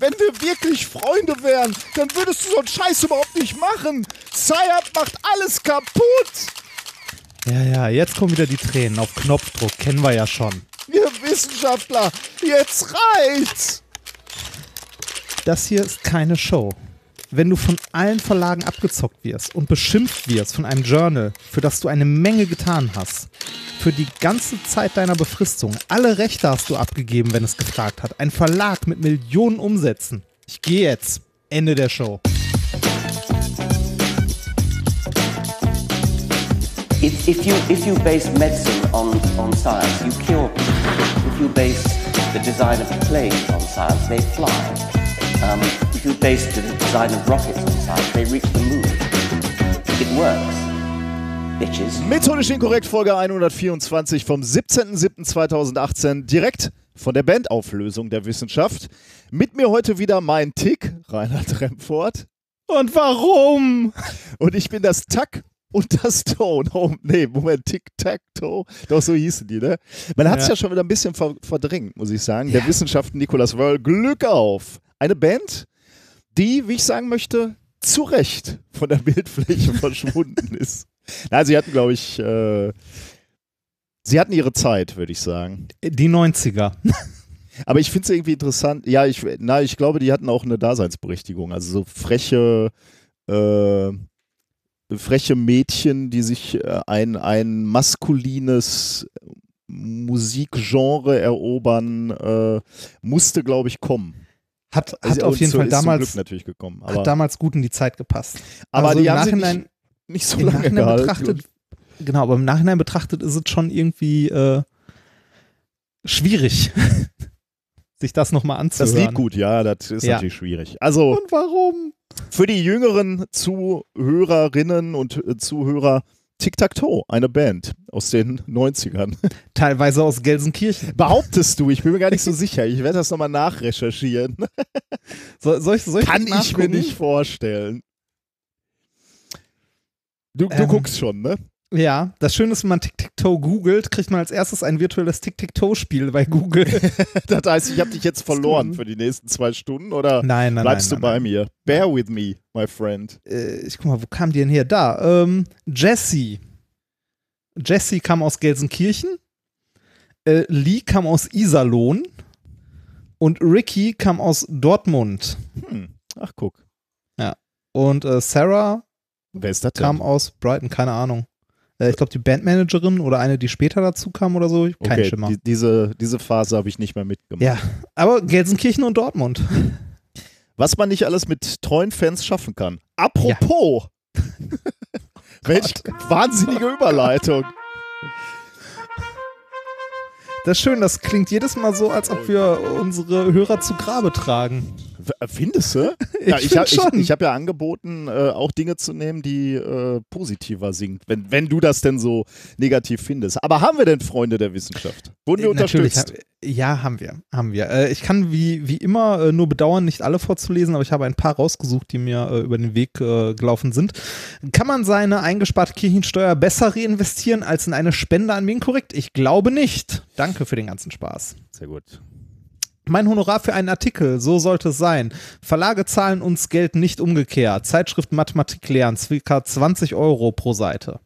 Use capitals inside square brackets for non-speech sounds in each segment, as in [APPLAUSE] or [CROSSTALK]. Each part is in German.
Wenn wir wirklich Freunde wären, dann würdest du so einen Scheiß überhaupt nicht machen. Sayat macht alles kaputt. Ja, ja, jetzt kommen wieder die Tränen auf Knopfdruck. Kennen wir ja schon. Ihr Wissenschaftler, jetzt reicht's. Das hier ist keine Show. Wenn du von allen Verlagen abgezockt wirst und beschimpft wirst von einem Journal, für das du eine Menge getan hast, für die ganze Zeit deiner Befristung, alle Rechte hast du abgegeben, wenn es gefragt hat, ein Verlag mit Millionen Umsätzen. Ich gehe jetzt. Ende der Show. If, if, you, if you base medicine on, on science, you cure people. If you base the design of planes on science, they fly. Um, if you base the design of rockets on science, they reach the moon. It works. Bitches. Methodisch inkorrekt Folge 124 vom 17.07.2018 direkt von der Bandauflösung der Wissenschaft. Mit mir heute wieder mein Tick, Reinhard Remford. Und warum? Und ich bin das Tack und das Toe. Oh, nee, Moment, Tic-Tac-Toe. Doch, so hießen die, ne? Man hat es ja. Ja. schon wieder ein bisschen ver verdrängt, muss ich sagen. Der Wissenschaft Nicolas Wörl, Glück auf. Eine Band, die, wie ich sagen möchte, zu Recht von der Bildfläche [LAUGHS] verschwunden ist. [LAUGHS] Na, sie hatten, glaube ich, äh, sie hatten ihre Zeit, würde ich sagen. Die 90er. [LAUGHS] Aber ich finde es irgendwie interessant. Ja, ich, na, ich glaube, die hatten auch eine Daseinsberechtigung. Also so freche, äh, freche Mädchen, die sich äh, ein, ein maskulines Musikgenre erobern, äh, musste, glaube ich, kommen. Hat, hat Also, auf jeden so- Fall damals, gekommen. Hat damals gut in die Zeit gepasst. aber so die im haben Nachhinein, nicht, nicht so im lange Nachhinein gehalten. betrachtet, genau, aber im Nachhinein betrachtet ist es schon irgendwie äh, schwierig, [LAUGHS] sich das nochmal Das anzuhören. Lied gut, ja, das ist Ja. natürlich schwierig. Also Und warum? für die jüngeren Zuhörerinnen und äh, Zuhörer Tic-Tac-Toe, eine Band aus den 90ern. [LAUGHS] Teilweise aus Gelsenkirchen. Behauptest du, ich bin mir gar nicht so [LAUGHS] sicher. Ich werde das nochmal nachrecherchieren. So, soll ich, soll ich Kann das ich mir nicht vorstellen. Du, du Ähm. guckst schon, ne? Ja, das Schöne ist, wenn man Tic-Tac-Toe googelt, kriegt man als erstes ein virtuelles Tic-Tac-Toe-Spiel bei Google. [LAUGHS] Das heißt, ich habe dich jetzt verloren für die nächsten zwei Stunden oder nein, nein, bleibst nein, du bei mir? Bear with me, my friend. Äh, ich guck mal, wo kam die denn her? Da, ähm, Jessie. Jessie kam aus Gelsenkirchen. Äh, Lee kam aus Iserlohn. Und Ricky kam aus Dortmund. Hm. Ach, guck. Und äh, Sarah Wer ist das denn? kam aus Brighton, keine Ahnung. Äh, ich glaube, die Bandmanagerin oder eine, die später dazu kam oder so. Kein okay, Schimmer. die, diese, diese Phase habe ich nicht mehr mitgemacht. ja, aber Gelsenkirchen und Dortmund. Was man nicht alles mit treuen Fans schaffen kann. Apropos. [LAUGHS] Welch wahnsinnige Überleitung. Das ist schön, das klingt jedes Mal so, als ob wir unsere Hörer zu Grabe tragen. Findest du? Ich [LAUGHS] ja, ich find habe ich, ich hab ja angeboten, äh, auch Dinge zu nehmen, die äh, positiver sind, wenn, wenn du das denn so negativ findest. Aber haben wir denn Freunde der Wissenschaft? Wurden wir Äh, Natürlich, unterstützt? ha- ja, haben wir, haben wir. Äh, ich kann wie, wie immer äh, nur bedauern, nicht alle vorzulesen, aber ich habe ein paar rausgesucht, die mir äh, über den Weg äh, gelaufen sind. Kann man seine eingesparte Kirchensteuer besser reinvestieren als in eine Spende an wen korrekt? Ich glaube nicht. Danke für den ganzen Spaß. Sehr gut. Mein Honorar für einen Artikel, so sollte es sein. Verlage zahlen uns Geld nicht umgekehrt. Zeitschrift Mathematik lernen, circa 20 Euro pro Seite.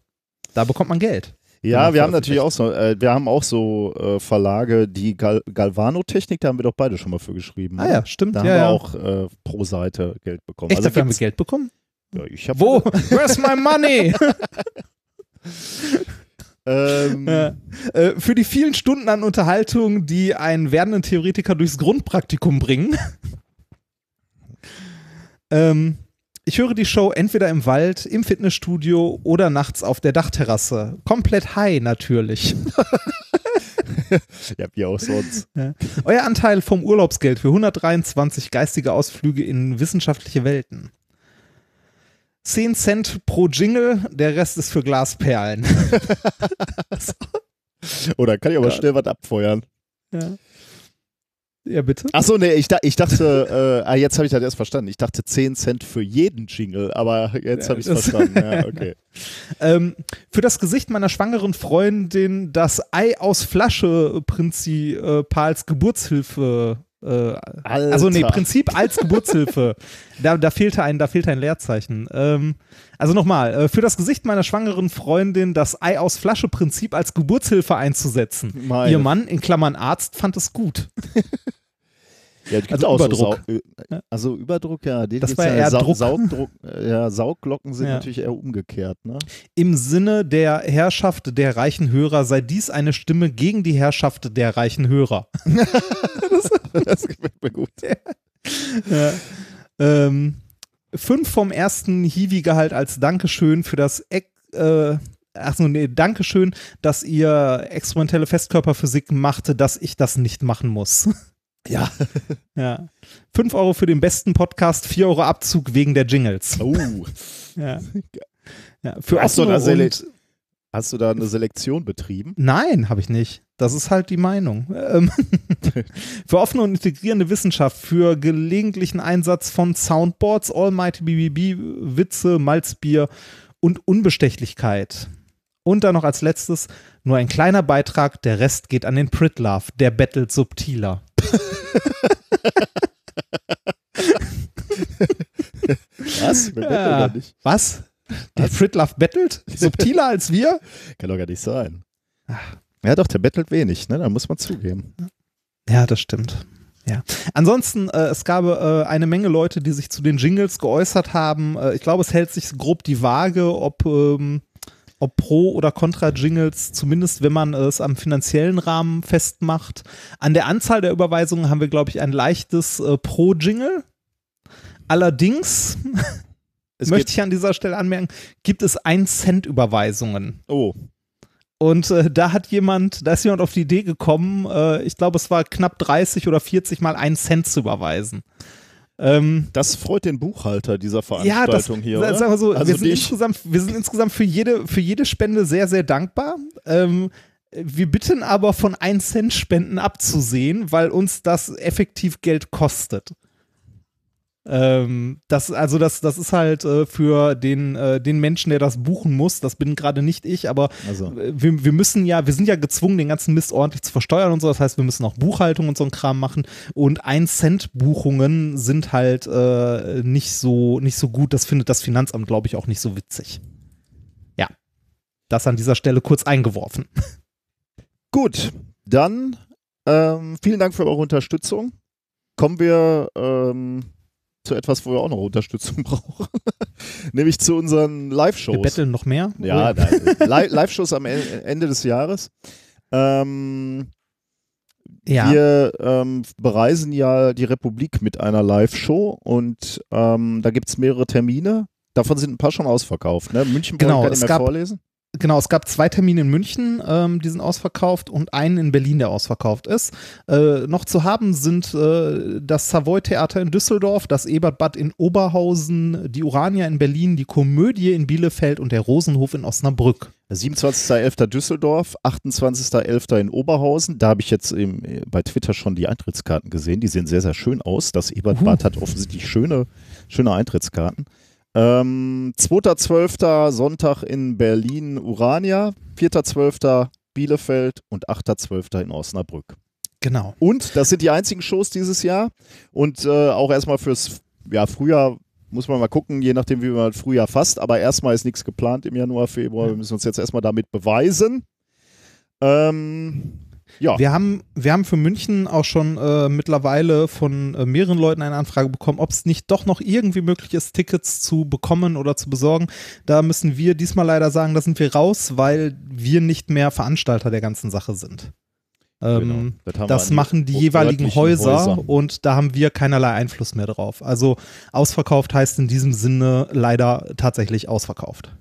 Da bekommt man Geld. Ja, wir haben natürlich auch so, äh, wir haben auch so äh, Verlage, die Gal Galvano-Technik, da haben wir doch beide schon mal für geschrieben. Ah oder? ja, stimmt. Da ja, haben wir ja. auch äh, pro Seite Geld bekommen. Echt, dafür haben wir Geld bekommen? Ja, ich hab, Wo? [LAUGHS] Where's my money? [LAUGHS] Ähm, Ja. Äh, für die vielen Stunden an Unterhaltung, die einen werdenden Theoretiker durchs Grundpraktikum bringen. [LAUGHS] ähm, ich höre die Show entweder im Wald, im Fitnessstudio oder nachts auf der Dachterrasse. Komplett high natürlich. [LAUGHS] ja, wie auch sonst. Euer Anteil vom Urlaubsgeld für 123 geistige Ausflüge in wissenschaftliche Welten. 10 Cent pro Jingle, der Rest ist für Glasperlen. [LAUGHS] Oder kann ich aber schnell was abfeuern? ja. ja, bitte? Achso, nee, ich, ich dachte, äh, ah, jetzt habe ich das erst verstanden. Ich dachte 10 Cent für jeden Jingle, aber jetzt Ja, habe ich es verstanden. Ja, okay. [LAUGHS] Ähm, für das Gesicht meiner schwangeren Freundin das Ei aus Flasche Prinzipals Geburtshilfe Äh, also nee, Prinzip als Geburtshilfe. [LAUGHS] da, da, fehlte ein, da fehlte ein Leerzeichen. Ähm, also nochmal, äh, für das Gesicht meiner schwangeren Freundin das Ei aus Flasche Prinzip als Geburtshilfe einzusetzen. Meine. Ihr Mann, in Klammern Arzt, fand es gut. [LAUGHS] Ja, also Überdruck. So also Überdruck, ja. das war ja eher Sau Druck. Saugdruck, ja, Saugglocken sind ja. natürlich eher umgekehrt. Ne? Im Sinne der Herrschaft der reichen Hörer sei dies eine Stimme gegen die Herrschaft der reichen Hörer. [LAUGHS] [LAUGHS] das, das gefällt mir gut. Ja. Ähm, fünf vom ersten Hiwi-Gehalt als Dankeschön für das äh, Achso, nee, Dankeschön, dass ihr experimentelle Festkörperphysik machte, dass ich das nicht machen muss. Ja. ja. 5 Euro für den besten Podcast, 4 Euro Abzug wegen der Jingles. Oh. [LAUGHS] ja. ja. Für hast, du da hast du da eine Selektion betrieben? Nein, habe ich nicht. Das ist halt die Meinung. Ähm, [LAUGHS] für offene und integrierende Wissenschaft, für gelegentlichen Einsatz von Soundboards, Almighty BBB, Witze, Malzbier und Unbestechlichkeit. Und dann noch als letztes nur ein kleiner Beitrag, der Rest geht an den Pritlove, der bettelt subtiler. Was? Wir ja. nicht. Was? Der Pritlove bettelt? Subtiler als wir? Kann doch gar nicht sein. Ja, doch, der bettelt wenig, ne? Da muss man zugeben. Ja, das stimmt. Ja. Ansonsten, äh, es gab äh, eine Menge Leute, die sich zu den Jingles geäußert haben. Äh, ich glaube, es hält sich grob die Waage, ob ähm, ob Pro- oder Contra-Jingles, zumindest wenn man es am finanziellen Rahmen festmacht. An der Anzahl der Überweisungen haben wir, glaube ich, ein leichtes äh, Pro-Jingle. Allerdings, [LAUGHS] möchte ich an dieser Stelle anmerken, gibt es 1 Cent Überweisungen. Oh. Und äh, da hat jemand, da ist jemand auf die Idee gekommen, äh, ich glaube, es war knapp 30 oder 40 mal 1 Cent zu überweisen. Ähm, das freut den Buchhalter dieser Veranstaltung ja, hier. Oder? Sagen wir, so, also wir, sind insgesamt, wir sind insgesamt für jede, für jede Spende sehr, sehr dankbar. Ähm, wir bitten aber von 1 Cent Spenden abzusehen, weil uns das effektiv Geld kostet. Ähm, das, also das, das ist halt äh, für den, äh, den Menschen, der das buchen muss, das bin gerade nicht ich, aber also. wir, wir müssen ja, wir sind ja gezwungen, den ganzen Mist ordentlich zu versteuern und so, das heißt, wir müssen auch Buchhaltung und so einen Kram machen und 1 Cent Buchungen sind halt äh, nicht so, nicht so gut, das findet das Finanzamt, glaube ich, auch nicht so witzig. Ja, das an dieser Stelle kurz eingeworfen. [LAUGHS] Gut, dann ähm, vielen Dank für eure Unterstützung. Kommen wir ähm zu etwas, wo wir auch noch Unterstützung [LAUGHS] brauchen. Nämlich zu unseren Live-Shows. Wir betteln noch mehr? Ja, [LAUGHS] Live-Shows am Ende des Jahres. Ähm, ja. Wir ähm, bereisen ja die Republik mit einer Live-Show und ähm, da gibt es mehrere Termine. Davon sind ein paar schon ausverkauft. Ne? München genau, kann ich mehr vorlesen. Genau, es gab zwei Termine in München, ähm, die sind ausverkauft und einen in Berlin, der ausverkauft ist. Äh, noch zu haben sind äh, das Savoy-Theater in Düsseldorf, das Ebertbad in Oberhausen, die Urania in Berlin, die Komödie in Bielefeld und der Rosenhof in Osnabrück. 27.11. Düsseldorf, 28.11. in Oberhausen. Da habe ich jetzt im, bei Twitter schon die Eintrittskarten gesehen. Die sehen sehr, sehr schön aus. Das Ebertbad uh. hat offensichtlich schöne, schöne Eintrittskarten. Ähm, 2.12. Sonntag in Berlin Urania, 4.12. Bielefeld und 8.12. in Osnabrück. Genau. Und das sind die einzigen Shows dieses Jahr. Und äh, auch erstmal fürs ja, Frühjahr muss man mal gucken, je nachdem, wie man Frühjahr fasst. Aber erstmal ist nichts geplant im Januar, Februar. Wir müssen uns jetzt erstmal damit beweisen. Ähm, ja. Wir haben, wir haben für München auch schon äh, mittlerweile von äh, mehreren Leuten eine Anfrage bekommen, ob es nicht doch noch irgendwie möglich ist, Tickets zu bekommen oder zu besorgen. Da müssen wir diesmal leider sagen, da sind wir raus, weil wir nicht mehr Veranstalter der ganzen Sache sind. Ähm, genau. Das, das machen die jeweiligen Häuser, Häuser, und da haben wir keinerlei Einfluss mehr drauf. Also ausverkauft heißt in diesem Sinne leider tatsächlich ausverkauft.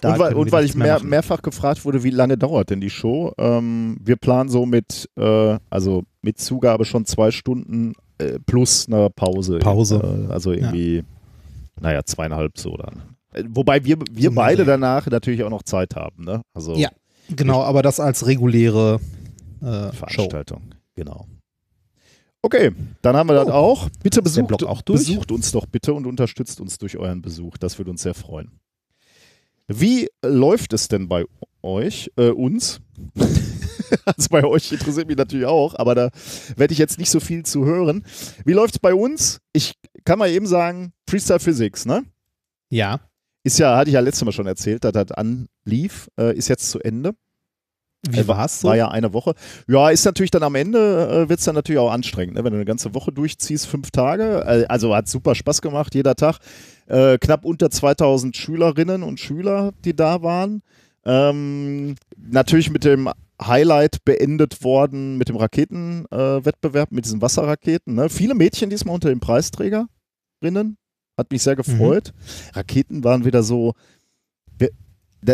Da und weil, und weil ich mehr, mehrfach gefragt wurde, wie lange dauert denn die Show? Ähm, wir planen so mit, äh, also mit Zugabe schon zwei Stunden äh, plus eine Pause. Pause. Äh, also irgendwie, ja. naja, zweieinhalb so dann. Äh, wobei wir, wir beide danach natürlich auch noch Zeit haben, ne? Also ja, genau, aber das als reguläre äh, Veranstaltung. Show. Genau. Okay, dann haben wir oh, das auch. Bitte besucht, auch besucht uns doch bitte und unterstützt uns durch euren Besuch. Das würde uns sehr freuen. Wie läuft es denn bei euch, äh, uns? [LAUGHS] also bei euch interessiert mich natürlich auch, aber da werde ich jetzt nicht so viel zu hören. Wie läuft es bei uns? Ich kann mal eben sagen, Freestyle Physics, ne? Ja. Ist ja, hatte ich ja letztes Mal schon erzählt, dass das anlief, äh, ist jetzt zu Ende. Wie Äh, war's so? War ja eine Woche. Ja, ist natürlich dann am Ende, äh, wird es dann natürlich auch anstrengend, ne? wenn du eine ganze Woche durchziehst, fünf Tage. Äh, also hat super Spaß gemacht, jeder Tag. Äh, knapp unter 2000 Schülerinnen und Schüler, die da waren. Ähm, natürlich mit dem Highlight beendet worden mit dem Raketenwettbewerb, äh, mit diesen Wasserraketen. Ne? Viele Mädchen diesmal unter den Preisträgerinnen. Hat mich sehr gefreut. Raketen waren wieder so.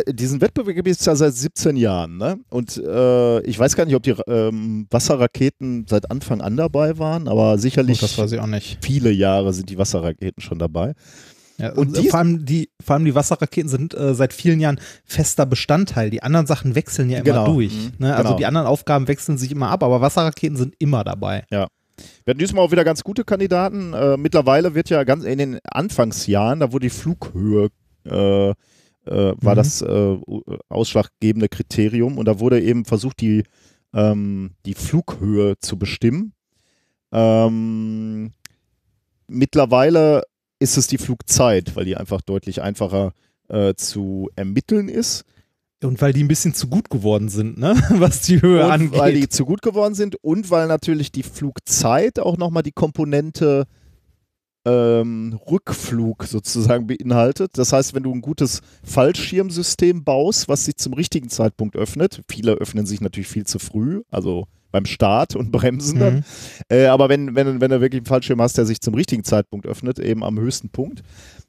diesen Wettbewerb gibt es ja seit 17 Jahren. Ne? Und äh, ich weiß gar nicht, ob die ähm, Wasserraketen seit Anfang an dabei waren, aber sicherlich nicht. viele Jahre sind die Wasserraketen schon dabei. Ja, Und und die- vor, allem die, vor allem die Wasserraketen sind äh, seit vielen Jahren fester Bestandteil. Die anderen Sachen wechseln ja immer Genau. durch. Mhm. Ne? Also Genau. die anderen Aufgaben wechseln sich immer ab, aber Wasserraketen sind immer dabei. Wir hatten diesmal auch wieder ganz gute Kandidaten. Äh, mittlerweile wird ja ganz in den Anfangsjahren, da wurde die Flughöhe äh, äh, war Mhm. das äh, ausschlaggebende Kriterium und da wurde eben versucht, die, ähm, die Flughöhe zu bestimmen. Ähm, mittlerweile ist es die Flugzeit, weil die einfach deutlich einfacher äh, zu ermitteln ist. Und weil die ein bisschen zu gut geworden sind, ne? [LAUGHS] was die Höhe und angeht. weil die zu gut geworden sind und weil natürlich die Flugzeit auch nochmal die Komponente ähm, Rückflug sozusagen beinhaltet. Das heißt, wenn du ein gutes Fallschirmsystem baust, was sich zum richtigen Zeitpunkt öffnet, viele öffnen sich natürlich viel zu früh, also beim Start und Bremsen dann. Mhm. Äh, aber wenn, wenn, wenn du wirklich einen Fallschirm hast, der sich zum richtigen Zeitpunkt öffnet, eben am höchsten Punkt,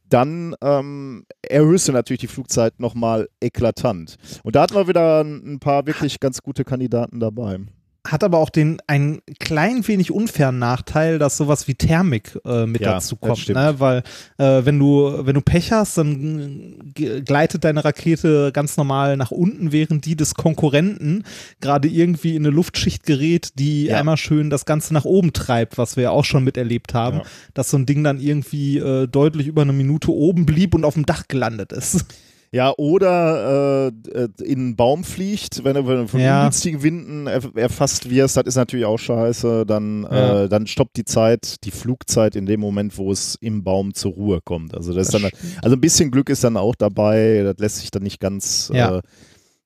dann ähm, erhöhst du natürlich die Flugzeit nochmal eklatant. Und da hatten wir wieder ein ein paar wirklich ganz gute Kandidaten dabei. Hat aber auch den einen klein wenig unfairen Nachteil, dass sowas wie Thermik äh, mit Ja, dazu kommt. Ne? Weil äh, wenn du wenn du Pech hast, dann gleitet deine Rakete ganz normal nach unten, während die des Konkurrenten gerade irgendwie in eine Luftschicht gerät, die Ja. einmal schön das Ganze nach oben treibt, was wir ja auch schon miterlebt haben, Ja. dass so ein Ding dann irgendwie äh, deutlich über eine Minute oben blieb und auf dem Dach gelandet ist. Ja, oder äh, äh, in einen Baum fliegt, wenn du von Ja. ungünstigen Winden erf erfasst wirst, das ist natürlich auch scheiße. Dann, Ja. äh, dann stoppt die Zeit, die Flugzeit in dem Moment, wo es im Baum zur Ruhe kommt. Also das ist dann, also ein bisschen Glück ist dann auch dabei. Das lässt sich dann nicht ganz Ja. äh,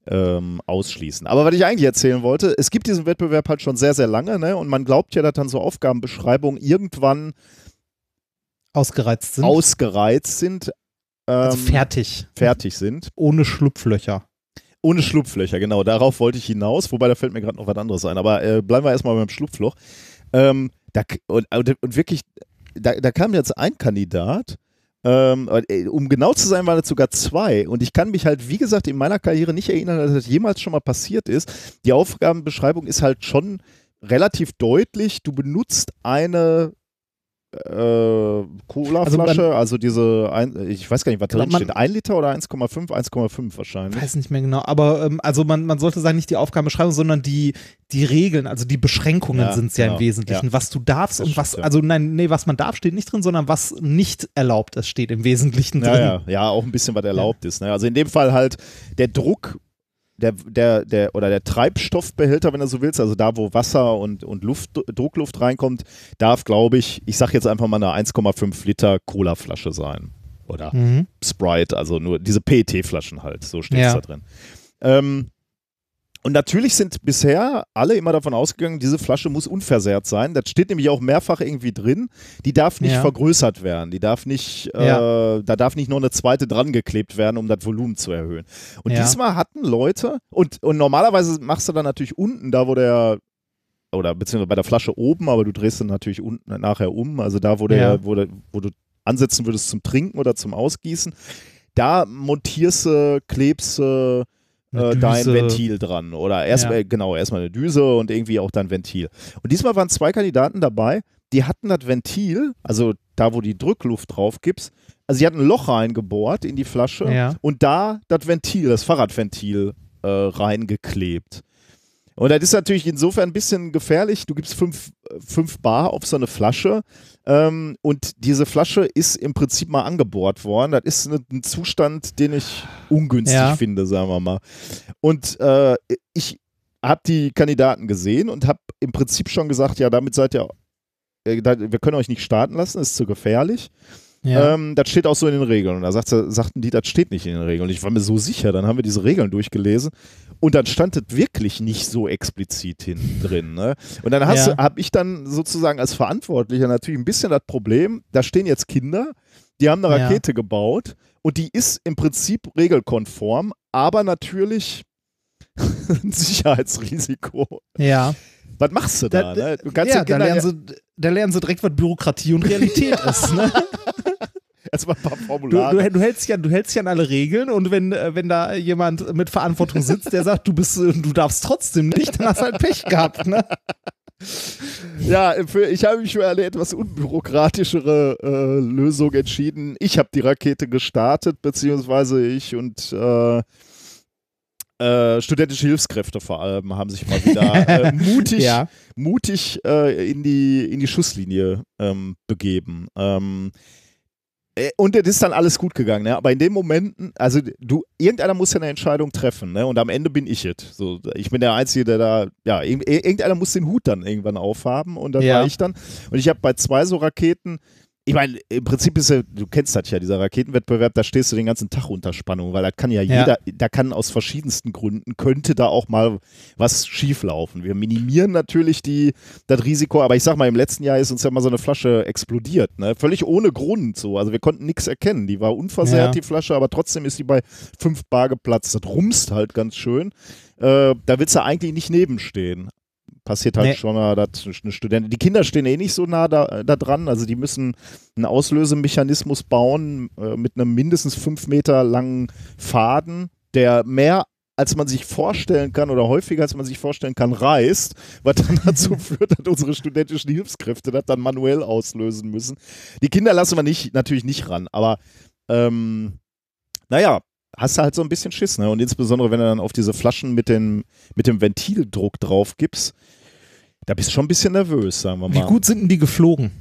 ähm, ausschließen. Aber was ich eigentlich erzählen wollte, es gibt diesen Wettbewerb halt schon sehr, sehr lange, ne? Und man glaubt ja, dass dann so Aufgabenbeschreibungen irgendwann Ausgereizt sind. ausgereizt sind, also fertig. fertig sind. Ohne Schlupflöcher. Ohne Schlupflöcher, genau. Darauf wollte ich hinaus. Wobei, da fällt mir gerade noch was anderes ein. Aber äh, bleiben wir erstmal beim Schlupfloch. Ähm, da, und, und wirklich, da, da kam jetzt ein Kandidat. Ähm, äh, um genau zu sein, waren es sogar zwei. Und ich kann mich halt, wie gesagt, in meiner Karriere nicht erinnern, dass das jemals schon mal passiert ist. Die Aufgabenbeschreibung ist halt schon relativ deutlich. Du benutzt eine äh, Cola-Flasche, also, diese, ein, ich weiß gar nicht, was Genau, drin steht, 1 Liter oder 1,5? 1,5 wahrscheinlich. weiß nicht mehr genau, aber ähm, also man, man sollte sagen, nicht die Aufgabenbeschreibung, sondern die, die Regeln, also die Beschränkungen Ja, sind es ja genau, im Wesentlichen. ja. Was du darfst Das und was, stimmt, ja. also nein, nee, was man darf, steht nicht drin, sondern was nicht erlaubt ist, steht im Wesentlichen drin. Ja, ja, ja, auch ein bisschen, was erlaubt ist. Ne? Also in dem Fall halt der Druck, der, der, der, oder der Treibstoffbehälter, wenn du so willst, also da, wo Wasser und, und Luft, Druckluft reinkommt, darf, glaube ich, ich sag jetzt einfach mal eine 1,5 Liter Cola-Flasche sein. Oder Mhm. Sprite, also nur diese PET-Flaschen halt, so steht es Ja. da drin. Ähm, und natürlich sind bisher alle immer davon ausgegangen, diese Flasche muss unversehrt sein. Das steht nämlich auch mehrfach irgendwie drin. Die darf nicht Ja. vergrößert werden. Die darf nicht, äh, da darf nicht noch eine zweite dran geklebt werden, um das Volumen zu erhöhen. Und Ja. diesmal hatten Leute, und, und normalerweise machst du dann natürlich unten, da wo der oder beziehungsweise bei der Flasche oben, aber du drehst dann natürlich unten nachher um, also da, wo, der, Ja. wo, der, wo du ansetzen würdest zum Trinken oder zum Ausgießen, da montierst du, klebst du äh, dein Düse. Ventil dran. Oder erstmal, Ja. genau, erstmal eine Düse und irgendwie auch dein Ventil. Und diesmal waren zwei Kandidaten dabei, die hatten das Ventil, also da, wo die Drückluft drauf gibst, also die hatten ein Loch reingebohrt in die Flasche Ja. und da das Ventil, das Fahrradventil äh, reingeklebt. Und das ist natürlich insofern ein bisschen gefährlich. Du gibst fünf, fünf Bar auf so eine Flasche ähm, und diese Flasche ist im Prinzip mal angebohrt worden. Das ist ein, ein Zustand, den ich ungünstig Ja. finde, sagen wir mal. Und äh, ich habe die Kandidaten gesehen und habe im Prinzip schon gesagt, ja, damit seid ihr, äh, wir können euch nicht starten lassen, ist zu gefährlich. Ja. Ähm, das steht auch so in den Regeln. Und da sagt, sagten die, das steht nicht in den Regeln. Und ich war mir so sicher, dann haben wir diese Regeln durchgelesen und dann stand es wirklich nicht so explizit hinten drin. Ne? Und dann Ja. habe ich dann sozusagen als Verantwortlicher natürlich ein bisschen das Problem, da stehen jetzt Kinder, die haben eine Ja. Rakete gebaut und die ist im Prinzip regelkonform, aber natürlich [LAUGHS] ein Sicherheitsrisiko. ja. Was machst du da? Da- ne? Ja, da lernen, sie, da lernen sie direkt, was Bürokratie und Realität [LAUGHS] ist. Ne? Erstmal ein paar Du, Formulare. du, du, hältst ja, du hältst ja an alle Regeln und wenn, äh, wenn da jemand mit Verantwortung sitzt, der sagt, du bist, äh, du darfst trotzdem nicht, dann hast du halt Pech gehabt. Ne? Ja, für, ich habe mich für eine etwas unbürokratischere äh, Lösung entschieden. Ich habe die Rakete gestartet, beziehungsweise ich und äh, äh, studentische Hilfskräfte vor allem haben sich mal wieder [LAUGHS] äh, mutig, Ja. mutig in, die, in die Schusslinie ähm, begeben. Ähm, äh, und es ist dann alles gut gegangen, ne? aber in den Momenten, also du, irgendeiner muss ja eine Entscheidung treffen, ne? und am Ende bin ich es. So, ich bin der Einzige, der da, ja, irg- irgendeiner muss den Hut dann irgendwann aufhaben und dann Ja. war ich dann. Und ich habe bei zwei so Raketen, ich meine, im Prinzip ist ja, du kennst das ja, dieser Raketenwettbewerb, da stehst du den ganzen Tag unter Spannung, weil da kann ja Ja. jeder, da kann aus verschiedensten Gründen, könnte da auch mal was schieflaufen. Wir minimieren natürlich die, das Risiko, aber ich sag mal, im letzten Jahr ist uns ja mal so eine Flasche explodiert, ne? Völlig ohne Grund so. Also wir konnten nichts erkennen. Die war unversehrt, Ja. die Flasche, aber trotzdem ist die bei 5 Bar geplatzt. Das rumst halt ganz schön. Äh, da willst du eigentlich nicht nebenstehen. Passiert halt Nee. schon mal, dass eine Studentin. Die Kinder stehen eh nicht so nah da, da dran. Also die müssen einen Auslösemechanismus bauen äh, mit einem mindestens fünf Meter langen Faden, der mehr als man sich vorstellen kann oder häufiger als man sich vorstellen kann, reißt, was dann [LAUGHS] dazu führt, dass unsere studentischen Hilfskräfte das dann manuell auslösen müssen. Die Kinder lassen wir nicht, natürlich nicht ran, aber ähm, naja, hast du halt so ein bisschen Schiss, ne? Und insbesondere, wenn du dann auf diese Flaschen mit, den, mit dem Ventildruck drauf gibst, da bist du schon ein bisschen nervös, sagen wir mal. Wie gut sind denn die geflogen?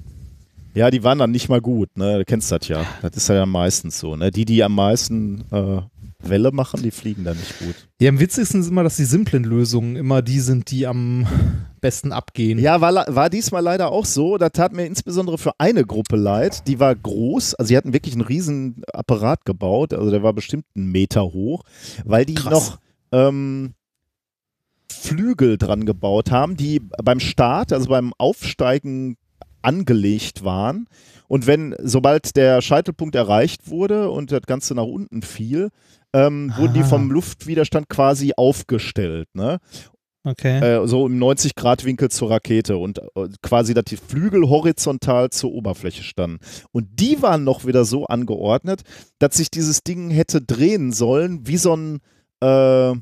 Ja, die waren dann nicht mal gut, ne? Du kennst das ja. Das ist ja meistens so, ne? Die, die am meisten äh, Welle machen, die fliegen dann nicht gut. Ja, am witzigsten ist immer, dass die simplen Lösungen immer die sind, die am besten abgehen. Ja, war, war diesmal leider auch so. Da tat mir insbesondere für eine Gruppe leid. Die war groß. Also, sie hatten wirklich einen riesen Apparat gebaut. Also, der war bestimmt einen Meter hoch, weil die Krass. noch ähm, Flügel dran gebaut haben, die beim Start, also beim Aufsteigen angelegt waren. Und wenn, sobald der Scheitelpunkt erreicht wurde und das Ganze nach unten fiel, ähm, wurden die Ah. vom Luftwiderstand quasi aufgestellt. Ne? Okay. äh, so im 90-Grad-Winkel zur Rakete und äh, quasi, dass die Flügel horizontal zur Oberfläche standen. Und die waren noch wieder so angeordnet, dass sich dieses Ding hätte drehen sollen, wie so ein, äh,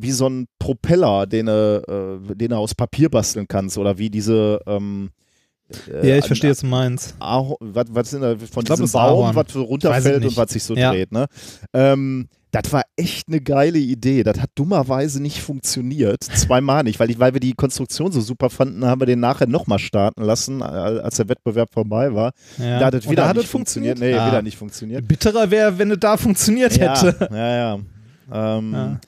wie so ein Propeller, den du, äh, den du aus Papier basteln kannst oder wie diese ähm, äh, ja, ich verstehe, was du meinst. Was, was sind da von glaub, diesem Baum, Ahorn. was runterfällt und was sich so Ja. dreht, ne? Ähm, das war echt eine geile Idee. Das hat dummerweise nicht funktioniert. Zweimal nicht, weil, ich, weil wir die Konstruktion so super fanden, haben wir den nachher nochmal starten lassen, äh, als der Wettbewerb vorbei war. Ja. Da hat es wieder hat nicht funktioniert. funktioniert? Nee, Ah. wieder nicht funktioniert. Bitterer wäre, wenn es da funktioniert hätte. Ja, ja, ja. Ähm, Ja.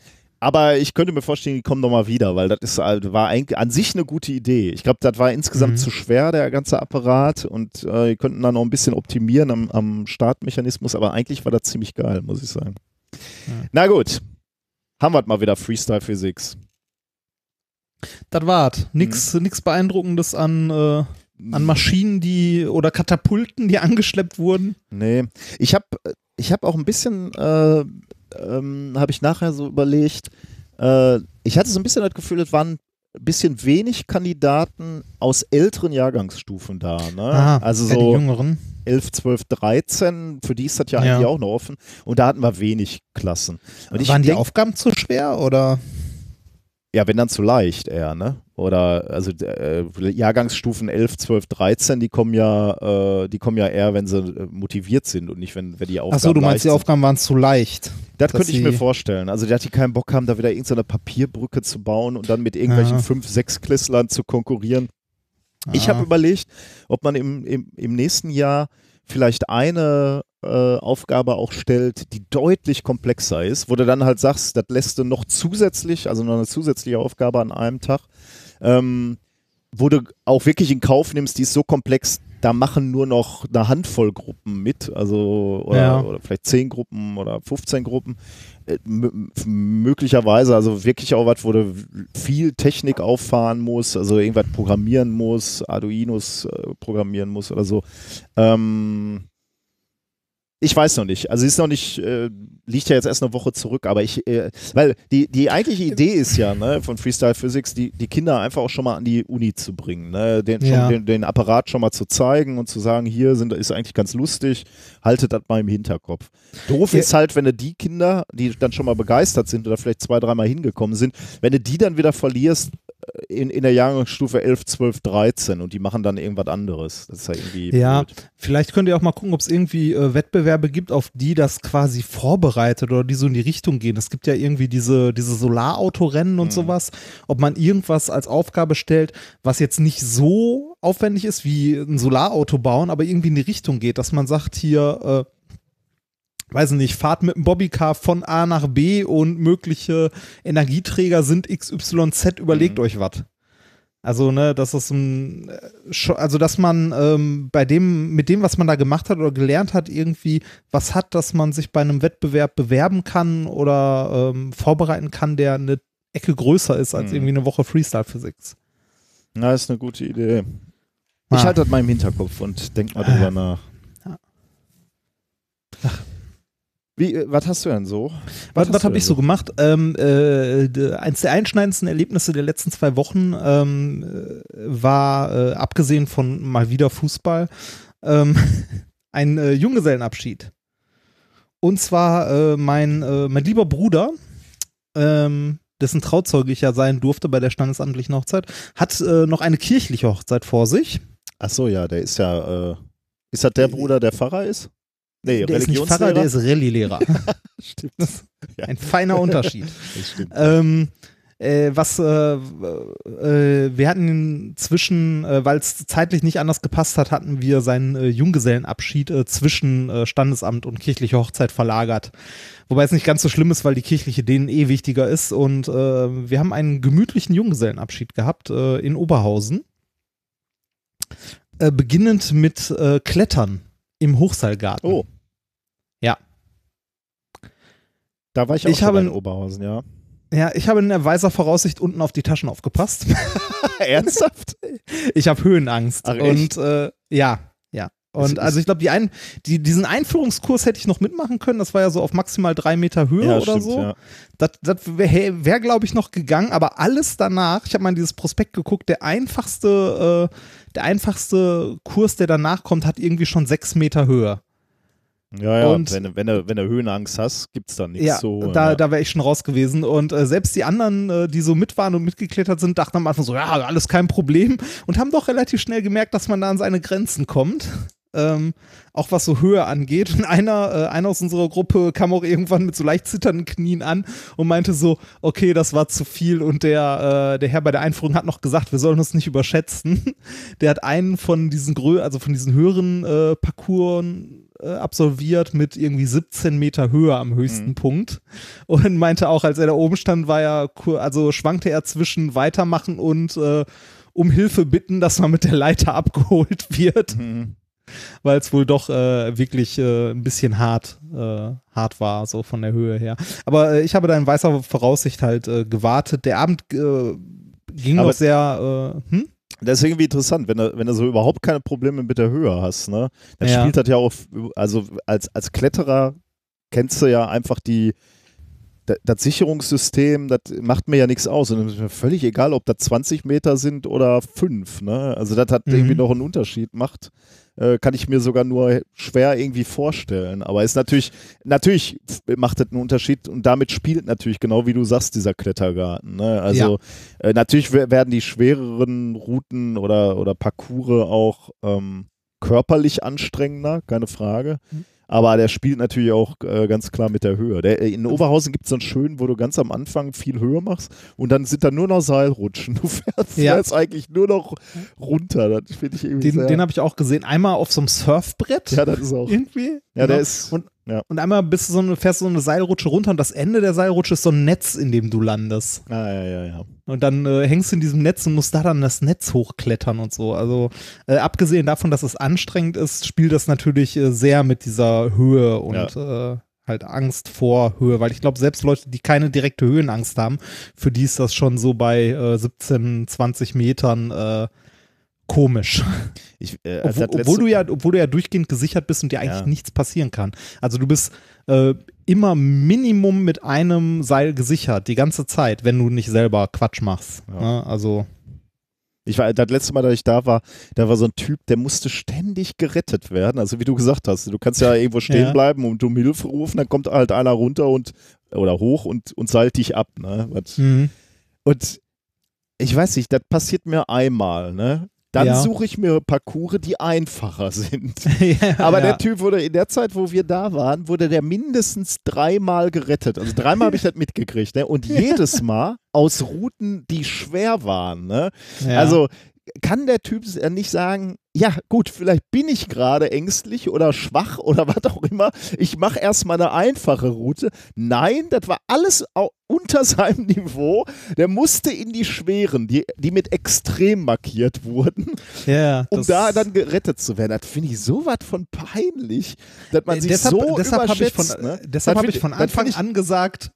Aber ich könnte mir vorstellen, die kommen nochmal wieder, weil das ist, halt- war eigentlich an sich eine gute Idee. Ich glaube, das war insgesamt Mhm. zu schwer, der ganze Apparat, und äh, die könnten da noch ein bisschen optimieren am, am Startmechanismus, aber eigentlich war das ziemlich geil, muss ich sagen. Ja. Na gut, haben wir mal wieder Freestyle Physics. Das war's. Nix, Mhm. nix Beeindruckendes an, äh, an Maschinen, die oder Katapulten, die [LAUGHS] angeschleppt wurden. Nee, ich habe ich hab auch ein bisschen, äh, ähm, habe ich nachher so überlegt, äh, ich hatte so ein bisschen das Gefühl, es waren ein bisschen wenig Kandidaten aus älteren Jahrgangsstufen da. Ne? Ah, also ja, die so Jüngeren. 11, 12, 13, für die ist das ja, Ja. eigentlich auch noch offen. Und da hatten wir wenig Klassen. Und ich Waren die denk- Aufgaben zu schwer oder? Ja, wenn dann zu leicht eher, ne? Oder also äh, Jahrgangsstufen 11, 12, 13, die kommen ja, äh, die kommen ja eher, wenn sie äh, motiviert sind und nicht, wenn, wenn die Aufgaben Achso, du meinst, die sind. Aufgaben waren zu leicht. Das könnte ich mir vorstellen. Also, dass die keinen Bock haben, da wieder irgendeine Papierbrücke zu bauen und dann mit irgendwelchen Ja. fünf, sechs Klässlern zu konkurrieren. Ich Ah. habe überlegt, ob man im, im, im nächsten Jahr vielleicht eine äh, Aufgabe auch stellt, die deutlich komplexer ist, wo du dann halt sagst, das lässt du noch zusätzlich, also noch eine zusätzliche Aufgabe an einem Tag, ähm, wo du auch wirklich in Kauf nimmst, die ist so komplex, da machen nur noch eine Handvoll Gruppen mit, also oder, Ja. oder vielleicht 10 Gruppen oder 15 Gruppen. Äh, m- möglicherweise, also wirklich auch was, wo du viel Technik auffahren musst, also irgendwas programmieren muss, Arduinos äh, programmieren muss oder so. Ähm, ich weiß noch nicht. Also ist noch nicht, äh, liegt ja jetzt erst eine Woche zurück, aber ich, äh, weil die, die eigentliche Idee ist ja, ne, von Freestyle Physics, die, die Kinder einfach auch schon mal an die Uni zu bringen, ne, den, Ja. schon, den, den Apparat schon mal zu zeigen und zu sagen, hier sind, ist eigentlich ganz lustig, haltet das mal im Hinterkopf. Doof Ja. ist halt, wenn du die Kinder, die dann schon mal begeistert sind oder vielleicht zwei, dreimal hingekommen sind, wenn du die dann wieder verlierst in, in der Jahrgangsstufe 11, 12, 13 und die machen dann irgendwas anderes. Das ist ja irgendwie Ja, blöd. vielleicht könnt ihr auch mal gucken, ob es irgendwie äh, Wettbewerbe gibt, auf die das quasi vorbereitet oder die so in die Richtung gehen. Es gibt ja irgendwie diese, diese Solarautorennen und Mhm. sowas. Ob man irgendwas als Aufgabe stellt, was jetzt nicht so aufwendig ist wie ein Solarauto bauen, aber irgendwie in die Richtung geht, dass man sagt hier, äh, weiß nicht, fahrt mit dem Bobbycar von A nach B und mögliche Energieträger sind XYZ, überlegt Mhm. euch was. Also, ne, das ist ein, äh, also, dass man ähm, bei dem, mit dem, was man da gemacht hat oder gelernt hat, irgendwie was hat, dass man sich bei einem Wettbewerb bewerben kann oder ähm, vorbereiten kann, der eine Ecke größer ist als Mhm. irgendwie eine Woche Freestyle Physics. Na, ist eine gute Idee. Ich Ah. halte das mal im Hinterkopf und denk mal drüber nach. Ja. Wie, äh, was hast du denn so? Was, was du habe ich so gemacht? Ähm, äh, eins der einschneidendsten Erlebnisse der letzten zwei Wochen ähm, äh, war, äh, abgesehen von mal wieder Fußball, ähm, [LAUGHS] ein äh, Junggesellenabschied. Und zwar äh, mein, äh, mein lieber Bruder, ähm, dessen Trauzeuge ich ja sein durfte bei der standesamtlichen Hochzeit, hat äh, noch eine kirchliche Hochzeit vor sich. Ach so, ja, der ist ja, äh, ist das der Bruder, der Pfarrer ist? Nee, der ist nicht Pfarrer, der ist Rallye-Lehrer. [LAUGHS] Stimmt. Ja. Ein feiner Unterschied. [LAUGHS] Das stimmt. Ähm, äh, was äh, äh, wir hatten zwischen, äh, weil es zeitlich nicht anders gepasst hat, hatten wir seinen äh, Junggesellenabschied äh, zwischen Standesamt und kirchliche Hochzeit verlagert. Wobei es nicht ganz so schlimm ist, weil die kirchliche denen eh wichtiger ist. Und wir haben einen gemütlichen Junggesellenabschied gehabt in Oberhausen. Beginnend mit Klettern im Hochseilgarten. Oh. Ja. Da war ich auch Ich habe in Oberhausen, ja. Ja, ich habe in der weiser Voraussicht unten auf die Taschen aufgepasst. [LAUGHS] [LAUGHS] Ernsthaft? Ich habe Höhenangst. Ach, und äh, ja, ja. Und also ich glaube, die ein, die, diesen Einführungskurs hätte ich noch mitmachen können. Das war ja so auf maximal drei Meter Höhe ja, oder stimmt, so. ja. Das, das wäre, wär, glaube ich, noch gegangen, aber alles danach, ich habe mal in dieses Prospekt geguckt, der einfachste, äh, der einfachste Kurs, der danach kommt, hat irgendwie schon sechs Meter Höhe. Ja, ja, Und- wenn, du- wenn, du, wenn du Höhenangst hast, gibt's da nichts Ja, holen. da, ja. da wäre ich schon raus gewesen. Und äh, selbst die anderen, äh, die so mit waren und mitgeklettert sind, dachten am Anfang so, ja, alles kein Problem. Und haben doch relativ schnell gemerkt, dass man da an seine Grenzen kommt. [LAUGHS] Ähm, auch was so Höhe angeht. Und einer, äh, einer aus unserer Gruppe kam auch irgendwann mit so leicht zitternden Knien an und meinte so, okay, das war zu viel. Und der, äh, der Herr bei der Einführung hat noch gesagt, wir sollen uns nicht überschätzen. [LAUGHS] Der hat einen von diesen Grö also von diesen höheren äh, Parcours äh, absolviert mit irgendwie 17 Meter Höhe am höchsten Mhm. Punkt. Und meinte auch, als er da oben stand, war er, also schwankte er zwischen weitermachen und äh, um Hilfe bitten, dass man mit der Leiter [LAUGHS] abgeholt wird, Mhm. weil es wohl doch äh, wirklich äh, ein bisschen hart, äh, hart war, so von der Höhe her. Aber ich habe da in weißer Voraussicht halt gewartet. Der Abend ging Aber- noch sehr, hm? Das ist irgendwie interessant, wenn du, wenn du so überhaupt keine Probleme mit der Höhe hast, ne? Dann Ja. spielt das ja auch, also als, als Kletterer kennst du ja einfach die, das Sicherungssystem, das macht mir ja nichts aus. Und es ist mir völlig egal, ob das 20 Meter sind oder 5. Ne? Also das hat Mhm. irgendwie noch einen Unterschied macht. Äh, kann ich mir sogar nur schwer irgendwie vorstellen. Aber ist natürlich, natürlich macht das einen Unterschied und damit spielt natürlich genau wie du sagst, dieser Klettergarten. Ne? Also äh, natürlich wer- werden die schwereren Routen oder, oder Parcours auch ähm, körperlich anstrengender, keine Frage. Mhm. Aber der spielt natürlich auch äh, ganz klar mit der Höhe. Der, in Oberhausen gibt es so einen schönen, wo du ganz am Anfang viel Höhe machst und dann sind da nur noch Seilrutschen. [LAUGHS] Du fährst, Ja. fährst eigentlich nur noch runter. Das finde ich irgendwie Den, den habe ich auch gesehen. Einmal auf so einem Surfbrett. Ja, das ist auch. Irgendwie. Ja, der Genau. ist. Und, ja. und einmal bist du so eine, fährst du so eine Seilrutsche runter und das Ende der Seilrutsche ist so ein Netz, in dem du landest. Ah, ja, ja, ja. Und dann äh, hängst du in diesem Netz und musst da dann das Netz hochklettern und so. Also äh, abgesehen davon, dass es anstrengend ist, spielt das natürlich äh, sehr mit dieser Höhe und äh, halt Angst vor Höhe. Weil ich glaube, selbst Leute, die keine direkte Höhenangst haben, für die ist das schon so bei äh, 17, 20 Metern äh, komisch. Ich, äh, Obwohl, obwohl, du ja, obwohl du ja durchgehend gesichert bist und dir eigentlich Ja. nichts passieren kann. Also du bist äh, immer Minimum mit einem Seil gesichert, die ganze Zeit, wenn du nicht selber Quatsch machst. Ja. Ne? Also Ich war das letzte Mal, dass ich da war, da war so ein Typ, der musste ständig gerettet werden. Also wie du gesagt hast, du kannst ja [LAUGHS] irgendwo stehen Ja. bleiben und um Hilfe rufen, dann kommt halt einer runter und oder hoch und, und seilt dich ab. Ne? Was- mhm. Und ich weiß nicht, das passiert mir einmal, ne? Dann Ja. suche ich mir Parcours, die einfacher sind. [LAUGHS] ja, Aber ja. der Typ wurde in der Zeit, wo wir da waren, wurde der mindestens dreimal gerettet. Also dreimal habe ich das mitgekriegt. Ne? Und [LAUGHS] jedes Mal aus Routen, die schwer waren. Ne? Also kann der Typ äh, nicht sagen, ja gut, vielleicht bin ich gerade ängstlich oder schwach [LAUGHS] oder was auch immer. Ich mache erstmal eine einfache Route. Nein, das war alles unter [LAUGHS] seinem Niveau. Der musste in die schweren, die, die mit extrem markiert wurden, [LAUGHS] ja, um da dann gerettet zu werden. Das finde ich so was von peinlich, dass man Äh, sich deshalb, so deshalb habe ich von, überschätzt. ne? deshalb hab find ich von das find Anfang ich- an gesagt,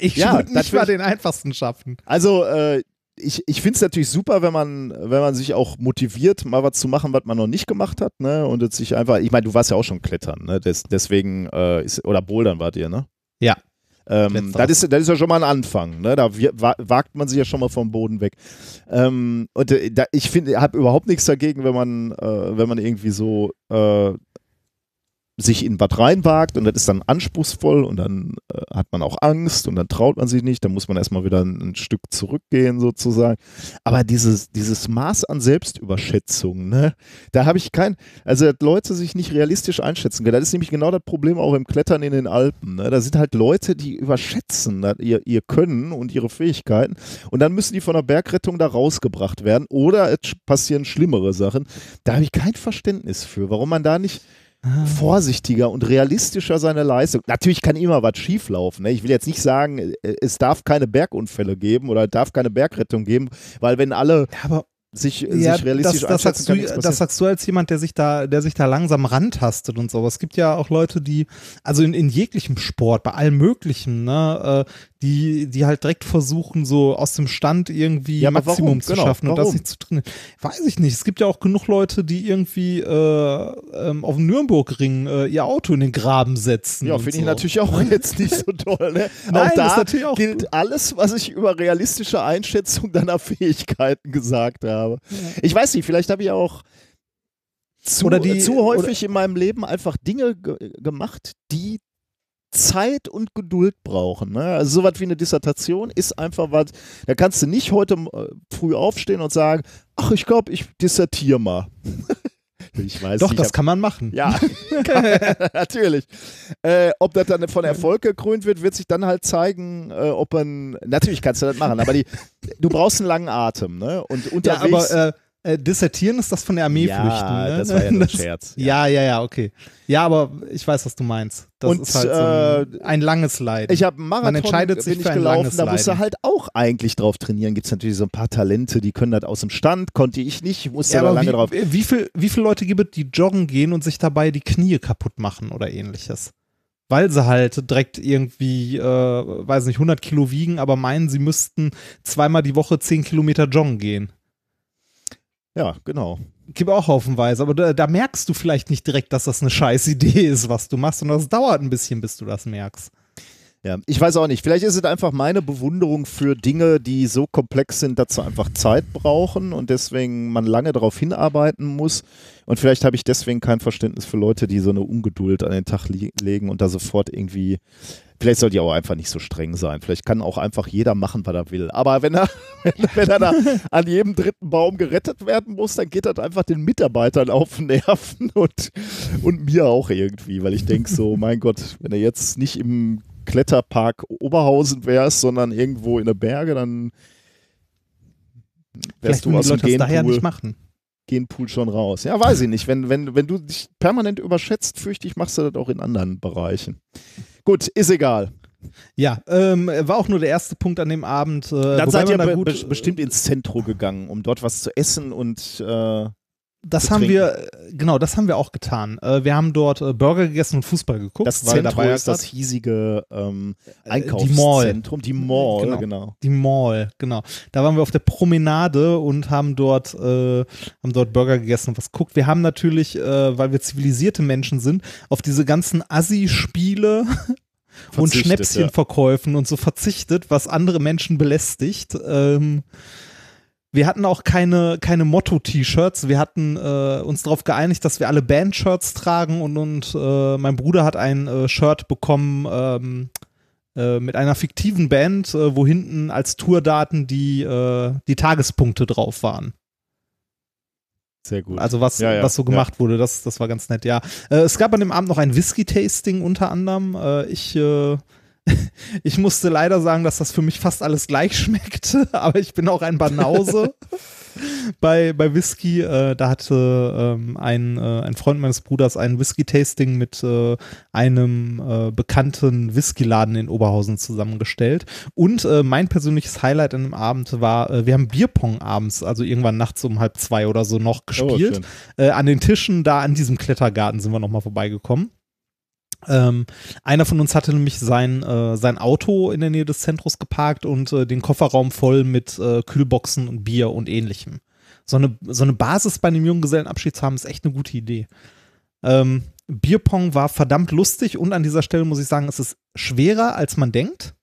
ich Ja, würde nicht mal den einfachsten schaffen. Also, äh, ich, ich finde es natürlich super, wenn man, wenn man sich auch motiviert, mal was zu machen, was man noch nicht gemacht hat, ne? Und jetzt sich einfach, ich meine, du warst ja auch schon klettern, ne? Des, deswegen, äh, ist, oder Bouldern wart ihr, ne? Ja. Ähm, das, ist, das ist ja schon mal ein Anfang, ne? Da wagt man sich ja schon mal vom Boden weg. Ähm, und äh, da, ich finde, habe überhaupt nichts dagegen, wenn man, äh, wenn man irgendwie so äh, sich in was reinwagt und das ist dann anspruchsvoll und dann äh, hat man auch Angst und dann traut man sich nicht, dann muss man erstmal wieder ein, ein Stück zurückgehen sozusagen. Aber dieses, dieses Maß an Selbstüberschätzung, ne, da habe ich kein, also dass Leute sich nicht realistisch einschätzen können. Das ist nämlich genau das Problem auch im Klettern in den Alpen. Ne? Da sind halt Leute, die überschätzen das, ihr, ihr Können und ihre Fähigkeiten und dann müssen die von der Bergrettung da rausgebracht werden oder es passieren schlimmere Sachen. Da habe ich kein Verständnis für, warum man da nicht vorsichtiger und realistischer seine Leistung. Natürlich kann immer was schieflaufen. Ne? Ich will jetzt nicht sagen, äh, es darf keine Bergunfälle geben oder es darf keine Bergrettung geben, weil wenn alle Ja, aber sich, ja, sich realistisch das, das, sagst kann du, das sagst du als jemand, der sich da, der sich da langsam rantastet und so. Aber es gibt ja auch Leute, die, also in, in jeglichem Sport, bei allem Möglichen, ne, äh, die, die halt direkt versuchen, so aus dem Stand irgendwie Ja, Maximum warum? zu Genau, schaffen und das warum? nicht zu trainieren. Weiß ich nicht. Es gibt ja auch genug Leute, die irgendwie äh, ähm, auf dem Nürnbergring äh, ihr Auto in den Graben setzen. Ja, finde so. ich natürlich auch [LAUGHS] jetzt nicht so toll. Ne? [LAUGHS] Nein, auch da ist natürlich auch gilt alles, was ich über realistische Einschätzung deiner Fähigkeiten gesagt habe. Ich weiß nicht, vielleicht habe ich auch zu, Oder die- zu häufig in meinem Leben einfach Dinge ge gemacht, die Zeit und Geduld brauchen. Ne? Also sowas wie eine Dissertation ist einfach was, da kannst du nicht heute äh, früh aufstehen und sagen, ach, ich glaube, ich dissertiere mal. [LAUGHS] ich weiß Doch, nicht, ich das hab- kann man machen. ja, [LAUGHS] [LAUGHS] natürlich. Äh, ob das dann von Erfolg gekrönt wird, wird sich dann halt zeigen, äh, ob man. Natürlich kannst du das machen, aber die, du brauchst einen langen Atem, ne? Und Ja, unterwegs. aber äh, äh, dissertieren ist das von der Armee Ja, flüchten. Ne? das war ja ein [LAUGHS] Scherz. Ja, ja, ja, okay. Ja, aber ich weiß, was du meinst. Das Und, ist halt so ein, ein langes Leiden. Ich habe Marathon entscheidet sich bin ich für ein gelaufen, langes da musst du halt auch eigentlich drauf trainieren. Gibt es natürlich so ein paar Talente, die können das aus dem Stand, konnte ich nicht, musste ja, da lange wie, drauf. wie, viel, wie viele Leute gibt es, die joggen gehen und sich dabei die Knie kaputt machen oder ähnliches? Weil sie halt direkt irgendwie, äh, weiß nicht, 100 Kilo wiegen, aber meinen, sie müssten zweimal die Woche 10 Kilometer joggen gehen. Ja, genau. Gibt auch haufenweise, aber da, da merkst du vielleicht nicht direkt, dass das eine scheiß Idee ist, was du machst, und das dauert ein bisschen, bis du das merkst. Ja, ich weiß auch nicht. Vielleicht ist es einfach meine Bewunderung für Dinge, die so komplex sind, dass sie einfach Zeit brauchen und deswegen man lange darauf hinarbeiten muss. Und vielleicht habe ich deswegen kein Verständnis für Leute, die so eine Ungeduld an den Tag legen und da sofort irgendwie. Vielleicht soll die auch einfach nicht so streng sein. Vielleicht kann auch einfach jeder machen, was er will. Aber wenn er, [LAUGHS] wenn, er da an jedem dritten Baum gerettet werden muss, dann geht das einfach den Mitarbeitern auf den Nerven und, und mir auch irgendwie. Weil ich denke so, mein Gott, wenn er jetzt nicht im Kletterpark Oberhausen wärst, sondern irgendwo in den Berge, dann wärst du aus dem Genpool, daher nicht machen. Genpool schon raus. Ja, weiß ich nicht. Wenn, wenn, wenn du dich permanent überschätzt, fürchte ich, machst du das auch in anderen Bereichen. Gut, ist egal. Ja, ähm, war auch nur der erste Punkt an dem Abend. Äh, Dann seid ihr da be bestimmt ins Zentrum gegangen, um dort was zu essen und äh, das haben wir, genau, das haben wir auch getan. Äh, wir haben dort äh, Burger gegessen und Fußball geguckt. Das Zentrum ist das hiesige ähm, Einkaufszentrum, die Mall. Die Mall, genau. genau. Die Mall, genau. Da waren wir auf der Promenade und haben dort, äh, haben dort Burger gegessen und was guckt. Wir haben natürlich, äh, weil wir zivilisierte Menschen sind, auf diese ganzen Assi-Spiele [LAUGHS] und Schnäpschenverkäufen ja. und so verzichtet, was andere Menschen belästigt. Ähm, wir hatten auch keine, keine Motto-T-Shirts. Wir hatten äh, uns darauf geeinigt, dass wir alle Band-Shirts tragen und, und äh, mein Bruder hat ein äh, Shirt bekommen ähm, äh, mit einer fiktiven Band, äh, wo hinten als Tourdaten die, äh, die Tagespunkte drauf waren. Sehr gut. Also was, ja, ja, was so gemacht ja. wurde, das, das war ganz nett, ja. es gab an dem Abend noch ein Whisky-Tasting unter anderem. ich [LAUGHS] ich musste leider sagen, dass das für mich fast alles gleich [LAUGHS] schmeckte, aber ich bin auch ein Banause. [LAUGHS] bei, bei Whisky, äh, da hatte ähm, ein, äh, ein Freund meines Bruders ein Whisky-Tasting mit äh, einem äh, bekannten Whiskyladen in Oberhausen zusammengestellt. Und äh, mein persönliches Highlight an dem Abend war, äh, wir haben Bierpong abends, also irgendwann nachts um halb zwei oder so noch gespielt. Oh, an den Tischen da an diesem Klettergarten sind wir nochmal vorbeigekommen. Ähm, einer von uns hatte nämlich sein, äh, sein Auto in der Nähe des Zentrums geparkt und äh, den Kofferraum voll mit äh, Kühlboxen und Bier und ähnlichem. So eine, so eine Basis bei einem Junggesellenabschied zu haben, ist echt eine gute Idee. Ähm, Bierpong war verdammt lustig und an dieser Stelle muss ich sagen, es ist schwerer, als man denkt.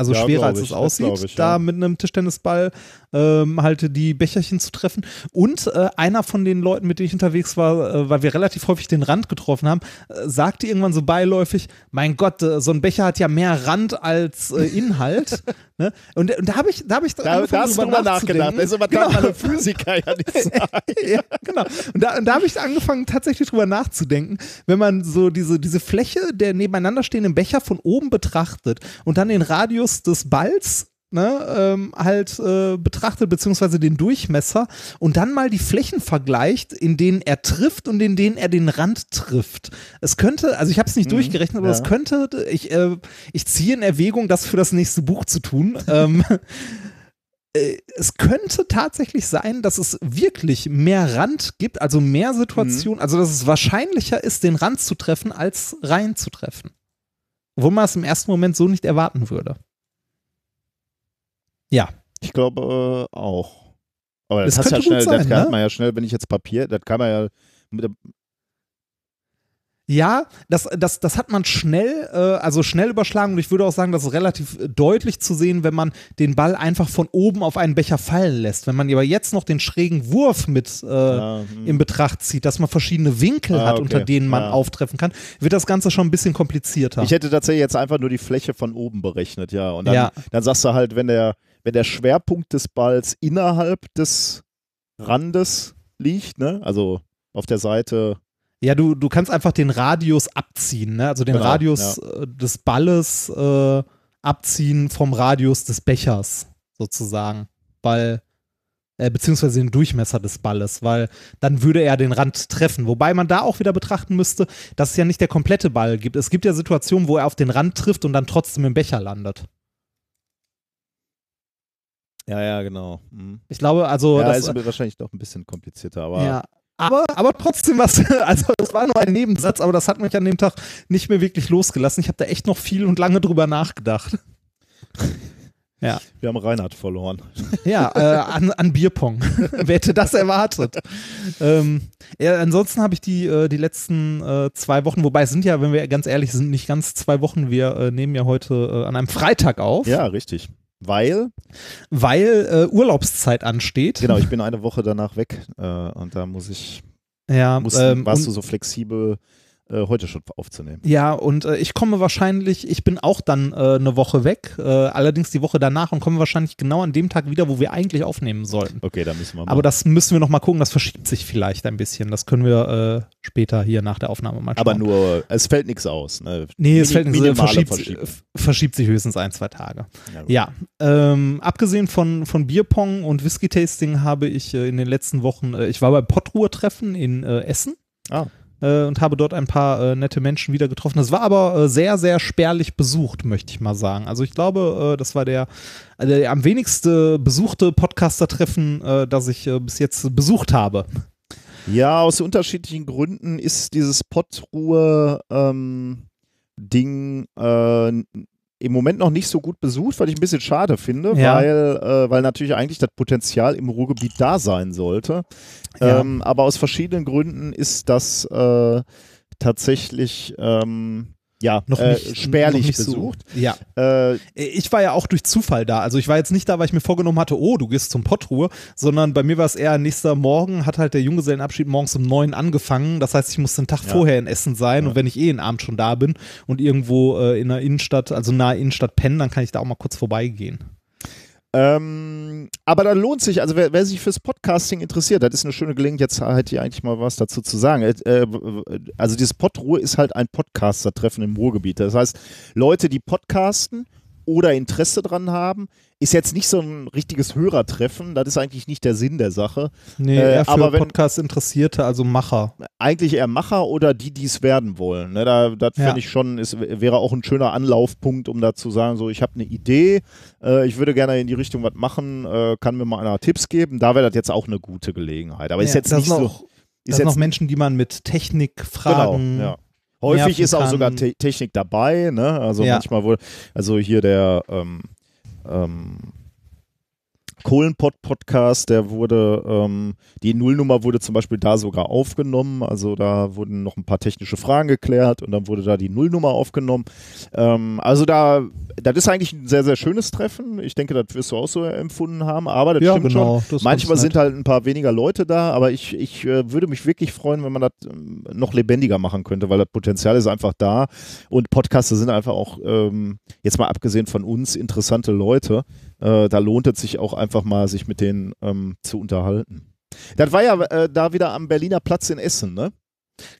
Also ja, schwerer als es aussieht, ich, da mit einem Tischtennisball ähm, halt die Becherchen zu treffen. Und äh, einer von den Leuten, mit denen ich unterwegs war, äh, weil wir relativ häufig den Rand getroffen haben, äh, sagte irgendwann so beiläufig: Mein Gott, äh, so ein Becher hat ja mehr Rand als äh, Inhalt. [LAUGHS] ne? Und, und da habe ich, da habe ich da, da hast drüber nachgedacht. Also man genau. darf Physiker ja nicht [LAUGHS] sagen. ja, genau. Und da, und da habe ich angefangen, tatsächlich drüber nachzudenken, wenn man so diese, diese Fläche der nebeneinander stehenden Becher von oben betrachtet und dann den Radius des Balls Ne, ähm, halt äh, betrachtet, beziehungsweise den Durchmesser und dann mal die Flächen vergleicht, in denen er trifft und in denen er den Rand trifft. Es könnte, also ich habe es nicht mhm, durchgerechnet, aber ja. es könnte, ich, äh, ich ziehe in Erwägung, das für das nächste Buch zu tun. [LAUGHS] ähm, äh, es könnte tatsächlich sein, dass es wirklich mehr Rand gibt, also mehr Situationen, mhm. also dass es wahrscheinlicher ist, den Rand zu treffen, als rein zu treffen. Wo man es im ersten Moment so nicht erwarten würde. Ja. Ich glaube äh, auch. Aber das, das, ja schnell, sein, das kann ne? man ja schnell, wenn ich jetzt Papier, das kann man ja mit, ja, das, das, das hat man schnell, äh, also schnell überschlagen und ich würde auch sagen, das ist relativ deutlich zu sehen, wenn man den Ball einfach von oben auf einen Becher fallen lässt. Wenn man aber jetzt noch den schrägen Wurf mit äh, ja, hm. in Betracht zieht, dass man verschiedene Winkel ah, hat, okay. unter denen man ja. auftreffen kann, wird das Ganze schon ein bisschen komplizierter. Ich hätte tatsächlich jetzt einfach nur die Fläche von oben berechnet, ja. Und dann, ja. dann sagst du halt, wenn der, wenn der Schwerpunkt des Balls innerhalb des Randes liegt, ne, also auf der Seite ja, du, du kannst einfach den Radius abziehen, ne? also den genau, Radius ja. Äh, des Balles äh, abziehen vom Radius des Bechers sozusagen, weil äh, beziehungsweise den Durchmesser des Balles, weil dann würde er den Rand treffen. Wobei man da auch wieder betrachten müsste, dass es ja nicht der komplette Ball gibt. Es gibt ja Situationen, wo er auf den Rand trifft und dann trotzdem im Becher landet. Ja, ja, genau. Mhm. Ich glaube, also. Ja, das ist wahrscheinlich doch ein bisschen komplizierter, aber. Ja, aber, aber trotzdem was, [LAUGHS] also das war nur ein Nebensatz, aber das hat mich an dem Tag nicht mehr wirklich losgelassen. Ich habe da echt noch viel und lange drüber nachgedacht. [LAUGHS] Ja, Wir haben Reinhard verloren. [LAUGHS] ja äh, an, an Bierpong. Wer hätte das erwartet? ähm, ja, ansonsten habe ich die, äh, die letzten äh, zwei Wochen, wobei es sind ja, wenn wir ganz ehrlich sind, nicht ganz zwei Wochen. Wir äh, nehmen ja heute äh, an einem Freitag auf, Ja, richtig. Weil, weil äh, Urlaubszeit ansteht. genau, ich bin eine Woche danach weg äh, und da muss ich, Ja, muss, ähm, warst du so flexibel, heute schon aufzunehmen. Ja, und äh, ich komme wahrscheinlich, ich bin auch dann äh, eine Woche weg, äh, allerdings die Woche danach und komme wahrscheinlich genau an dem Tag wieder, wo wir eigentlich aufnehmen sollten. Okay, da müssen wir mal. Aber das müssen wir noch mal gucken, das verschiebt sich vielleicht ein bisschen. Das können wir äh, später hier nach der Aufnahme mal schauen. Aber nur, es fällt nichts aus. Ne? Nee, es Mini- fällt nicht, minimale verschiebt, verschiebt sich höchstens ein, zwei Tage. Ja. Ja, ähm, abgesehen von, von Bierpong und Whisky-Tasting habe ich äh, in den letzten Wochen, äh, ich war bei Pottruhe-Treffen in äh, Essen. Ah. Äh, und habe dort ein paar äh, nette Menschen wieder getroffen. Das war aber äh, sehr, sehr spärlich besucht, möchte ich mal sagen. Also ich glaube, äh, das war der, äh, der am wenigste besuchte Podcaster-Treffen, äh, das ich bis jetzt besucht habe. Ja, aus unterschiedlichen Gründen ist dieses Pottruhe-Ding äh, im Moment noch nicht so gut besucht, weil ich ein bisschen schade finde, Ja. weil, äh, weil natürlich eigentlich das Potenzial im Ruhrgebiet da sein sollte. Ja. Ähm, aber aus verschiedenen Gründen ist das äh, tatsächlich ähm, ja, Noch äh, nicht, spärlich noch nicht besucht. So. Ja. Äh, Ich war ja auch durch Zufall da. Also ich war jetzt nicht da, weil ich mir vorgenommen hatte, oh, du gehst zum Pottruhe, sondern bei mir war es eher nächster Morgen, hat halt der Junggesellenabschied morgens um neun angefangen. Das heißt, ich musste einen Tag Ja. vorher in Essen sein Ja. und wenn ich eh einen Abend schon da bin und irgendwo äh, in der Innenstadt, also nahe Innenstadt pennen, dann kann ich da auch mal kurz vorbeigehen. Ähm, aber da lohnt sich, also wer, wer sich fürs Podcasting interessiert, das ist eine schöne Gelegenheit, jetzt halt hier eigentlich mal was dazu zu sagen. Äh, also dieses Podruhe ist halt ein Podcaster-Treffen im Ruhrgebiet. Das heißt, Leute, die podcasten oder Interesse dran haben, ist jetzt nicht so ein richtiges Hörertreffen, das ist eigentlich nicht der Sinn der Sache. Nee, Äh, eher für aber wenn- Podcast-Interessierte, also Macher. Eigentlich eher Macher oder die, die es werden wollen. Ne, da, das Ja. finde ich schon, ist, wäre auch ein schöner Anlaufpunkt, um da zu sagen, so ich habe eine Idee, äh, ich würde gerne in die Richtung was machen, äh, kann mir mal einer Tipps geben. Da wäre das jetzt auch eine gute Gelegenheit. Aber ist Ja, jetzt das nicht sind so. Ist jetzt noch Menschen, die man mit Technik fragen. Genau, ja. Häufig ist auch kann. sogar Te Technik dabei, ne? Also Ja. manchmal wohl, also hier der ähm, ähm, Kohlenpott-Podcast, der wurde, ähm, die Nullnummer wurde zum Beispiel da sogar aufgenommen. Also da wurden noch ein paar technische Fragen geklärt und dann wurde da die Nullnummer aufgenommen. Ähm, also da, das ist eigentlich ein sehr, sehr schönes Treffen. Ich denke, das wirst du auch so empfunden haben. Aber das Ja, stimmt schon. genau. Das ist Manchmal sind halt ein paar weniger Leute da, aber ich, ich äh, würde mich wirklich freuen, wenn man das ähm, noch lebendiger machen könnte, weil das Potenzial ist einfach da und Podcaster sind einfach auch, ähm, jetzt mal abgesehen von uns, interessante Leute. Äh, da lohnt es sich auch einfach mal, sich mit denen ähm, zu unterhalten. Das war ja äh, da wieder am Berliner Platz in Essen, ne?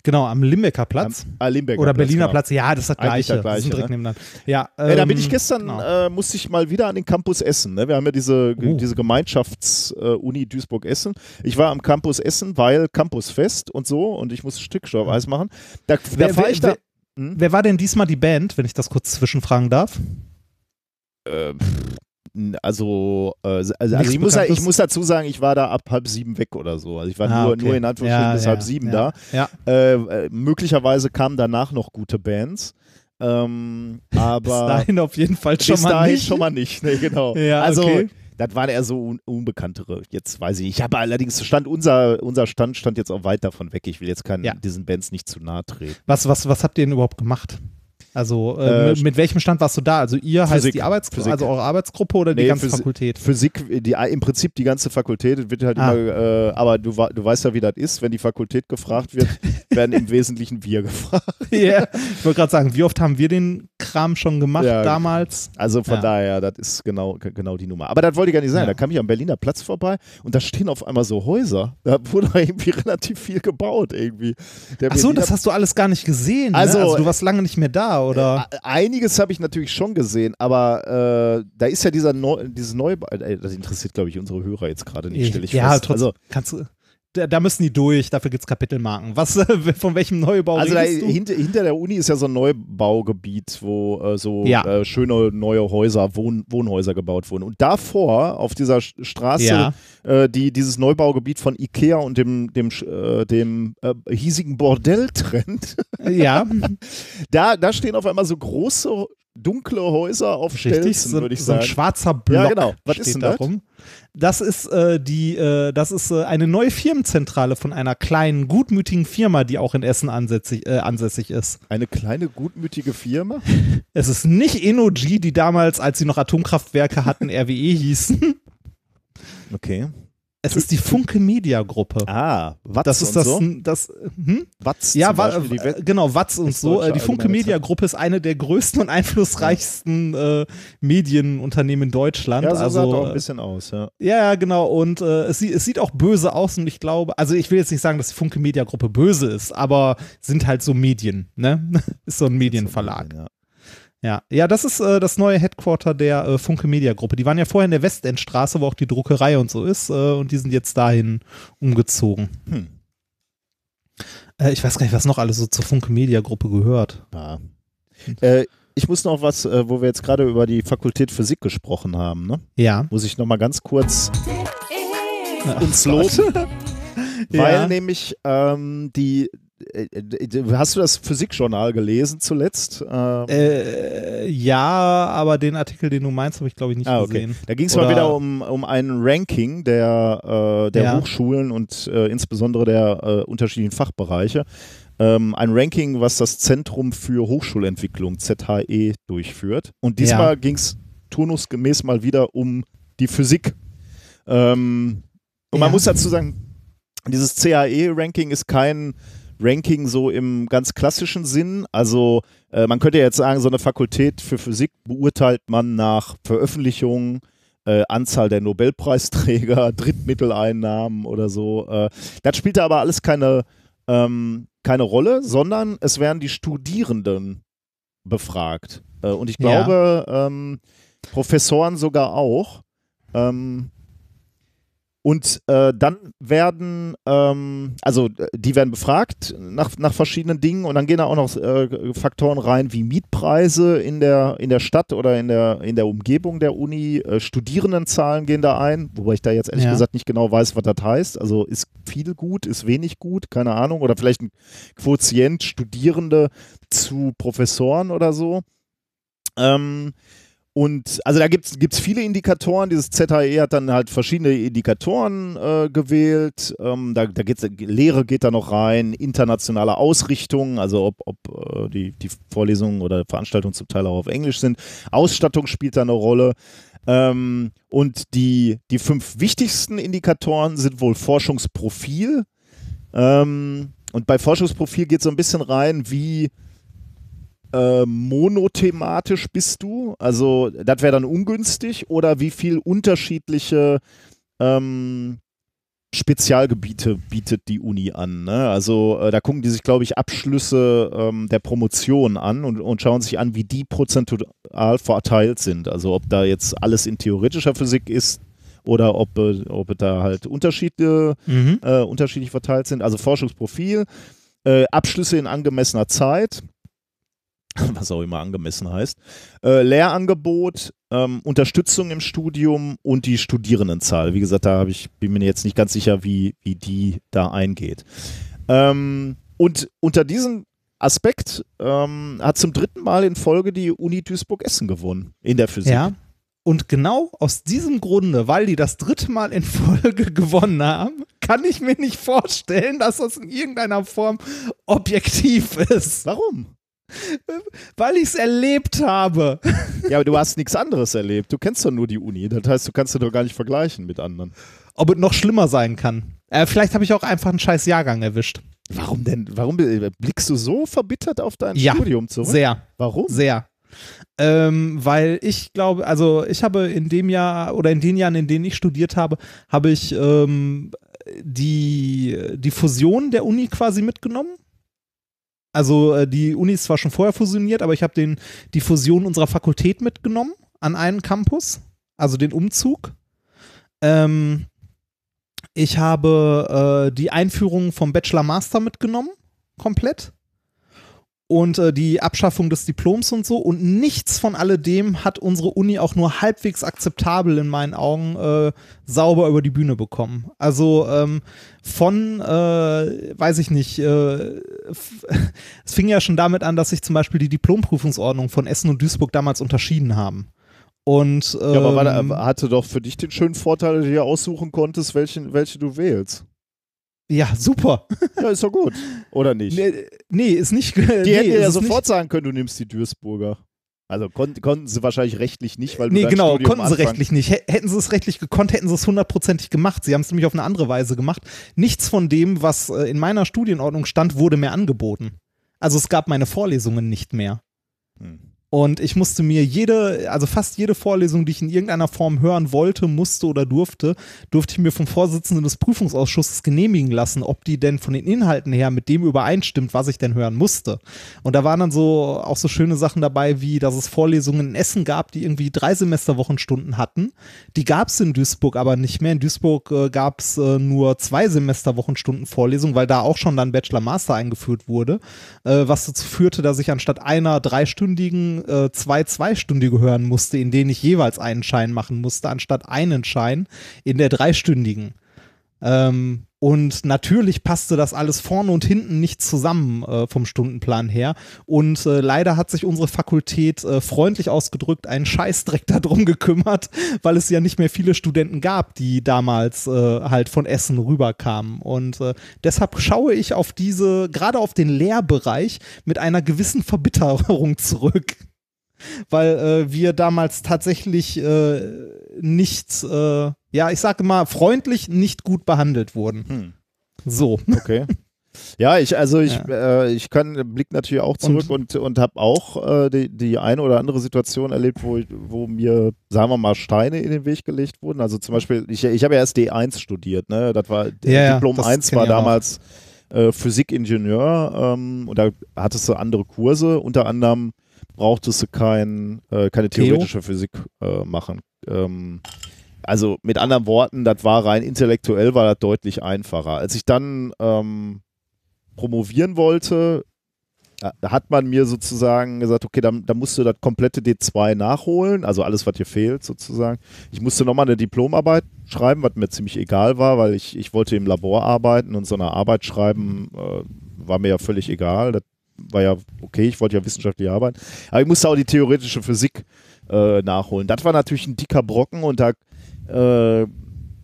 Genau, am Limbecker Platz. Am, ah, Limbecker Oder Berliner genau. Platz, ja, das ist das Gleiche. das Gleiche, sind direkt ne? nebeneinander. Ja, Ja, da bin ähm, ich gestern, genau. äh, musste ich mal wieder an den Campus Essen. Ne? Wir haben ja diese, Oh. diese Gemeinschafts-Uni Duisburg-Essen. Ich war am Campus Essen, weil Campusfest und so und ich musste Stückstoff-Eis machen. Da, da Wer- wer- ich da. wer- Wer war denn diesmal die Band, wenn ich das kurz zwischenfragen darf? Äh, also, äh, also, also ich, muss, ich muss dazu sagen, ich war da ab halb sieben weg oder so. Also ich war Ah, nur, okay. nur in Anführungsstrichen Ja, bis ja, halb sieben ja. Da. Äh, äh, möglicherweise kamen danach noch gute Bands. Ähm, [LAUGHS] bis aber dahin auf jeden Fall schon bis mal dahin nicht. schon mal nicht. Ne, genau. [LAUGHS] Ja, also, okay. das waren eher so un unbekanntere. Jetzt weiß ich. Ich habe allerdings stand unser unser Stand stand jetzt auch weit davon weg. Ich will jetzt keinen diesen Bands nicht zu nahe treten. Was, was, was habt ihr denn überhaupt gemacht? Also äh, Äh, mit, mit welchem Stand warst du da? Also ihr heißt Physik. die Arbeitsgruppe, also eure Arbeitsgruppe oder die Nee, ganze Physi- Fakultät? Physik, die, im Prinzip die ganze Fakultät wird halt Ah. immer, äh, aber du, du weißt ja, wie das ist, wenn die Fakultät gefragt wird, [LAUGHS] werden im Wesentlichen wir gefragt. Ja, ich wollte gerade sagen, wie oft haben wir den Kram schon gemacht Ja. damals? Also von Ja. daher, das ist genau, genau die Nummer. Aber das wollte ich gar nicht sagen. Ja. Da kam ich am Berliner Platz vorbei und da stehen auf einmal so Häuser. Da wurde [LAUGHS] irgendwie relativ viel gebaut irgendwie. Der Ach so, Berliner das hast du alles gar nicht gesehen. Also, ne? also du warst lange nicht mehr da, oder? Äh, Einiges habe ich natürlich schon gesehen, aber äh, da ist ja dieser Neu dieses Neubau, äh, das interessiert, glaube ich, unsere Hörer jetzt gerade nicht, stelle ich ja, fest. trotzdem. Also, kannst du, da, da müssen die durch, dafür gibt es Kapitelmarken. Was, [LAUGHS] von welchem Neubau also da, redest du? hinter, hinter der Uni ist ja so ein Neubaugebiet, wo äh, so Ja. äh, schöne neue Häuser, Wohn Wohnhäuser gebaut wurden. Und davor, auf dieser Straße, Ja. äh, die dieses Neubaugebiet von Ikea und dem, dem, äh, dem äh, hiesigen Bordell trennt, ja, [LAUGHS] da, da stehen auf einmal so große dunkle Häuser auf Richtig, Stelzen, so, würde ich so ein sagen. schwarzer Block Ja, genau. Was steht ist denn da das? rum. Das ist äh, die, äh, das ist äh, eine neue Firmenzentrale von einer kleinen, gutmütigen Firma, die auch in Essen ansässig, äh, ansässig ist. Eine kleine, gutmütige Firma? [LAUGHS] Es ist nicht Energy, die damals, als sie noch Atomkraftwerke hatten, RWE hießen. Okay. Es ist die Funke Media Gruppe. Ah, Watz Das ist das, so? das hm? Watz Ja, wa Beispiel, Welt- genau, Watz und so. Äh, Die Funke Media. Gruppe ist eine der größten und einflussreichsten äh, Medienunternehmen in Deutschland. Ja, so also, sah doch ein äh, bisschen aus, ja. Ja, genau. Und äh, es, sieht, es sieht auch böse aus und ich glaube, also ich will jetzt nicht sagen, dass die Funke Media Gruppe böse ist, aber sind halt so Medien, ne? [LAUGHS] ist so ein Medienverlag. Ja. Ja, ja, das ist äh, das neue Headquarter der äh, Funke Media Gruppe. Die waren ja vorher in der Westendstraße, wo auch die Druckerei und so ist, äh, und die sind jetzt dahin umgezogen. Hm. Äh, ich weiß gar nicht, was noch alles so zur Funke Media Gruppe gehört. Ja. Äh, ich muss noch was, äh, wo wir jetzt gerade über die Fakultät Physik gesprochen haben, ne? Ja. muss ich noch mal ganz kurz Ach uns Gott. loben, [LAUGHS] weil Ja. nämlich ähm, die hast du das Physikjournal gelesen zuletzt? Ähm, Äh, ja, aber den Artikel, den du meinst, habe ich glaube ich nicht Ah, okay. gesehen. Da ging es mal wieder um, um ein Ranking der, äh, der Ja. Hochschulen und äh, insbesondere der äh, unterschiedlichen Fachbereiche. Ähm, ein Ranking, was das Zentrum für Hochschulentwicklung, ZHE, durchführt. Und diesmal Ja. ging es turnusgemäß mal wieder um die Physik. Ähm, und man Ja. muss dazu sagen, dieses CHE-Ranking ist kein Ranking so im ganz klassischen Sinn. Also äh, man könnte jetzt sagen, so eine Fakultät für Physik beurteilt man nach Veröffentlichungen, äh, Anzahl der Nobelpreisträger, [LAUGHS] Drittmitteleinnahmen oder so. Äh, das spielt da aber alles keine, ähm, keine Rolle, sondern es werden die Studierenden befragt. Äh, und ich Ja. glaube, ähm, Professoren sogar auch. Ähm, und äh, dann werden, ähm, also äh, die werden befragt nach, nach verschiedenen Dingen und dann gehen da auch noch äh, Faktoren rein wie Mietpreise in der, in der Stadt oder in der, in der Umgebung der Uni, äh, Studierendenzahlen gehen da ein, wobei ich da jetzt ehrlich Ja. gesagt nicht genau weiß, was das heißt. Also ist viel gut, ist wenig gut, keine Ahnung, oder vielleicht ein Quotient Studierende zu Professoren oder so. Ähm, und also da gibt es viele Indikatoren. Dieses ZHE hat dann halt verschiedene Indikatoren äh, gewählt. Ähm, da da geht's, Lehre geht da noch rein, internationale Ausrichtung, also ob, ob äh, die, die Vorlesungen oder Veranstaltungen zum Teil auch auf Englisch sind. Ausstattung spielt da eine Rolle. Ähm, und die, die fünf wichtigsten Indikatoren sind wohl Forschungsprofil. Ähm, und bei Forschungsprofil geht so ein bisschen rein, wie äh, monothematisch bist du? Also, das wäre dann ungünstig oder wie viel unterschiedliche ähm, Spezialgebiete bietet die Uni an? Ne? Also, äh, da gucken die sich, glaube ich, Abschlüsse ähm, der Promotion an und, und schauen sich an, wie die prozentual verteilt sind. Also, ob da jetzt alles in theoretischer Physik ist oder ob, äh, ob da halt Unterschiede Mhm. äh, unterschiedlich verteilt sind. Also Forschungsprofil, äh, Abschlüsse in angemessener Zeit, [LAUGHS] was auch immer angemessen heißt, äh, Lehrangebot, ähm, Unterstützung im Studium und die Studierendenzahl. Wie gesagt, da hab ich, bin mir jetzt nicht ganz sicher, wie, wie die da eingeht. Ähm, und unter diesem Aspekt ähm, hat zum dritten Mal in Folge die Uni Duisburg-Essen gewonnen in der Physik. Ja. Und genau aus diesem Grunde, weil die das dritte Mal in Folge [LAUGHS] gewonnen haben, kann ich mir nicht vorstellen, dass das in irgendeiner Form objektiv ist. Warum? Weil ich es erlebt habe. Ja, aber du hast nichts anderes erlebt. Du kennst doch nur die Uni. Das heißt, du kannst du doch gar nicht vergleichen mit anderen. Ob es noch schlimmer sein kann. Äh, vielleicht habe ich auch einfach einen scheiß Jahrgang erwischt. Warum denn? Warum blickst du so verbittert auf dein Ja, Studium zurück? Sehr. Warum? Sehr. Ähm, weil ich glaube, also ich habe in dem Jahr oder in den Jahren, in denen ich studiert habe, habe ich ähm, die, die Fusion der Uni quasi mitgenommen. Also äh, die Uni ist zwar schon vorher fusioniert, aber ich habe die Fusion unserer Fakultät mitgenommen an einen Campus, also den Umzug. Ähm, ich habe äh, die Einführung vom Bachelor Master mitgenommen, komplett und äh, die Abschaffung des Diploms und so. Und nichts von alledem hat unsere Uni auch nur halbwegs akzeptabel in meinen Augen äh, sauber über die Bühne bekommen. Also ähm, von, äh, weiß ich nicht, äh, [LAUGHS] es fing ja schon damit an, dass sich zum Beispiel die Diplomprüfungsordnung von Essen und Duisburg damals unterschieden haben. Und, ähm, Ja, aber war, hatte doch für dich den schönen Vorteil, dass du dir aussuchen konntest, welchen, welche du wählst. ja, super. Ja, ist doch gut. Oder nicht? Nee, nee ist nicht. [LAUGHS] die nee, hätten ja sofort sagen können, du nimmst die Duisburger. Also kon konnten sie wahrscheinlich rechtlich nicht, weil du Nee, genau, Studium konnten sie Anfang- rechtlich nicht. Hä- Hätten sie es rechtlich gekonnt, hätten sie es hundertprozentig gemacht. Sie haben es nämlich auf eine andere Weise gemacht. Nichts von dem, was äh, in meiner Studienordnung stand, wurde mehr angeboten. Also es gab meine Vorlesungen nicht mehr. Hm. Und ich musste mir jede, also fast jede Vorlesung, die ich in irgendeiner Form hören wollte, musste oder durfte, durfte ich mir vom Vorsitzenden des Prüfungsausschusses genehmigen lassen, ob die denn von den Inhalten her mit dem übereinstimmt, was ich denn hören musste. Und da waren dann so auch so schöne Sachen dabei, wie dass es Vorlesungen in Essen gab, die irgendwie drei Semesterwochenstunden hatten. Die gab es in Duisburg aber nicht mehr. In Duisburg äh, gab es äh, nur zwei Semesterwochenstunden Vorlesungen, weil da auch schon dann Bachelor-Master eingeführt wurde, äh, was dazu führte, dass ich anstatt einer dreistündigen äh, zwei zweistündige hören musste, in denen ich jeweils einen Schein machen musste, anstatt einen Schein in der dreistündigen. Ähm, und natürlich passte das alles vorne und hinten nicht zusammen äh, vom Stundenplan her. Und äh, leider hat sich unsere Fakultät äh, freundlich ausgedrückt einen Scheißdreck [LAUGHS] darum gekümmert, weil es ja nicht mehr viele Studenten gab, die damals äh, halt von Essen rüberkamen. Und äh, deshalb schaue ich auf diese, gerade auf den Lehrbereich, mit einer gewissen Verbitterung [LAUGHS] zurück weil äh, wir damals tatsächlich äh, nicht, äh, ja, ich sage mal, freundlich nicht gut behandelt wurden. Hm. So. Okay. Ja, ich, also ich, äh, ich kann, blick natürlich auch zurück und, und, habe auch äh, die, die eine oder andere Situation erlebt, wo, wo mir, sagen wir mal, Steine in den Weg gelegt wurden. Also zum Beispiel, ich, ich habe ja erst D1 studiert, ne? Das war Ja, ja, Diplom das 1 kenn war damals äh, Physikingenieur ähm, und da hattest du andere Kurse, unter anderem brauchtest du kein, äh, keine Theo? theoretische Physik äh, machen. Ähm, also mit anderen Worten, das war rein intellektuell, war das deutlich einfacher. Als ich dann ähm, promovieren wollte, da hat man mir sozusagen gesagt, okay, dann, dann musst du das komplette D2 nachholen, also alles, was dir fehlt sozusagen. Ich musste nochmal eine Diplomarbeit schreiben, was mir ziemlich egal war, weil ich, ich wollte im Labor arbeiten und so eine Arbeit schreiben äh, war mir ja völlig egal. Das war ja okay, ich wollte ja wissenschaftlich arbeiten. Aber ich musste auch die theoretische Physik äh, nachholen. Das war natürlich ein dicker Brocken und da äh,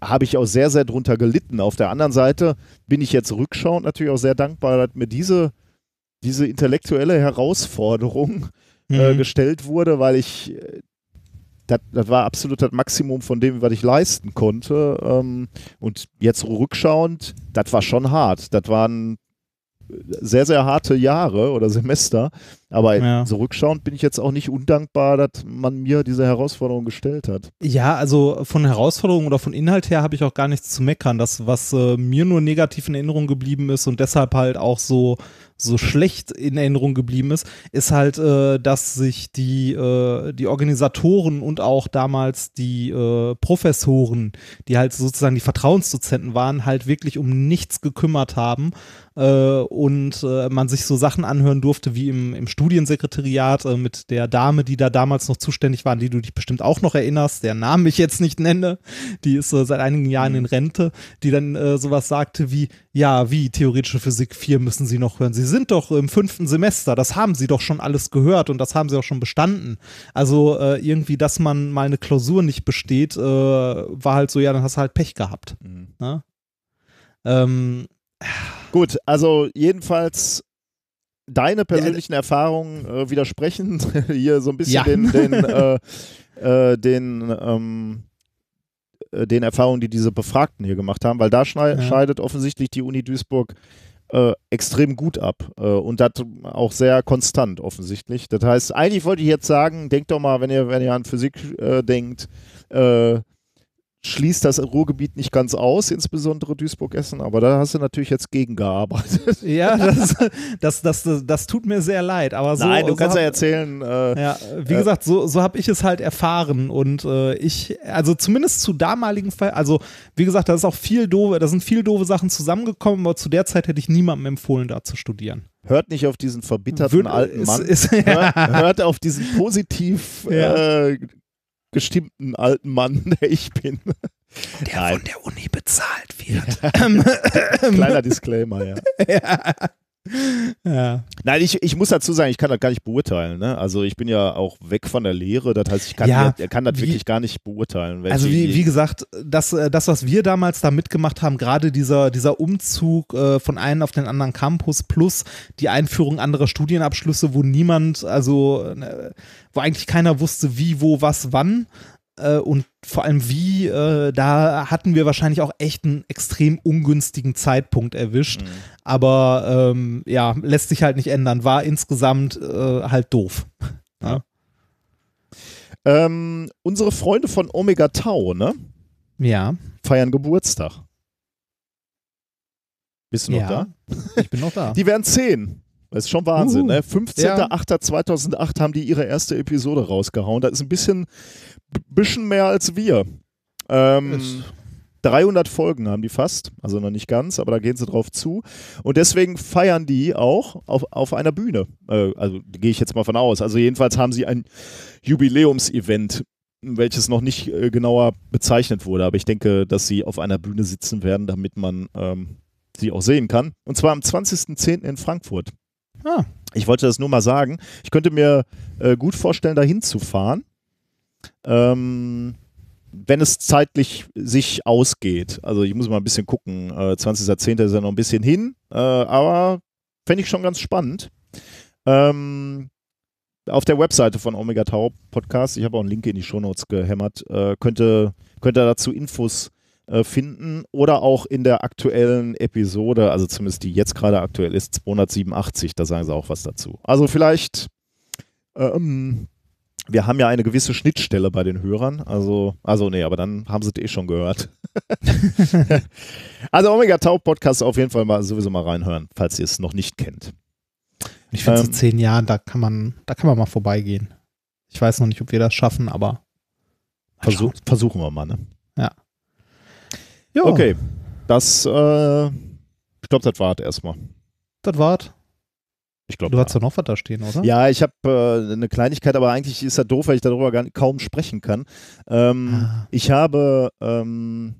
habe ich auch sehr, sehr drunter gelitten. Auf der anderen Seite bin ich jetzt rückschauend natürlich auch sehr dankbar, dass mir diese, diese intellektuelle Herausforderung äh, Mhm. gestellt wurde, weil ich, äh, das, das war absolut das Maximum von dem, was ich leisten konnte. Ähm, und jetzt rückschauend, das war schon hart. Das waren sehr, sehr harte Jahre oder Semester. Aber Ja. so rückschauend bin ich jetzt auch nicht undankbar, dass man mir diese Herausforderung gestellt hat. Ja, also von Herausforderungen oder von Inhalt her habe ich auch gar nichts zu meckern. Das, was äh, mir nur negativ in Erinnerung geblieben ist und deshalb halt auch so, so schlecht in Erinnerung geblieben ist, ist halt, äh, dass sich die, äh, die Organisatoren und auch damals die äh, Professoren, die halt sozusagen die Vertrauensdozenten waren, halt wirklich um nichts gekümmert haben äh, und äh, man sich so Sachen anhören durfte wie im, im Studiensekretariat äh, mit der Dame, die da damals noch zuständig war, an die du dich bestimmt auch noch erinnerst, deren Namen ich jetzt nicht nenne, die ist äh, seit einigen Jahren in Rente, die dann äh, sowas sagte wie, ja, wie theoretische Physik 4 müssen Sie noch hören. Sie sind doch im fünften Semester, das haben Sie doch schon alles gehört und das haben Sie auch schon bestanden. Also äh, irgendwie, dass man mal eine Klausur nicht besteht, äh, war halt so, ja, dann hast du halt Pech gehabt. Ne? Ähm, Gut, also jedenfalls deine persönlichen Erfahrungen äh, widersprechen [LAUGHS] hier so ein bisschen Ja. den, den, [LAUGHS] äh, äh, den, ähm, äh, den Erfahrungen, die diese Befragten hier gemacht haben, weil da Ja. scheidet offensichtlich die Uni Duisburg äh, extrem gut ab äh, und das auch sehr konstant offensichtlich. Das heißt, eigentlich wollte ich jetzt sagen, denkt doch mal, wenn ihr, wenn ihr an Physik denkt, äh, schließt das Ruhrgebiet nicht ganz aus, insbesondere Duisburg-Essen, aber da hast du natürlich jetzt gegengearbeitet. [LAUGHS] ja, das, das, das, das, tut mir sehr leid, aber so. Nein, du kannst ja erzählen, äh, Ja, wie Äh, gesagt, so, so habe ich es halt erfahren und äh, ich, also zumindest zu damaligen Fall, also wie gesagt, da ist auch viel doofe, da sind viel doofe Sachen zusammengekommen, aber zu der Zeit hätte ich niemandem empfohlen, da zu studieren. hört nicht auf diesen verbitterten Würd- alten ist- Mann, ist- [LAUGHS] hört, hört auf diesen positiv Ja. äh, gestimmten alten Mann, [LAUGHS] der ich bin. Der Nein. von der Uni bezahlt wird. Kleiner Disclaimer, ja. [LAUGHS] Ja. [LAUGHS] Nein, ich, ich muss dazu sagen, ich kann das gar nicht beurteilen. Ne? Also ich bin ja auch weg von der Lehre, das heißt, ich kann, Ja, mir- kann das wie- wirklich gar nicht beurteilen. Also wie, wie gesagt, das, äh, das, was wir damals da mitgemacht haben, gerade dieser, dieser Umzug äh, von einem auf den anderen Campus plus die Einführung anderer Studienabschlüsse, wo niemand, also äh, wo eigentlich keiner wusste, wie, wo, was, wann äh, und vor allem wie, äh, da hatten wir wahrscheinlich auch echt einen extrem ungünstigen Zeitpunkt erwischt. Mhm. Aber ähm, ja, lässt sich halt nicht ändern. War insgesamt äh, halt doof. [LAUGHS] ähm, unsere Freunde von Omega Tau, ne? Ja, Feiern Geburtstag. Bist du noch ja. da? Ich bin noch da. [LAUGHS] Die werden 10. Das ist schon Wahnsinn, Uhu. ne? 15.08.2008 haben die ihre erste Episode rausgehauen. Das ist ein bisschen, bisschen mehr als wir. Ähm, Ist- 300 Folgen haben die fast, also noch nicht ganz, aber da gehen sie drauf zu. Und deswegen feiern die auch auf, auf einer Bühne. Äh, also gehe ich jetzt mal von aus. Also jedenfalls haben sie ein Jubiläumsevent, welches noch nicht äh, genauer bezeichnet wurde. Aber ich denke, dass sie auf einer Bühne sitzen werden, damit man ähm, sie auch sehen kann. Und zwar am 20.10. in Frankfurt. Ah. Ich wollte das nur mal sagen. Ich könnte mir äh, gut vorstellen, dahin zu fahren. Ähm, wenn es zeitlich sich ausgeht. Also ich muss mal ein bisschen gucken. Äh, 20.10. ist ja noch ein bisschen hin, äh, aber fände ich schon ganz spannend. Ähm, auf der Webseite von Omega Tau Podcast, ich habe auch einen Link in die Shownotes gehämmert, äh, könnte, könnt ihr dazu Infos finden oder auch in der aktuellen Episode, also zumindest die jetzt gerade aktuell ist, 287, da sagen sie auch was dazu. Also vielleicht, ähm, wir haben ja eine gewisse Schnittstelle bei den Hörern, also, also nee, aber dann haben sie es eh schon gehört. [LAUGHS] also Omega Tau Podcast auf jeden Fall mal sowieso mal reinhören, falls ihr es noch nicht kennt. Ich finde, Ähm, so zehn Jahren, da kann man, da kann man mal vorbeigehen. Ich weiß noch nicht, ob wir das schaffen, aber. Versuch, versuchen wir mal, ne? Ja, Okay, das, äh, ich glaube, das war erstmal. Das war's. Ich glaube, Du hast doch noch was da stehen, oder? Ja, ich habe äh, eine Kleinigkeit, aber eigentlich ist das doof, weil ich darüber gar, kaum sprechen kann. Ähm, Ah. Ich habe, ähm,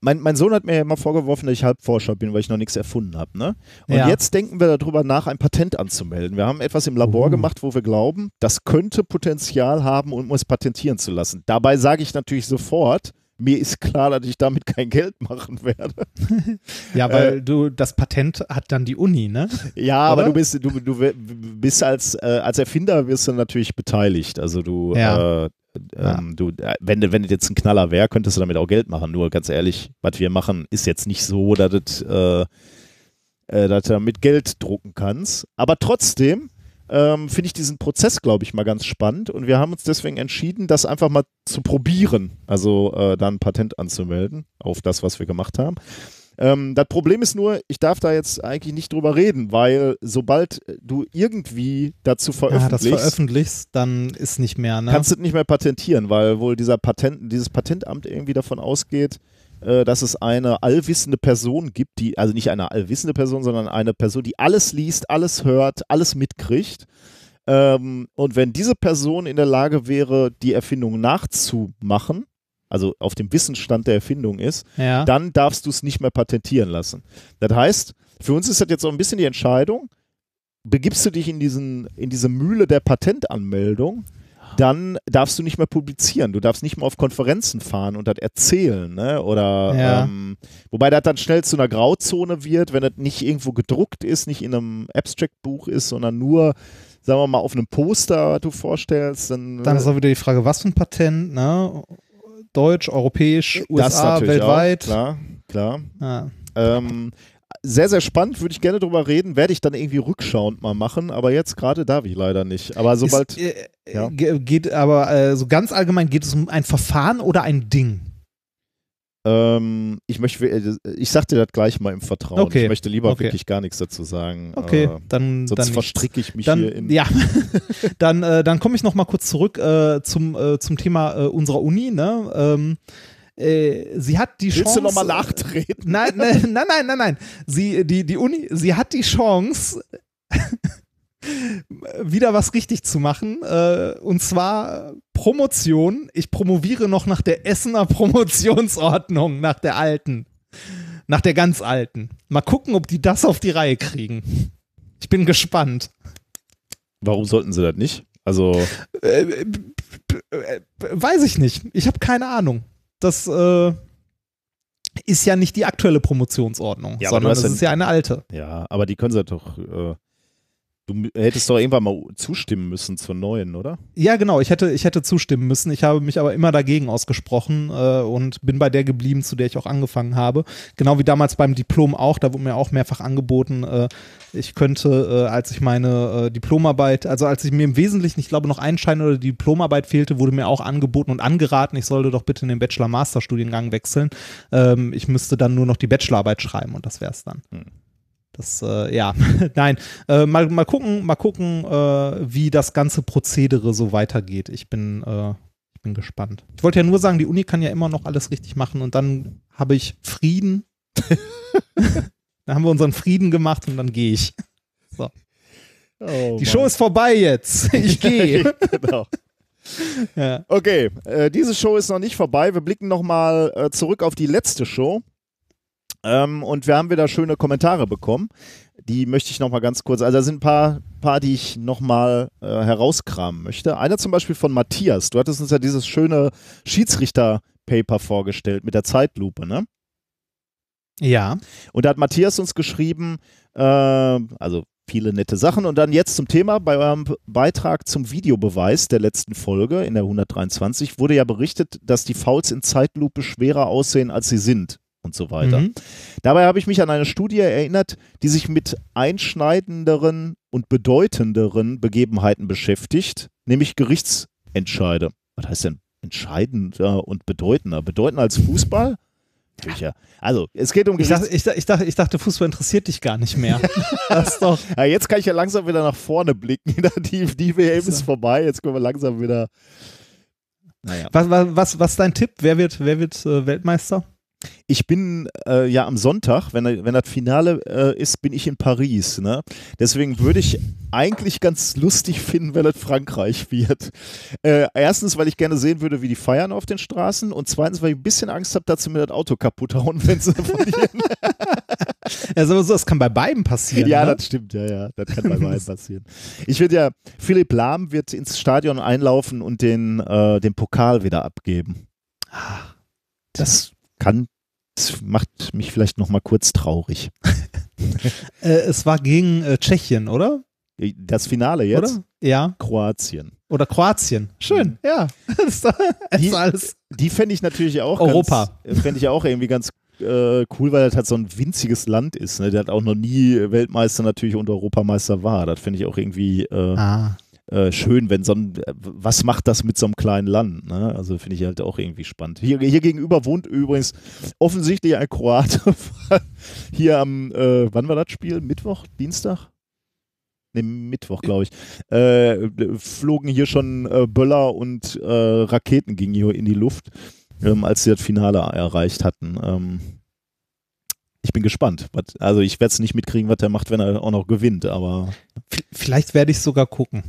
mein, mein Sohn hat mir ja immer vorgeworfen, dass ich Halbforscher bin, weil ich noch nichts erfunden habe. Ne? Und Ja. jetzt denken wir darüber nach, ein Patent anzumelden. Wir haben etwas im Labor Uh. gemacht, wo wir glauben, das könnte Potenzial haben, um es patentieren zu lassen. Dabei sage ich natürlich sofort, mir ist klar, dass ich damit kein Geld machen werde. [LAUGHS] Ja, weil du, das Patent hat dann die Uni, ne? Ja, aber Oder? du bist, du, du bist als, äh, als Erfinder wirst du natürlich beteiligt. Also du, Ja. äh, ähm, du äh, wenn, du- wenn das jetzt ein Knaller wäre, könntest du damit auch Geld machen. Nur ganz ehrlich, was wir machen, ist jetzt nicht so, dass, das, äh, äh, dass du damit Geld drucken kannst. Aber trotzdem ähm, finde ich diesen Prozess, glaube ich, mal ganz spannend. Und wir haben uns deswegen entschieden, das einfach mal zu probieren. Also äh, da ein Patent anzumelden auf das, was wir gemacht haben. Ähm, das Problem ist nur, ich darf da jetzt eigentlich nicht drüber reden, weil sobald du irgendwie dazu Ja, Ah, das veröffentlichst, veröffentlichst, dann ist nicht mehr, ne? kannst du nicht mehr patentieren, weil wohl dieser Patent, dieses Patentamt irgendwie davon ausgeht, äh, dass es eine allwissende Person gibt, die, also nicht eine allwissende Person, sondern eine Person, die alles liest, alles hört, alles mitkriegt. Ähm, und wenn diese Person in der Lage wäre, die Erfindung nachzumachen, also auf dem Wissensstand der Erfindung ist, ja. dann darfst du es nicht mehr patentieren lassen. Das heißt, für uns ist das jetzt so ein bisschen die Entscheidung, begibst du dich in, diesen, in diese Mühle der Patentanmeldung, dann darfst du nicht mehr publizieren. Du darfst nicht mehr auf Konferenzen fahren und das erzählen. Ne? Oder Ja. ähm, wobei das dann schnell zu einer Grauzone wird, wenn das nicht irgendwo gedruckt ist, nicht in einem Abstract-Buch ist, sondern nur, sagen wir mal, auf einem Poster, was du vorstellst. Dann, Dann ist auch wieder die Frage, was für ein Patent, ne? Deutsch, europäisch, USA, weltweit. Auch, klar, klar. Ja. Ähm, sehr, sehr spannend, würde ich gerne drüber reden, werde ich dann irgendwie rückschauend mal machen, aber jetzt gerade darf ich leider nicht. Aber sobald. Ist, äh, ja. ge- geht aber äh, so ganz allgemein geht es um ein Verfahren oder ein Ding? ähm, ich möchte, ich sag dir das gleich mal im Vertrauen. Okay. Ich möchte lieber Okay. wirklich gar nichts dazu sagen. Okay, Äh, dann sonst dann verstricke ich mich hier dann, in. ja, [LAUGHS] dann, äh, dann komme ich noch mal kurz zurück äh, zum, äh, zum Thema äh, unserer Uni. Ne? Ähm, äh, sie hat die Willst Chance. du nochmal nachtreten? Nein, nein, [LAUGHS] nein, nein, nein, nein. Sie, die, die Uni, sie hat die Chance, [LAUGHS] wieder was richtig zu machen. Äh, und zwar Promotion. Ich promoviere noch nach der Essener Promotionsordnung, nach der alten. Nach der ganz alten. Mal gucken, ob die das auf die Reihe kriegen. Ich bin gespannt. Warum sollten sie das nicht? Also. Äh, äh, äh, weiß ich nicht. Ich habe keine Ahnung. Das äh, ist ja nicht die aktuelle Promotionsordnung, Ja, sondern das ja- ist ja eine alte. Ja, aber die können sie doch. Äh, du m- hättest doch irgendwann mal zustimmen müssen zur neuen, oder? Ja, genau. Ich hätte, ich hätte zustimmen müssen. Ich habe mich aber immer dagegen ausgesprochen äh, und bin bei der geblieben, zu der ich auch angefangen habe. Genau wie damals beim Diplom auch. Da wurde mir auch mehrfach angeboten, äh, ich könnte, äh, als ich meine äh, Diplomarbeit, also als ich mir im Wesentlichen, ich glaube, noch ein Schein oder die Diplomarbeit fehlte, wurde mir auch angeboten und angeraten, ich sollte doch bitte in den Bachelor-Master-Studiengang wechseln. Ähm, ich müsste dann nur noch die Bachelorarbeit schreiben und das wäre es dann. Hm. Das, äh, ja, [LAUGHS] nein. Äh, mal, mal gucken, mal gucken, äh, wie das ganze Prozedere so weitergeht. Ich bin, äh, ich bin gespannt. Ich wollte ja nur sagen, die Uni kann ja immer noch alles richtig machen und dann habe ich Frieden. [LAUGHS] dann haben wir unseren Frieden gemacht und dann gehe ich. Oh, Die Show ist vorbei jetzt. [LAUGHS] Ich gehe. genau. ja. Okay, äh, diese Show ist noch nicht vorbei. Wir blicken nochmal äh, zurück auf die letzte Show. Ähm, und wir haben wieder schöne Kommentare bekommen. Die möchte ich nochmal ganz kurz, also da sind ein paar, paar die ich nochmal äh, herauskramen möchte. Einer zum Beispiel von Matthias. Du hattest uns ja dieses schöne Schiedsrichter-Paper vorgestellt mit der Zeitlupe, ne? ja. Und da hat Matthias uns geschrieben, äh, also viele nette Sachen. Und dann jetzt zum Thema. Bei eurem Beitrag zum Videobeweis der letzten Folge in der 123 wurde ja berichtet, dass die Fouls in Zeitlupe schwerer aussehen, als sie sind und so weiter. Mhm. Dabei habe ich mich an eine Studie erinnert, die sich mit einschneidenderen und bedeutenderen Begebenheiten beschäftigt, nämlich Gerichtsentscheide. Was heißt denn entscheidender und bedeutender? Bedeutender als Fußball? Sicher. Also, es geht um Ich, dachte, ich, dachte- ich, dachte, ich dachte, Fußball interessiert dich gar nicht mehr. [LAUGHS] das doch. Ja, jetzt kann ich ja langsam wieder nach vorne blicken. [LAUGHS] Die, die WM ist vorbei, jetzt können wir langsam wieder. Naja. Was, was, was, was ist dein Tipp? Wer wird, wer wird äh, Weltmeister? Ich bin äh, ja am Sonntag, wenn, wenn das Finale äh, ist, bin ich in Paris. Ne? Deswegen würde ich eigentlich ganz lustig finden, wenn es Frankreich wird. Äh, erstens, weil ich gerne sehen würde, wie die feiern auf den Straßen. Und zweitens, weil ich ein bisschen Angst habe, dass sie mir das Auto kaputt hauen, [LAUGHS] wenn sie verlieren. [LAUGHS] Also, so, das kann bei beiden passieren. Ja, ne? das stimmt, ja, ja. Das kann bei beiden passieren. Ich würde ja, Philipp Lahm wird ins Stadion einlaufen und den, äh, den Pokal wieder abgeben. Das kann, das macht mich vielleicht nochmal kurz traurig. [LAUGHS] Äh, es war gegen äh, Tschechien, oder? Das Finale jetzt, Oder? Ja. Kroatien. Oder Kroatien. Schön, ja. [LAUGHS] Doch- das [LAUGHS] Die- alles. Die fände ich natürlich auch Europa. Ganz, fände ich auch irgendwie ganz äh, cool, weil das halt so ein winziges Land ist. Ne? Der hat auch noch nie Weltmeister natürlich und Europameister war. Das finde ich auch irgendwie äh, Ah. Äh, schön, wenn so ein, äh, was macht das mit so einem kleinen Land? Ne? Also finde ich halt auch irgendwie spannend. Hier, hier gegenüber wohnt übrigens offensichtlich ein Kroate. [LAUGHS] hier am, äh, wann war das Spiel? Mittwoch? Dienstag? Ne, Mittwoch, glaube ich. Äh, flogen hier schon äh, Böller und Raketen gingen hier in die Luft, ähm, als sie das Finale erreicht hatten. Ähm, ich bin gespannt. Also ich werde es nicht mitkriegen, was er macht, wenn er auch noch gewinnt, aber Vielleicht werde ich sogar gucken.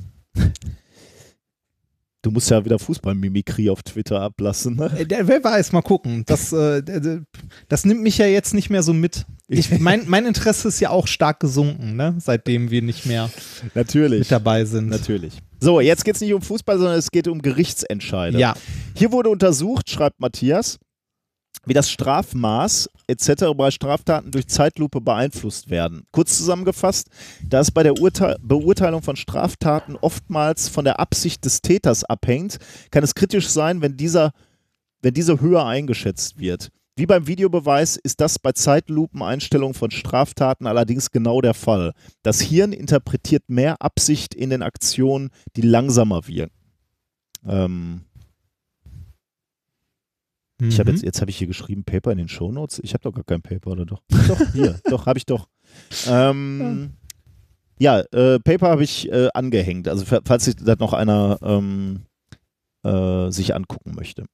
Du musst ja wieder Fußballmimikrie auf Twitter ablassen. Ne? Äh, der- Wer weiß, mal gucken. Das, äh, das nimmt mich ja jetzt nicht mehr so mit. Ich, [LAUGHS] mein, mein Interesse ist ja auch stark gesunken, ne? seitdem wir nicht mehr Natürlich. mit dabei sind. Natürlich. So, jetzt geht es nicht um Fußball, sondern es geht um Gerichtsentscheide. Ja, Hier wurde untersucht, schreibt Matthias, wie das Strafmaß etc. bei Straftaten durch Zeitlupe beeinflusst werden. Kurz zusammengefasst, da es bei der Urteil Beurteilung von Straftaten oftmals von der Absicht des Täters abhängt, kann es kritisch sein, wenn, dieser, wenn diese höher eingeschätzt wird. Wie beim Videobeweis ist das bei Zeitlupeneinstellungen von Straftaten allerdings genau der Fall. Das Hirn interpretiert mehr Absicht in den Aktionen, die langsamer wirken. Ähm, ich habe Mhm. jetzt, jetzt habe ich hier geschrieben Paper in den Shownotes. Ich habe doch gar kein Paper, oder doch? [LAUGHS] Doch, hier, doch, habe ich doch. Ähm, ja, äh, Paper habe ich äh, angehängt. Also fa- falls sich das noch einer ähm, äh, sich angucken möchte.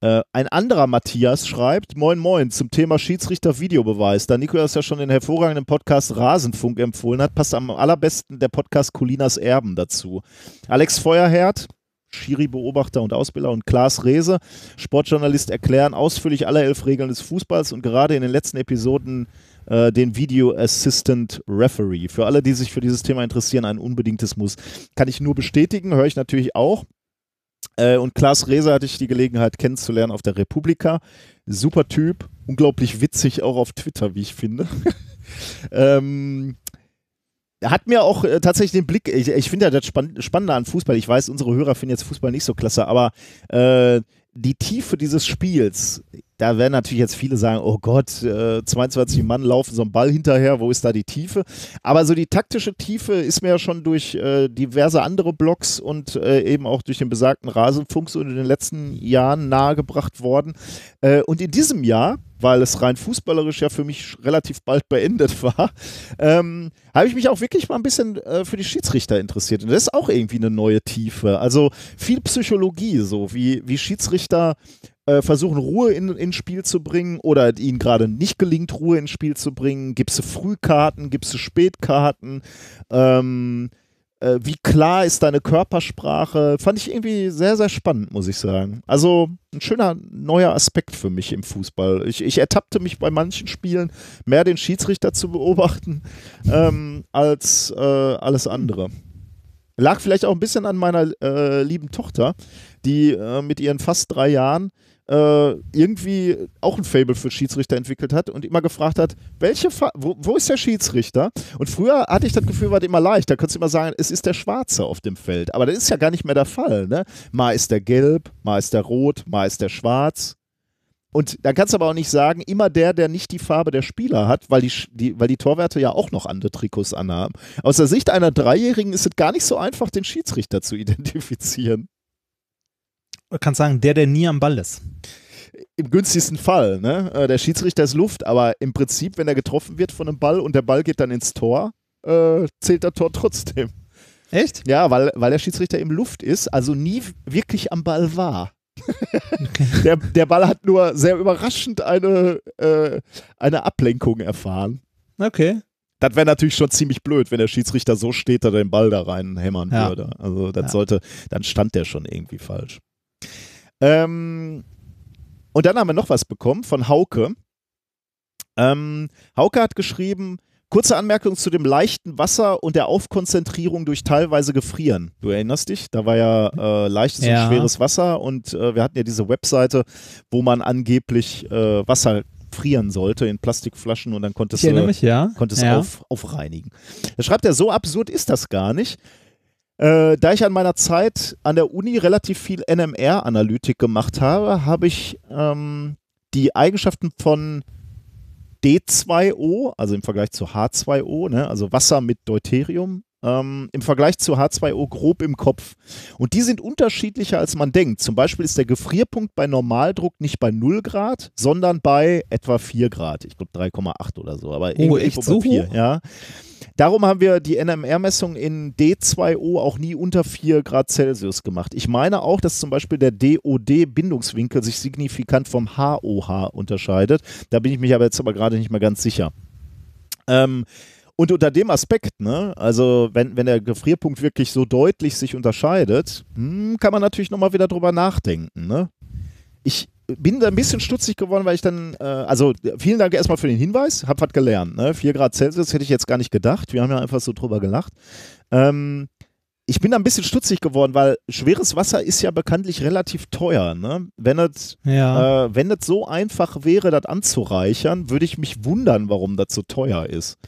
Äh, ein anderer Matthias schreibt, moin moin, zum Thema Schiedsrichter Videobeweis. Da Nikolas ja schon den hervorragenden Podcast Rasenfunk empfohlen hat, passt am allerbesten der Podcast Colinas Erben dazu. Alex Feuerherd Schiri-Beobachter und Ausbilder, und Klaas Rehse, Sportjournalist, erklären ausführlich alle elf Regeln des Fußballs und gerade in den letzten Episoden äh, den Video Assistant Referee. Für alle, die sich für dieses Thema interessieren, ein unbedingtes Muss. Kann ich nur bestätigen, höre ich natürlich auch. Äh, und Klaas Rehse hatte ich die Gelegenheit kennenzulernen auf der Republika. Super Typ, unglaublich witzig auch auf Twitter, wie ich finde. [LAUGHS] ähm, hat mir auch äh, tatsächlich den Blick, ich, ich finde ja das Spann Spannende an Fußball, ich weiß, unsere Hörer finden jetzt Fußball nicht so klasse, aber äh, die Tiefe dieses Spiels, da werden natürlich jetzt viele sagen, oh Gott, äh, 22 Mann laufen so einen Ball hinterher, wo ist da die Tiefe? Aber so die taktische Tiefe ist mir ja schon durch äh, diverse andere Blogs und äh, eben auch durch den besagten Rasenfunk so in den letzten Jahren nahegebracht worden. Äh, und in diesem Jahr, weil es rein fußballerisch ja für mich relativ bald beendet [LAUGHS] war, ähm, habe ich mich auch wirklich mal ein bisschen äh, für die Schiedsrichter interessiert. Und das ist auch irgendwie eine neue Tiefe. Also viel Psychologie, so wie, wie Schiedsrichter äh, versuchen, Ruhe in, ins Spiel zu bringen oder ihnen gerade nicht gelingt, Ruhe ins Spiel zu bringen. Gibst du Frühkarten, gibst du Spätkarten? Ähm, äh, wie klar ist deine Körpersprache? Fand ich irgendwie sehr, sehr spannend, muss ich sagen. Also ein schöner neuer Aspekt für mich im Fußball. Ich, ich ertappte mich bei manchen Spielen mehr den Schiedsrichter zu beobachten ähm, als äh, alles andere. Lag vielleicht auch ein bisschen an meiner äh, lieben Tochter, die äh, mit ihren fast drei Jahren äh, irgendwie auch ein Fable für Schiedsrichter entwickelt hat und immer gefragt hat, welche wo, wo, ist der Schiedsrichter? Und früher hatte ich das Gefühl, war das immer leicht. Da könntest du immer sagen, es ist der Schwarze auf dem Feld. Aber das ist ja gar nicht mehr der Fall. Ne? Mal ist der gelb, mal ist der rot, mal ist der schwarz. Und dann kannst du aber auch nicht sagen, immer der, der nicht die Farbe der Spieler hat, weil die, die, weil die Torwärter ja auch noch andere Trikots anhaben. Aus der Sicht einer Dreijährigen ist es gar nicht so einfach, den Schiedsrichter zu identifizieren. Man kann sagen, der, der nie am Ball ist. Im günstigsten Fall, ne? Äh, der Schiedsrichter ist Luft, aber im Prinzip, wenn er getroffen wird von einem Ball und der Ball geht dann ins Tor, äh, zählt der Tor trotzdem. Echt? Ja, weil, weil der Schiedsrichter im Luft ist, also nie wirklich am Ball war. Okay. [LAUGHS] der, der Ball hat nur sehr überraschend eine, äh, eine Ablenkung erfahren. Okay. Das wäre natürlich schon ziemlich blöd, wenn der Schiedsrichter so steht, dass er den Ball da reinhämmern ja. würde. Also das ja. sollte, dann stand der schon irgendwie falsch. Ähm, und dann haben wir noch was bekommen von Hauke. Ähm, Hauke hat geschrieben, kurze Anmerkung zu dem leichten Wasser und der Aufkonzentrierung durch teilweise Gefrieren. Du erinnerst dich? Da war ja äh, leichtes ja. und schweres Wasser und äh, wir hatten ja diese Webseite, wo man angeblich äh, Wasser frieren sollte in Plastikflaschen und dann konntest du ja. konntest ja. Auf, aufreinigen. Da schreibt er, so absurd ist das gar nicht. Äh, da ich an meiner Zeit an der Uni relativ viel NMR-Analytik gemacht habe, habe ich ähm, die Eigenschaften von D2O, also im Vergleich zu H2O, ne, also Wasser mit Deuterium, ähm, im Vergleich zu H2O grob im Kopf. Und die sind unterschiedlicher, als man denkt. Zum Beispiel ist der Gefrierpunkt bei Normaldruck nicht bei 0 Grad, sondern bei etwa 4 Grad. Ich glaube 3,8 oder so. Aber oh, echt so 4, hoch? ja. Darum haben wir die NMR-Messung in D2O auch nie unter 4 Grad Celsius gemacht. Ich meine auch, dass zum Beispiel der DOD-Bindungswinkel sich signifikant vom HOH unterscheidet. Da bin ich mich aber jetzt aber gerade nicht mehr ganz sicher. Ähm, und unter dem Aspekt, ne, also wenn, wenn der Gefrierpunkt wirklich so deutlich sich unterscheidet, hm, kann man natürlich nochmal wieder drüber nachdenken. Ne? Ich, bin da ein bisschen stutzig geworden, weil ich dann, äh, also vielen Dank erstmal für den Hinweis, hab was gelernt. Ne? 4 Grad Celsius hätte ich jetzt gar nicht gedacht. Wir haben ja einfach so drüber gelacht. Ähm, ich bin da ein bisschen stutzig geworden, weil schweres Wasser ist ja bekanntlich relativ teuer. Ne? Wenn es ja. äh, wenn so einfach wäre, das anzureichern, würde ich mich wundern, warum das so teuer ist.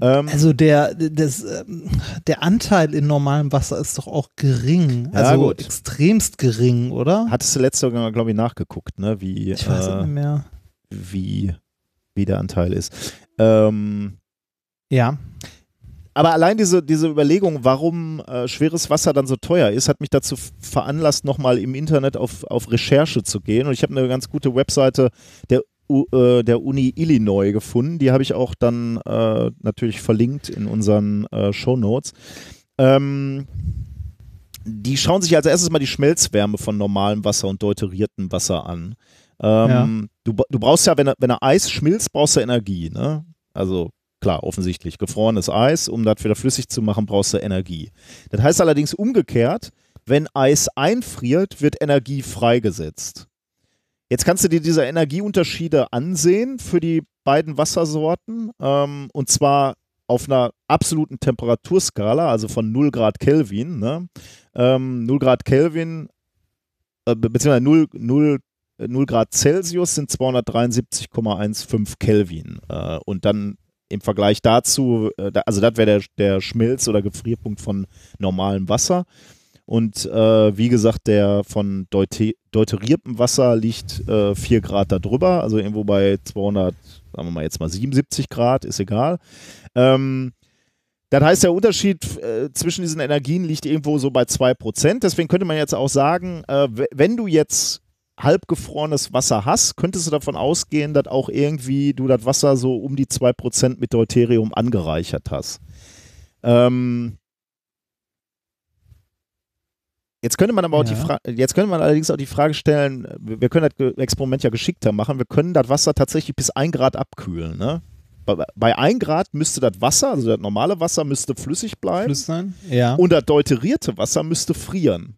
Ähm, also der, das, ähm, der Anteil in normalem Wasser ist doch auch gering. Also ja, gut. extremst gering, oder? Hattest du letzte Woche, glaube ich, nachgeguckt, ne? Wie, ich weiß äh, nicht mehr. Wie, wie der Anteil ist. Ähm, ja. Aber allein diese, diese Überlegung, warum äh, schweres Wasser dann so teuer ist, hat mich dazu veranlasst, nochmal im Internet auf, auf Recherche zu gehen. Und ich habe eine ganz gute Webseite der äh, der Uni Illinois gefunden. Die habe ich auch dann äh, natürlich verlinkt in unseren äh, Show Notes. Ähm, die schauen sich als erstes mal die Schmelzwärme von normalem Wasser und deuteriertem Wasser an. Ähm, ja. du, du brauchst ja, wenn, wenn Eis schmilzt, brauchst du Energie. Ne? Also klar, offensichtlich. Gefrorenes Eis, um das wieder flüssig zu machen, brauchst du Energie. Das heißt allerdings umgekehrt, wenn Eis einfriert, wird Energie freigesetzt. Jetzt kannst du dir diese Energieunterschiede ansehen für die beiden Wassersorten ähm, und zwar auf einer absoluten Temperaturskala, also von 0 Grad Kelvin. Ne? Ähm, 0 Grad Kelvin, äh, beziehungsweise 0, 0, 0 Grad Celsius sind 273,15 Kelvin. Äh, und dann im Vergleich dazu, äh, also das wäre der, der Schmelz- oder Gefrierpunkt von normalem Wasser. Und äh, wie gesagt, der von deute deuteriertem Wasser liegt äh, 4 Grad darüber, also irgendwo bei 200, sagen wir mal jetzt mal 77 Grad, ist egal. Ähm, das heißt, der Unterschied äh, zwischen diesen Energien liegt irgendwo so bei 2%. Deswegen könnte man jetzt auch sagen, äh, wenn du jetzt halbgefrorenes Wasser hast, könntest du davon ausgehen, dass auch irgendwie du das Wasser so um die 2% mit Deuterium angereichert hast. Ähm, Jetzt könnte man aber auch ja. die Frage, jetzt könnte man allerdings auch die Frage stellen, wir können das Experiment ja geschickter machen, wir können das Wasser tatsächlich bis 1 Grad abkühlen. Ne? Bei, bei 1 Grad müsste das Wasser, also das normale Wasser müsste flüssig bleiben. Flüssig sein, ja. Und das deuterierte Wasser müsste frieren.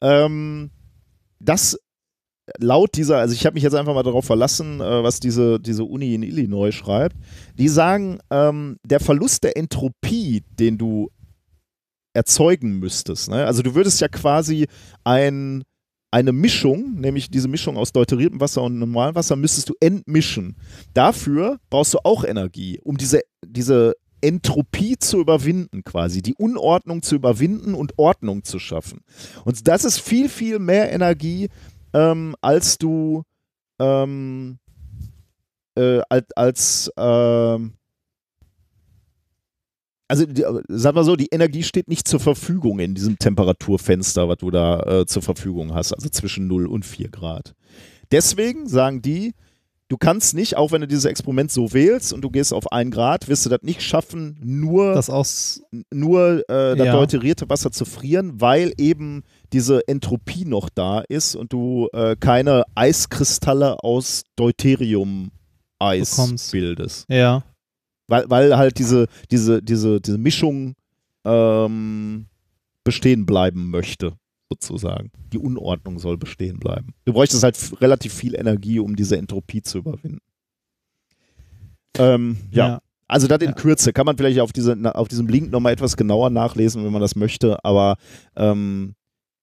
Ähm, das laut dieser, also ich habe mich jetzt einfach mal darauf verlassen, äh, was diese, diese Uni in Illinois schreibt, die sagen, ähm, der Verlust der Entropie, den du erzeugen müsstest. Ne? Also du würdest ja quasi ein, eine Mischung, nämlich diese Mischung aus deuteriertem Wasser und normalem Wasser, müsstest du entmischen. Dafür brauchst du auch Energie, um diese, diese Entropie zu überwinden, quasi, die Unordnung zu überwinden und Ordnung zu schaffen. Und das ist viel, viel mehr Energie, ähm, als du ähm, äh, als, als ähm, also die, sag mal so, die Energie steht nicht zur Verfügung in diesem Temperaturfenster, was du da äh, zur Verfügung hast, also zwischen 0 und 4 Grad. Deswegen sagen die, du kannst nicht, auch wenn du dieses Experiment so wählst und du gehst auf 1 Grad, wirst du das nicht schaffen, nur das, aus nur, äh, das ja. deuterierte Wasser zu frieren, weil eben diese Entropie noch da ist und du äh, keine Eiskristalle aus Deuterium-Eis bildest. Ja. Weil, weil halt diese, diese, diese, diese Mischung ähm, bestehen bleiben möchte, sozusagen. Die Unordnung soll bestehen bleiben. Du bräuchtest halt relativ viel Energie, um diese Entropie zu überwinden. Ähm, ja. ja. Also das in ja. Kürze. Kann man vielleicht auf, diese, auf diesem Link nochmal etwas genauer nachlesen, wenn man das möchte, aber ähm,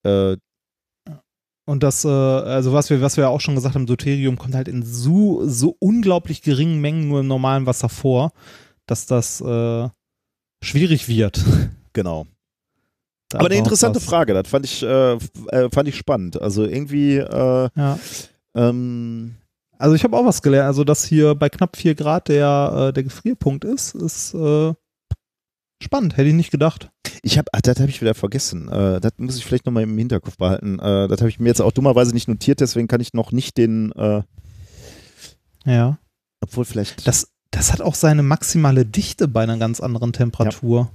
äh, und das, äh, also was wir, was wir auch schon gesagt haben, Deuterium kommt halt in so, so unglaublich geringen Mengen nur im normalen Wasser vor, dass das äh, schwierig wird. [LAUGHS] Genau. Da Aber eine interessante Frage, das fand ich, äh, äh, fand ich spannend. Also irgendwie, äh, ja. ähm, also ich habe auch was gelernt. Also dass hier bei knapp 4 Grad der, äh, der Gefrierpunkt ist, ist äh, Spannend, hätte ich nicht gedacht. Ich habe, das habe ich wieder vergessen. Äh, das muss ich vielleicht nochmal im Hinterkopf behalten. Äh, das habe ich mir jetzt auch dummerweise nicht notiert, deswegen kann ich noch nicht den. Äh, ja. Obwohl vielleicht. Das, das hat auch seine maximale Dichte bei einer ganz anderen Temperatur. Ja.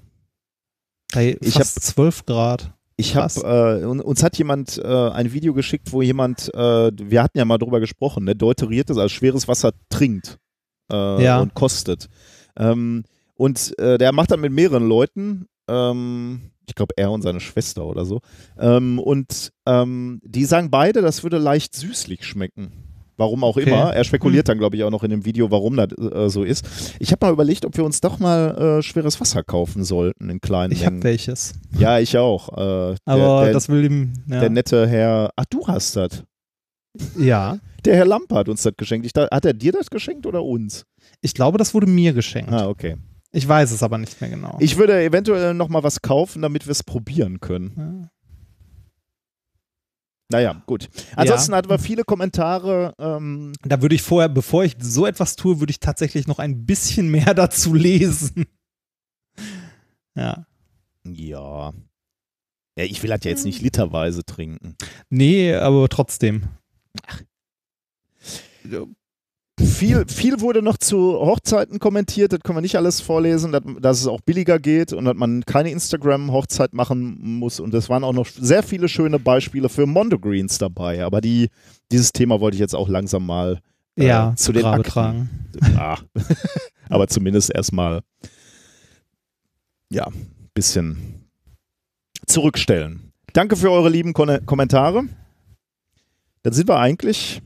Bei fast ich hab, 12 Grad. Ich habe, äh, uns hat jemand äh, ein Video geschickt, wo jemand, äh, wir hatten ja mal drüber gesprochen, ne, deuteriertes, also schweres Wasser trinkt äh, ja. und kostet. Ähm, und äh, der macht dann mit mehreren Leuten, ähm, ich glaube er und seine Schwester oder so. Ähm, und ähm, die sagen beide, das würde leicht süßlich schmecken. Warum auch okay. immer. Er spekuliert hm. dann, glaube ich, auch noch in dem Video, warum das äh, so ist. Ich habe mal überlegt, ob wir uns doch mal äh, schweres Wasser kaufen sollten in kleinen ich habe welches. Ja, ich auch. Äh, Aber der, das will ihm. Ja. Der nette Herr. Ach, du hast das. Ja. Der Herr Lampe hat uns das geschenkt. Ich, hat er dir das geschenkt oder uns? Ich glaube, das wurde mir geschenkt. Ah, okay. Ich weiß es aber nicht mehr genau. Ich würde eventuell noch mal was kaufen, damit wir es probieren können. Ja. Naja, gut. Ansonsten ja. hatten wir viele Kommentare. Ähm da würde ich vorher, bevor ich so etwas tue, würde ich tatsächlich noch ein bisschen [LAUGHS] mehr dazu lesen. ja. Ja. Ja, ich will halt ja jetzt nicht literweise trinken. Nee, aber trotzdem. Ach viel, viel wurde noch zu Hochzeiten kommentiert, das können wir nicht alles vorlesen, dass, dass es auch billiger geht und dass man keine Instagram-Hochzeit machen muss. Und es waren auch noch sehr viele schöne Beispiele für Mondogreens dabei. Aber die, dieses Thema wollte ich jetzt auch langsam mal äh, ja, zu den Akten. tragen. Ah. [LAUGHS] aber zumindest erstmal ja, ein bisschen zurückstellen. Danke für eure lieben Kon Kommentare. Dann sind wir eigentlich,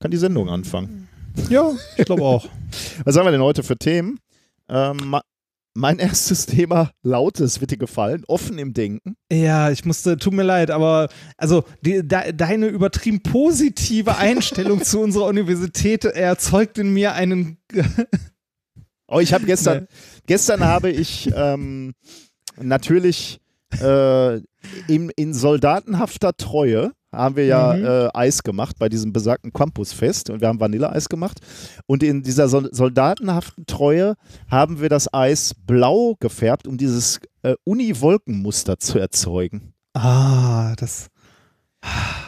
kann die Sendung anfangen. Ja, ich glaube auch. [LAUGHS] Was haben wir denn heute für Themen? Ähm, mein [LAUGHS] erstes Thema lautet, es wird dir gefallen, offen im Denken. Ja, ich musste, tut mir leid, aber also die, de, deine übertrieben positive [LAUGHS] Einstellung zu unserer Universität erzeugt in mir einen. Oh, ich habe gestern, gestern habe ich ähm, natürlich äh, in, in soldatenhafter Treue haben wir ja Mhm. äh, Eis gemacht bei diesem besagten Campusfest und wir haben Vanilleeis gemacht und in dieser Sol soldatenhaften Treue haben wir das Eis blau gefärbt, um dieses äh, Uni-Wolkenmuster zu erzeugen. Ah, das.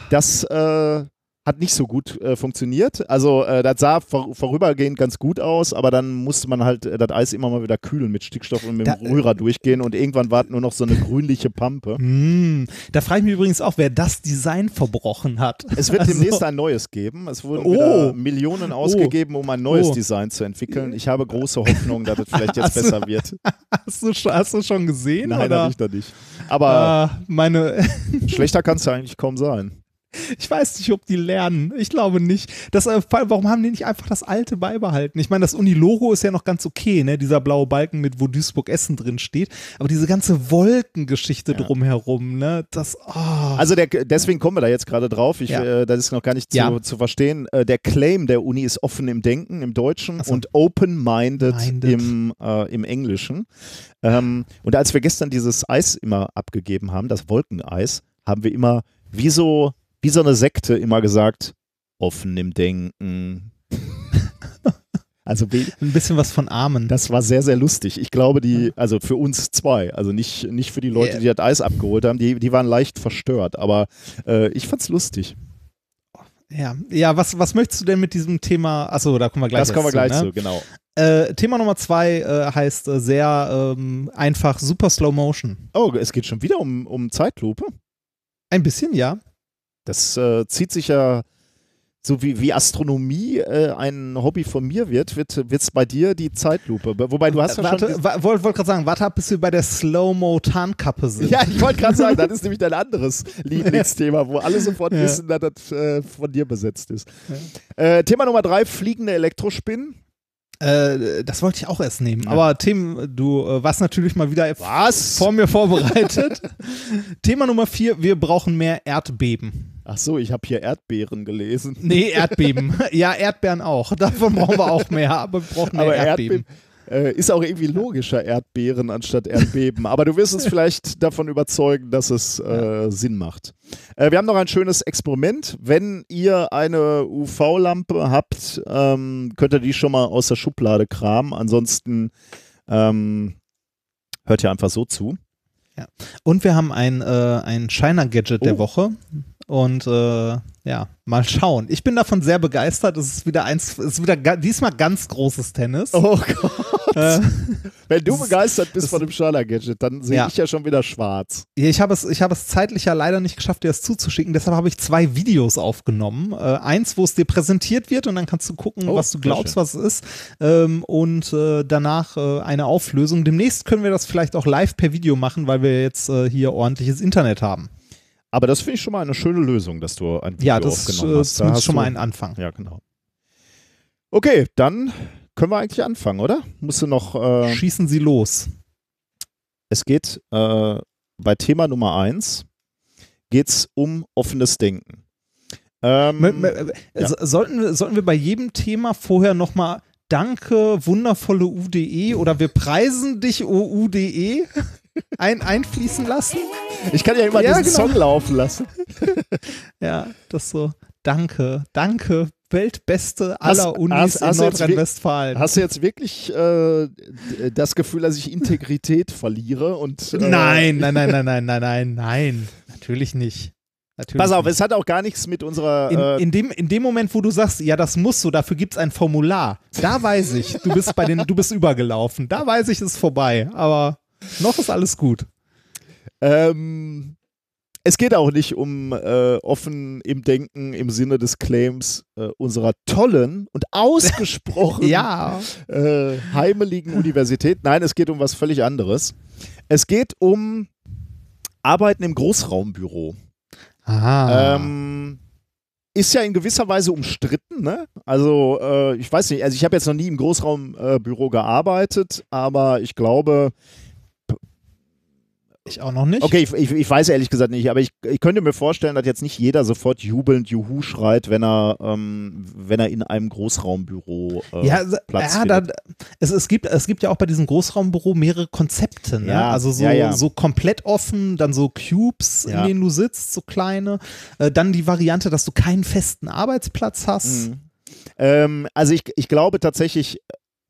Das äh, hat nicht so gut äh, funktioniert. Also äh, das sah vor, vorübergehend ganz gut aus, aber dann musste man halt äh, das Eis immer mal wieder kühlen mit Stickstoff und mit Da- dem Rührer durchgehen und irgendwann war es nur noch so eine grünliche Pampe. [LAUGHS] Hm, da frage ich mich übrigens auch, wer das Design verbrochen hat. Es wird [LAUGHS] Also- demnächst ein neues geben. Es wurden Oh. Millionen ausgegeben, um ein neues Oh. Design zu entwickeln. Ich habe große Hoffnung, dass es vielleicht jetzt [LAUGHS] du- besser wird. Hast du, schon- hast du schon gesehen? Nein, habe ich noch nicht. Aber Ah, meine, schlechter kann es ja eigentlich kaum sein. [LAUGHS] ich weiß nicht, ob die lernen. Ich glaube nicht. Das, äh, warum haben die nicht einfach das alte beibehalten? Ich meine, das Uni-Logo ist ja noch ganz okay, ne? Dieser blaue Balken mit, wo Duisburg Essen drin steht. Aber diese ganze Wolkengeschichte Ja. drumherum, ne? Das, oh. Also der, deswegen kommen wir da jetzt gerade drauf. Ich, Ja. äh, das ist noch gar nicht zu, Ja. zu verstehen. Äh, der Claim der Uni ist offen im Denken im Deutschen so. und open-minded Minded. im, äh, im Englischen. Ähm, und als wir gestern dieses Eis immer abgegeben haben, das Wolkeneis, haben wir immer wie so, wie so eine Sekte immer gesagt, offen im Denken. [LAUGHS] also ein bisschen was von Armen. das war sehr, sehr lustig. Ich glaube, die, also für uns zwei, also nicht, nicht für die Leute, Ja. die das Eis abgeholt haben, die, die waren leicht verstört, aber äh, ich fand's lustig. Ja, ja was, was möchtest du denn mit diesem Thema? Achso, da kommen wir gleich das kommen wir erst gleich zu, zu, ne? genau. Äh, Thema Nummer zwei äh, heißt äh, sehr ähm, einfach Super Slow Motion. Oh, es geht schon wieder um, um Zeitlupe. Ein bisschen, ja. Das äh, zieht sich ja, so wie, wie Astronomie äh, ein Hobby von mir wird, wird es bei dir die Zeitlupe. Wobei du hast ja warte, schon. wa- wollte wollt gerade sagen, warte ab, bis wir bei der Slow-Mo-Tarnkappe sind. Ja, ich wollte gerade [LAUGHS] sagen, das ist nämlich dein anderes Lieblingsthema, wo alle sofort Ja. wissen, dass das äh, von dir besetzt ist. Äh, Thema Nummer drei: fliegende Elektrospinnen. Äh, das wollte ich auch erst nehmen. Ja. Aber Tim, du äh, warst natürlich mal wieder Was? vor mir vorbereitet. [LAUGHS] Thema Nummer vier, wir brauchen mehr Erdbeben. Ach so, ich habe hier Erdbeeren gelesen. Nee, [LAUGHS] Erdbeben. ja, Erdbeeren auch. Davon brauchen wir auch mehr, aber wir brauchen mehr Aber Erdbeben. Erdbeben äh, ist auch irgendwie logischer Erdbeeren anstatt Erdbeben. Aber du wirst uns [LAUGHS] vielleicht davon überzeugen, dass es äh, Sinn macht. Äh, wir haben noch ein schönes Experiment. Wenn ihr eine UV-Lampe habt, ähm, könnt ihr die schon mal aus der Schublade kramen. Ansonsten ähm, hört ihr einfach so zu. Und wir haben ein, äh, ein Shiner-Gadget der Oh. Woche. Und äh, ja, mal schauen. Ich bin davon sehr begeistert. Es ist wieder eins, es ist wieder diesmal ganz großes Tennis. Oh Gott. Äh, Wenn du [LAUGHS] begeistert bist von dem Schala-Gadget, dann sehe Ja. ich ja schon wieder schwarz. ich habe es, ich habe es zeitlich ja leider nicht geschafft, dir das zuzuschicken. Deshalb habe ich zwei Videos aufgenommen. Äh, eins, wo es dir präsentiert wird und dann kannst du gucken, Oh, was du glaubst, was es ist. Ähm, und äh, danach äh, eine Auflösung. Demnächst können wir das vielleicht auch live per Video machen, weil wir jetzt äh, hier ordentliches Internet haben. Aber das finde ich schon mal eine schöne Lösung, dass du ein Video Ja, das ist aufgenommen äh, hast. Da zumindest hast schon mal ein Anfang. Ja, genau. Okay, dann können wir eigentlich anfangen, oder? Musst du noch. Äh, Schießen Sie los. es geht äh, bei Thema Nummer 1 geht's um offenes Denken. Ähm, M- m- ja. so- Sollten, wir, sollten wir bei jedem Thema vorher nochmal Danke, wundervolle UDE oder wir preisen dich, o UDE, ein, einfließen lassen? ich kann ja immer Ja, diesen genau. Song laufen lassen. [LAUGHS] Ja, das so. Danke, danke, weltbeste Hast- aller Unis hast- hast in Nordrhein-Westfalen. Hast du jetzt wirklich äh, das Gefühl, dass ich Integrität verliere? Und, äh, Nein, nein, nein, nein, nein, nein, nein, nein, natürlich nicht. Natürlich Pass auf, nicht. es hat auch gar nichts mit unserer. In, äh, in, dem, in dem Moment, wo du sagst, ja, das muss so, dafür gibt es ein Formular, da weiß ich, du bist bei den, du bist übergelaufen. Da weiß ich, es ist vorbei. Aber noch ist alles gut. Ähm, es geht auch nicht um äh, offen im Denken im Sinne des Claims äh, unserer tollen und [LAUGHS] ausgesprochen Ja. äh, heimeligen Universität. Nein, es geht um was völlig anderes. Es geht um Arbeiten im Großraumbüro. Ah. Ähm, ist ja in gewisser Weise umstritten, ne? Also, äh, ich weiß nicht, also ich habe jetzt noch nie im Großraumbüro gearbeitet, aber ich glaube, ich auch noch nicht. Okay, ich, ich, ich, weiß ehrlich gesagt nicht, aber ich, ich könnte mir vorstellen, dass jetzt nicht jeder sofort jubelnd Juhu schreit, wenn er, ähm, wenn er in einem Großraumbüro äh, ja, Platz ja, da, es, es, gibt, es gibt ja auch bei diesem Großraumbüro mehrere Konzepte. Ne? Ja, also so, ja, ja. so komplett offen, dann so Cubes, in denen du sitzt, so kleine. Äh, dann die Variante, dass du keinen festen Arbeitsplatz hast. Mhm. Ähm, also ich, ich glaube tatsächlich,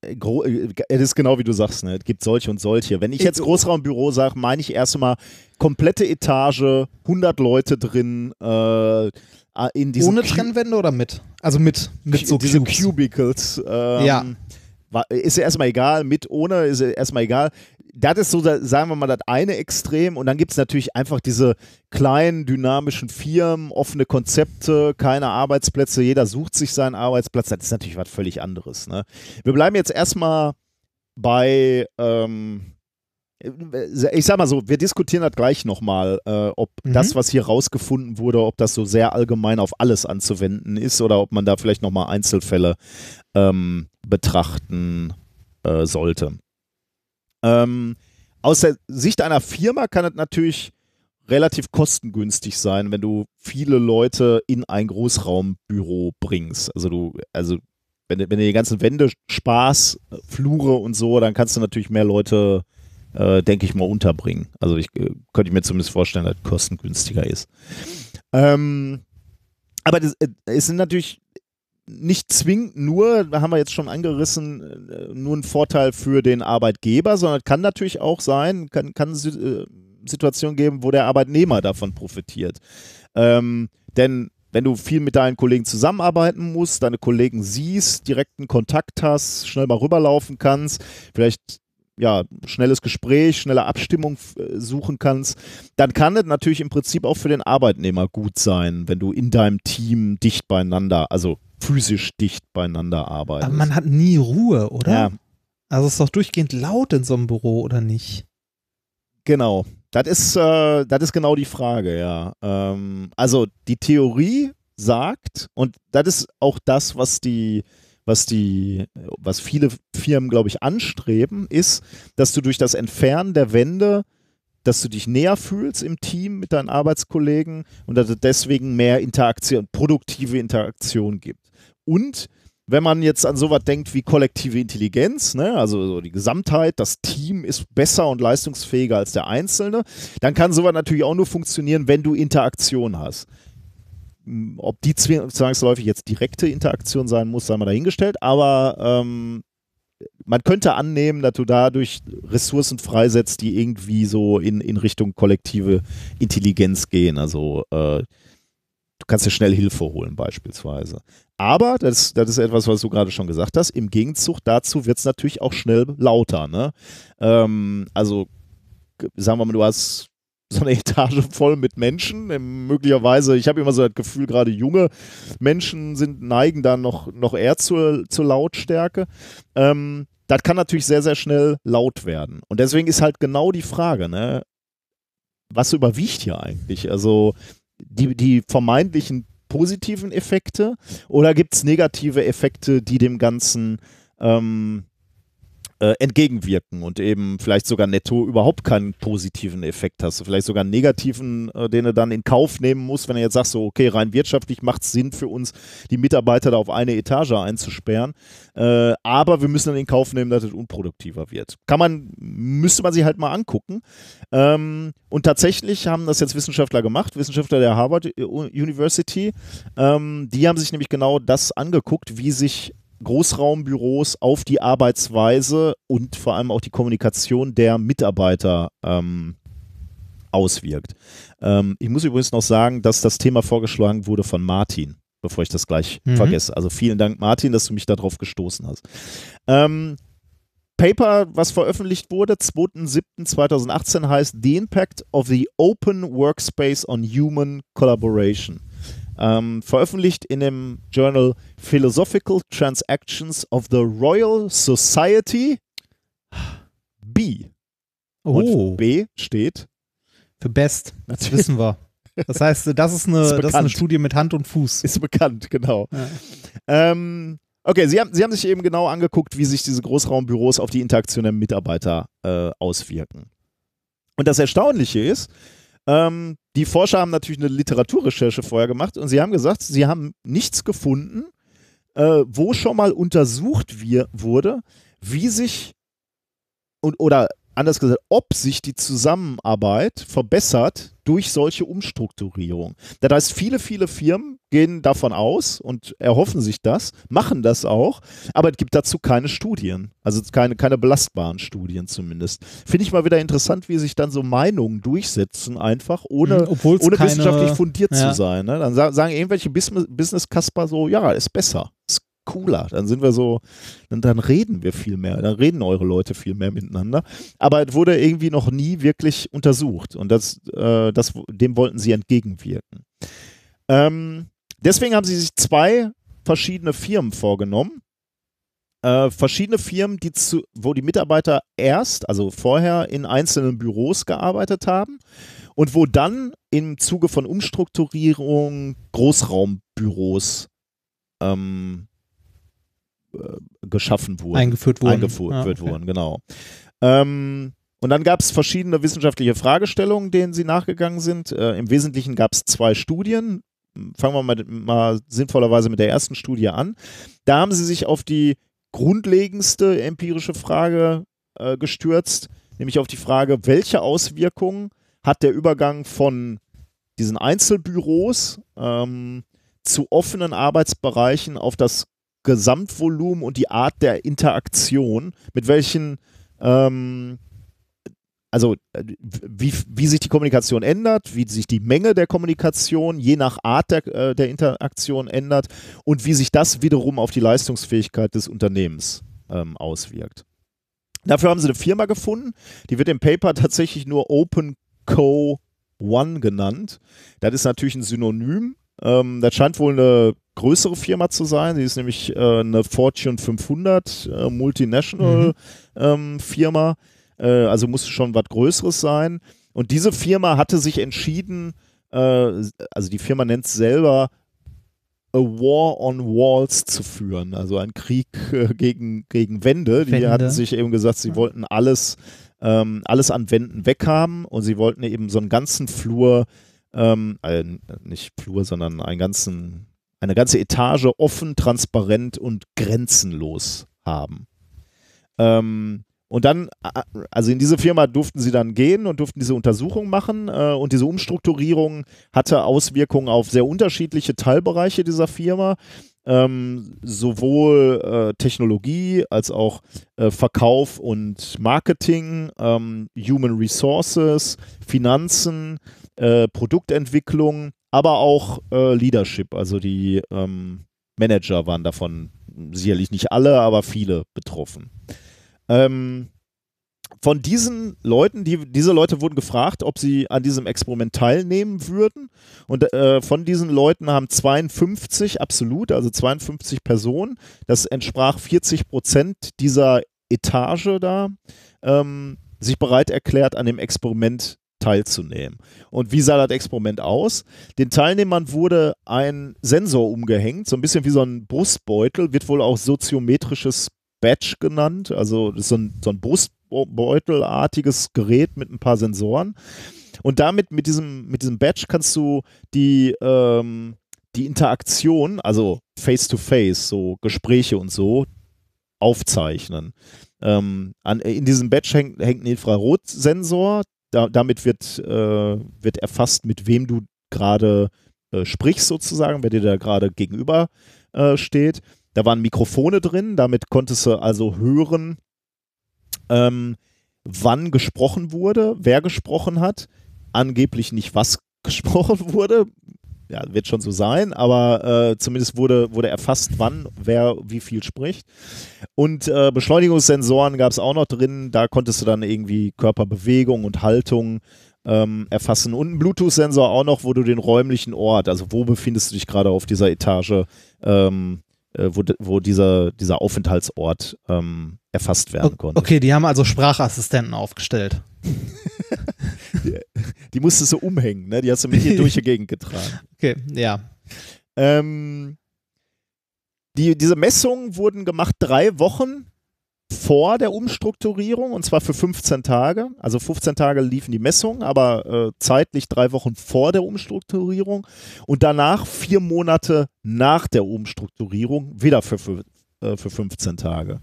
es ist genau wie du sagst, ne? es gibt solche und solche. Wenn ich jetzt Ich- Großraumbüro sage, meine ich erst einmal komplette Etage, 100 Leute drin, äh, in diesen Ohne Trennwände oder mit? Also mit, mit so diese. Cubicles. Ähm, Ja. wa- Ist ja erstmal egal, mit, ohne, ist ja erstmal egal. Das ist so, sagen wir mal, das eine Extrem. Und dann gibt es natürlich einfach diese kleinen, dynamischen Firmen, offene Konzepte, keine Arbeitsplätze, jeder sucht sich seinen Arbeitsplatz. Das ist natürlich was völlig anderes. Ne? Wir bleiben jetzt erstmal bei, ähm, ich sag mal so, wir diskutieren das gleich nochmal, äh, ob Mhm. das, was hier rausgefunden wurde, ob das so sehr allgemein auf alles anzuwenden ist oder ob man da vielleicht nochmal Einzelfälle ähm, betrachten äh, sollte. Ähm, aus der Sicht einer Firma kann es natürlich relativ kostengünstig sein, wenn du viele Leute in ein Großraumbüro bringst. Also du, also wenn, du- wenn du die ganzen Wände äh, Flure und so, dann kannst du natürlich mehr Leute, äh, denke ich mal, unterbringen. Also ich äh, könnte ich mir zumindest vorstellen, dass es kostengünstiger ist. Ähm, aber das, äh, es sind natürlich nicht zwingend nur, da haben wir jetzt schon angerissen, äh, nur ein Vorteil für den Arbeitgeber, sondern kann natürlich auch sein, kann, kann äh, Situationen geben, wo der Arbeitnehmer davon profitiert. Ähm, denn wenn du viel mit deinen Kollegen zusammenarbeiten musst, deine Kollegen siehst, direkten Kontakt hast, schnell mal rüberlaufen kannst, vielleicht ja, schnelles Gespräch, schnelle Abstimmung äh, suchen kannst, dann kann es natürlich im Prinzip auch für den Arbeitnehmer gut sein, wenn du in deinem Team dicht beieinander, also physisch dicht beieinander arbeitest. Aber man hat nie Ruhe, oder? ja, Also es ist doch durchgehend laut in so einem Büro, oder nicht? genau. Das ist, äh, das ist genau die Frage, ja. Ähm, also die Theorie sagt, und das ist auch das, was die, was die, was viele Firmen, glaube ich, anstreben, ist, dass du durch das Entfernen der Wände, dass du dich näher fühlst im Team mit deinen Arbeitskollegen und dass es deswegen mehr Interaktion, produktive Interaktion gibt. Und wenn man jetzt an sowas denkt wie kollektive Intelligenz, ne, also so die Gesamtheit, das Team ist besser und leistungsfähiger als der Einzelne, dann kann sowas natürlich auch nur funktionieren, wenn du Interaktion hast. M, Ob die zwangsläufig jetzt direkte Interaktion sein muss, sei mal dahingestellt, aber ähm, man könnte annehmen, dass du dadurch Ressourcen freisetzt, die irgendwie so in, in Richtung kollektive Intelligenz gehen. Also äh, du kannst dir schnell Hilfe holen beispielsweise. Aber, das, das ist etwas, was du gerade schon gesagt hast, im Gegenzug dazu wird es natürlich auch schnell lauter. Ne? Ähm, also, sagen wir mal, du hast so eine Etage voll mit Menschen. Ähm, Möglicherweise, ich habe immer so das Gefühl, gerade junge Menschen sind, neigen dann noch, noch eher zur, zur Lautstärke. Ähm, das kann natürlich sehr, sehr schnell laut werden. Und deswegen ist halt genau die Frage, ne? was überwiegt hier eigentlich? Also die, die vermeintlichen positiven Effekte oder gibt es negative Effekte, die dem Ganzen ähm, äh, entgegenwirken und eben vielleicht sogar netto überhaupt keinen positiven Effekt hast. Vielleicht sogar einen negativen, äh, den du dann in Kauf nehmen musst, wenn du jetzt sagst, so, okay, rein wirtschaftlich macht es Sinn für uns, die Mitarbeiter da auf eine Etage einzusperren. Äh, aber wir müssen dann in Kauf nehmen, dass es unproduktiver wird. Kann man, müsste man sich halt mal angucken. Ähm, und tatsächlich haben das jetzt Wissenschaftler gemacht, Wissenschaftler der Harvard University. Ähm, die haben sich nämlich genau das angeguckt, wie sich Großraumbüros auf die Arbeitsweise und vor allem auch die Kommunikation der Mitarbeiter ähm, auswirkt. Ähm, ich muss übrigens noch sagen, dass das Thema vorgeschlagen wurde von Martin, bevor ich das gleich Mhm. vergesse. Also vielen Dank, Martin, dass du mich darauf gestoßen hast. Ähm, Paper, was veröffentlicht wurde, 2.7.2018, heißt The Impact of the Open Workspace on Human Collaboration. Ähm, veröffentlicht in dem Journal Philosophical Transactions of the Royal Society B. Und Oh. B steht Für Best. Das wissen wir. Das heißt, das ist eine, [LAUGHS] Ist das ist eine. Studie mit Hand und Fuß. Ist bekannt, genau. Ja. Ähm, okay, Sie haben, Sie haben sich eben genau angeguckt, wie sich diese Großraumbüros auf die Interaktion der Mitarbeiter äh, auswirken. Und das Erstaunliche ist, ähm, die Forscher haben natürlich eine Literaturrecherche vorher gemacht und sie haben gesagt, sie haben nichts gefunden, äh, wo schon mal untersucht wir, wurde, wie sich und, oder anders gesagt, ob sich die Zusammenarbeit verbessert durch solche Umstrukturierung. Das heißt, viele, viele Firmen gehen davon aus und erhoffen sich das, machen das auch, aber es gibt dazu keine Studien, also keine, keine belastbaren Studien zumindest. Finde ich mal wieder interessant, wie sich dann so Meinungen durchsetzen, einfach ohne, Mhm, obwohl's ohne keine- wissenschaftlich fundiert ja. zu sein. Ne? Dann sa- sagen irgendwelche Business- Business-Kasper so, ja, ist besser, cooler. Dann sind wir so, dann, dann reden wir viel mehr, dann reden eure Leute viel mehr miteinander. Aber es wurde irgendwie noch nie wirklich untersucht und das, äh, das, dem wollten sie entgegenwirken. Ähm, deswegen haben sie sich zwei verschiedene Firmen vorgenommen. Äh, verschiedene Firmen, die zu, wo die Mitarbeiter erst, also vorher in einzelnen Büros gearbeitet haben und wo dann im Zuge von Umstrukturierung Großraumbüros ähm, äh, geschaffen wurden Eingeführt wurden. eingeführt Ah, okay. wurden, genau. Ähm, und dann gab es verschiedene wissenschaftliche Fragestellungen, denen sie nachgegangen sind. Äh, Im Wesentlichen gab es zwei Studien. Fangen wir mal, mal sinnvollerweise mit der ersten Studie an. Da haben sie sich auf die grundlegendste empirische Frage äh, gestürzt, nämlich auf die Frage, welche Auswirkungen hat der Übergang von diesen Einzelbüros ähm, zu offenen Arbeitsbereichen auf das Gesamtvolumen und die Art der Interaktion, mit welchen, ähm, also äh, wie, wie sich die Kommunikation ändert, wie sich die Menge der Kommunikation je nach Art der, äh, der Interaktion ändert und wie sich das wiederum auf die Leistungsfähigkeit des Unternehmens ähm, auswirkt. Dafür haben sie eine Firma gefunden, die wird im Paper tatsächlich nur OpenCo One genannt. Das ist natürlich ein Synonym. Ähm, das scheint wohl eine größere Firma zu sein. Sie ist nämlich äh, eine Fortune 500 äh, Multinational ähm, Firma. Äh, also musste schon was Größeres sein. Und diese Firma hatte sich entschieden, äh, also die Firma nennt es selber A War on Walls zu führen, also ein Krieg äh, gegen, gegen Wände. Die Wände. hatten sich eben gesagt, sie Ja. wollten alles, ähm, alles an Wänden weghaben und sie wollten eben so einen ganzen Flur, ähm, äh, nicht Flur, sondern einen ganzen, eine ganze Etage offen, transparent und grenzenlos haben. Ähm, und dann, also in diese Firma durften sie dann gehen und durften diese Untersuchung machen. Äh, und diese Umstrukturierung hatte Auswirkungen auf sehr unterschiedliche Teilbereiche dieser Firma. Ähm, sowohl äh, Technologie als auch äh, Verkauf und Marketing, ähm, Human Resources, Finanzen, äh, Produktentwicklung, aber auch äh, Leadership. Also die ähm, Manager waren davon sicherlich nicht alle, aber viele betroffen. Ähm, von diesen Leuten, die, diese Leute wurden gefragt, ob sie an diesem Experiment teilnehmen würden. Und äh, von diesen Leuten haben 52 absolut, also 52 Personen, das entsprach 40 Prozent dieser Etage da, ähm, sich bereit erklärt, an dem Experiment teilzunehmen. Und wie sah das Experiment aus? Den Teilnehmern wurde ein Sensor umgehängt, so ein bisschen wie so ein Brustbeutel, wird wohl auch soziometrisches Badge genannt, also so ein, so ein Brustbeutelartiges Gerät mit ein paar Sensoren. Und damit, mit diesem, mit diesem Badge kannst du die, ähm, die Interaktion, also face-to-face, so Gespräche und so, aufzeichnen. Ähm, an, in diesem Badge hängt, hängt ein Infrarotsensor, da, damit wird, äh, wird erfasst, mit wem du gerade äh, sprichst sozusagen, wer dir da gerade gegenüber äh, steht. Da waren Mikrofone drin, damit konntest du also hören, ähm, wann gesprochen wurde, wer gesprochen hat, angeblich nicht was [LAUGHS] gesprochen wurde. Ja, wird schon so sein, aber äh, zumindest wurde, wurde erfasst, wann wer wie viel spricht. Und äh, Beschleunigungssensoren gab es auch noch drin, da konntest du dann irgendwie Körperbewegung und Haltung ähm, erfassen. Und ein Bluetooth-Sensor auch noch, wo du den räumlichen Ort, also wo befindest du dich gerade auf dieser Etage, ähm, äh, wo, wo dieser, dieser Aufenthaltsort ähm, erfasst werden konnte. Okay, die haben also Sprachassistenten aufgestellt. Die, die musstest du umhängen, ne? Die hast du mit dir durch die [LAUGHS] Gegend getragen. Okay, ja. Ähm, die, diese Messungen wurden gemacht drei Wochen vor der Umstrukturierung und zwar für 15 Tage. Also 15 Tage liefen die Messungen, aber äh, zeitlich drei Wochen vor der Umstrukturierung und danach vier Monate nach der Umstrukturierung wieder für, für, äh, für 15 Tage.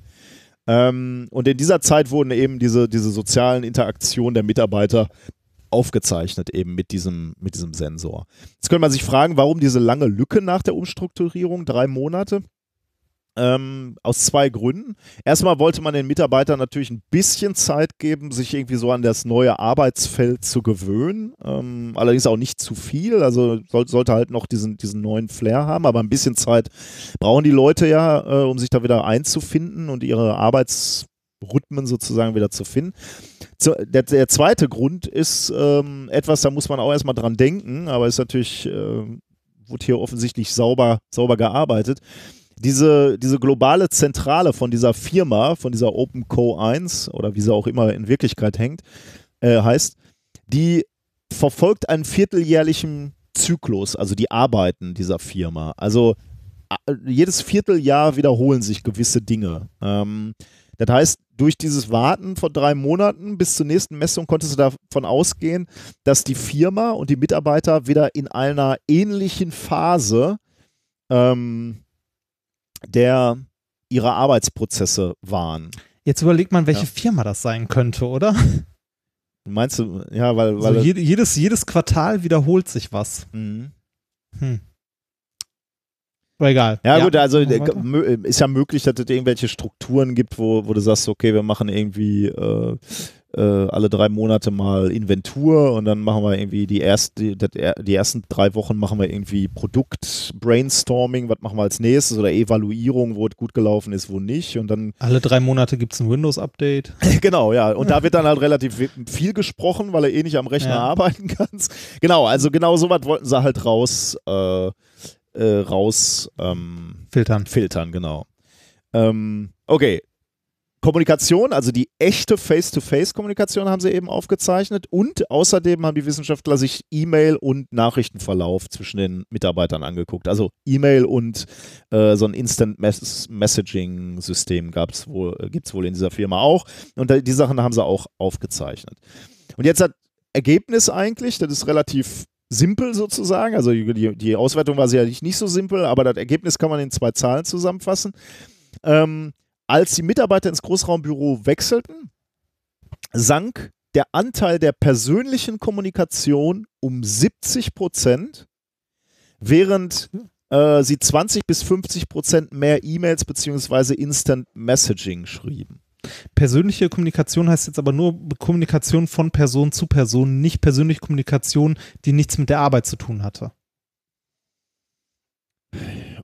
Ähm, und in dieser Zeit wurden eben diese, diese sozialen Interaktionen der Mitarbeiter aufgezeichnet, eben mit diesem, mit diesem Sensor. Jetzt könnte man sich fragen, warum diese lange Lücke nach der Umstrukturierung, drei Monate? Ähm, aus zwei Gründen. Erstmal wollte man den Mitarbeitern natürlich ein bisschen Zeit geben, sich irgendwie so an das neue Arbeitsfeld zu gewöhnen. Ähm, allerdings auch nicht zu viel. Also soll, sollte halt noch diesen, diesen neuen Flair haben, aber ein bisschen Zeit brauchen die Leute ja, äh, um sich da wieder einzufinden und ihre Arbeitsrhythmen sozusagen wieder zu finden. Zu, der, der, zweite Grund ist ähm, etwas, da muss man auch erstmal dran denken, aber ist natürlich, äh, wurde hier offensichtlich sauber, sauber gearbeitet diese, diese globale Zentrale von dieser Firma, von dieser OpenCo 1 oder wie sie auch immer in Wirklichkeit hängt, äh, heißt, die verfolgt einen vierteljährlichen Zyklus, also die Arbeiten dieser Firma. Also jedes Vierteljahr wiederholen sich gewisse Dinge. Ähm, das heißt, durch dieses Warten von drei Monaten bis zur nächsten Messung konntest du davon ausgehen, dass die Firma und die Mitarbeiter wieder in einer ähnlichen Phase ähm, der ihre Arbeitsprozesse waren. Jetzt überlegt man, welche ja. Firma das sein könnte, oder? Meinst du, ja, weil. weil also jedes, jedes Quartal wiederholt sich was. Mhm. Hm. Aber egal. Ja, ja. gut, also ist ja möglich, dass es irgendwelche Strukturen gibt, wo, wo du sagst, okay, wir machen irgendwie äh, äh, alle drei Monate mal Inventur und dann machen wir irgendwie die, erst, die, die ersten drei Wochen machen wir irgendwie Produkt-Brainstorming, was machen wir als nächstes oder Evaluierung, wo es gut gelaufen ist, wo nicht und dann alle drei Monate gibt es ein Windows-Update. [LAUGHS] genau, ja und da wird dann halt relativ viel gesprochen, weil er eh nicht am Rechner ja. arbeiten kannst. Genau, also genau so was wollten sie halt raus äh, äh, raus ähm, filtern. Filtern, genau. Ähm, okay, Kommunikation, also die echte Face-to-Face-Kommunikation haben sie eben aufgezeichnet und außerdem haben die Wissenschaftler sich E-Mail und Nachrichtenverlauf zwischen den Mitarbeitern angeguckt. Also E-Mail und äh, so ein Instant Messaging-System wohl, gibt es wohl in dieser Firma auch und die Sachen haben sie auch aufgezeichnet. Und jetzt hat Ergebnis eigentlich, das ist relativ simpel sozusagen, also die, die Auswertung war sicherlich nicht so simpel, aber das Ergebnis kann man in zwei Zahlen zusammenfassen. Ähm, als die Mitarbeiter ins Großraumbüro wechselten, sank der Anteil der persönlichen Kommunikation um 70 Prozent, während äh, sie 20 bis 50 Prozent mehr E-Mails bzw. Instant Messaging schrieben. Persönliche Kommunikation heißt jetzt aber nur Kommunikation von Person zu Person, nicht persönliche Kommunikation, die nichts mit der Arbeit zu tun hatte.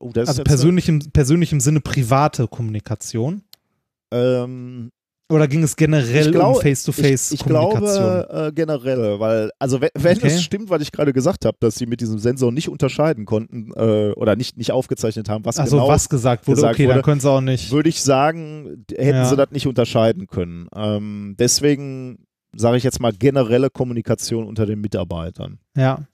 Oh, also persönlich im, persönlich im Sinne private Kommunikation? Ähm, oder ging es generell glaub, um Face-to-Face-Kommunikation? Ich, ich, glaube äh, generell, weil, also wenn, wenn okay. es stimmt, was ich gerade gesagt habe, dass sie mit diesem Sensor nicht unterscheiden konnten äh, oder nicht, nicht aufgezeichnet haben, was also genau was gesagt wurde, gesagt okay, wurde, dann können sie auch nicht. Würde ich sagen, hätten ja. sie das nicht unterscheiden können. Ähm, deswegen sage ich jetzt mal generelle Kommunikation unter den Mitarbeitern. Ja.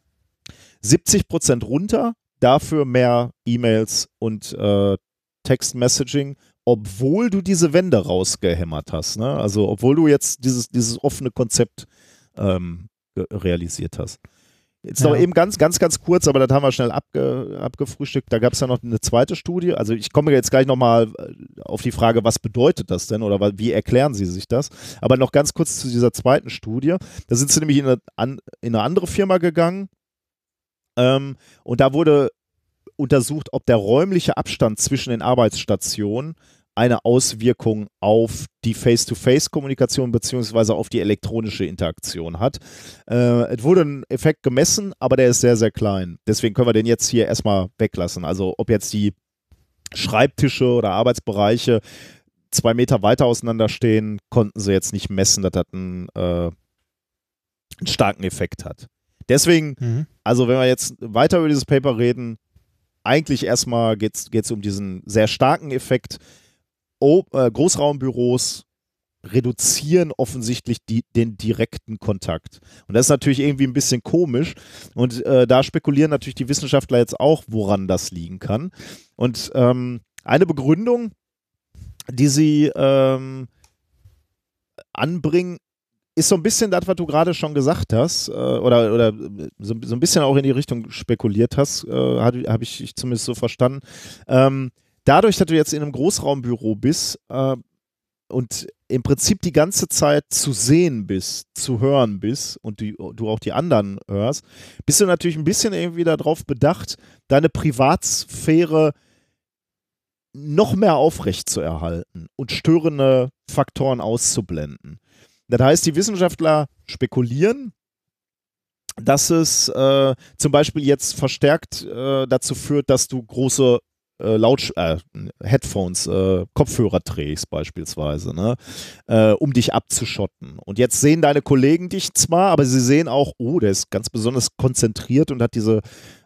70 Prozent runter, dafür mehr E-Mails und äh, Text-Messaging, obwohl du diese Wände rausgehämmert hast. Ne? Also obwohl du jetzt dieses, dieses offene Konzept ähm, realisiert hast. Jetzt ja. noch eben ganz, ganz, ganz kurz, aber das haben wir schnell abge, abgefrühstückt. Da gab es ja noch eine zweite Studie. Also ich komme jetzt gleich nochmal äh, auf die Frage, was bedeutet das denn oder wie erklären Sie sich das? Aber noch ganz kurz zu dieser zweiten Studie. Da sind Sie nämlich in eine, in eine andere Firma gegangen, ähm, und da wurde untersucht, ob der räumliche Abstand zwischen den Arbeitsstationen eine Auswirkung auf die Face-to-Face-Kommunikation beziehungsweise auf die elektronische Interaktion hat. Äh, es wurde ein Effekt gemessen, aber der ist sehr, sehr klein. Deswegen können wir den jetzt hier erstmal weglassen. Also ob jetzt die Schreibtische oder Arbeitsbereiche zwei Meter weiter auseinander stehen, konnten sie jetzt nicht messen, dass das einen, äh, einen starken Effekt hat. Deswegen, mhm. also wenn wir jetzt weiter über dieses Paper reden, eigentlich erstmal geht es um diesen sehr starken Effekt. Oh, äh, Großraumbüros reduzieren offensichtlich die, den direkten Kontakt. Und das ist natürlich irgendwie ein bisschen komisch. Und äh, da spekulieren natürlich die Wissenschaftler jetzt auch, woran das liegen kann. Und ähm, eine Begründung, die sie ähm, anbringen, ist so ein bisschen das, was du gerade schon gesagt hast, äh, oder, oder so, so, ein bisschen auch in die Richtung spekuliert hast, äh, habe hab ich zumindest so verstanden. Ähm, dadurch, dass du jetzt in einem Großraumbüro bist äh, und im Prinzip die ganze Zeit zu sehen bist, zu hören bist und die, du auch die anderen hörst, bist du natürlich ein bisschen irgendwie darauf bedacht, deine Privatsphäre noch mehr aufrecht zu erhalten und störende Faktoren auszublenden. Das heißt, die Wissenschaftler spekulieren, dass es äh, zum Beispiel jetzt verstärkt äh, dazu führt, dass du große äh, Laut äh, Headphones, äh, Kopfhörer trägst beispielsweise, ne? Äh, um dich abzuschotten. Und jetzt sehen deine Kollegen dich zwar, aber sie sehen auch, oh, der ist ganz besonders konzentriert und hat diese,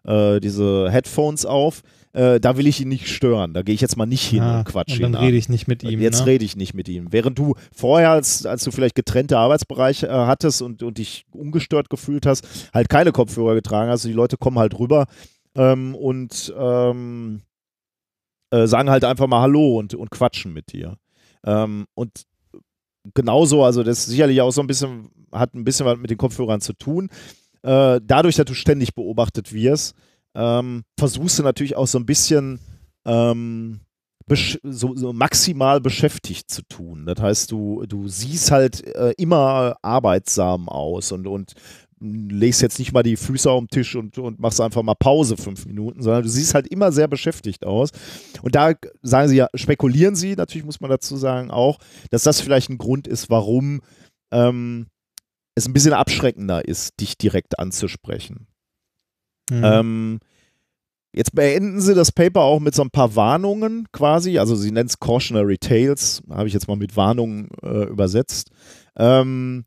äh, diese Headphones auf. Äh, da will ich ihn nicht stören. Da gehe ich jetzt mal nicht hin Ah, und quatsche dann ihn an. rede ich nicht mit ihm. Jetzt ne? rede ich nicht mit ihm. Während du vorher, als, als du vielleicht getrennte Arbeitsbereiche äh, hattest und, und dich ungestört gefühlt hast, halt keine Kopfhörer getragen hast. Die Leute kommen halt rüber ähm, und ähm, äh, sagen halt einfach mal Hallo und, und quatschen mit dir. Ähm, und genauso, also das ist sicherlich auch so ein bisschen, hat ein bisschen was mit den Kopfhörern zu tun. Äh, dadurch, dass du ständig beobachtet wirst, ähm, versuchst du natürlich auch so ein bisschen ähm, so, so maximal beschäftigt zu tun. Das heißt, du, du siehst halt äh, immer arbeitsam aus und, und legst jetzt nicht mal die Füße auf den Tisch und, und machst einfach mal Pause fünf Minuten, sondern du siehst halt immer sehr beschäftigt aus. Und da sagen sie ja, spekulieren sie, natürlich muss man dazu sagen auch, dass das vielleicht ein Grund ist, warum ähm, es ein bisschen abschreckender ist, dich direkt anzusprechen. Mhm. Ähm, jetzt beenden sie das Paper auch mit so ein paar Warnungen quasi. Also sie nennen es Cautionary Tales, habe ich jetzt mal mit Warnungen äh, übersetzt. Ähm,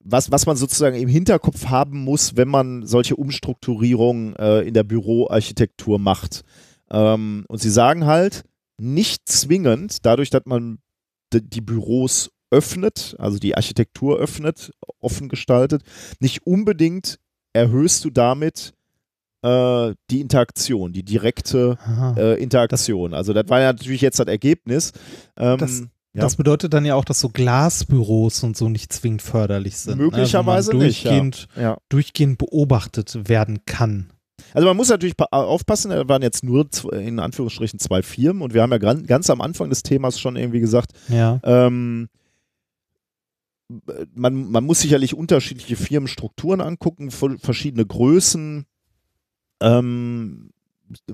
was, was man sozusagen im Hinterkopf haben muss, wenn man solche Umstrukturierungen äh, in der Büroarchitektur macht. Ähm, und sie sagen halt, nicht zwingend, dadurch, dass man die Büros öffnet, also die Architektur öffnet, offen gestaltet, nicht unbedingt erhöhst du damit äh, die Interaktion, die direkte äh, Interaktion. also das war ja natürlich jetzt das Ergebnis. Ähm, Das- ja. Das bedeutet dann ja auch, dass so Glasbüros und so nicht zwingend förderlich sind. Möglicherweise ne? Man nicht, ja. durchgehend, ja. durchgehend beobachtet werden kann. Also man muss natürlich pa- aufpassen, da waren jetzt nur in Anführungsstrichen zwei Firmen und wir haben ja ganz am Anfang des Themas schon irgendwie gesagt, Ja. ähm, man, man muss sicherlich unterschiedliche Firmenstrukturen angucken, verschiedene Größen, ähm,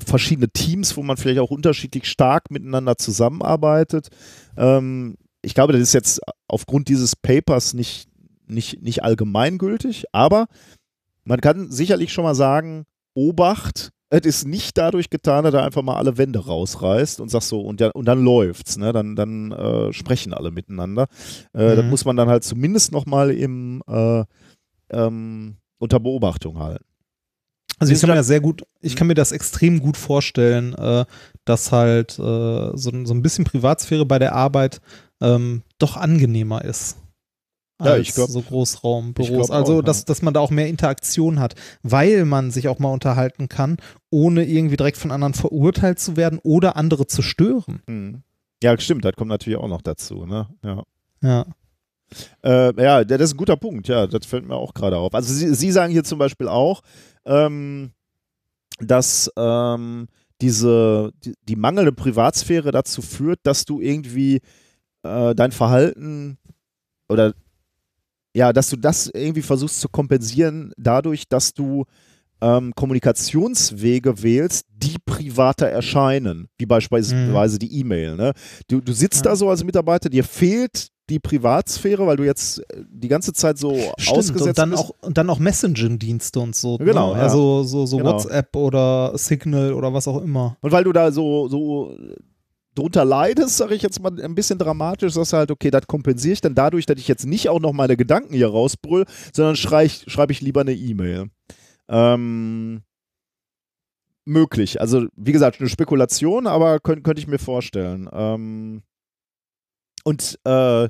verschiedene Teams, wo man vielleicht auch unterschiedlich stark miteinander zusammenarbeitet. Ähm, ich glaube, das ist jetzt aufgrund dieses Papers nicht, nicht, nicht allgemeingültig, aber man kann sicherlich schon mal sagen, Obacht, es ist nicht dadurch getan, dass er einfach mal alle Wände rausreißt und sagt so, und, ja, und dann läuft's, ne? Dann, dann äh, sprechen alle miteinander. Äh, Das Mhm. muss man dann halt zumindest nochmal im äh, ähm, unter Beobachtung halten. Also ich kann mir das sehr gut, Mhm. ich kann mir das extrem gut vorstellen, äh, dass halt äh, so, ein- so ein bisschen Privatsphäre bei der Arbeit ähm, doch angenehmer ist. Ja, ich glaub- so Großraumbüros. also, auch, ja. dass, dass man da auch mehr Interaktion hat, weil man sich auch mal unterhalten kann, ohne irgendwie direkt von anderen verurteilt zu werden oder andere zu stören. Mhm. Ja, stimmt, das kommt natürlich auch noch dazu, ne? Ja. Ja. Äh, ja, das ist ein guter Punkt, ja, das fällt mir auch gerade auf. Also Sie, Sie sagen hier zum Beispiel auch, ähm, dass ähm, diese, die, die mangelnde Privatsphäre dazu führt, dass du irgendwie äh, dein Verhalten oder ja, dass du das irgendwie versuchst zu kompensieren dadurch, dass du ähm, Kommunikationswege wählst, die privater erscheinen, wie beispielsweise die E-Mail. Ne? Du, du sitzt Ja. da so als Mitarbeiter, dir fehlt die Privatsphäre, weil du jetzt äh, die ganze Zeit so Stimmt, ausgesetzt und dann bist. auch, und dann auch Messaging-Dienste und so. Genau, ne? ja. Also so, so Genau. WhatsApp oder Signal oder was auch immer. Und weil du da so, so drunter leidest, sage ich jetzt mal ein bisschen dramatisch, sagst du halt, okay, das kompensiere ich dann dadurch, dass ich jetzt nicht auch noch meine Gedanken hier rausbrüll, sondern schreibe ich, lieber eine E-Mail. Ähm, möglich. Also, wie gesagt, eine Spekulation, aber könnt, könnte ich mir vorstellen. Ähm, und äh,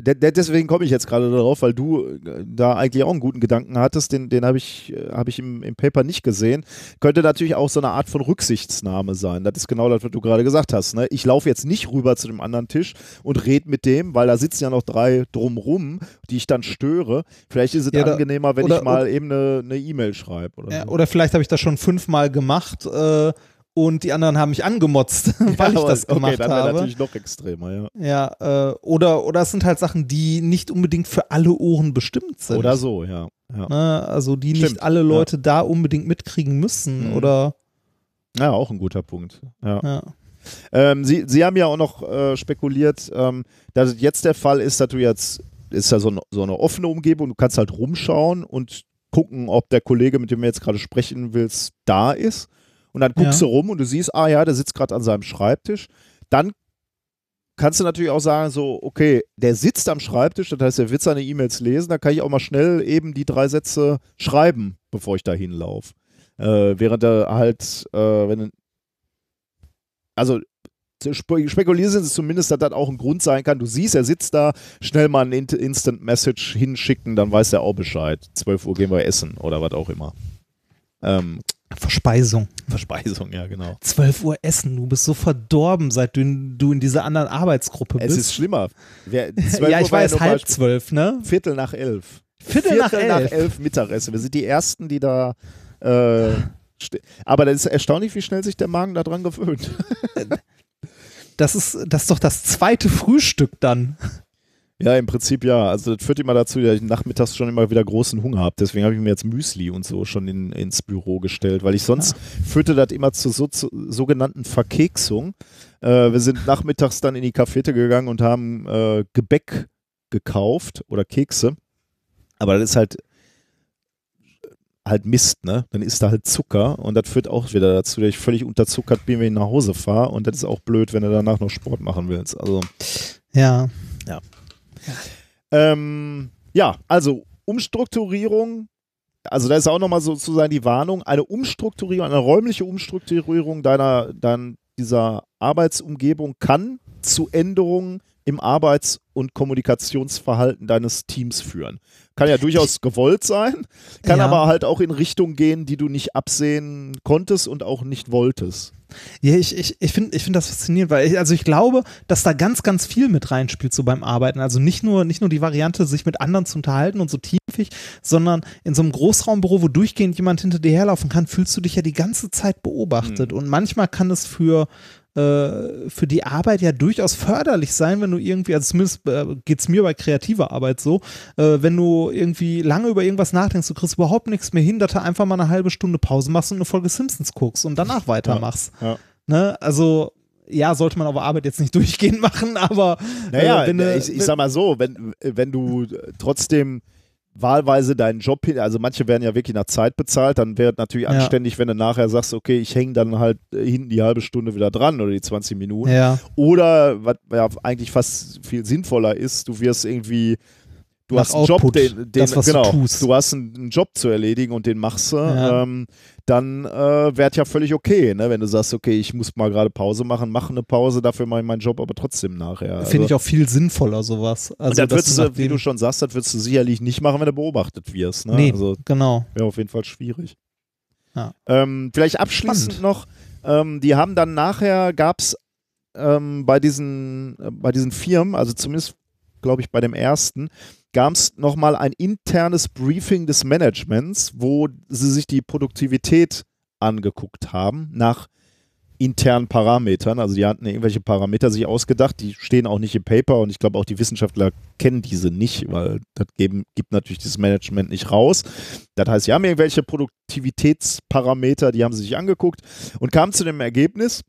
deswegen komme ich jetzt gerade darauf, weil du äh, da eigentlich auch einen guten Gedanken hattest, den, den habe ich, äh, hab ich im, im Paper nicht gesehen. Könnte natürlich auch so eine Art von Rücksichtsnahme sein. Das ist genau das, was du gerade gesagt hast. Ne? Ich laufe jetzt nicht rüber zu dem anderen Tisch und rede mit dem, weil da sitzen ja noch drei drumrum, die ich dann störe. Vielleicht ist es Ja, oder- angenehmer, wenn oder- ich mal eben eine E-Mail schreibe. Oder Ja, so. oder vielleicht habe ich das schon fünfmal gemacht äh, und die anderen haben mich angemotzt, [LAUGHS] weil ich aber- das gemacht okay, dann habe. natürlich noch extremer, ja. Ja, äh, oder, oder es sind halt Sachen, die nicht unbedingt für alle Ohren bestimmt sind. Oder so, ja. ja. Ne? Also die Stimmt, nicht alle Leute da unbedingt mitkriegen müssen. Mhm. Oder Ja, auch ein guter Punkt. Ja. ja. Ähm, Sie, Sie haben ja auch noch äh, spekuliert, ähm, dass es jetzt der Fall ist, dass du jetzt, ist ja so, eine- so eine offene Umgebung, du kannst halt rumschauen und gucken, ob der Kollege, mit dem du jetzt gerade sprechen willst, da ist. Und dann guckst Ja. du rum und du siehst, ah ja, der sitzt gerade an seinem Schreibtisch. Dann kannst du natürlich auch sagen, so, okay, der sitzt am Schreibtisch, das heißt, er wird seine E-Mails lesen, da kann ich auch mal schnell eben die drei Sätze schreiben, bevor ich da hinlaufe. Äh, während er halt, äh, wenn, also spe- spekulieren sie zumindest, dass das auch ein Grund sein kann. Du siehst, er sitzt da, schnell mal ein Instant Message hinschicken, dann weiß er auch Bescheid. 12 Uhr gehen wir essen oder was auch immer. Ähm, Verspeisung. Verspeisung, ja, genau. 12 Uhr essen. Du bist so verdorben, seit du in, du in dieser anderen Arbeitsgruppe Es bist. ist schlimmer. Wer, [LAUGHS] 12 ja, Uhr ich war weiß, halb Beispiel- zwölf, ne? Viertel nach elf. Viertel, nach elf. elf Mittagessen. Wir sind die Ersten, die da. Äh, [LAUGHS] aber das ist erstaunlich, wie schnell sich der Magen daran gewöhnt. Das ist, das ist doch das zweite Frühstück dann. Ja, im Prinzip ja. Also das führt immer dazu, dass ich nachmittags schon immer wieder großen Hunger habe. Deswegen habe ich mir jetzt Müsli und so schon in, ins Büro gestellt, weil ich sonst führte das immer zu, so, zu sogenannten Verkeksung. Äh, wir sind nachmittags dann in die Cafete gegangen und haben äh, Gebäck gekauft oder Kekse. Aber das ist halt halt Mist, ne? Dann ist da halt Zucker und das führt auch wieder dazu, dass ich völlig unterzuckert bin, wenn ich nach Hause fahre und das ist auch blöd, wenn du danach noch Sport machen willst. Also Ja. Ähm, ja, also Umstrukturierung, also da ist auch nochmal sozusagen die Warnung, eine Umstrukturierung, eine räumliche Umstrukturierung deiner, dein, dieser Arbeitsumgebung kann zu Änderungen im Arbeits- und Kommunikationsverhalten deines Teams führen. Kann ja durchaus gewollt sein, kann Ja. aber halt auch in Richtungen gehen, die du nicht absehen konntest und auch nicht wolltest. Ja, ich, ich, ich finde ich find das faszinierend, weil ich, also ich glaube, dass da ganz, ganz viel mit reinspielt, so beim Arbeiten. Also nicht nur, nicht nur die Variante, sich mit anderen zu unterhalten und so teamfähig, sondern in so einem Großraumbüro, wo durchgehend jemand hinter dir herlaufen kann, fühlst du dich ja die ganze Zeit beobachtet. Und manchmal kann es für äh, für die Arbeit ja durchaus förderlich sein, wenn du irgendwie, also zumindest äh, geht es mir bei kreativer Arbeit so, äh, wenn du irgendwie lange über irgendwas nachdenkst, du kriegst überhaupt nichts mehr hin, dass du einfach mal eine halbe Stunde Pause machst und eine Folge Simpsons guckst und danach weitermachst. Ja. Ne? Also, ja, sollte man auf der Arbeit jetzt nicht [LAUGHS] durchgehend machen, aber Naja, äh, wenn ich, ich sag mal so, wenn, wenn du trotzdem wahlweise deinen Job hin, also manche werden ja wirklich nach Zeit bezahlt, dann wäre es natürlich Ja. anständig, wenn du nachher sagst, okay, ich hänge dann halt äh, hinten die halbe Stunde wieder dran oder die 20 Minuten. ja, Oder, was ja eigentlich fast viel sinnvoller ist, du wirst irgendwie, du Nach hast einen Job, Output, den, den das, was du genau, tust. hast einen, Job zu erledigen und den machst du, Ja. ähm, dann äh, wäre ja völlig okay, ne? wenn du sagst, okay, ich muss mal gerade Pause machen, mache eine Pause, dafür mache ich meinen Job aber trotzdem nachher. finde ich auch viel sinnvoller, sowas. Also, und das würdest du du, wie du schon sagst, das würdest du sicherlich nicht machen, wenn du beobachtet wirst. Ne? Nee, Also genau. wäre auf jeden Fall schwierig. Ja. Ähm, vielleicht abschließend Spannend. noch, ähm, die haben dann nachher, gab es ähm, bei, diesen, äh, bei diesen Firmen, also zumindest glaube ich bei dem ersten, gab es nochmal ein internes Briefing des Managements, wo sie sich die Produktivität angeguckt haben nach internen Parametern. Also die hatten irgendwelche Parameter sich ausgedacht, die stehen auch nicht im Paper und ich glaube auch die Wissenschaftler kennen diese nicht, weil das geben, gibt natürlich das Management nicht raus. Das heißt, sie haben irgendwelche Produktivitätsparameter, die haben sie sich angeguckt und kamen zu dem Ergebnis,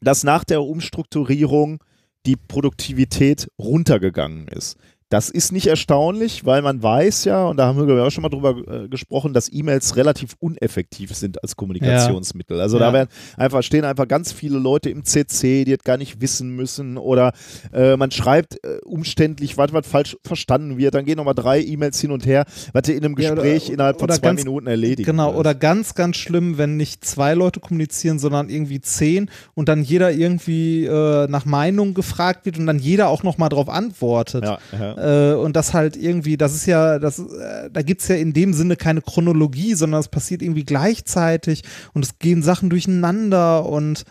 dass nach der Umstrukturierung die Produktivität runtergegangen ist. Das ist nicht erstaunlich, weil man weiß ja, und da haben wir auch schon mal drüber äh, gesprochen, dass E-Mails relativ uneffektiv sind als Kommunikationsmittel. Ja. Also ja. da werden einfach, stehen einfach ganz viele Leute im CC, die das gar nicht wissen müssen oder äh, man schreibt äh, umständlich, was, was falsch verstanden wird, dann gehen nochmal drei E-Mails hin und her, was du in einem Gespräch ja, oder, innerhalb von zwei ganz, Minuten erledigt. Genau, oder ganz, ganz schlimm, wenn nicht zwei Leute kommunizieren, sondern irgendwie zehn und dann jeder irgendwie äh, nach Meinung gefragt wird und dann jeder auch nochmal drauf antwortet. Ja, ja. Äh, und das halt irgendwie, das ist ja, das, äh, da gibt es ja in dem Sinne keine Chronologie, sondern es passiert irgendwie gleichzeitig und es gehen Sachen durcheinander und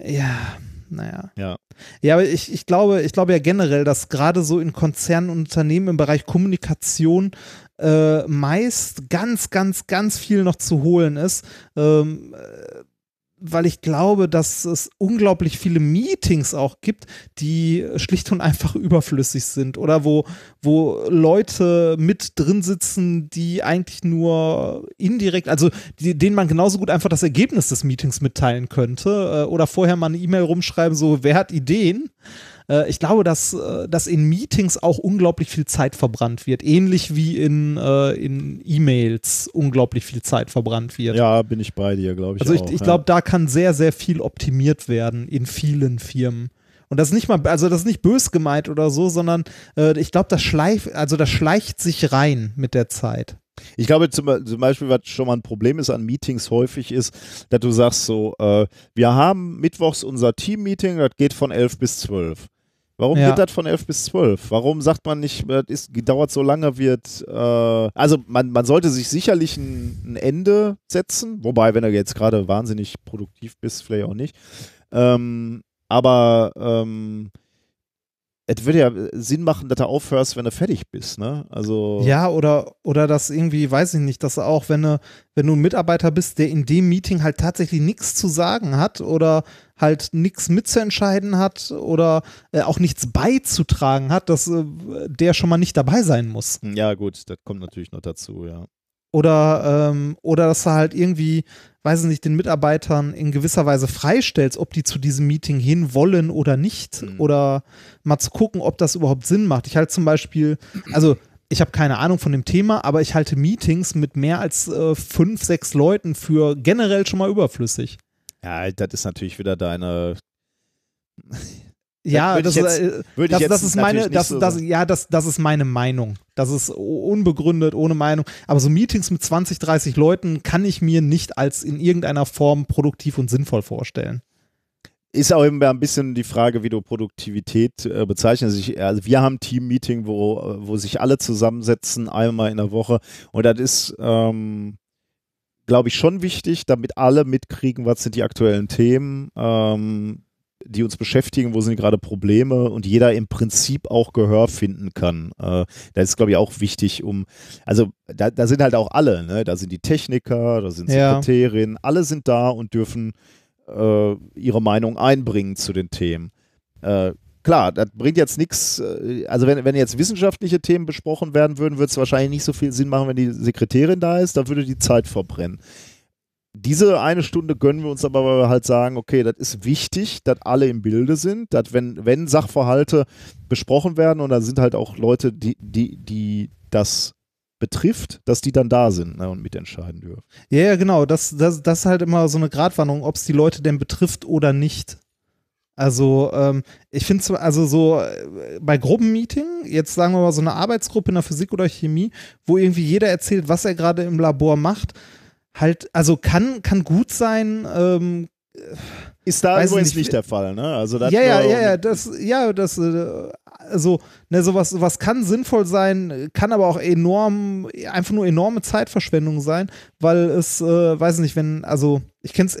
ja, naja. Ja. Ja, aber ich, ich glaube, ich glaube ja generell, dass gerade so in Konzernen und Unternehmen im Bereich Kommunikation äh, meist ganz, ganz, ganz viel noch zu holen ist. Ähm, äh, weil ich glaube, dass es unglaublich viele Meetings auch gibt, die schlicht und einfach überflüssig sind oder wo, wo Leute mit drin sitzen, die eigentlich nur indirekt, also die, denen man genauso gut einfach das Ergebnis des Meetings mitteilen könnte äh, oder vorher mal eine E-Mail rumschreiben, so wer hat Ideen? Äh, ich glaube, dass, äh, dass in Meetings auch unglaublich viel Zeit verbrannt wird. Ähnlich wie in, äh, in E-Mails unglaublich viel Zeit verbrannt wird. Ja, bin ich bei dir, glaube ich. Also ich, auch, ich glaube, ja. da kann sehr, sehr viel optimiert werden in vielen Firmen. Und das ist nicht mal, also das ist nicht bös gemeint oder so, sondern äh, ich glaube, das schleift, also das schleicht sich rein mit der Zeit. Ich glaube zum, zum, Beispiel, was schon mal ein Problem ist an Meetings häufig ist, dass du sagst so, äh, wir haben mittwochs unser Team-Meeting, das geht von 11 bis 12. Warum ja. geht das von 11 bis 12? Warum sagt man nicht, das ist, dauert so lange, wird. Äh, also, man, man sollte sich sicherlich ein, ein Ende setzen, wobei, wenn du jetzt gerade wahnsinnig produktiv bist, vielleicht auch nicht. Ähm, aber ähm, es würde ja Sinn machen, dass du aufhörst, wenn du fertig bist, ne? Also. Ja, oder, oder das irgendwie, weiß ich nicht, dass auch, wenn du, wenn du ein Mitarbeiter bist, der in dem Meeting halt tatsächlich nichts zu sagen hat oder halt nichts mitzuentscheiden hat oder äh, auch nichts beizutragen hat, dass äh, der schon mal nicht dabei sein muss. Ja, gut, das kommt natürlich noch dazu, ja. Oder, ähm, oder dass du halt irgendwie, weiß ich nicht, den Mitarbeitern in gewisser Weise freistellst, ob die zu diesem Meeting hin wollen oder nicht. Mhm. Oder mal zu gucken, ob das überhaupt Sinn macht. Ich halte zum Beispiel, also ich habe keine Ahnung von dem Thema, aber ich halte Meetings mit mehr als äh, fünf, sechs Leuten für generell schon mal überflüssig. Ja, das ist natürlich wieder deine. Ja, das, jetzt, äh, das, das ist meine, das, so das, ja, das, das ist meine Meinung. Das ist unbegründet, ohne Meinung. Aber so Meetings mit 20, 30 Leuten kann ich mir nicht als in irgendeiner Form produktiv und sinnvoll vorstellen. Ist auch immer ein bisschen die Frage, wie du Produktivität äh, bezeichnest. Ich, also wir haben ein Team-Meeting, wo, wo sich alle zusammensetzen, einmal in der Woche. Und das ist, ähm, glaube ich, schon wichtig, damit alle mitkriegen, was sind die aktuellen Themen. Ähm, die uns beschäftigen, wo sind gerade Probleme und jeder im Prinzip auch Gehör finden kann. Äh, das ist, glaube ich, auch wichtig, um, also da, da sind halt auch alle, ne? da sind die Techniker, da sind Sekretärinnen, ja. alle sind da und dürfen äh, ihre Meinung einbringen zu den Themen. Äh, klar, das bringt jetzt nichts, äh, also wenn, wenn jetzt wissenschaftliche Themen besprochen werden würden, würde es wahrscheinlich nicht so viel Sinn machen, wenn die Sekretärin da ist, da würde die Zeit verbrennen diese eine Stunde gönnen wir uns aber, weil wir halt sagen, okay, das ist wichtig, dass alle im Bilde sind, dass wenn, wenn Sachverhalte besprochen werden und da sind halt auch Leute, die, die, die das betrifft, dass die dann da sind ne, und mitentscheiden dürfen. Ja, ja, genau. Das, das, das ist halt immer so eine Gratwanderung, ob es die Leute denn betrifft oder nicht. Also, ähm, ich finde es, also so äh, bei Gruppenmeeting, jetzt sagen wir mal so eine Arbeitsgruppe in der Physik oder Chemie, wo irgendwie jeder erzählt, was er gerade im Labor macht, halt, also kann, kann gut sein, ähm, ist da übrigens nicht, nicht, der Fall, ne? Also ja, ja, ja, ja, das, ja, das, äh, also, ne, sowas, sowas kann sinnvoll sein, kann aber auch enorm, einfach nur enorme Zeitverschwendung sein, weil es, äh, weiß nicht, wenn, also, ich kenn's,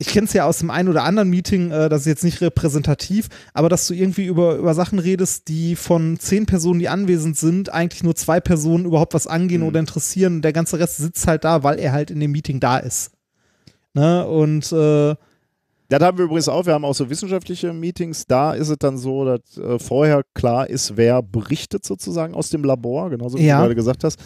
ich kenne es ja aus dem einen oder anderen Meeting, äh, das ist jetzt nicht repräsentativ, aber dass du irgendwie über, über Sachen redest, die von zehn Personen, die anwesend sind, eigentlich nur zwei Personen überhaupt was angehen mhm. oder interessieren. Der ganze Rest sitzt halt da, weil er halt in dem Meeting da ist. Ne? Und äh, das haben wir übrigens auch. Wir haben auch so wissenschaftliche Meetings. Da ist es dann so, dass äh, vorher klar ist, wer berichtet sozusagen aus dem Labor, genauso wie ja. du gerade gesagt hast.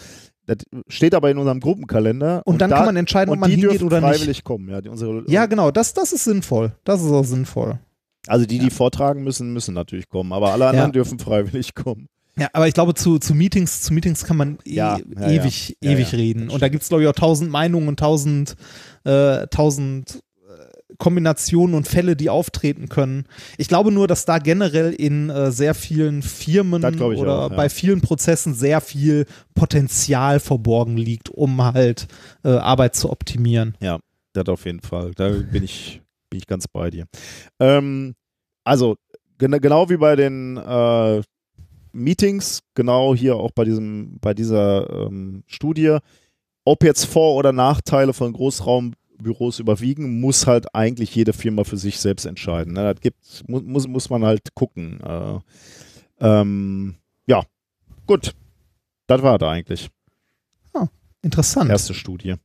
Das steht aber in unserem Gruppenkalender. Und, und dann da, kann man entscheiden, ob man hingeht oder nicht. freiwillig kommen. Ja, die, unsere, ja, genau, das, das ist sinnvoll. Das ist auch sinnvoll. Also die, die ja. vortragen müssen, müssen natürlich kommen, aber alle anderen ja. dürfen freiwillig kommen. Ja, aber ich glaube, zu, zu Meetings, zu Meetings kann man e Ja, ewig, ewig reden. Und da gibt es, glaube ich, auch tausend Meinungen und tausend, äh, tausend äh, Kombinationen und Fälle, die auftreten können. Ich glaube nur, dass da generell in äh, sehr vielen Firmen oder auch, ja. bei vielen Prozessen sehr viel Potenzial verborgen liegt, um halt äh, Arbeit zu optimieren. Ja, das auf jeden Fall. Da bin ich, bin ich ganz bei dir. Ähm, also, gen genau wie bei den äh, Meetings, genau hier auch bei diesem, bei dieser ähm, Studie, ob jetzt Vor- oder Nachteile von Großraumbüros überwiegen, muss halt eigentlich jede Firma für sich selbst entscheiden. Ne? Das gibt, mu muss, muss man halt gucken. Äh, ähm, ja, gut. Das war da eigentlich. Interessant. Erste Studie.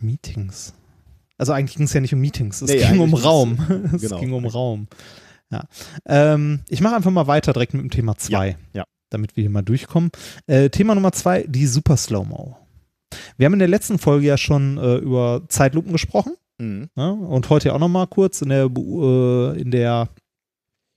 Meetings. Also eigentlich ging es ja nicht um Meetings, es Nee, ging um Raum. [LAUGHS] [LAUGHS] es genau. ging um Raum. Ja. Ähm, ich mache einfach mal weiter direkt mit dem Thema 2. ja. Damit wir hier mal durchkommen. Äh, Thema Nummer 2, die Super Slow-Mo. Wir haben in der letzten Folge ja schon äh, über Zeitlupen gesprochen. Mhm. Ne? Und heute auch noch mal kurz in der, äh, in der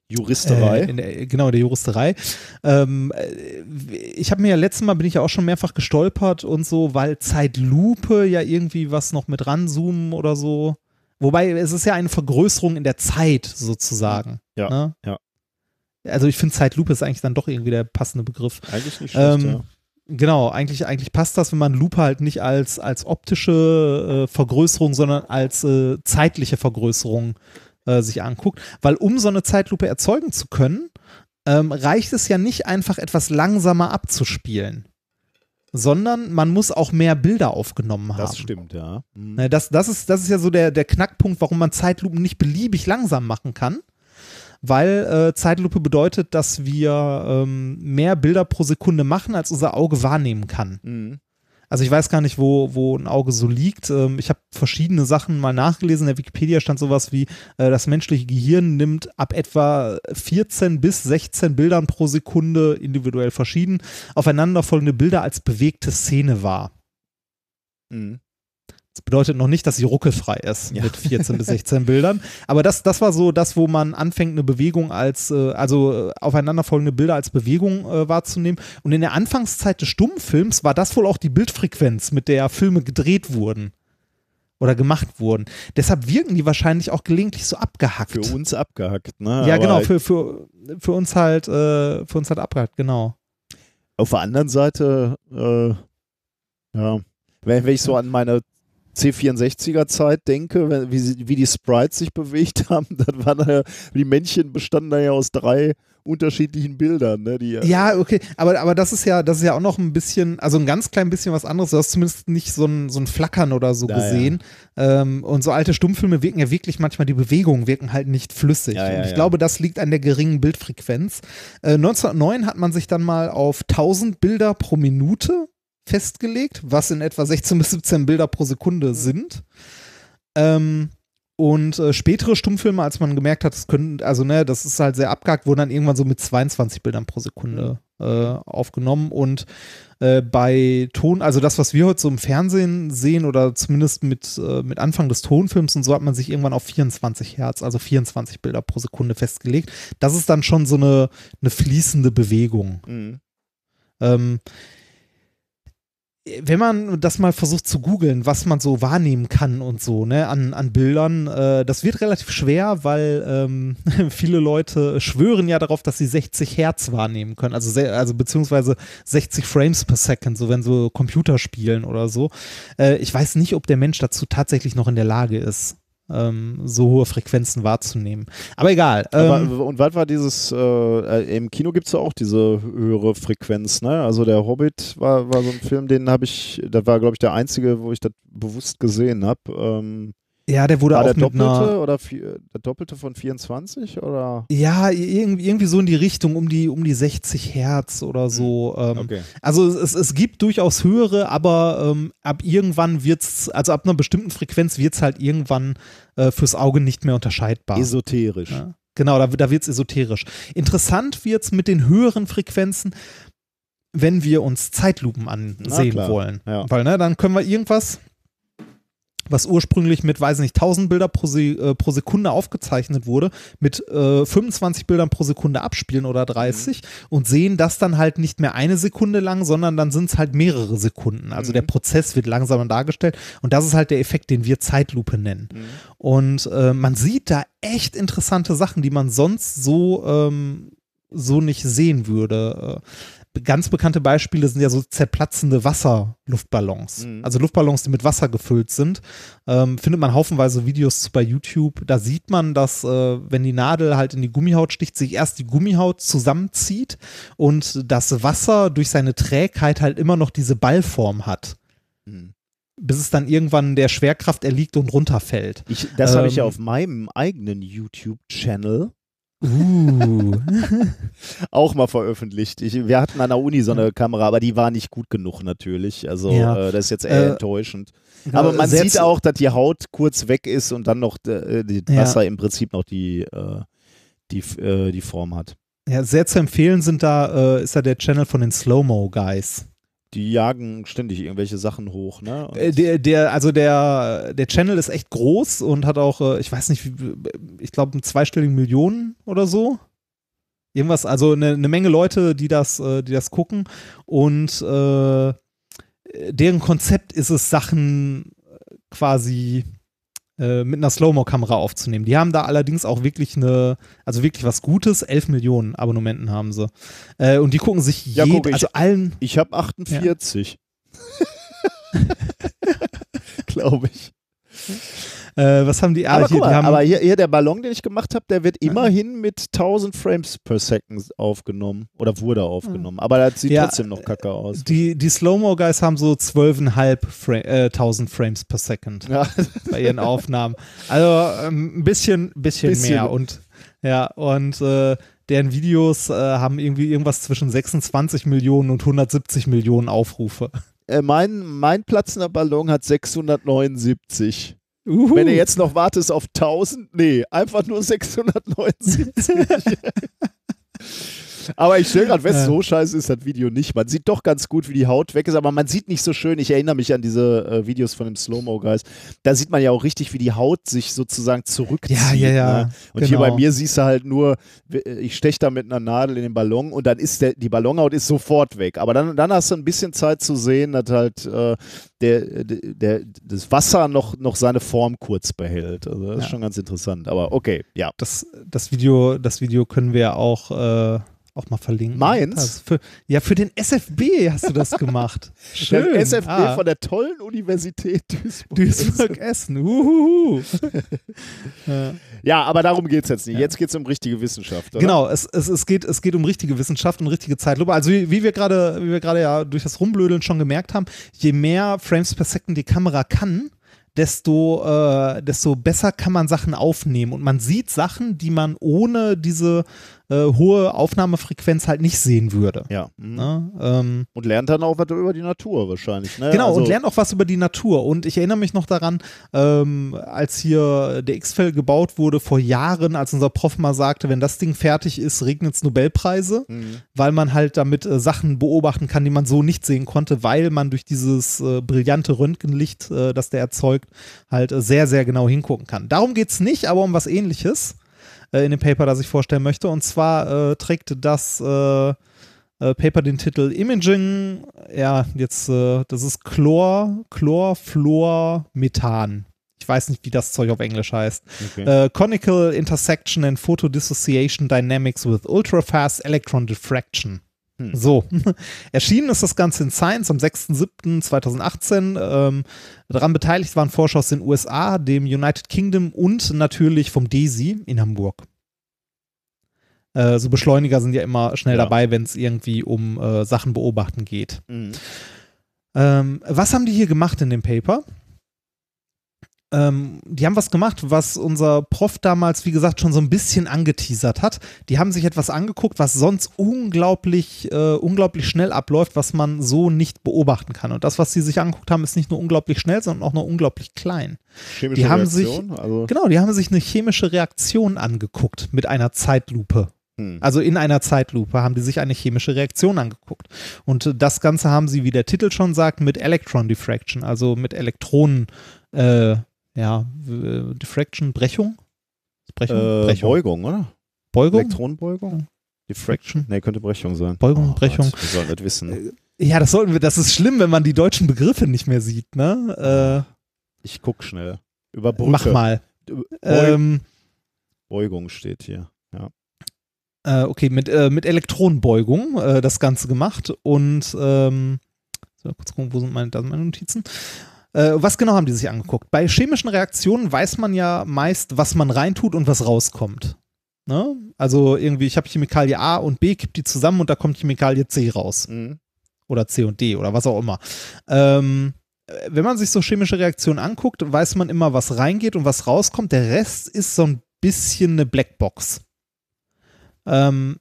Juristerei. äh, in der, genau, in der Juristerei. Ähm, äh, ich habe mir ja letztes Mal bin ich ja auch schon mehrfach gestolpert und so, weil Zeitlupe ja irgendwie was noch mit ranzoomen oder so. Wobei es ist ja eine Vergrößerung in der Zeit sozusagen. Ja, ne? ja. Also ich finde Zeitlupe ist eigentlich dann doch irgendwie der passende Begriff. Eigentlich nicht schlecht, Ähm, ja. Genau, eigentlich, eigentlich passt das, wenn man Lupe halt nicht als, als optische äh, Vergrößerung, sondern als äh, zeitliche Vergrößerung äh, sich anguckt. Weil um so eine Zeitlupe erzeugen zu können, ähm, reicht es ja nicht einfach etwas langsamer abzuspielen, sondern man muss auch mehr Bilder aufgenommen haben. Das stimmt, ja. Mhm. Ne, Das, das, ist, das ist ja so der, der Knackpunkt, warum man Zeitlupen nicht beliebig langsam machen kann. Weil äh, Zeitlupe bedeutet, dass wir ähm, mehr Bilder pro Sekunde machen, als unser Auge wahrnehmen kann. Mhm. Also ich weiß gar nicht, wo, wo ein Auge so liegt. Ähm, ich habe verschiedene Sachen mal nachgelesen. In der Wikipedia stand sowas wie, äh, das menschliche Gehirn nimmt ab etwa 14 bis 16 Bildern pro Sekunde individuell verschieden aufeinanderfolgende Bilder als bewegte Szene wahr. Mhm. Das bedeutet noch nicht, dass sie ruckelfrei ist Ja. mit 14 [LAUGHS] bis 16 Bildern. Aber das, das war so das, wo man anfängt, eine Bewegung als, äh, also äh, aufeinanderfolgende Bilder als Bewegung äh, wahrzunehmen. Und in der Anfangszeit des Stummfilms war das wohl auch die Bildfrequenz, mit der Filme gedreht wurden. Oder gemacht wurden. Deshalb wirken die wahrscheinlich auch gelegentlich so abgehackt. Für uns abgehackt, ne? ja, Aber genau, für, für, für uns halt, äh, für uns halt abgehackt, genau. Auf der anderen Seite, äh, ja, wenn, wenn ich so an meine C64er-Zeit denke, wenn, wie, wie die Sprites sich bewegt [LAUGHS] haben, dann waren da ja, die Männchen bestanden da ja aus drei unterschiedlichen Bildern, ne? Die, Ja, okay, aber, aber das ist ja, das ist ja auch noch ein bisschen, also ein ganz klein bisschen was anderes. Du hast zumindest nicht so ein, so ein Flackern oder so Ja, gesehen. Ähm, und so alte Stummfilme wirken ja wirklich manchmal, die Bewegungen wirken halt nicht flüssig. Ja, ja, und ich ja. glaube, das liegt an der geringen Bildfrequenz. Äh, 1909 hat man sich dann mal auf 1000 Bilder pro Minute festgelegt, was in etwa 16 bis 17 Bilder pro Sekunde sind. Ähm, und äh, spätere Stummfilme, als man gemerkt hat, das können, also ne, das ist halt sehr abgehakt, wurden dann irgendwann so mit 22 Bildern pro Sekunde äh, aufgenommen. Und äh, bei Ton, also das, was wir heute so im Fernsehen sehen oder zumindest mit, äh, mit Anfang des Tonfilms und so hat man sich irgendwann auf 24 Hertz, also 24 Bilder pro Sekunde festgelegt. Das ist dann schon so eine, eine fließende Bewegung. Mhm. Ähm, wenn man das mal versucht zu googeln, was man so wahrnehmen kann und so, ne, an, an Bildern, äh, das wird relativ schwer, weil ähm, [LAUGHS] viele Leute schwören ja darauf, dass sie 60 Hertz wahrnehmen können, also, also beziehungsweise 60 Frames per Second, so wenn so Computer spielen oder so. Äh, ich weiß nicht, ob der Mensch dazu tatsächlich noch in der Lage ist, ähm, so hohe Frequenzen wahrzunehmen. Aber egal. Aber, Ähm, und was war dieses, äh, äh, im Kino gibt es ja auch diese höhere Frequenz, ne? Also der Hobbit war, war so ein Film, den habe ich, das war glaube ich der einzige, wo ich das bewusst gesehen habe. Ähm, ja, der wurde war auch der mit einer Doppelte oder vier, der Doppelte von 24 oder? Ja, irgendwie, irgendwie so in die Richtung, um die, um die 60 Hertz oder so. Ähm, Okay. Also es, es gibt durchaus höhere, aber ähm, ab irgendwann wird's, also ab einer bestimmten Frequenz wird's halt irgendwann äh, fürs Auge nicht mehr unterscheidbar. Esoterisch. Ja. Genau, da, da wird's esoterisch. Interessant wird's mit den höheren Frequenzen, wenn wir uns Zeitlupen ansehen wollen. ja. Weil, ne, dann können wir irgendwas, was ursprünglich mit, weiß nicht, 1000 Bilder pro, Se äh, pro Sekunde aufgezeichnet wurde, mit äh, 25 Bildern pro Sekunde abspielen oder 30 mhm. und sehen das dann halt nicht mehr eine Sekunde lang, sondern dann sind es halt mehrere Sekunden. Also mhm. der Prozess wird langsamer dargestellt und das ist halt der Effekt, den wir Zeitlupe nennen. Mhm. Und äh, man sieht da echt interessante Sachen, die man sonst so, ähm, so nicht sehen würde. Ganz bekannte Beispiele sind ja so zerplatzende Wasserluftballons. Mhm. Also Luftballons, die mit Wasser gefüllt sind. Ähm, findet man haufenweise Videos bei YouTube. Da sieht man, dass, äh, wenn die Nadel halt in die Gummihaut sticht, sich erst die Gummihaut zusammenzieht und das Wasser durch seine Trägheit halt immer noch diese Ballform hat. Mhm. Bis es dann irgendwann der Schwerkraft erliegt und runterfällt. Ich, das ähm, habe ich ja auf meinem eigenen YouTube-Channel Uh. auch mal veröffentlicht. Ich, wir hatten an der Uni so eine Kamera, aber die war nicht gut genug natürlich. Also ja. äh, das ist jetzt eher äh, enttäuschend. Aber man sieht auch, dass die Haut kurz weg ist und dann noch äh, die Wasser ja. im Prinzip noch die, äh, die, äh, die Form hat. Ja, sehr zu empfehlen sind da, äh, ist da der Channel von den Slow-Mo Guys die jagen ständig irgendwelche Sachen hoch, ne? Äh, der, der, also der, der Channel ist echt groß und hat auch, äh, ich weiß nicht, ich glaube, einen zweistelligen Millionen oder so. Irgendwas, also eine, eine Menge Leute, die das, äh, die das gucken. Und äh, deren Konzept ist es, Sachen quasi äh, mit einer Slow-Mo-Kamera aufzunehmen. Die haben da allerdings auch wirklich eine, also wirklich was Gutes. 11 Millionen Abonnenten haben sie. Äh, und die gucken sich ja, jed, guck, also allen. Ich habe 48. Ja. [LAUGHS] Glaube ich. Äh, was haben die? Ah, aber, hier, mal, die haben, aber hier, hier, der Ballon, den ich gemacht habe, der wird immerhin mit 1000 Frames per Second aufgenommen oder wurde aufgenommen. Aber das sieht ja, trotzdem noch kacke aus. Die, die Slow-Mo-Guys haben so 12.500 Fra äh, Frames per Second ja. bei ihren Aufnahmen. Also ähm, ein bisschen, bisschen, bisschen, mehr und ja, und äh, deren Videos äh, haben irgendwie irgendwas zwischen 26 Millionen und 170 Millionen Aufrufe. Äh, mein, mein platzender Ballon hat 679. Uhu. Wenn du jetzt noch wartest auf 1000, nee, einfach nur 679. [LAUGHS] Aber ich stelle gerade fest, ja. so scheiße ist das Video nicht. Man sieht doch ganz gut, wie die Haut weg ist, aber man sieht nicht so schön. Ich erinnere mich an diese äh, Videos von dem Slow-Mo-Guys. Da sieht man ja auch richtig, wie die Haut sich sozusagen zurückzieht. Ja, ja, ja. Ne? Und genau. hier bei mir siehst du halt nur, ich steche da mit einer Nadel in den Ballon und dann ist der, die Ballonhaut ist sofort weg. Aber dann, dann hast du ein bisschen Zeit zu sehen, dass halt äh, der, der, das Wasser noch, noch seine Form kurz behält. Also das ja. ist schon ganz interessant. Aber okay, ja. Das, das, Video, das Video können wir auch äh auch mal verlinken. Meins? Für, ja, für den SFB hast du das [LAUGHS] gemacht. Schön. Der SFB ah. von der tollen Universität Duisburg. Duisburg-Essen. Uhuhu. [LAUGHS] ja. ja, aber darum geht es jetzt nicht. Jetzt geht es um richtige Wissenschaft. Oder? Genau, es, es, es, geht, es geht um richtige Wissenschaft und richtige Zeitlupe. Also wie, wie wir gerade ja durch das Rumblödeln schon gemerkt haben, je mehr Frames per Second die Kamera kann, desto, äh, desto besser kann man Sachen aufnehmen. Und man sieht Sachen, die man ohne diese äh, hohe Aufnahmefrequenz halt nicht sehen würde. Ja. Mhm. Ne? Ähm, und lernt dann auch was über die Natur wahrscheinlich. Ne? Genau, also und lernt auch was über die Natur. Und ich erinnere mich noch daran, ähm, als hier der X-Fell gebaut wurde vor Jahren, als unser Prof mal sagte, wenn das Ding fertig ist, regnet es Nobelpreise, mhm. weil man halt damit äh, Sachen beobachten kann, die man so nicht sehen konnte, weil man durch dieses äh, brillante Röntgenlicht, äh, das der erzeugt, halt äh, sehr, sehr genau hingucken kann. Darum geht es nicht, aber um was ähnliches äh, in dem Paper, das ich vorstellen möchte. Und zwar äh, trägt das äh, äh Paper den Titel Imaging, ja, jetzt, äh, das ist Chlor, Chlorfluor, Methan. Ich weiß nicht, wie das Zeug auf Englisch heißt. Okay. Äh, Conical Intersection and Photodissociation Dynamics with Ultrafast Electron Diffraction. Hm. So, [LAUGHS] erschienen ist das Ganze in Science am 6.7.2018. Ähm, daran beteiligt waren Forscher aus den USA, dem United Kingdom und natürlich vom DESI in Hamburg. Äh, so Beschleuniger sind ja immer schnell ja. dabei, wenn es irgendwie um äh, Sachen beobachten geht. Mhm. Ähm, was haben die hier gemacht in dem Paper? Ähm, die haben was gemacht, was unser Prof damals, wie gesagt, schon so ein bisschen angeteasert hat. Die haben sich etwas angeguckt, was sonst unglaublich, äh, unglaublich schnell abläuft, was man so nicht beobachten kann. Und das, was sie sich angeguckt haben, ist nicht nur unglaublich schnell, sondern auch noch unglaublich klein. Chemische die haben Reaktion? sich, also genau, die haben sich eine chemische Reaktion angeguckt mit einer Zeitlupe. Hm. Also in einer Zeitlupe haben die sich eine chemische Reaktion angeguckt. Und das Ganze haben sie, wie der Titel schon sagt, mit Electron Diffraction, also mit Elektronen Äh, ja, w- Diffraction, Brechung? Brechung? Äh, Brechung. Beugung, oder? Beugung? Elektronenbeugung? Diffraction? Nee, könnte Brechung sein. Beugung, Oh Brechung. Gott, wir sollen das wissen. Ja, das sollten wir, das ist schlimm, wenn man die deutschen Begriffe nicht mehr sieht, ne? Ich guck schnell. Über Äh, Brücke. mach mal. Beug- Ähm, Beugung steht hier. Ja. äh, okay, mit, äh, mit Elektronenbeugung äh, das Ganze gemacht und ähm, so, kurz gucken, wo sind meine, da sind meine Notizen. Äh, was genau haben die sich angeguckt? Bei chemischen Reaktionen weiß man ja meist, was man reintut und was rauskommt. Ne? Also irgendwie, ich habe Chemikalie A und B, kipp die zusammen und da kommt Chemikalie C raus. Mhm. oder C und D oder was auch immer. Ähm, äh, wenn man sich so chemische Reaktionen anguckt, weiß man immer, was reingeht und was rauskommt. Der Rest ist so ein bisschen eine Blackbox. Ähm,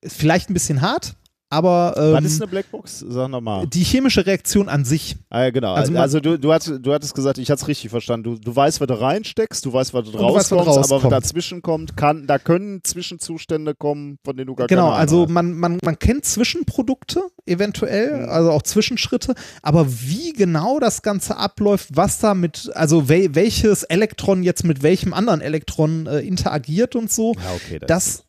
ist vielleicht ein bisschen hart, aber Was ist ähm, eine Blackbox? Sag nochmal. die chemische Reaktion an sich. Ah, ja, genau. Also Also, du, du, hattest, du hattest gesagt, ich hatte es richtig verstanden. Du, du weißt, was du reinsteckst, du weißt, was du was rauskommst, aber was rauskommt. dazwischen kommt, kann, da können Zwischenzustände kommen, von denen du gar Genau, keine Ahnung also man, man, man kennt Zwischenprodukte eventuell, Mhm. also auch Zwischenschritte, aber wie genau das Ganze abläuft, was da mit, also wel, welches Elektron jetzt mit welchem anderen Elektron äh, interagiert und so, Ja, okay. das,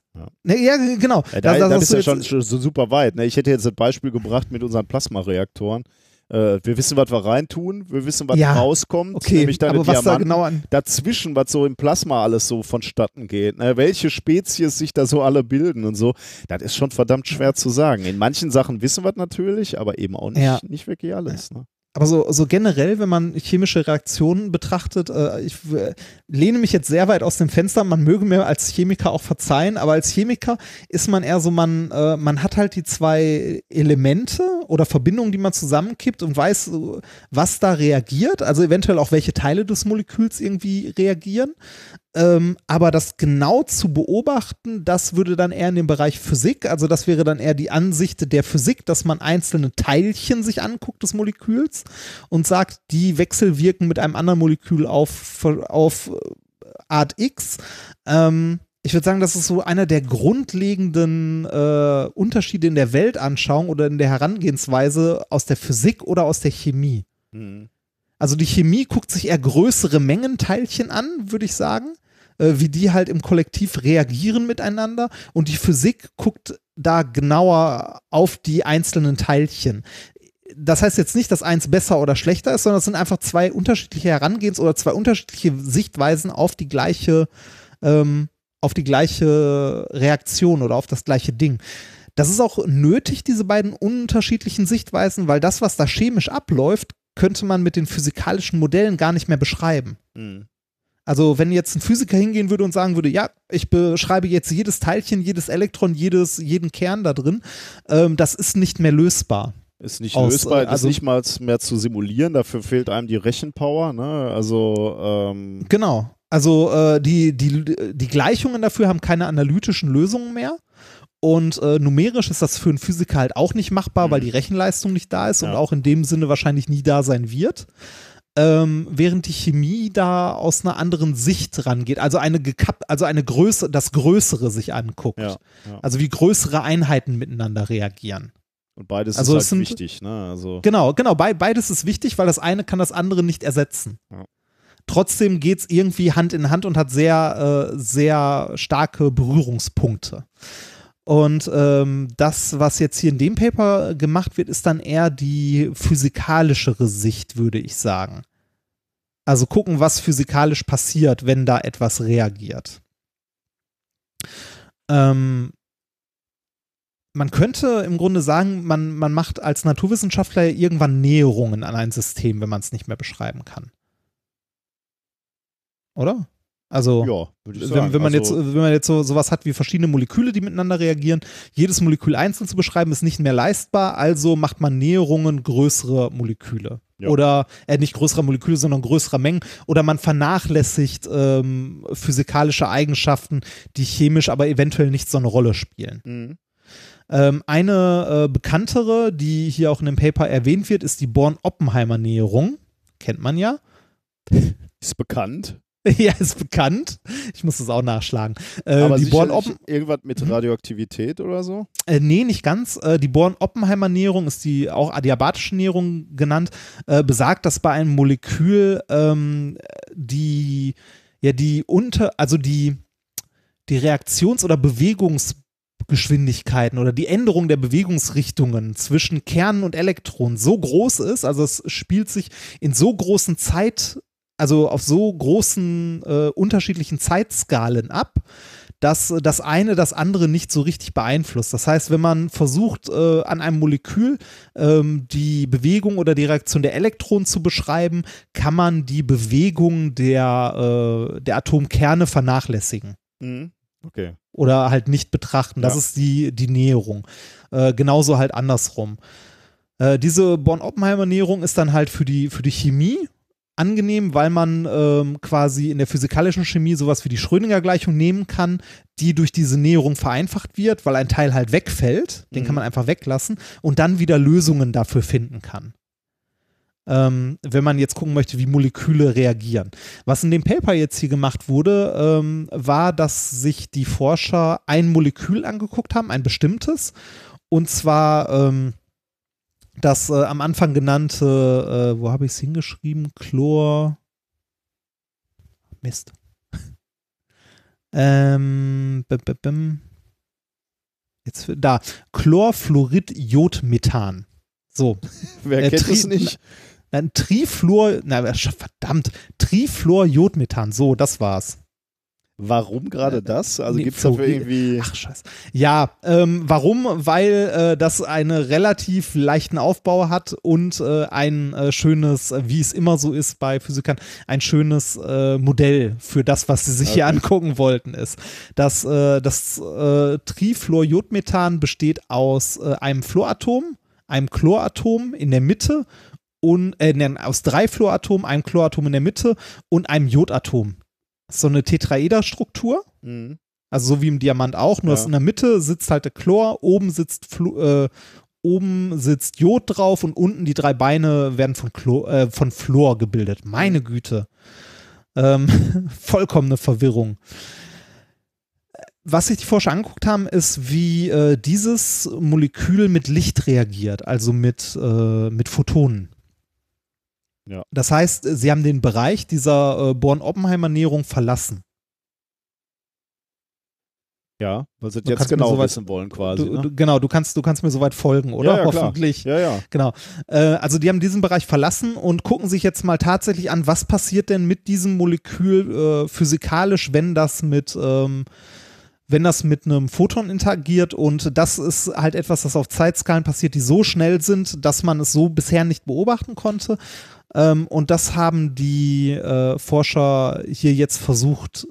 ja. ja, genau. Ja, da, Das- da das bist du ja schon, schon so super weit. Ne? Ich hätte jetzt das Beispiel gebracht mit unseren Plasmareaktoren. Äh, wir wissen, was wir reintun, wir wissen, was Ja, rauskommt, Okay, nämlich deine aber was da Diamanten. genau an, Dazwischen, was so im Plasma alles so vonstatten geht, ne? welche Spezies sich da so alle bilden und so, das ist schon verdammt schwer zu sagen. In manchen Sachen wissen wir es natürlich, aber eben auch nicht, Ja. nicht wirklich alles. Ne? Aber so, so generell, wenn man chemische Reaktionen betrachtet, äh, ich äh, lehne mich jetzt sehr weit aus dem Fenster, man möge mir als Chemiker auch verzeihen, aber als Chemiker ist man eher so, man, äh, man hat halt die zwei Elemente oder Verbindungen, die man zusammenkippt und weiß, äh, was da reagiert, also eventuell auch welche Teile des Moleküls irgendwie reagieren. Ähm, aber das genau zu beobachten, das würde dann eher in den Bereich Physik, also das wäre dann eher die Ansicht der Physik, dass man einzelne Teilchen sich anguckt des Moleküls und sagt, die wechselwirken mit einem anderen Molekül auf, auf äh, Art X. Ähm, ich würde sagen, das ist so einer der grundlegenden äh, Unterschiede in der Weltanschauung oder in der Herangehensweise aus der Physik oder aus der Chemie. Mhm. Also die Chemie guckt sich eher größere Mengen Teilchen an, würde ich sagen, äh, wie die halt im Kollektiv reagieren miteinander. Und die Physik guckt da genauer auf die einzelnen Teilchen. Das heißt jetzt nicht, dass eins besser oder schlechter ist, sondern es sind einfach zwei unterschiedliche Herangehens- oder zwei unterschiedliche Sichtweisen auf die gleiche, ähm, auf die gleiche Reaktion oder auf das gleiche Ding. Das ist auch nötig, diese beiden unterschiedlichen Sichtweisen, weil das, was da chemisch abläuft, könnte man mit den physikalischen Modellen gar nicht mehr beschreiben. Mhm. Also wenn jetzt ein Physiker hingehen würde und sagen würde, ja, ich beschreibe jetzt jedes Teilchen, jedes Elektron, jedes, jeden Kern da drin, ähm, das ist nicht mehr lösbar. Ist nicht Aus, lösbar, äh, also- ist nicht mal mehr zu simulieren, dafür fehlt einem die Rechenpower. Ne? Also, ähm, Genau. Also äh, die, die, die Gleichungen dafür haben keine analytischen Lösungen mehr. Und äh, numerisch ist das für einen Physiker halt auch nicht machbar, Mhm. weil die Rechenleistung nicht da ist und Ja. auch in dem Sinne wahrscheinlich nie da sein wird. Ähm, während die Chemie da aus einer anderen Sicht rangeht, also eine gekapp, also eine Größe, das Größere sich anguckt. ja, ja. Also wie größere Einheiten miteinander reagieren. Und beides Also ist halt sind- wichtig. Ne? Also, Genau, genau, bei, beides ist wichtig, weil das eine kann das andere nicht ersetzen. Ja. Trotzdem geht es irgendwie Hand in Hand und hat sehr, äh, sehr starke Berührungspunkte. Und ähm, das, was jetzt hier in dem Paper gemacht wird, ist dann eher die physikalischere Sicht, würde ich sagen. Also gucken, was physikalisch passiert, wenn da etwas reagiert. Ähm, man könnte im Grunde sagen, man, man macht als Naturwissenschaftler irgendwann Näherungen an ein System, wenn man es nicht mehr beschreiben kann. Oder? Also, ja, wenn, wenn man also, jetzt, wenn man jetzt so sowas hat wie verschiedene Moleküle, die miteinander reagieren, jedes Molekül einzeln zu beschreiben, ist nicht mehr leistbar, also macht man Näherungen größere Moleküle. Ja. Oder äh, nicht größerer Moleküle, sondern größerer Mengen. Oder man vernachlässigt ähm, physikalische Eigenschaften, die chemisch aber eventuell nicht so eine Rolle spielen. Mhm. Ähm, eine äh, bekanntere, die hier auch in dem Paper erwähnt wird, ist die Born-Oppenheimer-Näherung. Kennt man ja. Ist bekannt. [LAUGHS] ja, ist bekannt. Ich muss das auch nachschlagen. Äh, Aber die Born-Oppen irgendwas mit Radioaktivität oder so? Äh, nee, nicht ganz. Äh, die Born-Oppenheimer-Näherung ist die auch adiabatische Näherung genannt, äh, besagt, dass bei einem Molekül ähm, die, ja, die unter, also die, die Reaktions- oder Bewegungsgeschwindigkeiten oder die Änderung der Bewegungsrichtungen zwischen Kernen und Elektronen so groß ist, also es spielt sich in so großen Zeit, also auf so großen äh, unterschiedlichen Zeitskalen ab, dass äh, das eine das andere nicht so richtig beeinflusst. Das heißt, wenn man versucht, äh, an einem Molekül ähm, die Bewegung oder die Reaktion der Elektronen zu beschreiben, kann man die Bewegung der, äh, der Atomkerne vernachlässigen Mhm. Okay. oder halt nicht betrachten. Das Ja. ist die, die Näherung. Äh, genauso halt andersrum. Äh, diese Born-Oppenheimer-Näherung ist dann halt für die, für die Chemie angenehm, weil man ähm, quasi in der physikalischen Chemie sowas wie die Schrödinger-Gleichung nehmen kann, die durch diese Näherung vereinfacht wird, weil ein Teil halt wegfällt, den Mhm. kann man einfach weglassen und dann wieder Lösungen dafür finden kann. Ähm, wenn man jetzt gucken möchte, wie Moleküle reagieren. Was in dem Paper jetzt hier gemacht wurde, ähm, war, dass sich die Forscher ein Molekül angeguckt haben, ein bestimmtes, und zwar ähm, das äh, am Anfang genannte, äh, wo habe ich es hingeschrieben? Chlor. Mist. [LAUGHS] ähm, bim, bim, bim. Jetzt da. Chlorfluorid-Jodmethan. So. [LAUGHS] Wer Äh, kennt es nicht? Nein, Trifluor, na, verdammt, Trifluorjodmethan, so, das war's. Warum gerade das? Also nee, gibt es dafür irgendwie. Ach, scheiße. Ja, ähm, warum? Weil äh, das einen relativ leichten Aufbau hat und äh, ein äh, schönes, äh, wie es immer so ist bei Physikern, ein schönes äh, Modell für das, was sie sich hier Okay. angucken wollten, ist. Das, äh, das äh, Trifluorjodmethan besteht aus äh, einem Fluoratom, einem Chloratom in der Mitte und äh, aus drei Fluoratomen, einem Chloratom in der Mitte und einem Jodatom. So eine Tetraederstruktur. Mhm. Also so wie im Diamant auch, nur Ja. dass in der Mitte sitzt halt der Chlor, oben sitzt Flu äh, oben sitzt Jod drauf und unten die drei Beine werden von, Chlor, äh, von Fluor gebildet. Meine Güte. Ähm, [LAUGHS] vollkommene Verwirrung. Was sich die Forscher angeguckt haben, ist, wie äh, dieses Molekül mit Licht reagiert, also mit, äh, mit Photonen. Ja. Das heißt, sie haben den Bereich dieser äh, Born-Oppenheimer-Näherung verlassen. Ja, weil sie Du jetzt genau soweit- wissen wollen quasi. Du, ne? du, genau, du kannst, du kannst mir soweit folgen, oder? Ja, ja, klar. Hoffentlich. ja, ja. Genau. Äh, also die haben diesen Bereich verlassen und gucken sich jetzt mal tatsächlich an, was passiert denn mit diesem Molekül äh, physikalisch, wenn das mit ähm, wenn das mit einem Photon interagiert und das ist halt etwas, das auf Zeitskalen passiert, die so schnell sind, dass man es so bisher nicht beobachten konnte. Ähm, und das haben die äh, Forscher hier jetzt versucht,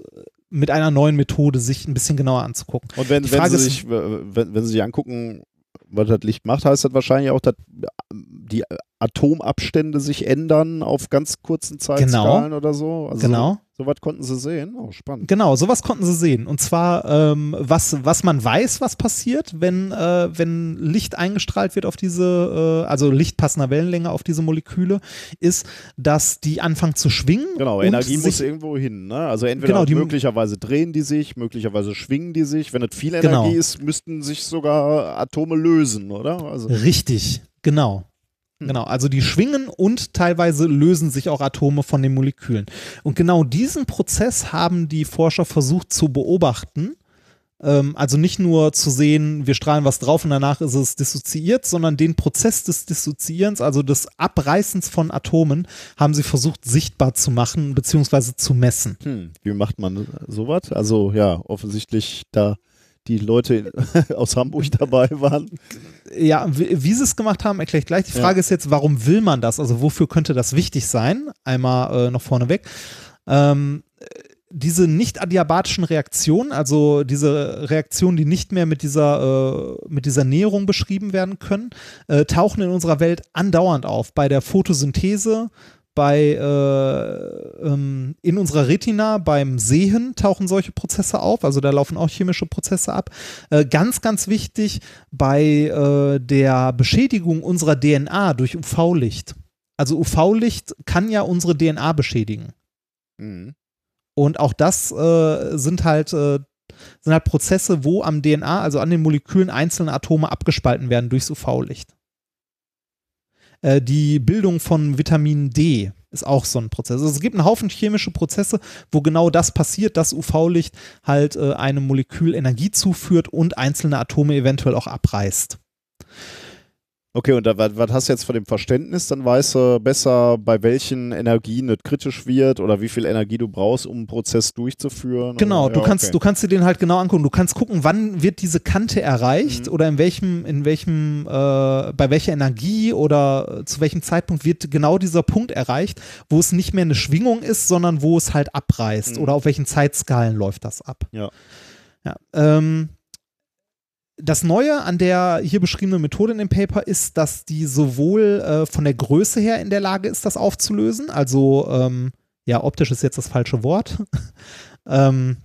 mit einer neuen Methode sich ein bisschen genauer anzugucken. Und wenn, wenn, sie ist- sich, wenn, wenn sie sich angucken, was das Licht macht, heißt das wahrscheinlich auch, dass die Atomabstände sich ändern auf ganz kurzen Zeitskalen oder so. Also Genau. Soweit konnten sie sehen. Oh, spannend. Genau, sowas konnten sie sehen. Und zwar, ähm, was, was man weiß, was passiert, wenn, äh, wenn Licht eingestrahlt wird auf diese, äh, also Licht passender Wellenlänge auf diese Moleküle, ist, dass die anfangen zu schwingen. Genau, Energie muss irgendwo hin. Ne? Also entweder Genau, die- möglicherweise drehen die sich, möglicherweise schwingen die sich. Wenn es viel Genau. Energie ist, müssten sich sogar Atome lösen, oder? Also, Richtig, genau. Hm. Genau, also die schwingen und teilweise lösen sich auch Atome von den Molekülen. Und genau diesen Prozess haben die Forscher versucht zu beobachten. Ähm, also nicht nur zu sehen, wir strahlen was drauf und danach ist es dissoziiert, sondern den Prozess des Dissoziierens, also des Abreißens von Atomen, haben sie versucht sichtbar zu machen bzw. zu messen. hm, wie macht man sowas? Also ja, offensichtlich da die Leute [LAUGHS] aus Hamburg dabei waren. Ja, wie, wie sie es gemacht haben, erkläre ich gleich. Die Ja. Frage ist jetzt, warum will man das? Also wofür könnte das wichtig sein? Einmal äh, noch vorneweg. Ähm, äh, diese nicht adiabatischen Reaktionen, also diese Reaktionen, die nicht mehr mit dieser, äh, mit dieser Näherung beschrieben werden können, äh, tauchen in unserer Welt andauernd auf. Bei der Photosynthese, bei äh, ähm, in unserer Retina, beim Sehen tauchen solche Prozesse auf, also da laufen auch chemische Prozesse ab. Äh, ganz, ganz wichtig bei äh, der Beschädigung unserer DNA durch UV-Licht. Also UV-Licht kann ja unsere DNA beschädigen. Mhm. Und auch das äh, sind halt äh, sind halt Prozesse, wo am DNA, also an den Molekülen, einzelne Atome abgespalten werden durchs UV-Licht. Äh, die Bildung von Vitamin D ist auch so ein Prozess. Also es gibt einen Haufen chemische Prozesse, wo genau das passiert, dass UV-Licht halt äh, einem Molekül Energie zuführt und einzelne Atome eventuell auch abreißt. Okay, und da, was, hast du jetzt von dem Verständnis? Dann weißt du besser, bei welchen Energien es kritisch wird oder wie viel Energie du brauchst, um einen Prozess durchzuführen. Genau, oder? du Ja, kannst, okay. du kannst dir den halt genau angucken. Du kannst gucken, wann wird diese Kante erreicht Mhm. oder in welchem, in welchem, äh, bei welcher Energie oder zu welchem Zeitpunkt wird genau dieser Punkt erreicht, wo es nicht mehr eine Schwingung ist, sondern wo es halt abreißt Mhm. oder auf welchen Zeitskalen läuft das ab. Ja. Ja, ähm, das Neue an der hier beschriebenen Methode in dem Paper ist, dass die sowohl äh, von der Größe her in der Lage ist, das aufzulösen. Also, ähm, ja, optisch ist jetzt das falsche Wort. [LAUGHS] ähm,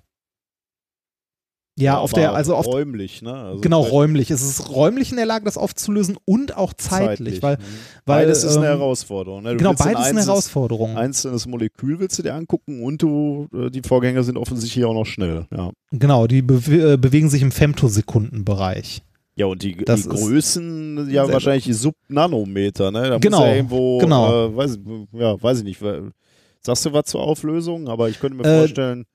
ja, auf der, also auf, räumlich, ne? Also genau, räumlich. Es ist räumlich in der Lage, das aufzulösen und auch zeitlich, weil, mhm. weil beides ist eine ähm, Herausforderung. Ne? Genau, willst ein beides ist eine Herausforderung. Einzelnes Molekül willst du dir angucken und du, äh, die Vorgänge sind offensichtlich auch noch schnell. Ja, Genau, die bewe äh, bewegen sich im Femtosekundenbereich. ja und die, die Größen, ja wahrscheinlich die Sub-Nanometer, ne? Da Genau, muss ja irgendwo, genau. Äh, weiß, ja, weiß ich nicht. Sagst du was zur Auflösung? Aber ich könnte mir Äh, vorstellen,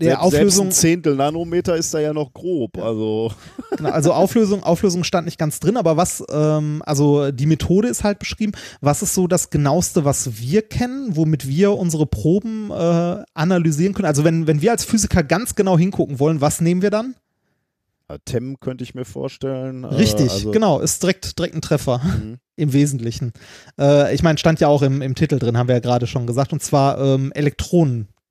Der Auflösung, selbst ein Zehntel Nanometer ist da ja noch grob. Also, Genau, also Auflösung, Auflösung stand nicht ganz drin, aber was, ähm, also die Methode ist halt beschrieben. Was ist so das genaueste, was wir kennen, womit wir unsere Proben äh, analysieren können? Also wenn, wenn wir als Physiker ganz genau hingucken wollen, was nehmen wir dann? TEM könnte ich mir vorstellen. Äh, Richtig, also, genau, ist direkt, direkt ein Treffer Mhm. [LAUGHS] im Wesentlichen. Äh, ich meine, stand ja auch im, im Titel drin, haben wir ja gerade schon gesagt, und zwar ähm,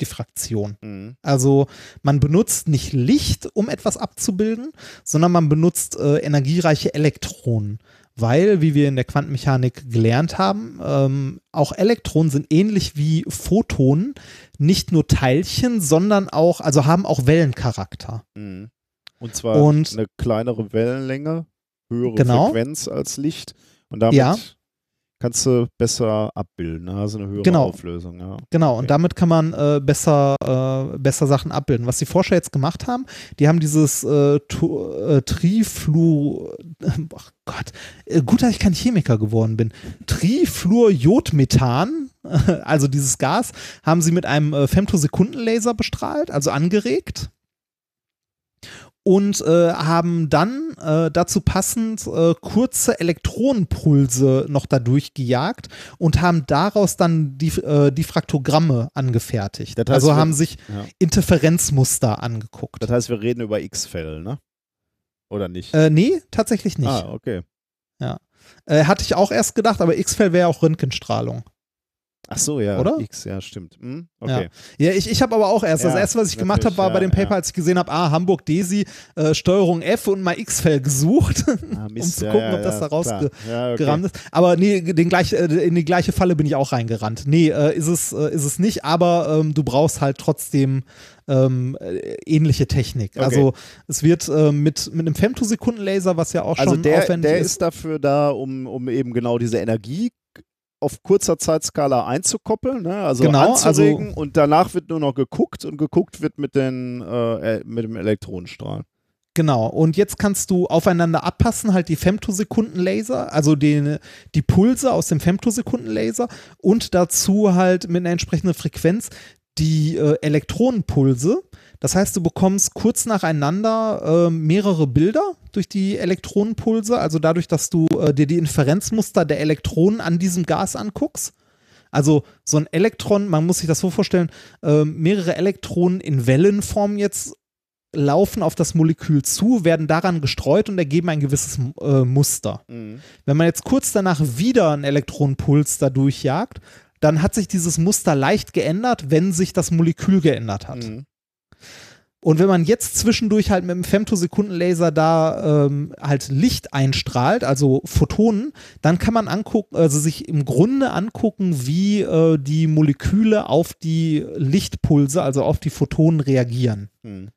Elektronendiffraktion. Mhm. Also man benutzt nicht Licht, um etwas abzubilden, sondern man benutzt äh, energiereiche Elektronen. Weil, wie wir in der Quantenmechanik gelernt haben, ähm, auch Elektronen sind ähnlich wie Photonen nicht nur Teilchen, sondern auch, also haben auch Wellencharakter. Mhm. Und zwar Und- eine kleinere Wellenlänge, höhere Genau. Frequenz als Licht. Und damit Ja. Kannst du besser abbilden. ne? Also eine höhere Genau. Auflösung. Ja. Genau, Okay. und damit kann man äh, besser, äh, besser Sachen abbilden. Was die Forscher jetzt gemacht haben, die haben dieses äh, äh, Triflu, ach Gott, äh, gut, dass ich kein Chemiker geworden bin. Trifluorjodmethan, [LAUGHS] also dieses Gas, haben sie mit einem äh, Femtosekundenlaser bestrahlt, also angeregt. Und äh, haben dann äh, dazu passend äh, kurze Elektronenpulse noch dadurch gejagt und haben daraus dann die äh, Diffraktogramme angefertigt. Das heißt, also haben sich Ja. Interferenzmuster angeguckt. Das heißt, wir reden über X-Fälle, ne? Oder nicht? Äh, nee, tatsächlich nicht. Ah, okay. Äh, hatte ich auch erst gedacht, aber X-Fell wäre auch Röntgenstrahlung. Ach so, ja. Oder? X, ja, stimmt. Hm? Okay. Ja, ich, ich habe aber auch erst, das Ja, erste, was ich gemacht habe, war bei ja, dem Paper, ja. als ich gesehen habe, ah, Hamburg Desi, äh, Steuerung F und mal X-Fell gesucht, [LAUGHS] Ah, um zu ja, gucken, ja, ob das ja, da ja, okay. ist. Aber nee, den gleich, äh, in die gleiche Falle bin ich auch reingerannt. Nee, äh, ist, es, äh, ist es nicht, aber ähm, du brauchst halt trotzdem ähm, äh, ähnliche Technik. Okay. Also es wird äh, mit, mit einem Femtosekundenlaser, was ja auch Also schon der, aufwendig der ist. ist dafür da, um, um eben genau diese Energie auf kurzer Zeitskala einzukoppeln, ne? also Genau, anzuregen also- und danach wird nur noch geguckt und geguckt wird mit, den, äh, mit dem Elektronenstrahl. Genau, und jetzt kannst du aufeinander abpassen, halt die Femtosekundenlaser, also den, die Pulse aus dem Femtosekundenlaser und dazu halt mit einer entsprechenden Frequenz die äh, Elektronenpulse. Das heißt, du bekommst kurz nacheinander äh, mehrere Bilder durch die Elektronenpulse, also dadurch, dass du äh, dir die Inferenzmuster der Elektronen an diesem Gas anguckst. Also so ein Elektron, man muss sich das so vorstellen, äh, mehrere Elektronen in Wellenform jetzt laufen auf das Molekül zu, werden daran gestreut und ergeben ein gewisses äh, Muster. Wenn man jetzt kurz danach wieder einen Elektronenpuls da durchjagt, dann hat sich dieses Muster leicht geändert, wenn sich das Molekül geändert hat. Mhm. Und wenn man jetzt zwischendurch halt mit dem Femtosekundenlaser da ähm, halt Licht einstrahlt, also Photonen, dann kann man angucken, also sich im Grunde angucken, wie äh, die Moleküle auf die Lichtpulse, also auf die Photonen reagieren. Mhm.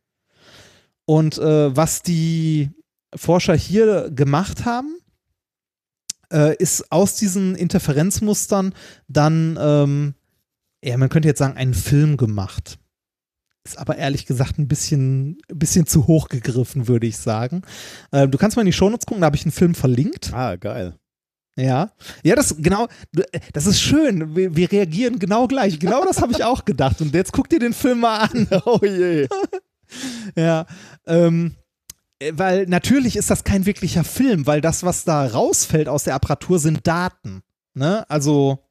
Und äh, was die Forscher hier gemacht haben, äh, ist aus diesen Interferenzmustern dann, ähm, ja, man könnte jetzt sagen, einen Film gemacht. Ist aber ehrlich gesagt ein bisschen, ein bisschen zu hoch gegriffen, würde ich sagen. Äh, du kannst mal in die Shownotes gucken, da habe ich einen Film verlinkt. Ah, geil. Ja, ja, das genau, das ist schön. Wir, wir reagieren genau gleich. Genau das habe ich auch gedacht. Und jetzt guck dir den Film mal an. [LAUGHS] Oh je. [LAUGHS] ja, ähm, äh, weil natürlich ist das kein wirklicher Film, weil das, was da rausfällt aus der Apparatur, sind Daten. Ne? Also.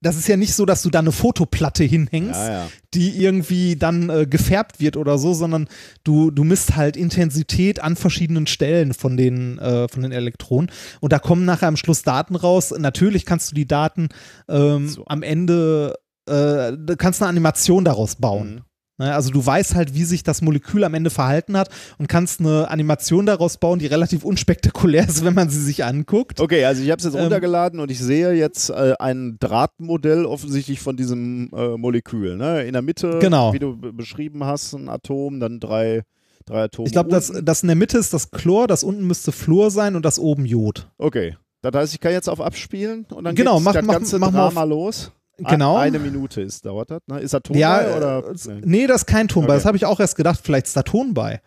Das ist ja nicht so, dass du da eine Fotoplatte hinhängst, Ja, ja. die irgendwie dann äh, gefärbt wird oder so, sondern du, du misst halt Intensität an verschiedenen Stellen von den, äh, von den Elektronen. Und da kommen nachher am Schluss Daten raus. Natürlich kannst du die Daten ähm, So. am Ende, äh, du kannst eine Animation daraus bauen. Mhm. Ne, Also du weißt halt, wie sich das Molekül am Ende verhalten hat und kannst eine Animation daraus bauen, die relativ unspektakulär ist, wenn man sie sich anguckt. Okay, also ich habe es jetzt Ähm, runtergeladen und ich sehe jetzt äh, ein Drahtmodell offensichtlich von diesem äh, Molekül. Ne? In der Mitte, Genau. wie du beschrieben hast, ein Atom, dann drei, drei Atome. Ich glaube, das, das in der Mitte ist das Chlor, das unten müsste Fluor sein und das oben Jod. Okay. Das heißt, ich kann jetzt auf Abspielen und dann Genau, geht das ganze mach mal Drama los. Genau. Ein, eine Minute ist, dauert das. Ne? Ist da Ton ja, bei, oder? äh, nee, das ist kein Ton bei. Okay. Das habe ich auch erst gedacht, vielleicht ist da Ton bei.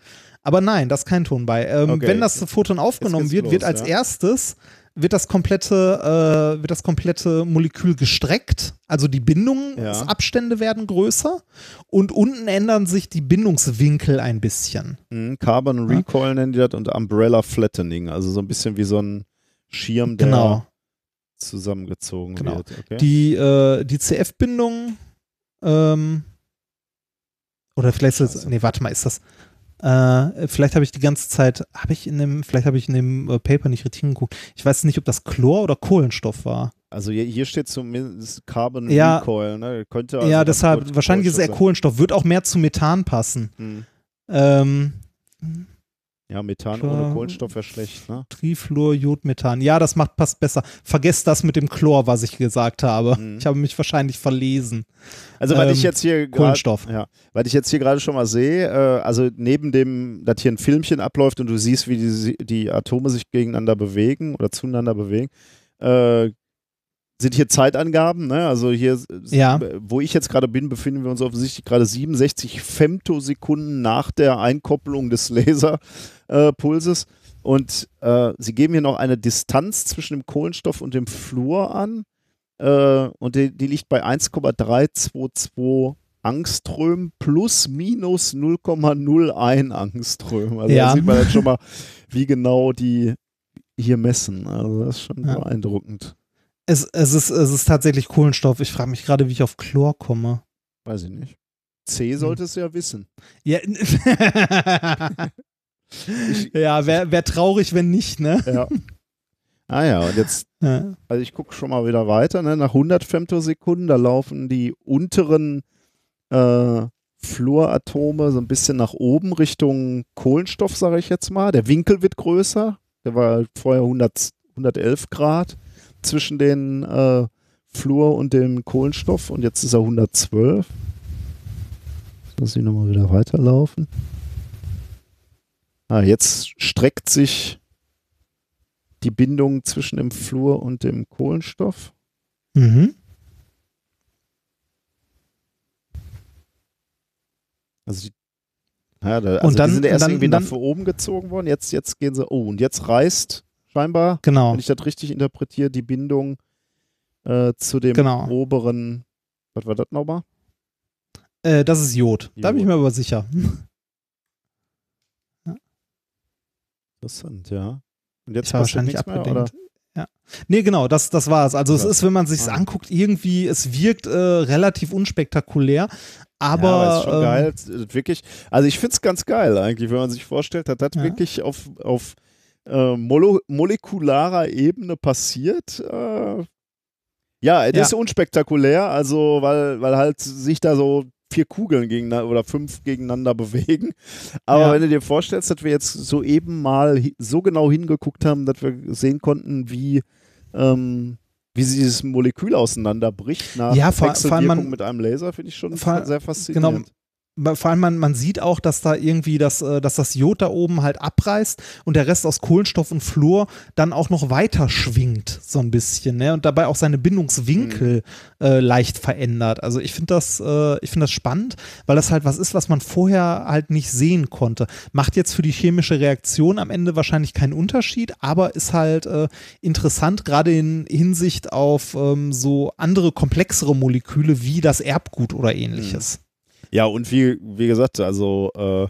Aber nein, das ist kein Ton bei. Ähm, Okay. Wenn das Photon aufgenommen wird, los, wird als ja. erstes wird das komplette, äh, wird das komplette Molekül gestreckt, also die Bindungsabstände werden größer und unten ändern sich die Bindungswinkel ein bisschen. Mhm, Carbon Recoil nennen die das und Umbrella Flattening. Also so ein bisschen wie so ein Schirm, der Genau. Zusammengezogen Genau. wird. Okay. Die, äh, die CF-Bindung, ähm, oder vielleicht ist das, nee, warte mal, ist das, äh, vielleicht habe ich die ganze Zeit, habe ich in dem, vielleicht habe ich in dem äh, Paper nicht richtig geguckt. Ich weiß nicht, ob das Chlor oder Kohlenstoff war. Also hier, hier steht zumindest Carbon Ja. Recoil. Ne? Könnte also ja, deshalb, wahrscheinlich ist es eher Kohlenstoff wird auch mehr zu Methan passen. Mhm. Ähm, Ja, Methan Klar. ohne Kohlenstoff wäre schlecht. Ne? Trifluor, Jodmethan. Ja, das macht passt besser. Vergesst das mit dem Chlor, was ich gesagt habe. Mhm. Ich habe mich wahrscheinlich verlesen. Also, weil Ähm, ich jetzt hier gerade. Kohlenstoff. Ja, weil ich jetzt hier gerade schon mal sehe, äh, also neben dem, dass hier ein Filmchen abläuft und du siehst, wie die, die Atome sich gegeneinander bewegen oder zueinander bewegen, äh, sind hier Zeitangaben, ne? Also hier, s- Ja. wo ich jetzt gerade bin, befinden wir uns offensichtlich gerade 67 Femtosekunden nach der Einkopplung des Laserpulses. und äh, sie geben hier noch eine Distanz zwischen dem Kohlenstoff und dem Fluor an. Äh, und die, die liegt bei 1,322 Angström plus minus 0,01 Angström. Also Ja. da sieht man jetzt schon mal, wie genau die hier messen. Also das ist schon Ja. beeindruckend. Es, es, ist, es ist tatsächlich Kohlenstoff. Ich frage mich gerade, wie ich auf Chlor komme. Weiß ich nicht. C solltest du ja wissen. Ja, [LAUGHS] ja wäre wär traurig, wenn nicht, ne? Ja. ah ja, und jetzt, [LAUGHS] Ja. also ich gucke schon mal wieder weiter. Ne? Nach 100 Femtosekunden, da laufen die unteren äh, Fluoratome so ein bisschen nach oben Richtung Kohlenstoff, sage ich jetzt mal. Der Winkel wird größer. Der war halt vorher 100, 111 Grad zwischen den äh, Fluor und dem Kohlenstoff und jetzt ist er 112. Jetzt muss ich nochmal wieder weiterlaufen. Ah, jetzt streckt sich die Bindung zwischen dem Fluor und dem Kohlenstoff. Mhm. Also, die, ja, da, also Und dann- die sind erst dann- irgendwie dann- nach oben gezogen worden. Jetzt, jetzt gehen sie. Oh, und jetzt reißt scheinbar, Genau. wenn ich das richtig interpretiere, die Bindung äh, zu dem Genau. oberen. Was war das nochmal? Äh, das ist Jod. Da bin ich Jod. mir aber sicher. [LAUGHS] Interessant, ja. Und jetzt Ich war wahrscheinlich nichts mehr. Ja. Nee, genau, das, das war es. Also es Ja. ist, wenn man sich Ah. anguckt, irgendwie, es wirkt äh, relativ unspektakulär, aber, ja, aber ist schon ähm, geil. Wirklich, also ich finde es ganz geil eigentlich, wenn man sich vorstellt, dass das Ja. wirklich auf, auf äh, molekularer Ebene passiert. Äh, ja, es Ja. ist unspektakulär, also weil, weil halt sich da so vier Kugeln gegeneinander oder fünf gegeneinander bewegen. Aber Ja. wenn du dir vorstellst, dass wir jetzt soeben mal so genau hingeguckt haben, dass wir sehen konnten, wie, ähm, wie sich dieses Molekül auseinanderbricht nach Ja, vor- man- mit einem Laser, finde ich schon vor- sehr faszinierend. genau, vor allem man, man sieht auch, dass da irgendwie das, äh, dass das Jod da oben halt abreißt und der Rest aus Kohlenstoff und Fluor dann auch noch weiter schwingt, so ein bisschen, ne? Und dabei auch seine Bindungswinkel mhm. äh, leicht verändert. Also ich finde das, äh, ich finde das spannend, weil das halt was ist, was man vorher halt nicht sehen konnte. Macht jetzt für die chemische Reaktion am Ende wahrscheinlich keinen Unterschied, aber ist halt äh, interessant, gerade in Hinsicht auf ähm, so andere komplexere Moleküle wie das Erbgut oder ähnliches. Mhm. Ja, und wie, wie gesagt, also äh,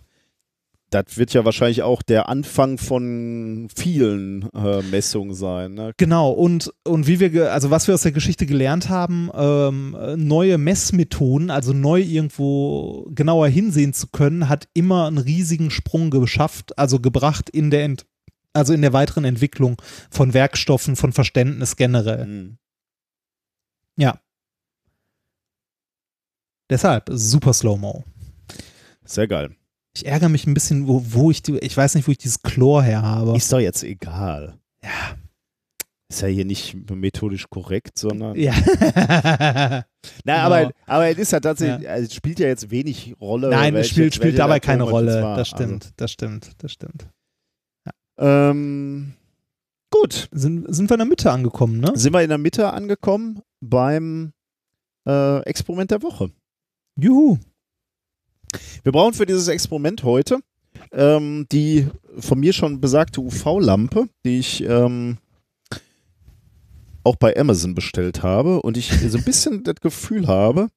das wird ja wahrscheinlich auch der Anfang von vielen äh, Messungen sein. Ne? Genau, und, und wie wir, also was wir aus der Geschichte gelernt haben, ähm, neue Messmethoden, also neu irgendwo genauer hinsehen zu können, hat immer einen riesigen Sprung geschafft, also gebracht in der Ent also in der weiteren Entwicklung von Werkstoffen, von Verständnis generell. Mhm. Ja. Deshalb super Slow-Mo. Sehr geil. Ich ärgere mich ein bisschen, wo, wo ich die, ich weiß nicht, wo ich dieses Chlor her habe. Ist doch jetzt egal. Ja. Ist ja hier nicht methodisch korrekt, sondern. Ja. [LAUGHS] Na, genau. aber, aber es ist ja tatsächlich, ja. Also es spielt ja jetzt wenig Rolle. Nein, welche, es spielt, spielt dabei keine Rolle. Das stimmt, also. das stimmt, das stimmt. Ja. Ähm, gut. Sind, sind wir in der Mitte angekommen, ne? Sind wir in der Mitte angekommen beim äh, Experiment der Woche. Juhu. Wir brauchen für dieses Experiment heute ähm, die von mir schon besagte UV-Lampe, die ich ähm, auch bei Amazon bestellt habe und ich so ein bisschen [LAUGHS] das Gefühl habe,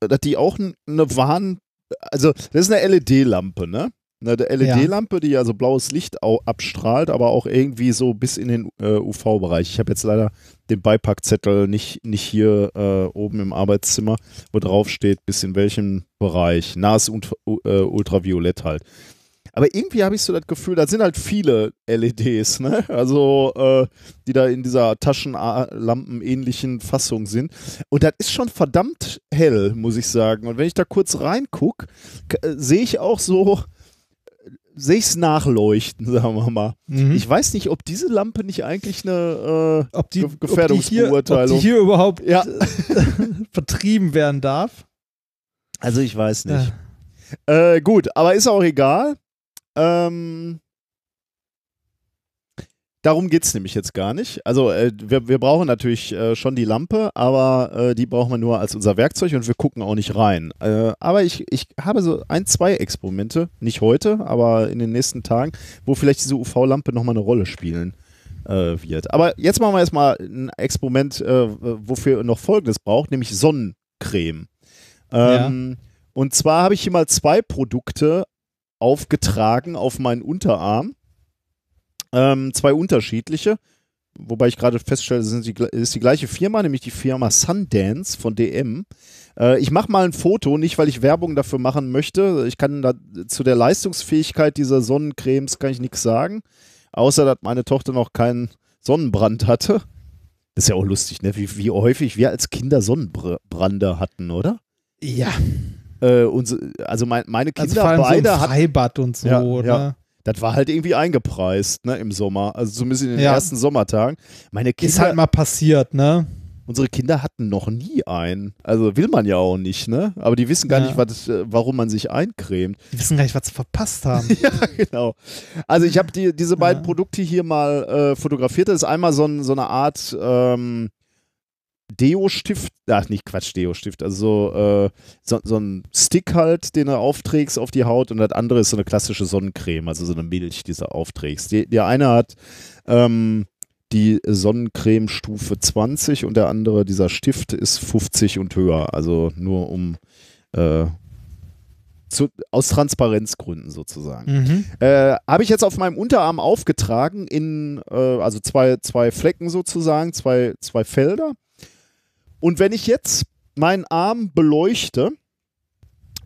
dass die auch eine Warn, also das ist eine LED-Lampe, ne? Eine LED-Lampe, die also blaues Licht abstrahlt, aber auch irgendwie so bis in den äh, UV-Bereich. Ich habe jetzt leider den Beipackzettel nicht, nicht hier äh, oben im Arbeitszimmer, wo drauf steht, bis in welchem Bereich. Nahes und äh, Ultraviolett halt. Aber irgendwie habe ich so das Gefühl, da sind halt viele LEDs, ne? Also, äh, die da in dieser Taschenlampen-ähnlichen Fassung sind. Und das ist schon verdammt hell, muss ich sagen. Und wenn ich da kurz reingucke, äh, sehe ich auch so sehe ich es nachleuchten, [LAUGHS] sagen wir mal. Mhm. Ich weiß nicht, ob diese Lampe nicht eigentlich eine äh, ob die, Gefährdungsbeurteilung. Ob die hier, ob die hier überhaupt ja. [LAUGHS] vertrieben werden darf. Also ich weiß nicht. Ja. Äh, gut, aber ist auch egal. Ähm, Darum geht es nämlich jetzt gar nicht. Also äh, wir, wir brauchen natürlich äh, schon die Lampe, aber äh, die brauchen wir nur als unser Werkzeug und wir gucken auch nicht rein. Äh, aber ich, ich habe so ein, zwei Experimente, nicht heute, aber in den nächsten Tagen, wo vielleicht diese UV-Lampe nochmal eine Rolle spielen äh, wird. Aber jetzt machen wir erstmal ein Experiment, äh, wofür noch Folgendes braucht, nämlich Sonnencreme. Ähm, ja. Und zwar habe ich hier mal zwei Produkte aufgetragen auf meinen Unterarm ähm, zwei unterschiedliche, wobei ich gerade feststelle, es ist die gleiche Firma, nämlich die Firma Sundance von DM. Äh, ich mache mal ein Foto, nicht weil ich Werbung dafür machen möchte. Ich kann da, zu der Leistungsfähigkeit dieser Sonnencremes kann ich nichts sagen, außer dass meine Tochter noch keinen Sonnenbrand hatte. Das ist ja auch lustig, ne? wie, wie häufig wir als Kinder Sonnenbrande hatten, oder? Ja. Äh, und, also mein, meine also Kinder also beide so. Freibad und so, ja, oder? Ja das war halt irgendwie eingepreist, ne, im Sommer. Also zumindest in den ja. ersten Sommertagen. Meine Kinder. Ist halt mal passiert, ne? Unsere Kinder hatten noch nie einen. Also will man ja auch nicht, ne? Aber die wissen gar ja. nicht, was, äh, warum man sich eincremt. Die wissen gar nicht, was sie verpasst haben. [LAUGHS] ja, genau. Also ich habe die, diese beiden ja. Produkte hier mal äh, fotografiert. Das ist einmal so, ein, so eine Art ähm, Deo-Stift, ach nicht Quatsch, Deo-Stift, also äh, so, so, ein Stick halt, den du aufträgst auf die Haut und das andere ist so eine klassische Sonnencreme, also so eine Milch, die du aufträgst. Die, der eine hat ähm, die Sonnencreme Stufe 20 und der andere, dieser Stift, ist 50 und höher, also nur um äh, zu, aus Transparenzgründen sozusagen. Mhm. Äh, Habe ich jetzt auf meinem Unterarm aufgetragen in, äh, also zwei, zwei Flecken sozusagen, zwei, zwei Felder. Und wenn ich jetzt meinen Arm beleuchte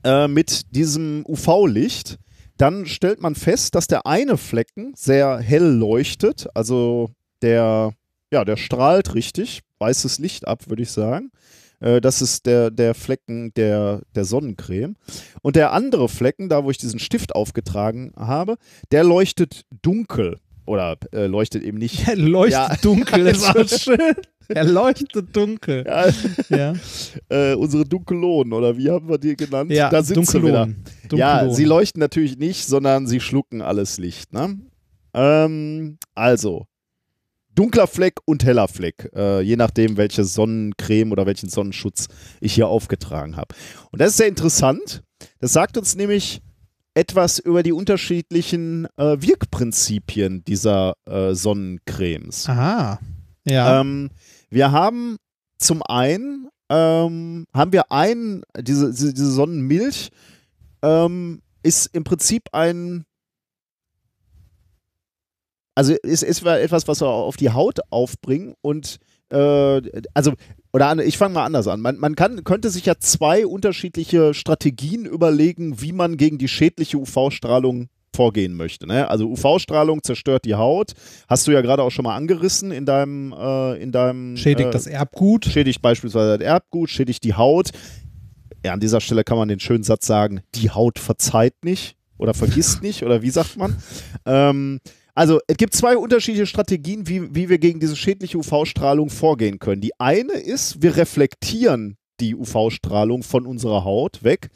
äh, mit diesem UV-Licht, dann stellt man fest, dass der eine Flecken sehr hell leuchtet, also der, ja, der strahlt richtig, weißes Licht ab, würde ich sagen. Äh, das ist der, der Flecken der, der Sonnencreme. Und der andere Flecken, da wo ich diesen Stift aufgetragen habe, der leuchtet dunkel. Oder äh, leuchtet eben nicht. [LAUGHS] leuchtet ja. dunkel, [LAUGHS] das war schön. Er leuchtet dunkel. Ja, Ja, [LAUGHS] äh, unsere Dunkelonen, oder wie haben wir die genannt? ja da sind sie wieder. Dunkellohn. Ja, sie leuchten natürlich nicht, sondern sie schlucken alles Licht. Ne? Ähm, also, dunkler Fleck und heller Fleck, äh, je nachdem, welche Sonnencreme oder welchen Sonnenschutz ich hier aufgetragen habe. Und das ist sehr interessant. Das sagt uns nämlich etwas über die unterschiedlichen äh, Wirkprinzipien dieser äh, Sonnencremes. Aha. Ja. Ähm, wir haben zum einen ähm, haben wir einen, diese, diese, Sonnenmilch ähm, ist im Prinzip ein also ist, ist etwas, was wir auf die Haut aufbringen und äh, also oder ich fange mal anders an. Man, man kann, könnte sich ja zwei unterschiedliche Strategien überlegen, wie man gegen die schädliche UV-Strahlung vorgehen möchte. Ne? Also UV-Strahlung zerstört die Haut. Hast du ja gerade auch schon mal angerissen in deinem, äh, in deinem Schädigt äh, das Erbgut. schädigt beispielsweise das Erbgut, schädigt die Haut. Ja, an dieser Stelle kann man den schönen Satz sagen, die Haut verzeiht nicht oder vergisst nicht oder wie sagt man? [LAUGHS] Ähm, also es gibt zwei unterschiedliche Strategien, wie, wie wir gegen diese schädliche UV-Strahlung vorgehen können. Die eine ist, wir reflektieren die UV-Strahlung von unserer Haut weg.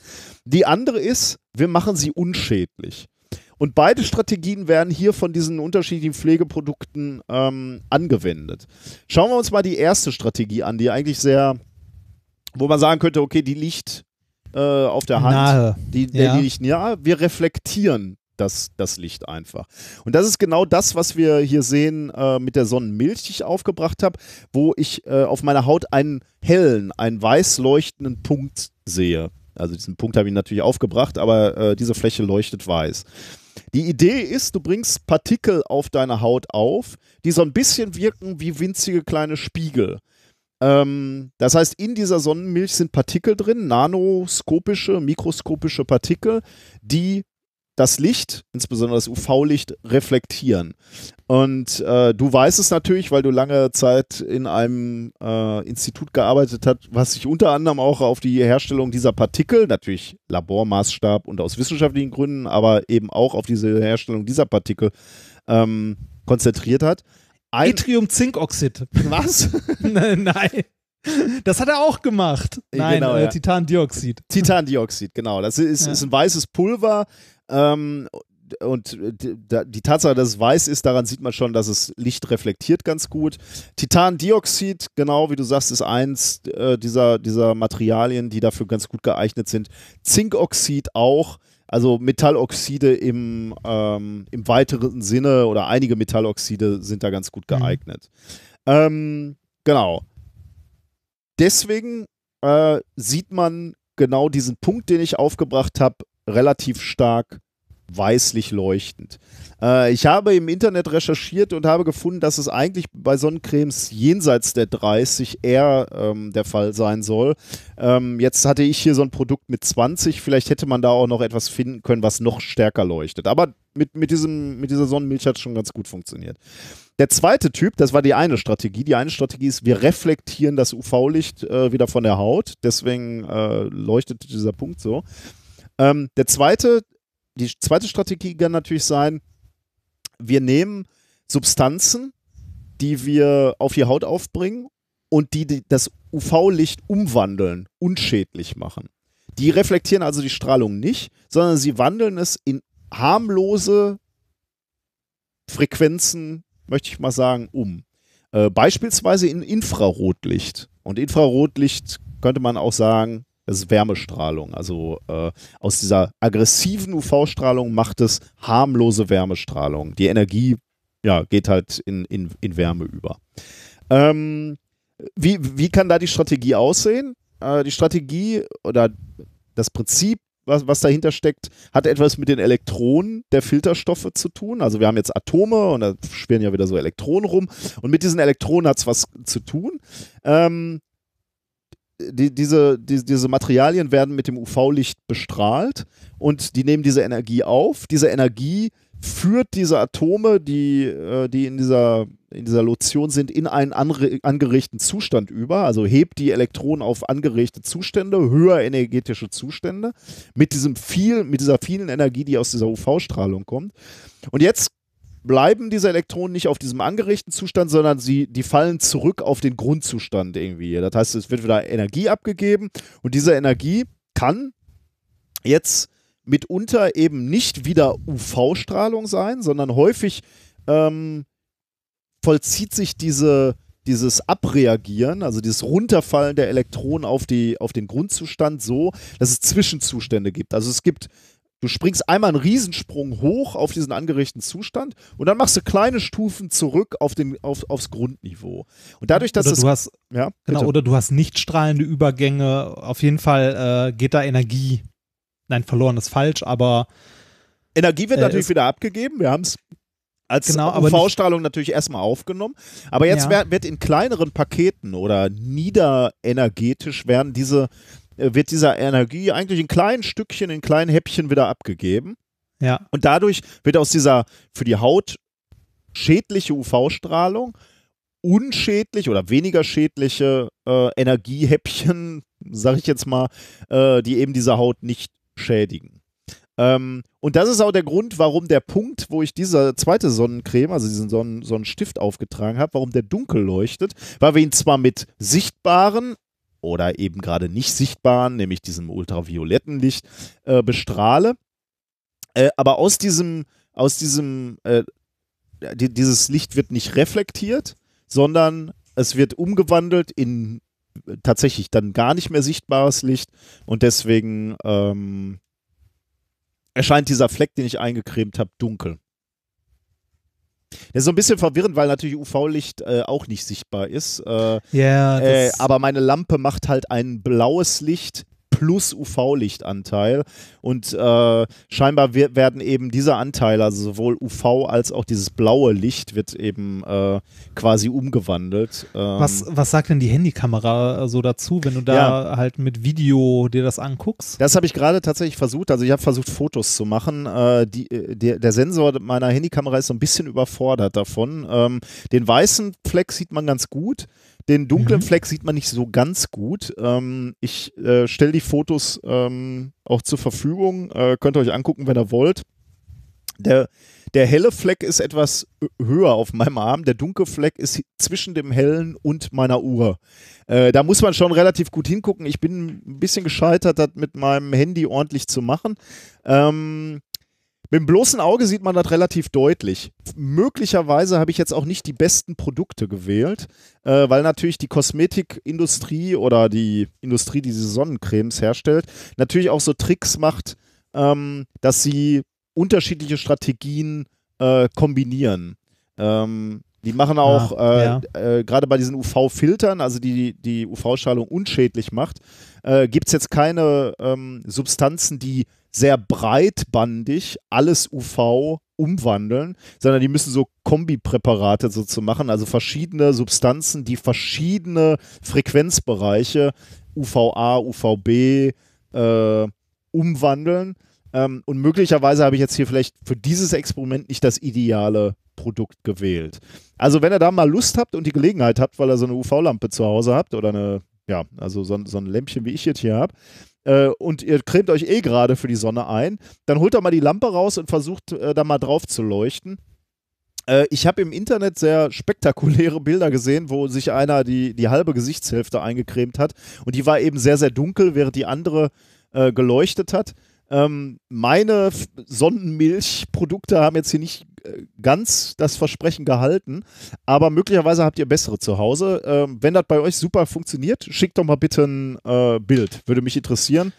Die andere ist, wir machen sie unschädlich. Und beide Strategien werden hier von diesen unterschiedlichen Pflegeprodukten ähm, angewendet. Schauen wir uns mal die erste Strategie an, die eigentlich sehr, wo man sagen könnte, okay, die liegt äh, auf der Hand. Nahe. Die, der, Ja. die liegt nahe. Wir reflektieren das, das Licht einfach. Und das ist genau das, was wir hier sehen äh, mit der Sonnenmilch, die ich aufgebracht habe, wo ich äh, auf meiner Haut einen hellen, einen weiß leuchtenden Punkt sehe. Also diesen Punkt habe ich natürlich aufgebracht, aber äh, diese Fläche leuchtet weiß. Die Idee ist, du bringst Partikel auf deine Haut auf, die so ein bisschen wirken wie winzige kleine Spiegel. Ähm, das heißt, in dieser Sonnenmilch sind Partikel drin, nanoskopische, mikroskopische Partikel, die das Licht, insbesondere das UV-Licht, reflektieren. Und äh, du weißt es natürlich, weil du lange Zeit in einem äh, Institut gearbeitet hast, was sich unter anderem auch auf die Herstellung dieser Partikel, natürlich Labormaßstab und aus wissenschaftlichen Gründen, aber eben auch auf diese Herstellung dieser Partikel ähm, konzentriert hat. Ein, Yttrium-Zinkoxid. was? [LAUGHS] Nein. Das hat er auch gemacht. Nein, Genau, äh, ja. Titandioxid. Titandioxid, genau. Das ist, Ja. ist ein weißes Pulver. Ähm, und die, Tatsache, dass es weiß ist, daran sieht man schon, dass es Licht reflektiert ganz gut. Titandioxid, genau wie du sagst, ist eins äh, dieser, dieser Materialien, die dafür ganz gut geeignet sind. Zinkoxid auch. Also Metalloxide im, ähm, im weiteren Sinne oder einige Metalloxide sind da ganz gut Mhm. geeignet. Ähm, genau. Deswegen äh, sieht man genau diesen Punkt, den ich aufgebracht habe, relativ stark weißlich leuchtend. Äh, ich habe im Internet recherchiert und habe gefunden, dass es eigentlich bei Sonnencremes jenseits der 30 eher ähm, der Fall sein soll. Ähm, jetzt hatte ich hier so ein Produkt mit 20, vielleicht hätte man da auch noch etwas finden können, was noch stärker leuchtet. Aber mit, mit, diesem, mit dieser Sonnenmilch hat es schon ganz gut funktioniert. Der zweite Typ, das war die eine Strategie. Die eine Strategie ist, wir reflektieren das UV-Licht äh, wieder von der Haut. Deswegen äh, leuchtet dieser Punkt so. Ähm, der zweite, die zweite Strategie kann natürlich sein, wir nehmen Substanzen, die wir auf die Haut aufbringen und die, die das UV-Licht umwandeln, unschädlich machen. Die reflektieren also die Strahlung nicht, sondern sie wandeln es in harmlose Frequenzen, möchte ich mal sagen, um. Äh, beispielsweise in Infrarotlicht. Und Infrarotlicht könnte man auch sagen, das ist Wärmestrahlung. Also äh, aus dieser aggressiven UV-Strahlung macht es harmlose Wärmestrahlung. Die Energie ja, geht halt in, in, in Wärme über. Ähm, wie, wie kann da die Strategie aussehen? Äh, die Strategie oder das Prinzip, was, was dahinter steckt, hat etwas mit den Elektronen der Filterstoffe zu tun. Also wir haben jetzt Atome und da schwirren ja wieder so Elektronen rum. Und mit diesen Elektronen hat es was zu tun. Ähm, die, diese, die, diese Materialien werden mit dem UV-Licht bestrahlt und die nehmen diese Energie auf. Diese Energie führt diese Atome, die, äh, die in, dieser, in dieser Lotion sind, in einen angeregten Zustand über, also hebt die Elektronen auf angeregte Zustände, höher energetische Zustände, mit, diesem viel, mit dieser vielen Energie, die aus dieser UV-Strahlung kommt. Und jetzt bleiben diese Elektronen nicht auf diesem angeregten Zustand, sondern sie, die fallen zurück auf den Grundzustand irgendwie. Das heißt, es wird wieder Energie abgegeben und diese Energie kann jetzt mitunter eben nicht wieder UV-Strahlung sein, sondern häufig ähm, vollzieht sich diese, dieses Abreagieren, also dieses Runterfallen der Elektronen auf, die, auf den Grundzustand so, dass es Zwischenzustände gibt. Also es gibt Du springst einmal einen Riesensprung hoch auf diesen angeregten Zustand und dann machst du kleine Stufen zurück auf den, auf, aufs Grundniveau. Und dadurch, dass oder es. du hast, ja, genau, bitte. oder du hast nicht strahlende Übergänge. Auf jeden Fall äh, geht da Energie. Nein, verloren ist falsch, aber Energie wird Äh, natürlich wieder abgegeben. Wir haben es als Genau, UV-Strahlung natürlich erstmal aufgenommen. Aber jetzt Ja. wird in kleineren Paketen oder niederenergetisch werden diese, wird dieser Energie eigentlich in kleinen Stückchen, in kleinen Häppchen wieder abgegeben. ja. Und dadurch wird aus dieser für die Haut schädliche UV-Strahlung unschädlich oder weniger schädliche äh, Energiehäppchen, [LAUGHS] sage ich jetzt mal, äh, die eben diese Haut nicht schädigen. Ähm, und das ist auch der Grund, warum der Punkt, wo ich diese zweite Sonnencreme, also diesen Sonnen Sonnenstift aufgetragen habe, warum der dunkel leuchtet, weil wir ihn zwar mit sichtbaren oder eben gerade nicht sichtbaren, nämlich diesem ultravioletten Licht, äh, bestrahle, äh, aber aus diesem, aus diesem, äh, die, dieses Licht wird nicht reflektiert, sondern es wird umgewandelt in äh, tatsächlich dann gar nicht mehr sichtbares Licht und deswegen ähm, erscheint dieser Fleck, den ich eingecremt habe, dunkel. Der ist so ein bisschen verwirrend, weil natürlich UV-Licht äh, auch nicht sichtbar ist. Äh, Ja, äh, das, aber meine Lampe macht halt ein blaues Licht plus UV-Lichtanteil und äh, scheinbar wir, werden eben diese Anteile, also sowohl UV als auch dieses blaue Licht wird eben äh, quasi umgewandelt. Ähm, was, was sagt denn die Handykamera so dazu, wenn du da halt mit Video dir das anguckst? Das habe ich gerade tatsächlich versucht. Also ich habe versucht, Fotos zu machen. Äh, die, äh, der, der Sensor meiner Handykamera ist so ein bisschen überfordert davon. Ähm, den weißen Fleck sieht man ganz gut. Den dunklen Mhm. Fleck sieht man nicht so ganz gut. Ähm, ich äh, stelle die Fotos ähm, auch zur Verfügung. Äh, könnt ihr euch angucken, wenn ihr wollt. Der, der helle Fleck ist etwas höher auf meinem Arm. Der dunkle Fleck ist zwischen dem hellen und meiner Uhr. Äh, da muss man schon relativ gut hingucken. Ich bin ein bisschen gescheitert, das mit meinem Handy ordentlich zu machen. Ähm, mit dem bloßen Auge sieht man das relativ deutlich. Möglicherweise habe ich jetzt auch nicht die besten Produkte gewählt, äh, weil natürlich die Kosmetikindustrie oder die Industrie, die diese Sonnencremes herstellt, natürlich auch so Tricks macht, ähm, dass sie unterschiedliche Strategien äh, kombinieren. Ähm, die machen auch, Ah, äh, ja. äh, gerade bei diesen UV-Filtern, also die die UV-Strahlung unschädlich macht, äh, gibt es jetzt keine ähm, Substanzen, die sehr breitbandig alles UV umwandeln, sondern die müssen so Kombipräparate so zu machen, also verschiedene Substanzen, die verschiedene Frequenzbereiche UVA, UVB äh, umwandeln. Ähm, und möglicherweise habe ich jetzt hier vielleicht für dieses Experiment nicht das ideale Produkt gewählt. Also wenn ihr da mal Lust habt und die Gelegenheit habt, weil ihr so eine UV-Lampe zu Hause habt oder eine, ja, also so, ein- so ein Lämpchen, wie ich jetzt hier habe, äh, und ihr cremt euch eh gerade für die Sonne ein, dann holt doch mal die Lampe raus und versucht äh, da mal drauf zu leuchten. Äh, ich habe im Internet sehr spektakuläre Bilder gesehen, wo sich einer die, die halbe Gesichtshälfte eingecremt hat und die war eben sehr, sehr dunkel, während die andere äh, geleuchtet hat. Ähm, meine Sonnenmilchprodukte haben jetzt hier nicht ganz das Versprechen gehalten, aber möglicherweise habt ihr bessere zu Hause. Ähm, wenn das bei euch super funktioniert, schickt doch mal bitte ein äh, Bild. Würde mich interessieren.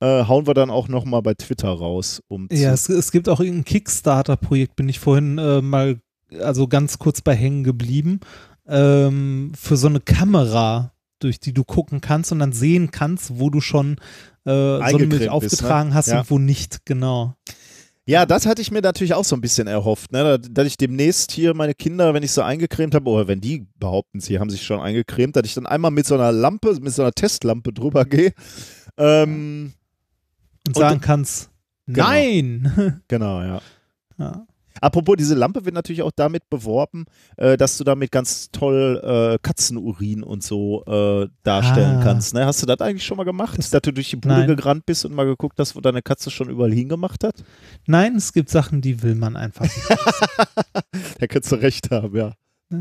Äh, hauen wir dann auch noch mal bei Twitter raus. Um Ja, es, es gibt auch irgendein Kickstarter-Projekt, bin ich vorhin äh, mal, also ganz kurz bei hängen geblieben, ähm, für so eine Kamera, durch die du gucken kannst und dann sehen kannst, wo du schon äh, Sonnenmilch Eingecremt bist, ne? aufgetragen hast Ja. und wo nicht, genau. Ja, das hatte ich mir natürlich auch so ein bisschen erhofft, ne? dass- ich demnächst hier meine Kinder, wenn ich sie eingecremt habe, oder wenn die behaupten, sie haben sich schon eingecremt, dass ich dann einmal mit so einer Lampe, mit so einer Testlampe drüber gehe. Ähm, Und Und- sagen kannst, Genau. nein! [LAUGHS] genau, ja. ja. Apropos, diese Lampe wird natürlich auch damit beworben, äh, dass du damit ganz toll äh, Katzenurin und so äh, darstellen Ah. kannst. Ne? Hast du das eigentlich schon mal gemacht? Das- dass du durch die Bude Nein. gerannt bist und mal geguckt hast, wo deine Katze schon überall hingemacht hat? Nein, es gibt Sachen, die will man einfach nicht. [LAUGHS] Da könntest du recht haben, ja. [LAUGHS]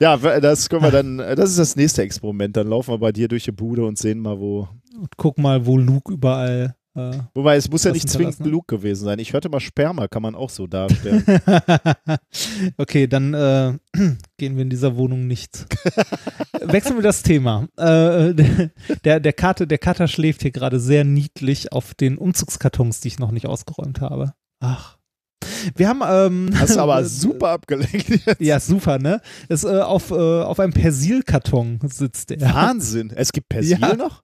Ja, das können wir dann, äh, das ist das nächste Experiment. Dann laufen wir bei dir durch die Bude und sehen mal, wo. Und guck mal, wo Luke überall. Äh, Wobei, es muss ja nicht zwingend? Luke gewesen sein. Ich hörte mal Sperma, kann man auch so darstellen. [LAUGHS] okay, dann äh, [CLEARS THROAT] gehen wir in dieser Wohnung nicht. [LAUGHS] Wechseln wir das Thema. Äh, [LAUGHS] der, der, Kater, der Kater schläft hier gerade sehr niedlich auf den Umzugskartons, die ich noch nicht ausgeräumt habe. Ach. Wir haben. Ähm, Hast du aber super abgelenkt. jetzt. Ja, super, ne? Ist, äh, auf, äh, auf einem Persilkarton sitzt der. Wahnsinn. Es gibt Persil Ja. noch?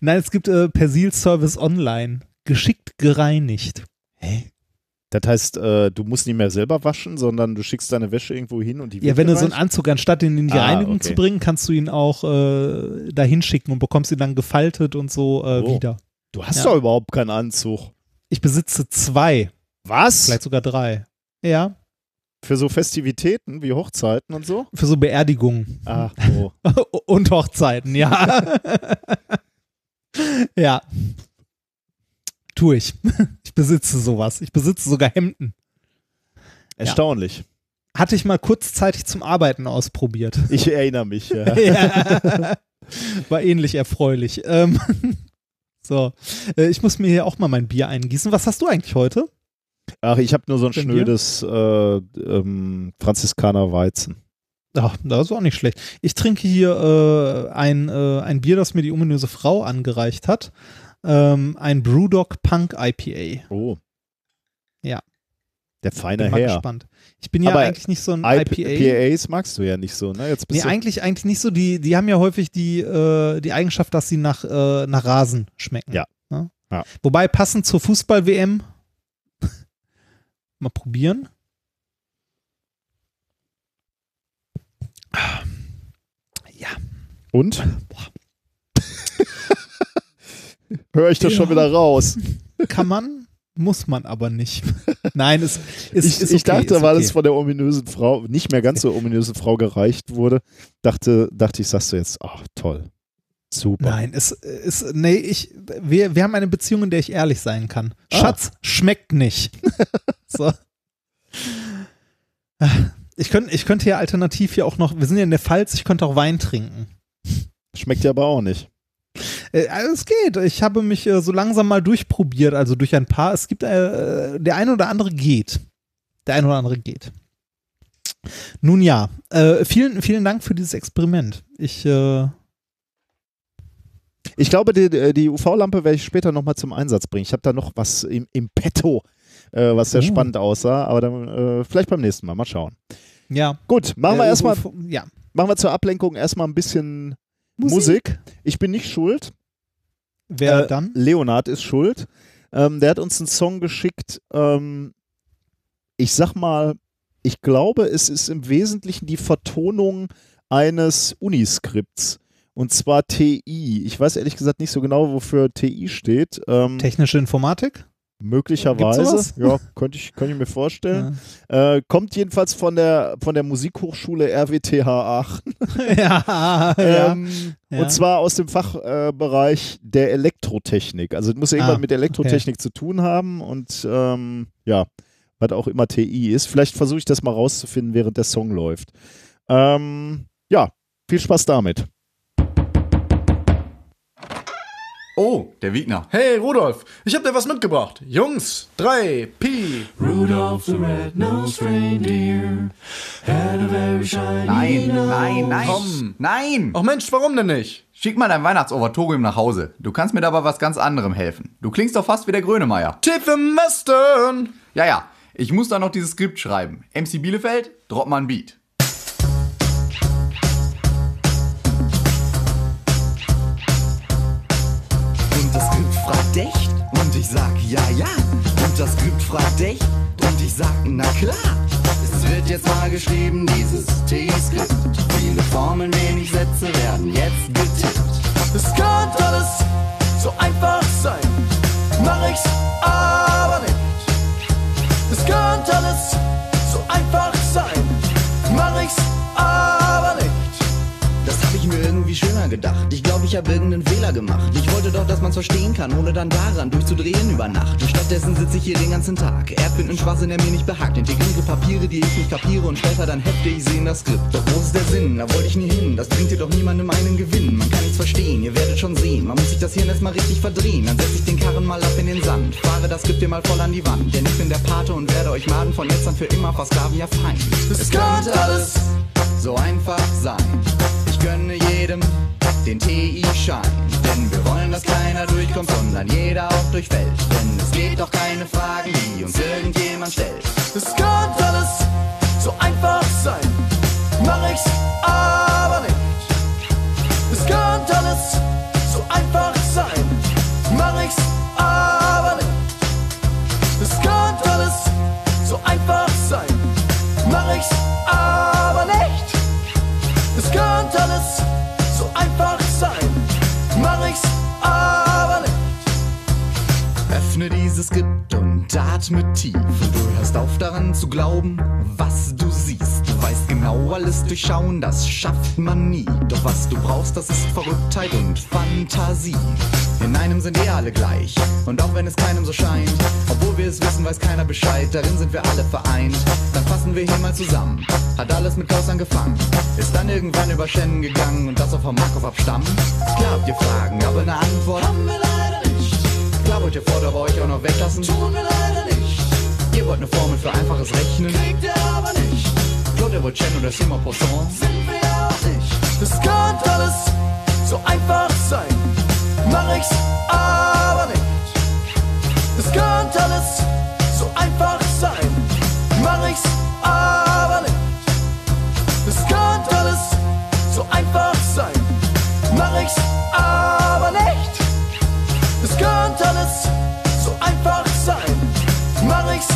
Nein, es gibt äh, Persil-Service online. Geschickt gereinigt. Hä? Das heißt, äh, du musst nicht mehr selber waschen, sondern du schickst deine Wäsche irgendwo hin und die Ja, wenn du so einen? Anzug, anstatt ihn in die Ah, Reinigung okay. zu bringen, kannst du ihn auch äh, dahin schicken und bekommst ihn dann gefaltet und so äh, Oh. wieder. Du hast Ja. doch überhaupt keinen Anzug. Ich besitze zwei, Was? vielleicht sogar drei. Ja, Für so Festivitäten wie Hochzeiten und so? für so Beerdigungen. Ach, oh. [LAUGHS] und Hochzeiten, ja. [LAUGHS] ja. Tue ich. [LAUGHS] Ich besitze sowas. Ich besitze sogar Hemden. Erstaunlich. Hatte ich mal kurzzeitig zum Arbeiten ausprobiert. [LAUGHS] Ich erinnere mich. Ja. [LAUGHS] ja. War ähnlich erfreulich. Ähm, so, äh, ich muss mir hier auch mal mein Bier eingießen. Was hast du eigentlich heute? Ach, ich habe nur so ein dir? schnödes äh, ähm, Franziskaner Weizen. Ach, das ist auch nicht schlecht. Ich trinke hier äh, ein, äh, ein Bier, das mir die ominöse Frau angereicht hat. Ähm, ein Brewdog Punk IPA. Oh. Ja. Der feine Bin mal Herr. gespannt. Ich bin ja Aber eigentlich nicht so ein IP IPA. IPAs magst du ja nicht so, ne? Jetzt Nee, bist du eigentlich, eigentlich nicht so. Die, die haben ja häufig die, äh, die Eigenschaft, dass sie nach, äh, nach Rasen schmecken. Ja. Ne? Ja. Wobei passend zur Fußball-WM [LAUGHS] mal probieren. Und? [LAUGHS] Hör ich das Ja. schon wieder raus. Kann man, muss man aber nicht. Nein, es ist, ich, ist ich okay, dachte, ist weil okay. es von der ominösen Frau, nicht mehr ganz so ominösen Frau gereicht wurde, dachte, dachte ich, sagst du jetzt, ach toll. Super. Nein, es ist, nee, ich, wir, wir haben eine Beziehung, in der ich ehrlich sein kann. Ah. Schatz, schmeckt nicht. [LAUGHS] so. Ich könnte, ich könnte ja alternativ hier auch noch, wir sind ja in der Pfalz, ich könnte auch Wein trinken. Schmeckt dir aber auch nicht. Äh, also es geht. Ich habe mich äh, so langsam mal durchprobiert, also durch ein paar. Es gibt, äh, der eine oder andere geht. Der eine oder andere geht. Nun ja, äh, vielen, vielen Dank für dieses Experiment. Ich, äh, Ich glaube, die, die UV-Lampe werde ich später nochmal zum Einsatz bringen. Ich habe da noch was im, im Petto, was sehr Oh. spannend aussah, aber dann äh, vielleicht beim nächsten Mal. Mal schauen. ja. Gut, machen wir erstmal, Ja. machen wir zur Ablenkung erstmal ein bisschen Musik. Ich bin nicht schuld. Wer Äh, dann? Leonard ist schuld. Ähm, der hat uns einen Song geschickt. Ähm, ich sag mal, ich glaube, es ist im Wesentlichen die Vertonung eines Uniskripts. Und zwar TI. Ich weiß ehrlich gesagt nicht so genau, wofür TI steht. Ähm, Technische Informatik? Möglicherweise. Ja, könnte ich, könnte ich mir vorstellen. [LAUGHS] Äh, kommt jedenfalls von der, von der Musikhochschule RWTH Aachen. [LAUGHS] ja, ja. Ähm, ja. Und zwar aus dem Fachbereich äh, der Elektrotechnik. Also es muss ja irgendwas Ah, mit Elektrotechnik zu tun haben und ähm, ja, was auch immer TI ist. Vielleicht versuche ich das mal rauszufinden, während der Song läuft. Ähm, ja, viel Spaß damit. Oh, der Wiegner. Hey, Rudolf, ich hab dir was mitgebracht. Jungs, 3, Pi. Rudolph the red-nosed reindeer had a very shiny Nein, nose. nein, nein. Komm. Nein! Ach Mensch, warum denn nicht? Schick mal dein Weihnachtsoratorium nach Hause. Du kannst mir dabei was ganz anderem helfen. Du klingst doch fast wie der Grönemeyer. Tief im Westen. Ja, ja. Ich muss da noch dieses Skript schreiben. MC Bielefeld, drop mal ein Beat. Echt und ich sag ja, ja. Und das Skript fragt echt und ich sag na klar. Es wird jetzt mal geschrieben, dieses T-Skript. Viele Formeln, wenig Sätze werden jetzt getippt. Es könnte alles so einfach sein, mach ich's aber nicht. Es könnte alles so einfach sein. Mach ich's aber mir irgendwie schöner gedacht. Ich glaube, ich habe irgendeinen Fehler gemacht. Ich wollte doch, dass man's verstehen kann, ohne dann daran durchzudrehen über Nacht. Stattdessen sitze ich hier den ganzen Tag. Er einen Schwachsinn, der mir nicht behagt. Integriere Papiere, die ich nicht kapiere und später dann hefte ich in das Skript. Doch wo ist der Sinn? Da wollte ich nie hin. Das bringt dir doch niemandem einen Gewinn. Man kann nichts verstehen, ihr werdet schon sehen. Man muss sich das Hirn erstmal richtig verdrehen. Dann setze ich den Karren mal ab in den Sand. Fahre das Skript dir mal voll an die Wand. Denn ich bin der Pate und werde euch maden von jetzt an für immer versklaven, ja fein. Es könnte alles so einfach sein. Gönne jedem den TI-Schein. Denn wir wollen, dass keiner durchkommt, sondern jeder auch durchfällt. Denn es geht doch keine Fragen, die uns irgendjemand stellt. Es könnte alles so einfach sein. Mach ich's aber nicht. Es könnte alles so einfach sein. Mach ich's aber nicht. Es könnte alles so einfach sein. Mach ich's aber nicht. Es könnte alles so einfach sein. Mach ich's aber nicht. Öffne dieses Skript und atme tief. Du hörst auf daran zu glauben, was du siehst. Genau alles durchschauen, das schafft man nie. Doch was du brauchst, das ist Verrücktheit und Fantasie. In einem sind eh alle gleich. Und auch wenn es keinem so scheint, obwohl wir es wissen, weiß keiner Bescheid. Darin sind wir alle vereint. Dann fassen wir hier mal zusammen. Hat alles mit Klaus angefangen. Ist dann irgendwann über Shannon gegangen und das auch vom Markov abstammt. Klar habt ihr Fragen, aber eine Antwort haben wir leider nicht. Klar wollt ihr Vorder bei euch auch noch weglassen? Tun wir leider nicht. Ihr wollt eine Formel für einfaches Rechnen? Kriegt ihr aber nicht. Wollt Chen oder Simon Poisson? Sind wir nicht. Es könnte alles so einfach sein. Mach ich's aber nicht. Es könnte alles so einfach sein. Mach ich's aber nicht. Es könnte alles so einfach sein. Mach ich's aber nicht. Es könnte alles so einfach sein. Mach ich's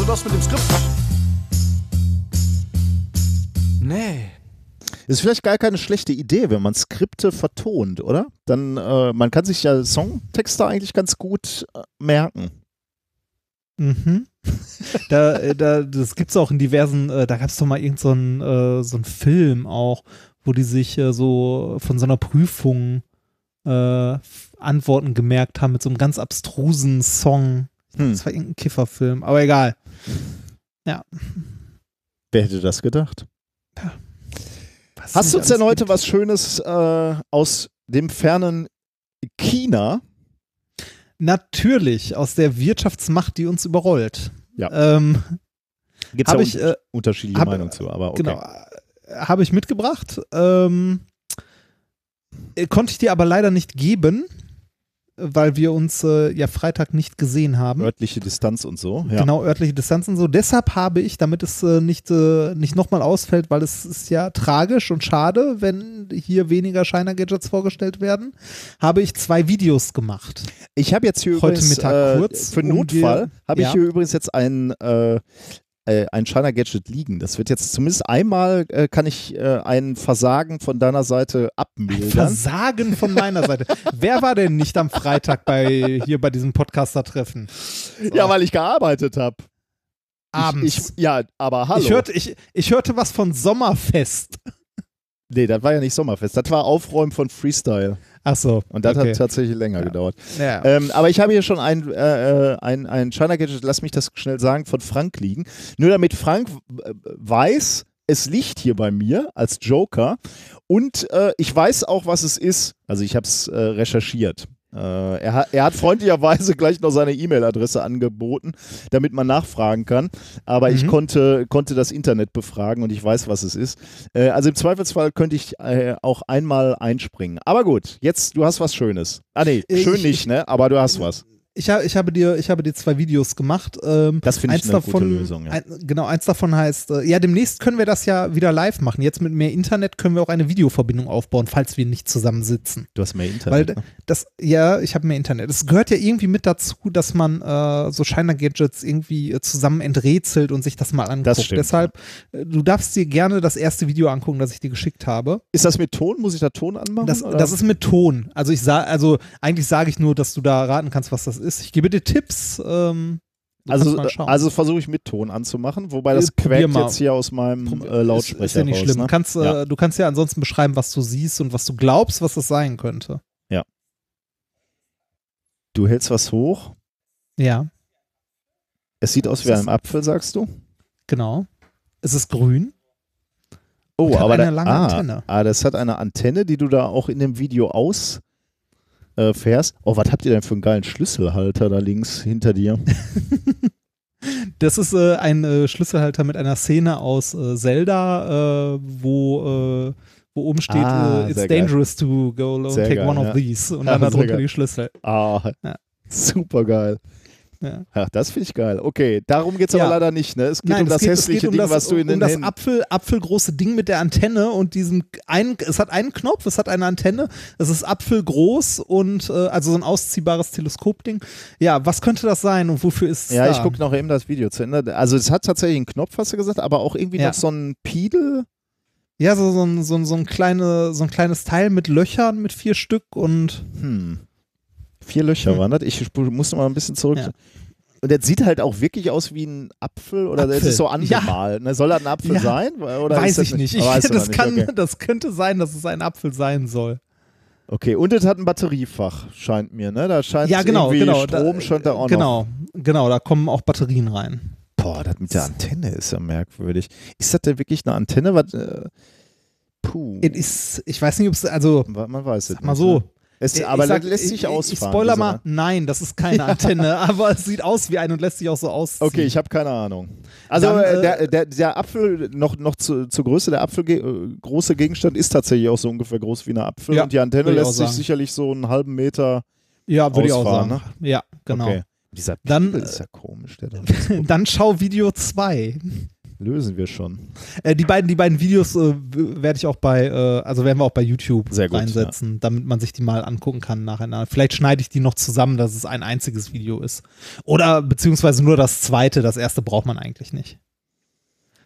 also das mit dem Skript. Nee. Ist vielleicht gar keine schlechte Idee, wenn man Skripte vertont, oder? Dann, äh, man kann sich ja Songtexte eigentlich ganz gut äh, merken. Mhm. da, äh, da, das gibt's auch in diversen, äh, da gab's doch mal irgend so einen äh, so einen Film auch, wo die sich äh, so von so einer Prüfung äh, Antworten gemerkt haben mit so einem ganz abstrusen Song. Hm. Das war irgendein Kifferfilm, aber egal. Ja. Wer hätte das gedacht? Was Hast du uns denn heute gibt. was Schönes äh, aus dem fernen China? Natürlich, aus der Wirtschaftsmacht, die uns überrollt. Ja. Ähm, Gibt Hab ja ich, äh, unterschiedliche hab- Meinungen zu, aber okay. Genau. Habe ich mitgebracht. Ähm, äh, konnte ich dir aber leider nicht geben, weil wir uns äh, ja Freitag nicht gesehen haben. Örtliche Distanz und so. Ja. Genau, örtliche Distanzen so. Deshalb habe ich, damit es äh, nicht, äh, nicht nochmal ausfällt, weil es ist ja tragisch und schade, wenn hier weniger Shiner-Gadgets vorgestellt werden, habe ich zwei Videos gemacht. Ich habe jetzt hier Heute übrigens Mittag äh, kurz, für Notfall habe ich Ja. hier übrigens jetzt ein äh, ein Shiner Gadget liegen. Das wird jetzt zumindest einmal äh, kann ich äh, ein Versagen von deiner Seite abmildern. Versagen von meiner Seite. Wer war denn nicht am Freitag bei, hier bei diesem Podcaster-Treffen? Ja, weil ich gearbeitet habe. Abends. Ich, ich, ja, aber hallo. Ich hörte, ich, ich hörte was von Sommerfest. nee, das war ja nicht Sommerfest. Das war Aufräumen von Freestyle. Achso. Und das okay. hat tatsächlich länger Ja. gedauert. Ja. Ähm, aber ich habe hier schon ein, äh, äh, ein, ein China Gadget, lass mich das schnell sagen, von Frank liegen. Nur damit Frank äh, weiß, es liegt hier bei mir als Joker und äh, ich weiß auch, was es ist. Also ich habe es äh, recherchiert. Äh, er, hat, er hat freundlicherweise [LAUGHS] gleich noch seine E-Mail-Adresse angeboten, damit man nachfragen kann. Aber ich Mhm. konnte, konnte das Internet befragen und ich weiß, was es ist. Äh, also im Zweifelsfall könnte ich äh, auch einmal einspringen. Aber gut, jetzt, du hast was Schönes. Ah nee, Ich- schön nicht, ne? Aber du hast was. Ich, ha, ich, habe dir, ich habe dir zwei Videos gemacht. Ähm, Das finde ich eine davon, gute Lösung, ja. Ein, genau, eins davon heißt, äh, ja, demnächst können wir das ja wieder live machen. Jetzt mit mehr Internet können wir auch eine Videoverbindung aufbauen, falls wir nicht zusammensitzen. Du hast mehr Weil Internet. ne? das, ja, ich habe mehr Internet. Es gehört ja irgendwie mit dazu, dass man äh, so Shiner-Gadgets irgendwie äh, zusammen enträtselt und sich das mal anguckt. Das stimmt, Deshalb, äh, du darfst dir gerne das erste Video angucken, das ich dir geschickt habe. Ist das mit Ton? Muss ich da Ton anmachen? Das, das ist mit Ton. Also ich sage, also eigentlich sage ich nur, dass du da raten kannst, was das ist. Ich gebe dir Tipps. Ähm, also, also versuche ich mit Ton anzumachen, wobei das Äh, quäkt mal. jetzt hier aus meinem äh, Lautsprecher ist, ist ja nicht raus. schlimm. Ne? Kannst, äh, Ja. Du kannst ja ansonsten beschreiben, was du siehst und was du glaubst, was das sein könnte. Du hältst was hoch. Ja, Es sieht aus wie ein Apfel, sagst du? genau. Es ist grün. Oh, aber eine da, lange ah, Antenne. Ah, das hat eine Antenne, die du da auch in dem Video aus äh, fährst. Oh, was habt ihr denn für einen geilen Schlüsselhalter da links hinter dir? [LAUGHS] Das ist äh, ein äh, Schlüsselhalter mit einer Szene aus äh, Zelda, äh, wo, äh, wo oben steht, Ah, äh, It's sehr geil. dangerous to go alone, Sehr take geil, one ja. of these. Und Ja, dann sehr darunter die Schlüssel. Ah, Ja. [LAUGHS] super geil. Ja. Ach, das finde ich geil. Okay, darum geht es Ja. aber leider nicht. Ne? Es geht Nein, um das geht, hässliche um Ding, das, was du in um den das Händen... Apfel, apfelgroße Ding mit der Antenne und diesem einen, es hat einen Knopf, es hat eine Antenne, es ist apfelgroß und äh, also so ein ausziehbares Teleskopding. Ja, was könnte das sein und wofür ist es Ja, da? ich gucke noch eben das Video zu Ende. Also es hat tatsächlich einen Knopf, hast du gesagt, aber auch irgendwie Ja. noch so ein Pedal. Ja, so, so, ein, so, ein, so, ein kleine, so ein kleines Teil mit Löchern, mit vier Stück und Hm. Vier Löcher Hm. waren das. Ich musste mal ein bisschen zurück. Ja. Und der sieht halt auch wirklich aus wie ein Apfel oder der Apfel. ist so Ja. angemalt. Ne? Soll das ein Apfel Ja. sein? Weiß das ich nicht. Ich, [LAUGHS] das, nicht, kann, Okay. das könnte sein, dass es ein Apfel sein soll. okay, und es hat ein Batteriefach, scheint mir. Ne? Da scheint Ja, genau, irgendwie genau. Strom da, scheint da auch noch. genau, genau, da kommen auch Batterien rein. Boah, das mit der Antenne ist ja merkwürdig. Ist das denn wirklich eine Antenne? Was, äh, puh. Ist, ich weiß nicht, ob es, also, man weiß es mal so. Ne? Es, Ich aber sag, das lässt sich ich, ausfahren. Ich spoiler mal, nein, das ist keine [LAUGHS] Antenne, aber es sieht aus wie eine und lässt sich auch so ausziehen. Okay, ich habe keine Ahnung. Also Dann, äh, äh, der, der, der Apfel, noch, noch zu, zur Größe, der Apfel, äh, große Gegenstand ist tatsächlich auch so ungefähr groß wie eine Apfel. Ja, und die Antenne ich lässt sich sicherlich so einen halben Meter. Ja, würde ich auch sagen. Ja, genau. Okay. Dieser Dann, Piebel ist ja komisch. Der da [LAUGHS] ist. Dann schau Video 2. Lösen wir schon. Äh, die, beiden, die beiden Videos äh, werde ich auch bei, äh, also werden wir auch bei YouTube gut, reinsetzen, damit man sich die mal angucken kann nacheinander. Vielleicht schneide ich die noch zusammen, dass es ein einziges Video ist. Oder beziehungsweise nur das zweite, das erste braucht man eigentlich nicht.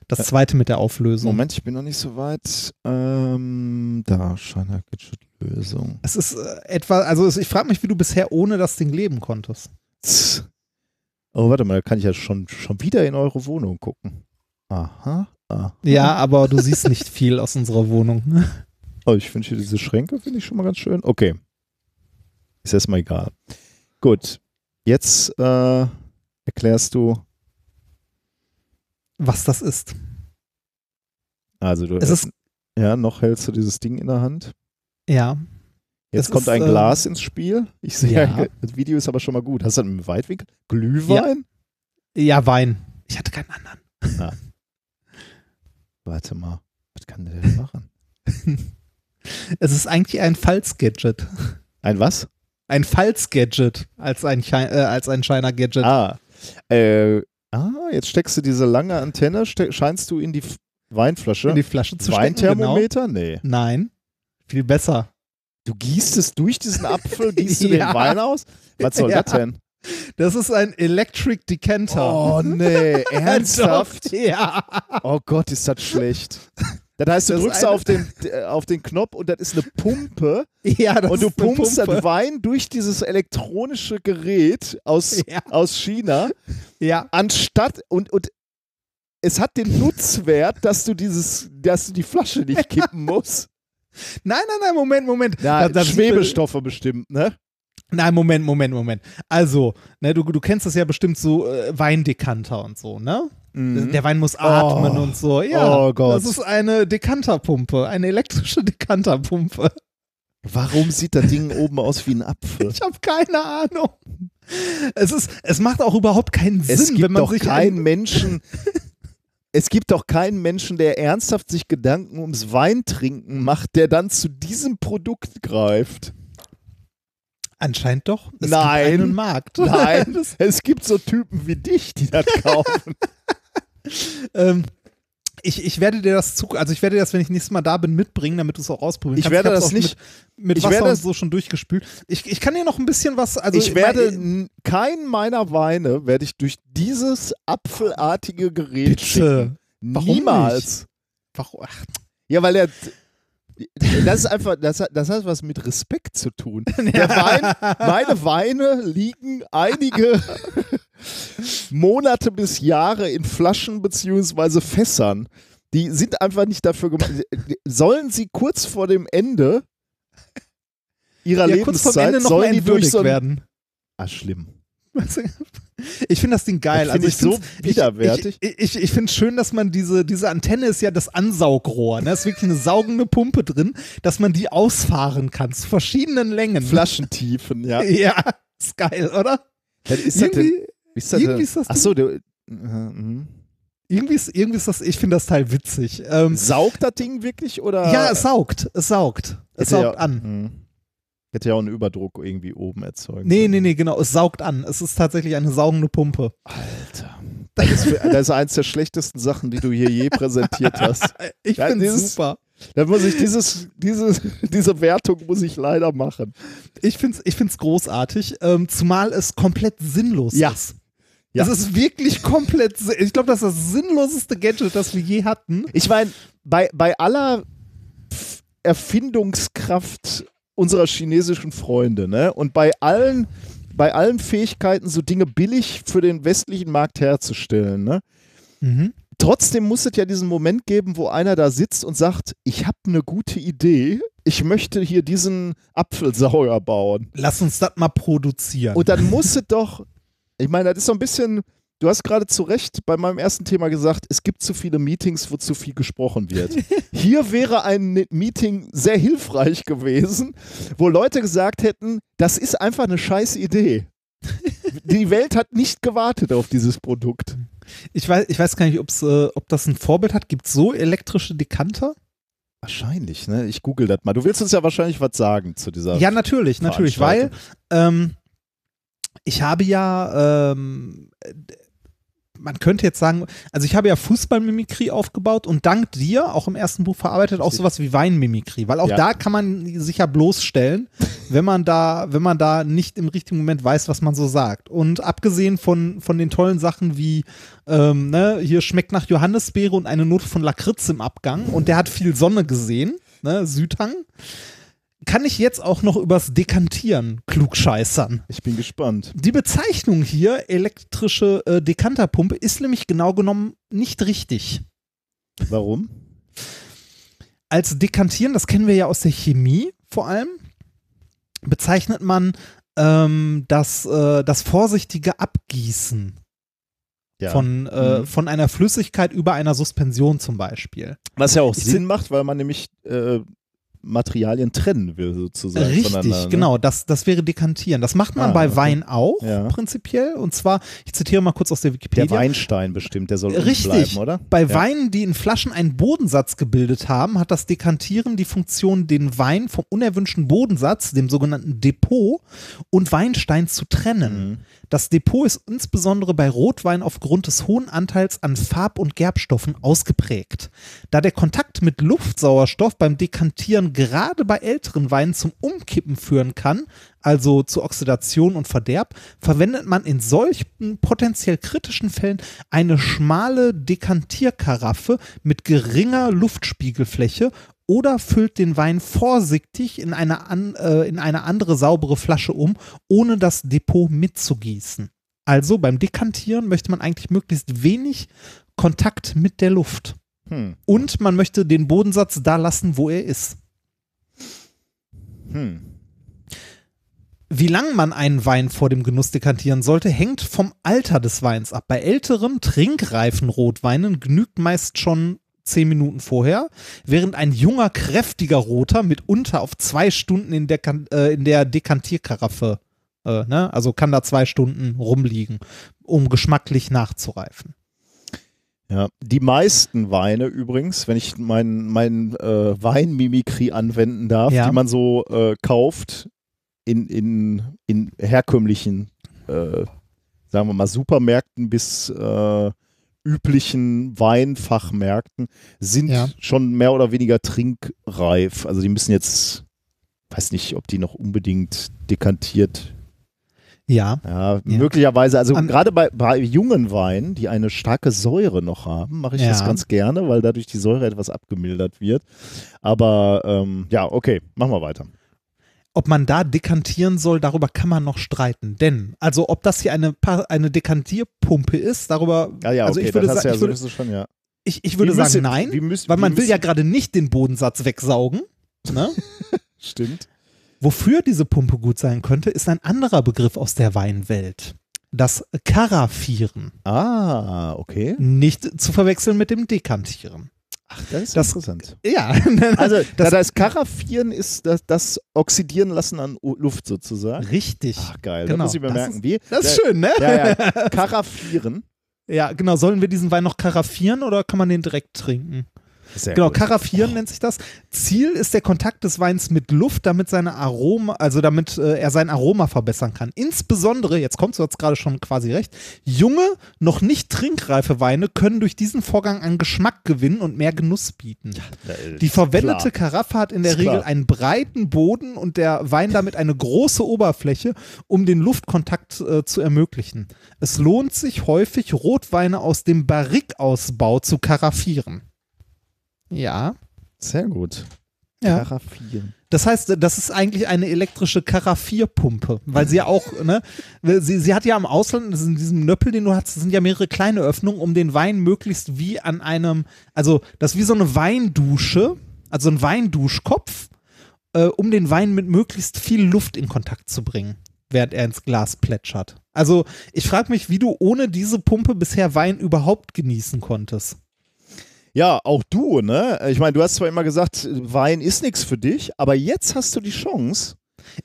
Das Ja. zweite mit der Auflösung. Moment, ich bin noch nicht so weit. Ähm, da, Shiner Gadget Lösung. Es ist äh, etwa, also ich frage mich, wie du bisher ohne das Ding leben konntest. Tss. Oh, warte mal, da kann ich ja schon, schon wieder in eure Wohnung gucken. Aha. aha. Ja, aber du siehst nicht viel aus unserer Wohnung. [LAUGHS] Oh, ich finde hier diese Schränke, finde ich schon mal ganz schön. Okay. Ist erstmal egal. Gut. Jetzt äh, erklärst du, Was das ist. also du Es ist, ja, noch hältst du dieses Ding in der Hand. ja, Jetzt Es kommt ist, ein ähm, Glas ins Spiel. Ich sehe, ja. das Video ist aber schon mal gut. Hast du dem Weitwinkel? Glühwein? ja, Wein. Ich hatte keinen anderen. Warte mal. Was kann der denn machen? [LAUGHS] Es ist eigentlich ein Falz-Gadget. Ein was? Ein Falz-Gadget als ein, Chi- äh, als ein Shiner-Gadget. Ah. Äh, ah, jetzt steckst du diese lange Antenne, scheinst du in die F Weinflasche. In die Flasche zu stecken. Genau. Weinthermometer? Nee. Nein. Viel besser. Du gießt es durch diesen Apfel, gießt du [LAUGHS] Ja. den Wein aus? Was soll Ja. das denn? Das ist ein Electric Decanter. Oh [LAUGHS] nee, ernsthaft? Ja. Oh Gott, ist das schlecht. Das heißt, du Das drückst auf den, äh, auf den Knopf und das ist eine Pumpe [LAUGHS] Ja, das und du pumpst das Wein durch dieses elektronische Gerät aus, [LAUGHS] Ja. aus China, Ja. anstatt und, und es hat den Nutzwert, dass du dieses, dass du die Flasche nicht kippen musst. Nein, nein, nein, Moment, Moment. Ja, Da- Schwebestoffe bestimmt, ne? Nein, Moment, Moment, Moment. Also, ne, du, du kennst das ja bestimmt so äh, Weindekanter und so, ne? Der Wein muss atmen Oh. und so. Ja, Oh Gott. das ist eine Dekanterpumpe, eine elektrische Dekanterpumpe. Warum sieht das Ding oben aus wie ein Apfel? Ich habe keine Ahnung. Es ist, es macht auch überhaupt keinen Sinn, Es gibt wenn man doch sich keinen ein, Menschen. [LAUGHS] Es gibt doch keinen Menschen, der ernsthaft sich Gedanken ums Weintrinken macht, der dann zu diesem Produkt greift. Anscheinend doch. Es Nein. Gibt einen Markt. Nein, [LAUGHS] es gibt so Typen wie dich, die das kaufen. [LAUGHS] ähm, ich, ich werde dir das zu, also ich werde dir das, wenn ich nächstes Mal da bin, mitbringen, damit du es auch ausprobieren Ich kannst. werde hab's das nicht- Mit, mit ich Wasser werde- so schon durchgespült. Ich, ich kann dir noch ein bisschen was, also ich werde mein- n- keinen meiner Weine werde ich durch dieses apfelartige Gerät Bitte. Warum Niemals. Warum? Ach, Ja, weil er das ist einfach, das hat, das hat was mit Respekt zu tun. [LAUGHS] Der Wein, meine Weine liegen einige [LAUGHS] Monate bis Jahre in Flaschen beziehungsweise Fässern. Die sind einfach nicht dafür gemacht. Sollen sie kurz vor dem Ende ihrer ja, kurz Lebenszeit, vor Ende noch sollen die durch so werden. Ah, schlimm. [LAUGHS] Ich finde das Ding geil. Das also ich so widerwärtig. Ich, ich, ich, finde es schön, dass man diese, diese Antenne ist ja das Ansaugrohr. Ne? Da ist wirklich eine saugende Pumpe drin, dass man die ausfahren kann zu verschiedenen Längen. Flaschentiefen, ja. [LAUGHS] Ja, ist geil, oder? Was ist das denn? Irgendwie, Ist das irgendwie denn? ist das Ach so, du, äh, mhm. irgendwie, ist, irgendwie ist das, ich finde das Teil witzig. Ähm, saugt das Ding wirklich oder? ja, es saugt, es saugt. Es Hätte saugt ja, an. Mhm. Hätte ja auch einen Überdruck irgendwie oben erzeugen. Nee, können. nee, nee, genau, es saugt an. Es ist tatsächlich eine saugende Pumpe. Alter. Das ist, das ist eins der schlechtesten Sachen, die du hier je präsentiert hast. [LAUGHS] Ich Ja, finde es dieses- super. Da muss ich dieses, diese, diese Wertung muss ich leider machen. Ich finde es ich find's großartig, ähm, zumal es komplett sinnlos Ja. ist. Ja. Es ist wirklich komplett, ich glaube, das ist das sinnloseste Gadget, das wir je hatten. Ich meine, bei, bei aller Erfindungskraft unserer chinesischen Freunde, ne? Und bei allen, bei allen Fähigkeiten, so Dinge billig für den westlichen Markt herzustellen, ne? Trotzdem muss es ja diesen Moment geben, wo einer da sitzt und sagt, ich habe eine gute Idee, ich möchte hier diesen Apfelsauger bauen. Lass uns das mal produzieren. Und dann muss [LAUGHS] es doch, ich meine, das ist so ein bisschen, du hast gerade zu Recht bei meinem ersten Thema gesagt, es gibt zu viele Meetings, wo zu viel gesprochen wird. [LAUGHS] Hier wäre ein Meeting sehr hilfreich gewesen, wo Leute gesagt hätten, das ist einfach eine scheiß Idee. [LAUGHS] Die Welt hat nicht gewartet auf dieses Produkt. ich, weiß, ich weiß gar nicht, äh, ob das ein Vorbild hat. Gibt es so elektrische Dekanter? Wahrscheinlich, ne? Ich google das mal. Du willst uns ja wahrscheinlich was sagen zu dieser. Ja, natürlich, natürlich, weil ähm, ich habe ja, ähm, man könnte jetzt sagen, also ich habe ja Fußballmimikrie aufgebaut und dank dir auch im ersten Buch verarbeitet auch sowas wie Weinmimikrie, weil auch Ja. da kann man sich ja bloßstellen, wenn man da, wenn man da nicht im richtigen Moment weiß, was man so sagt. Und abgesehen von, von den tollen Sachen wie, ähm, ne, hier schmeckt nach Johannisbeere und eine Note von Lakritz im Abgang und der hat viel Sonne gesehen, ne, Südhang, kann ich jetzt auch noch übers Dekantieren klugscheißern. Ich bin gespannt. Die Bezeichnung hier, elektrische äh, Dekanterpumpe, ist nämlich genau genommen nicht richtig. Warum? Als Dekantieren, das kennen wir ja aus der Chemie vor allem, bezeichnet man ähm, das, äh, das vorsichtige Abgießen Ja. von, äh, Mhm. von einer Flüssigkeit über einer Suspension zum Beispiel. Was ja auch Ich Sinn macht, weil man nämlich äh, Materialien trennen will, sozusagen. Richtig, ne? genau, das, das wäre Dekantieren. Das macht man Ah, bei okay. Wein auch, Ja. prinzipiell. Und zwar, ich zitiere mal kurz aus der Der Wikipedia. Weinstein bestimmt, der soll Richtig. bleiben, oder? Bei Ja. Weinen, die in Flaschen einen Bodensatz gebildet haben, hat das Dekantieren die Funktion, den Wein vom unerwünschten Bodensatz, dem sogenannten Depot, und Weinstein zu trennen. Mhm. Das Depot ist insbesondere bei Rotwein aufgrund des hohen Anteils an Farb- und Gerbstoffen ausgeprägt. Da der Kontakt mit Luftsauerstoff beim Dekantieren gerade bei älteren Weinen zum Umkippen führen kann, also zu Oxidation und Verderb, verwendet man in solchen potenziell kritischen Fällen eine schmale Dekantierkaraffe mit geringer Luftspiegelfläche oder füllt den Wein vorsichtig in eine, an, äh, in eine andere saubere Flasche um, ohne das Depot mitzugießen. Also beim Dekantieren möchte man eigentlich möglichst wenig Kontakt mit der Luft. Hm. Und man möchte den Bodensatz da lassen, wo er ist. Hm. Wie lang man einen Wein vor dem Genuss dekantieren sollte, hängt vom Alter des Weins ab. Bei älteren, trinkreifen Rotweinen genügt meist schon zehn Minuten vorher, während ein junger, kräftiger Roter mitunter auf zwei Stunden in der, äh, in der Dekantierkaraffe, äh, ne? also kann da zwei Stunden rumliegen, um geschmacklich nachzureifen. Ja, die meisten Weine übrigens, wenn ich mein, mein äh, Weinmimikrie anwenden darf, Ja. die man so äh, kauft, in, in, in herkömmlichen, äh, sagen wir mal, Supermärkten bis äh, üblichen Weinfachmärkten sind Ja. schon mehr oder weniger trinkreif. Also die müssen jetzt, weiß nicht, ob die noch unbedingt dekantiert Ja. ja, Ja. möglicherweise, also An- gerade bei, bei jungen Weinen, die eine starke Säure noch haben, mache ich das ganz gerne, weil dadurch die Säure etwas abgemildert wird. Aber ähm, ja, okay, machen wir weiter. Ob man da dekantieren soll, darüber kann man noch streiten. Denn, also ob das hier eine, Pa- eine Dekantierpumpe ist, darüber, Ja, ja, also okay, ich würde, das hast sa- du ja ich würde, sowieso schon, ja. ich, ich würde Wie sagen nein, müsste- weil man will müsste- ja gerade nicht den Bodensatz wegsaugen. Ne? [LAUGHS] Stimmt. Wofür diese Pumpe gut sein könnte, ist ein anderer Begriff aus der Weinwelt. Das Karaffieren. Ah, okay. Nicht zu verwechseln mit dem Dekantieren. Ach, das ist Das- interessant. Ja, [LAUGHS] Also, das- das, heißt, Karaffieren ist das, das Oxidieren lassen an Luft sozusagen. richtig. Ach, geil. Genau, Da muss ich mir das merken. ist- Wie? Das ist schön, ne? Ja, ja. [LAUGHS] Karaffieren. Ja, genau. Sollen wir diesen Wein noch karaffieren oder kann man den direkt trinken? Sehr Genau, gut. karaffieren nennt sich das. Ziel ist der Kontakt des Weins mit Luft, damit seine Aroma, also damit äh, er sein Aroma verbessern kann. Insbesondere, jetzt kommst du jetzt gerade schon quasi recht, junge, noch nicht trinkreife Weine können durch diesen Vorgang an Geschmack gewinnen und mehr Genuss bieten. Die verwendete Klar. Karaffe hat in der Ist Regel klar. einen breiten Boden und der Wein damit eine große Oberfläche, um den Luftkontakt äh, zu ermöglichen. Es lohnt sich häufig, Rotweine aus dem Barrikausbau zu karaffieren. Ja. Sehr gut. Ja. Karaffieren. Das heißt, das ist eigentlich eine elektrische Karaffierpumpe, weil sie ja auch, ne, sie, sie hat ja am Ausland, das ist in diesem Nöppel, den du hast, das sind ja mehrere kleine Öffnungen, um den Wein möglichst wie an einem, also das ist wie so eine Weindusche, also ein Weinduschkopf, äh, um den Wein mit möglichst viel Luft in Kontakt zu bringen, während er ins Glas plätschert. Also ich frage mich, wie du ohne diese Pumpe bisher Wein überhaupt genießen konntest. Ja, auch du, ne? Ich meine, du hast zwar immer gesagt, Wein ist nichts für dich, aber jetzt hast du die Chance.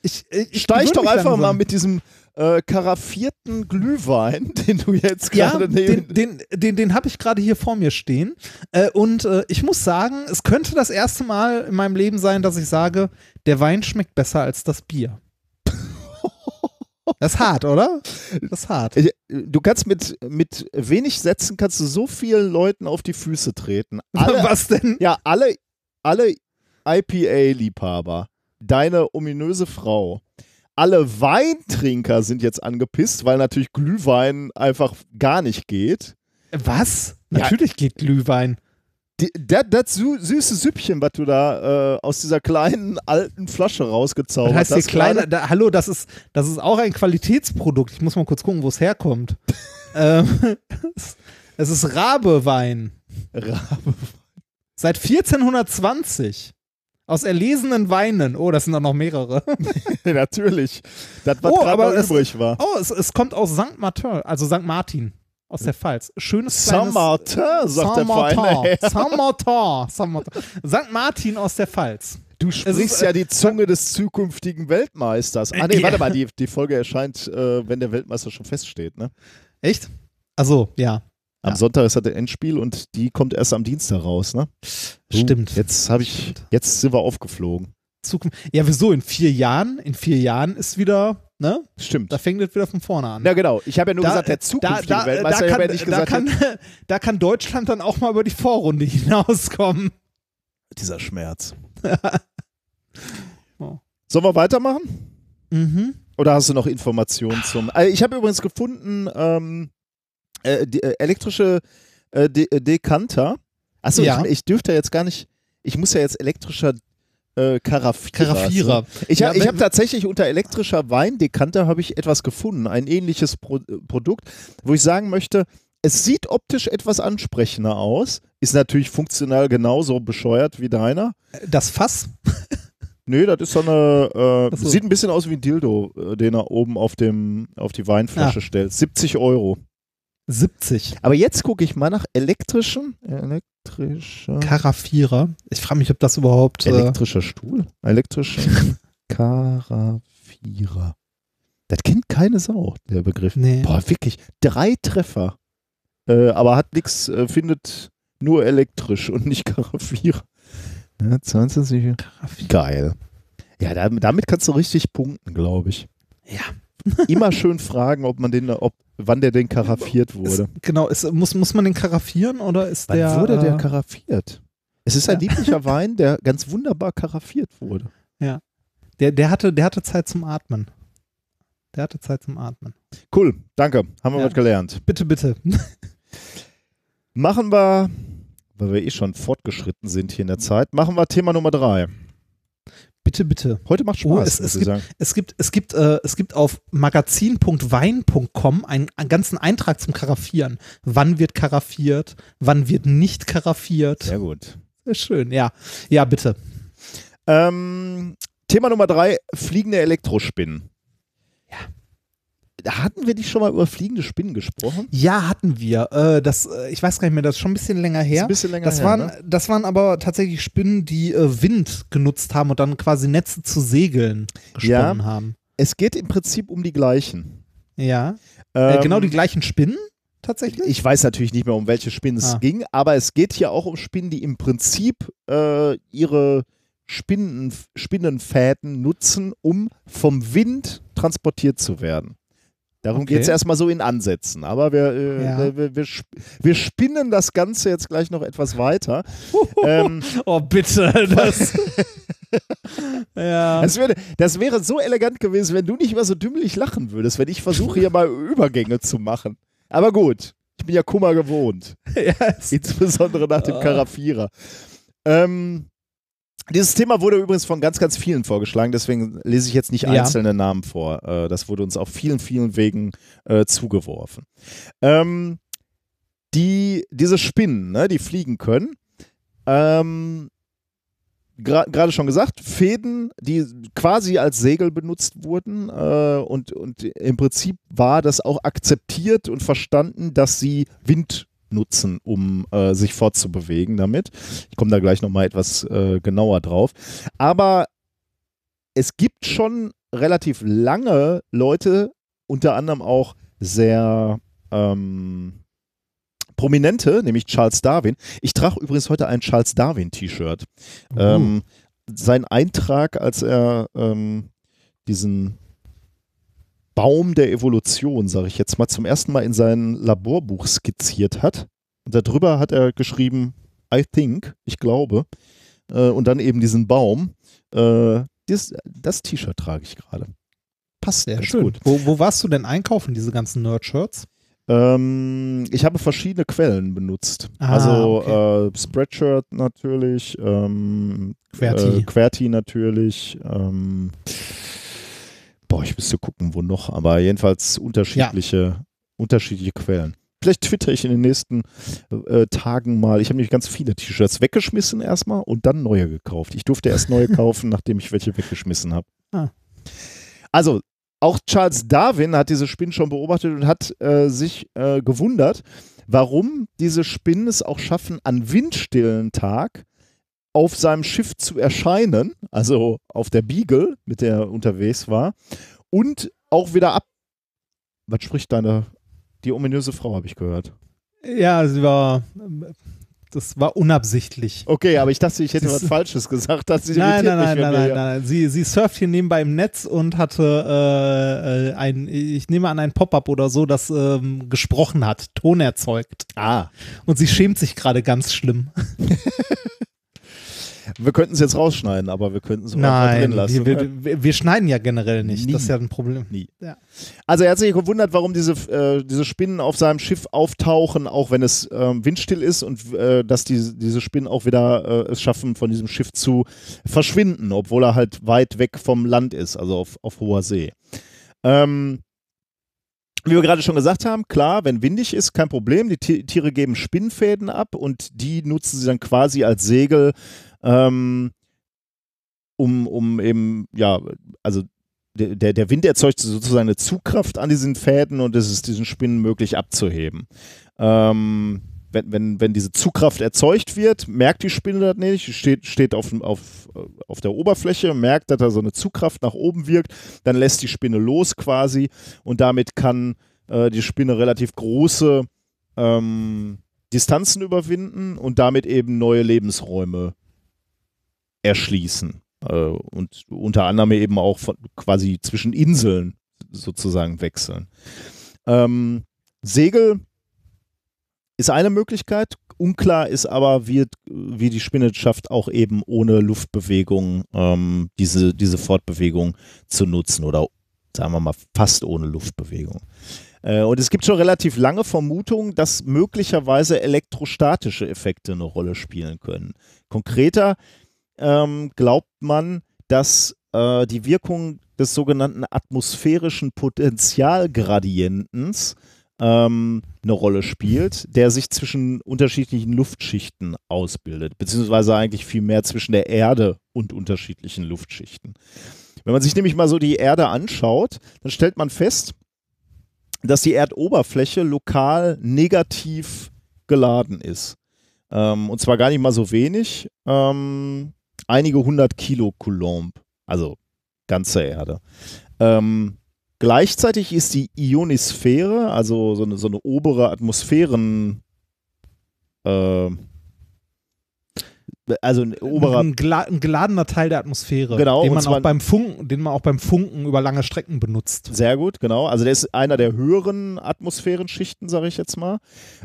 Ich, ich Steig doch einfach langsam. mal mit diesem äh, karaffierten Glühwein, [LAUGHS] den du jetzt Ja, gerade den, neben. den, den, den habe ich gerade hier vor mir stehen. Äh, und äh, ich muss sagen, es könnte das erste Mal in meinem Leben sein, dass ich sage, der Wein schmeckt besser als das Bier. Das ist hart, oder? Das ist hart. Du kannst mit, mit wenig Sätzen kannst du so vielen Leuten auf die Füße treten. [LAUGHS] Alle, Was denn? ja, alle, alle IPA-Liebhaber, deine ominöse Frau, alle Weintrinker sind jetzt angepisst, weil natürlich Glühwein einfach gar nicht geht. Was? Ja. Natürlich geht Glühwein. Das, das sü süße Süppchen, was du da äh, aus dieser kleinen alten Flasche rausgezaubert Das heißt, hast. kleine, da, hallo, das ist, das ist auch ein Qualitätsprodukt. Ich muss mal kurz gucken, wo es herkommt. [LAUGHS] ähm, es ist Rabewein. Rabe. Seit 1420. Aus erlesenen Weinen. Oh, das sind doch noch mehrere. [LAUGHS] Natürlich. Das, was Oh, gerade übrig war. Oh, es, es kommt aus St. Martin, also St. Martin aus der Pfalz. Schönes. Saint-Martin, sagt der Feine. Saint-Martin. Saint-Martin. Saint-Martin. St. Martin aus der Pfalz. Du sprichst ist, äh, ja die Zunge des zukünftigen Weltmeisters. Ah, nee, Ja. warte mal, die, die Folge erscheint, äh, wenn der Weltmeister schon feststeht, ne? Echt? Also, ja. Am Ja. Sonntag ist das der Endspiel und die kommt erst am Dienstag raus, ne? Stimmt. Jetzt habe ich, Stimmt. jetzt sind wir aufgeflogen. Zukunft. Ja, wieso? In vier Jahren? In vier Jahren ist wieder, ne? Stimmt. Da fängt es wieder von vorne an. Ja, genau. Ich habe ja nur gesagt, der äh, zukünftige da, da, Weltmeister. Da ich kann, ja da, gesagt, kann, [LAUGHS] da kann Deutschland dann auch mal über die Vorrunde [LAUGHS] hinauskommen. dieser Schmerz. [LAUGHS] Oh. Sollen wir weitermachen? Mhm. Oder hast du noch Informationen zum. Also ich habe übrigens gefunden, ähm, äh, die, äh, elektrische äh, De äh, Dekanter. Achso, Ja. ich, ich dürfte jetzt gar nicht. Ich muss ja jetzt elektrischer äh, Karaffierer. Karaffierer. Ich habe hab tatsächlich unter elektrischer Weindekanter habe ich etwas gefunden, ein ähnliches Pro äh, Produkt, wo ich sagen möchte, es sieht optisch etwas ansprechender aus, ist natürlich funktional genauso bescheuert wie deiner. Das Fass? [LAUGHS] Nö, das ist so eine, äh, so. sieht ein bisschen aus wie ein Dildo, äh, den er oben auf, dem, auf die Weinflasche Ah. stellt. 70 Euro. 70. Aber jetzt gucke ich mal nach elektrischen, elektrischer, Karaffierer. Ich frage mich, ob das überhaupt. Äh, elektrischer Stuhl, elektrischer [LAUGHS] Karaffierer. Das kennt keine Sau, der Begriff. nee. Boah, wirklich, drei Treffer. Äh, aber hat nichts, äh, findet nur elektrisch und nicht Karaffierer. Ja, 22. Karaffierer. Geil. Ja, da, damit kannst du richtig punkten, glaube ich. Ja. Immer schön fragen, ob man den, ob, wann der denn karaffiert wurde. Ist, genau, ist, muss, muss man den karaffieren oder ist wann der. wurde der äh, karaffiert? Es ist ein Ja. lieblicher [LAUGHS] Wein, der ganz wunderbar karaffiert wurde. der, der, hatte, der hatte Zeit zum Atmen. Der hatte Zeit zum Atmen. Cool, danke. Haben wir Ja. was gelernt. Bitte, bitte. [LAUGHS] Machen wir, weil wir eh schon fortgeschritten sind hier in der Zeit, machen wir Thema Nummer drei. Bitte, bitte. Heute macht Oh, Spaß, es- muss es ich sagen. Es gibt, es gibt, äh, es gibt auf magazin.wein.com einen, einen ganzen Eintrag zum Karaffieren. Wann wird karaffiert? Wann wird nicht karaffiert? Sehr gut. Sehr schön, ja. Ja, bitte. Ähm, Thema Nummer drei, fliegende Elektrospinnen. Ja. Hatten wir nicht schon mal über fliegende Spinnen gesprochen? Ja, hatten wir. Äh, das, äh, ich weiß gar nicht mehr, das ist schon ein bisschen länger Ist her. ein bisschen länger Das her, waren, ne? das waren aber tatsächlich Spinnen, die äh, Wind genutzt haben und dann quasi Netze zu Segeln gesponnen Ja. haben. Es geht im Prinzip um die gleichen. Ja. Äh, Ähm, genau die gleichen Spinnen tatsächlich? Ich weiß natürlich nicht mehr, um welche Spinnen es Ah. ging, aber es geht hier auch um Spinnen, die im Prinzip äh, ihre Spinnen, Spinnenfäden nutzen, um vom Wind transportiert zu werden. Darum Okay. geht es erstmal so in Ansätzen. Aber wir, äh, Ja. wir, wir, wir, sp- wir spinnen das Ganze jetzt gleich noch etwas weiter. [LAUGHS] ähm, oh, bitte. Das, [LAUGHS] ja. das, wäre, das wäre so elegant gewesen, wenn du nicht immer so dümmlich lachen würdest, wenn ich versuche, hier mal Übergänge zu machen. Aber gut, ich bin ja Kummer gewohnt. [LAUGHS] ja es- Insbesondere nach dem Ah. Karafierer. Ähm, dieses Thema wurde übrigens von ganz, ganz vielen vorgeschlagen, deswegen lese ich jetzt nicht Ja. einzelne Namen vor. Äh, das wurde uns auf vielen, vielen Wegen äh, zugeworfen. Ähm, die, diese Spinnen, ne, die fliegen können, ähm, gra- gerade schon gesagt, Fäden, die quasi als Segel benutzt wurden äh, und, und im Prinzip war das auch akzeptiert und verstanden, dass sie Wind nutzen, um äh, sich fortzubewegen damit. Ich komme da gleich nochmal etwas äh, genauer drauf. Aber es gibt schon relativ lange Leute, unter anderem auch sehr ähm, prominente, nämlich Charles Darwin. Ich trage übrigens heute ein Charles Darwin-T-Shirt. Ähm, sein Eintrag, als er ähm, diesen Baum der Evolution, sage ich jetzt mal, zum ersten Mal in sein Laborbuch skizziert hat. Und darüber hat er geschrieben, I think, ich glaube. Äh, und dann eben diesen Baum. Äh, das das T-Shirt trage ich gerade. Passt Sehr schön. gut. Wo, wo warst du denn einkaufen, diese ganzen Nerd-Shirts? Ähm, ich habe verschiedene Quellen benutzt. Ah, also äh, Spreadshirt natürlich, ähm, Querti. Äh, Querti natürlich. Ähm, boah, ich müsste gucken, wo noch, aber jedenfalls unterschiedliche, unterschiedliche Quellen. Vielleicht twitter ich in den nächsten äh, Tagen mal. Ich habe nämlich ganz viele T-Shirts weggeschmissen erstmal und dann neue gekauft. Ich durfte erst neue [LAUGHS] kaufen, nachdem ich welche weggeschmissen habe. Ah. Also, auch Charles Darwin hat diese Spinnen schon beobachtet und hat äh, sich äh, gewundert, warum diese Spinnen es auch schaffen, an windstillen Tag auf seinem Schiff zu erscheinen, also auf der Beagle, mit der er unterwegs war, und auch wieder ab. Was spricht deine, die ominöse Frau, habe ich gehört. Ja, sie war. Das war unabsichtlich. Okay, aber ich dachte, ich hätte Sie was Falsches gesagt. Das Nein, nein, nein, nein, nein, hier- nein. Sie, sie surft hier nebenbei im Netz und hatte äh, ein, ich nehme an, ein Pop-up oder so, das ähm, gesprochen hat, Ton erzeugt. Ah, Und sie schämt sich gerade ganz schlimm. [LAUGHS] wir könnten es jetzt rausschneiden, aber wir könnten es auch einfach drin lassen. wir, wir, wir schneiden ja generell nicht. Nie. Das ist ja ein Problem. Nie. Ja. Also er hat sich gewundert, warum diese, äh, diese Spinnen auf seinem Schiff auftauchen, auch wenn es ähm, windstill ist und äh, dass die, diese Spinnen auch wieder äh, es schaffen, von diesem Schiff zu verschwinden, obwohl er halt weit weg vom Land ist, also auf, auf hoher See. Ähm, wie wir gerade schon gesagt haben, klar, wenn windig ist, kein Problem. Die Ti- Tiere geben Spinnfäden ab und die nutzen sie dann quasi als Segel, ähm, um, um eben, ja, also der, der Wind erzeugt sozusagen eine Zugkraft an diesen Fäden und es ist diesen Spinnen möglich abzuheben. Ähm, wenn, wenn, wenn diese Zugkraft erzeugt wird, merkt die Spinne das nicht, steht, steht auf, auf, auf der Oberfläche, merkt, dass da so eine Zugkraft nach oben wirkt, dann lässt die Spinne los quasi und damit kann äh, die Spinne relativ große ähm, Distanzen überwinden und damit eben neue Lebensräume erschließen. äh, und unter anderem eben auch von, quasi zwischen Inseln sozusagen wechseln. Ähm, Segel ist eine Möglichkeit. Unklar ist aber, wie, wie die Spinne schafft, auch eben ohne Luftbewegung ähm, diese, diese Fortbewegung zu nutzen oder sagen wir mal fast ohne Luftbewegung. Äh, und es gibt schon relativ lange Vermutungen, dass möglicherweise elektrostatische Effekte eine Rolle spielen können. Konkreter ähm, glaubt man, dass äh, die Wirkung des sogenannten atmosphärischen Potentialgradientens ähm, eine Rolle spielt, der sich zwischen unterschiedlichen Luftschichten ausbildet, beziehungsweise eigentlich viel mehr zwischen der Erde und unterschiedlichen Luftschichten. Wenn man sich nämlich mal so die Erde anschaut, dann stellt man fest, dass die Erdoberfläche lokal negativ geladen ist. Ähm, und zwar gar nicht mal so wenig, ähm, einige hundert Kilocoulomb, also ganze Erde. Ähm, Gleichzeitig ist die Ionisphäre, also so eine, so eine obere Atmosphären, äh, also ein oberer. Ein, ein, geladener Teil der Atmosphäre, genau, den, man auch beim Funken, den man auch beim Funken über lange Strecken benutzt. Sehr gut, genau. Also der ist einer der höheren Atmosphärenschichten, sage ich jetzt mal.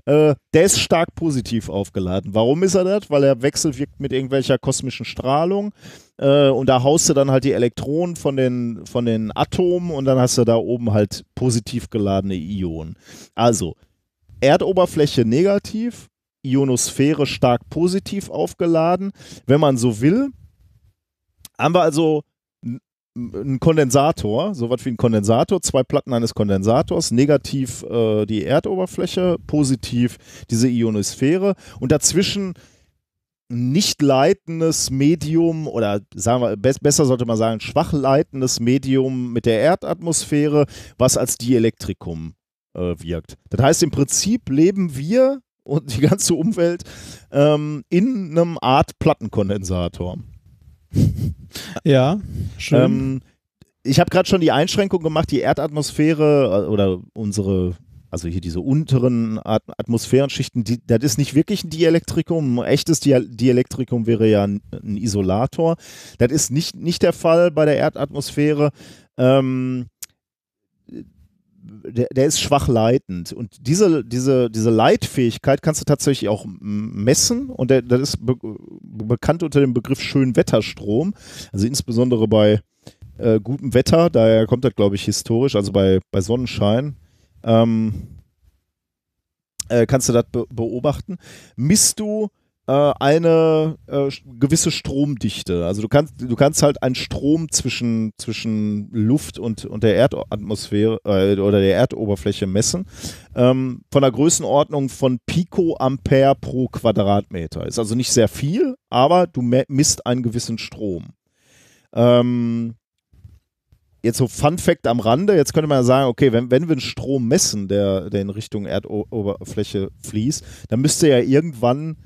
Äh, der ist stark positiv aufgeladen. Warum ist er das? Weil er wechselwirkt mit irgendwelcher kosmischen Strahlung. Äh, und da haust du dann halt die Elektronen von den, von den Atomen und dann hast du da oben halt positiv geladene Ionen. Also, Erdoberfläche negativ, Ionosphäre stark positiv aufgeladen. Wenn man so will, haben wir also einen Kondensator, so was wie ein Kondensator, zwei Platten eines Kondensators, negativ äh, die Erdoberfläche, positiv diese Ionosphäre und dazwischen nicht leitendes Medium oder sagen wir, be besser sollte man sagen, schwach leitendes Medium mit der Erdatmosphäre, was als Dielektrikum äh, wirkt. Das heißt, im Prinzip leben wir und die ganze Umwelt ähm, in einem Art Plattenkondensator. Ja, schön. Ähm, ich habe gerade schon die Einschränkung gemacht, die Erdatmosphäre äh, oder unsere also hier diese unteren Atmosphärenschichten, die, das ist nicht wirklich ein Dielektrikum. Ein echtes Dielektrikum wäre ja ein, ein, Isolator. Das ist nicht, nicht der Fall bei der Erdatmosphäre. Ähm, der, der, ist schwach leitend. Und diese, diese, diese Leitfähigkeit kannst du tatsächlich auch messen. Und der, das ist be bekannt unter dem Begriff Schönwetterstrom. Also insbesondere bei äh, gutem Wetter, daher kommt das, glaube ich, historisch, also bei, bei Sonnenschein ähm, äh, kannst du das be beobachten. Misst du eine äh, gewisse Stromdichte. Also du kannst, du kannst halt einen Strom zwischen, zwischen Luft und, und der Erdatmosphäre äh, oder der Erdoberfläche messen. Ähm, von der Größenordnung von Picoampere pro Quadratmeter. Ist also nicht sehr viel, aber du misst einen gewissen Strom. Ähm, jetzt so Fun Fact am Rande, jetzt könnte man ja sagen, okay, wenn, wenn wir einen Strom messen, der, der in Richtung Erdoberfläche fließt, dann müsste ja irgendwann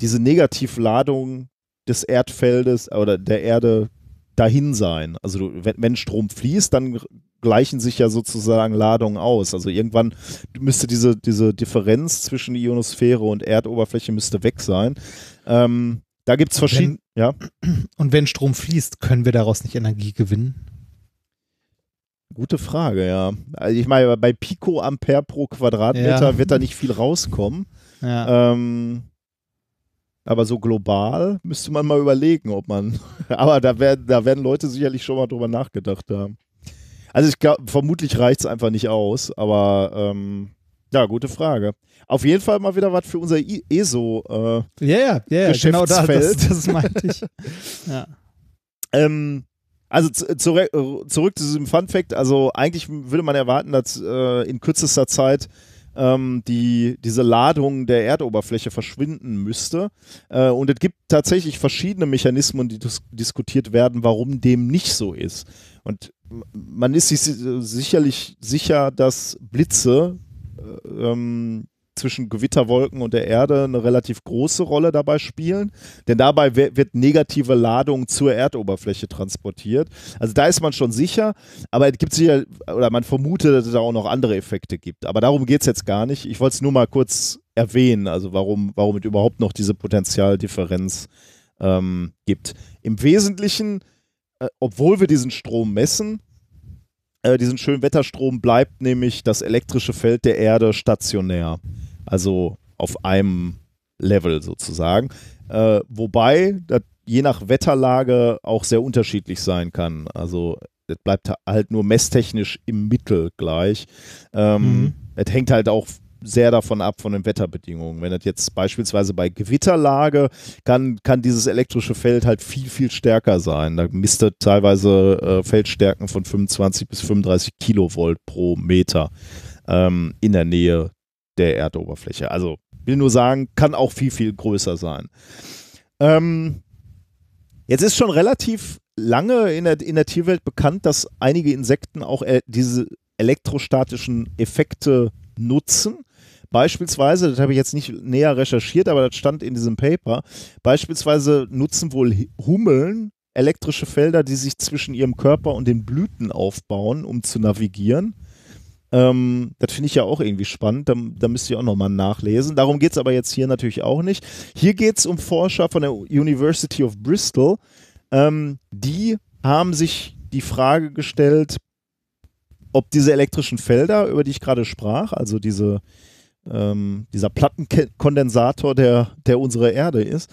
diese Negativladung des Erdfeldes oder der Erde dahin sein. Also wenn Strom fließt, dann gleichen sich ja sozusagen Ladungen aus. Also irgendwann müsste diese, diese Differenz zwischen Ionosphäre und Erdoberfläche müsste weg sein. Ähm, da gibt es verschiedene. Ja. Und wenn Strom fließt, können wir daraus nicht Energie gewinnen? Gute Frage, ja. Also ich meine, bei Pico Ampere pro Quadratmeter ja. wird da nicht viel rauskommen. Ja. Ähm, aber so global müsste man mal überlegen, ob man. [LAUGHS] aber da werden, da werden Leute sicherlich schon mal drüber nachgedacht haben. Also ich glaube, vermutlich reicht es einfach nicht aus, aber ähm, ja, gute Frage. Auf jeden Fall mal wieder was für unser ESO. Äh, ja, ja, ja, genau da, das, das meinte ich. [LAUGHS] ja. Ähm, also zurück, zurück zu diesem Fun Fact. Also eigentlich würde man erwarten, dass äh, in kürzester Zeit ähm, die, diese Ladung der Erdoberfläche verschwinden müsste. Äh, und es gibt tatsächlich verschiedene Mechanismen, die dis diskutiert werden, warum dem nicht so ist. Und man ist sich sicherlich sicher, dass Blitze äh, ähm, zwischen Gewitterwolken und der Erde eine relativ große Rolle dabei spielen, denn dabei wird negative Ladung zur Erdoberfläche transportiert. Also da ist man schon sicher, aber es gibt sicher, oder man vermutet, dass es da auch noch andere Effekte gibt. Aber darum geht es jetzt gar nicht. Ich wollte es nur mal kurz erwähnen, also warum, warum es überhaupt noch diese Potenzialdifferenz ähm, gibt. Im Wesentlichen äh, obwohl wir diesen Strom messen, äh, diesen schönen Wetterstrom, bleibt nämlich das elektrische Feld der Erde stationär. Also auf einem Level sozusagen. Äh, wobei das je nach Wetterlage auch sehr unterschiedlich sein kann. Also es bleibt halt nur messtechnisch im Mittel gleich. Ähm, Mhm. Es hängt halt auch sehr davon ab von den Wetterbedingungen. Wenn das jetzt beispielsweise bei Gewitterlage kann, kann dieses elektrische Feld halt viel, viel stärker sein. Da misst er teilweise äh, Feldstärken von 25 bis 35 Kilovolt pro Meter ähm, in der Nähe der Erdoberfläche. Also will nur sagen, kann auch viel, viel größer sein. Ähm, jetzt ist schon relativ lange in der, in der Tierwelt bekannt, dass einige Insekten auch äh, diese elektrostatischen Effekte nutzen. Beispielsweise, das habe ich jetzt nicht näher recherchiert, aber das stand in diesem Paper, beispielsweise nutzen wohl Hummeln elektrische Felder, die sich zwischen ihrem Körper und den Blüten aufbauen, um zu navigieren. Ähm, das finde ich ja auch irgendwie spannend. Da, da müsst ihr auch nochmal nachlesen. Darum geht es aber jetzt hier natürlich auch nicht. Hier geht es um Forscher von der University of Bristol. Ähm, die haben sich die Frage gestellt, ob diese elektrischen Felder, über die ich gerade sprach, also diese, ähm, dieser Plattenkondensator, der, der unsere Erde ist,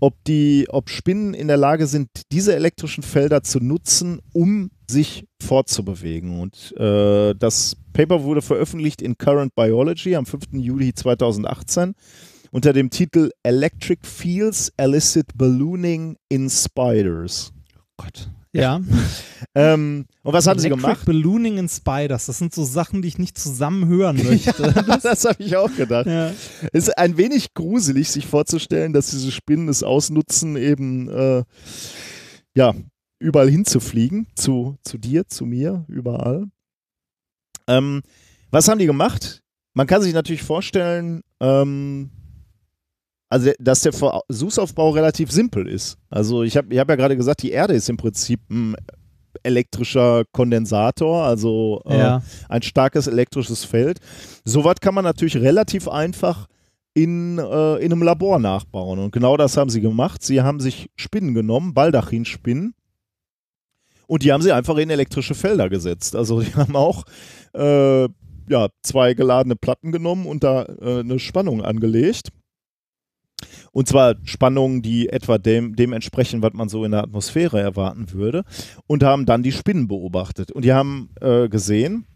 ob die, ob Spinnen in der Lage sind, diese elektrischen Felder zu nutzen, um sich fortzubewegen. Und äh, das Paper wurde veröffentlicht in Current Biology am 5. Juli 2018 unter dem Titel Electric Fields Elicit Ballooning in Spiders. Gott. Ja. [LAUGHS] Ähm, und was haben sie gemacht? Ballooning in Spiders. Das sind so Sachen, die ich nicht zusammen hören [LAUGHS] möchte. das habe ich auch gedacht. ja. Es ist ein wenig gruselig, sich vorzustellen, dass diese Spinnen es ausnutzen, eben äh, ja, überall hinzufliegen. Zu, zu dir, zu mir, überall. Ähm, was haben die gemacht? Man kann sich natürlich vorstellen, ähm, also dass der Versuchsaufbau relativ simpel ist. Also ich habe ich hab ja gerade gesagt, die Erde ist im Prinzip ein elektrischer Kondensator, also äh, ja. ein starkes elektrisches Feld. Sowas kann man natürlich relativ einfach in, äh, in einem Labor nachbauen. Und genau das haben sie gemacht. Sie haben sich Spinnen genommen, Baldachinspinnen, und die haben sie einfach in elektrische Felder gesetzt. Also die haben auch äh, ja, zwei geladene Platten genommen und da äh, eine Spannung angelegt. Und zwar Spannungen, die etwa dem, dem entsprechen, was man so in der Atmosphäre erwarten würde. Und haben dann die Spinnen beobachtet. Und die haben äh, gesehen,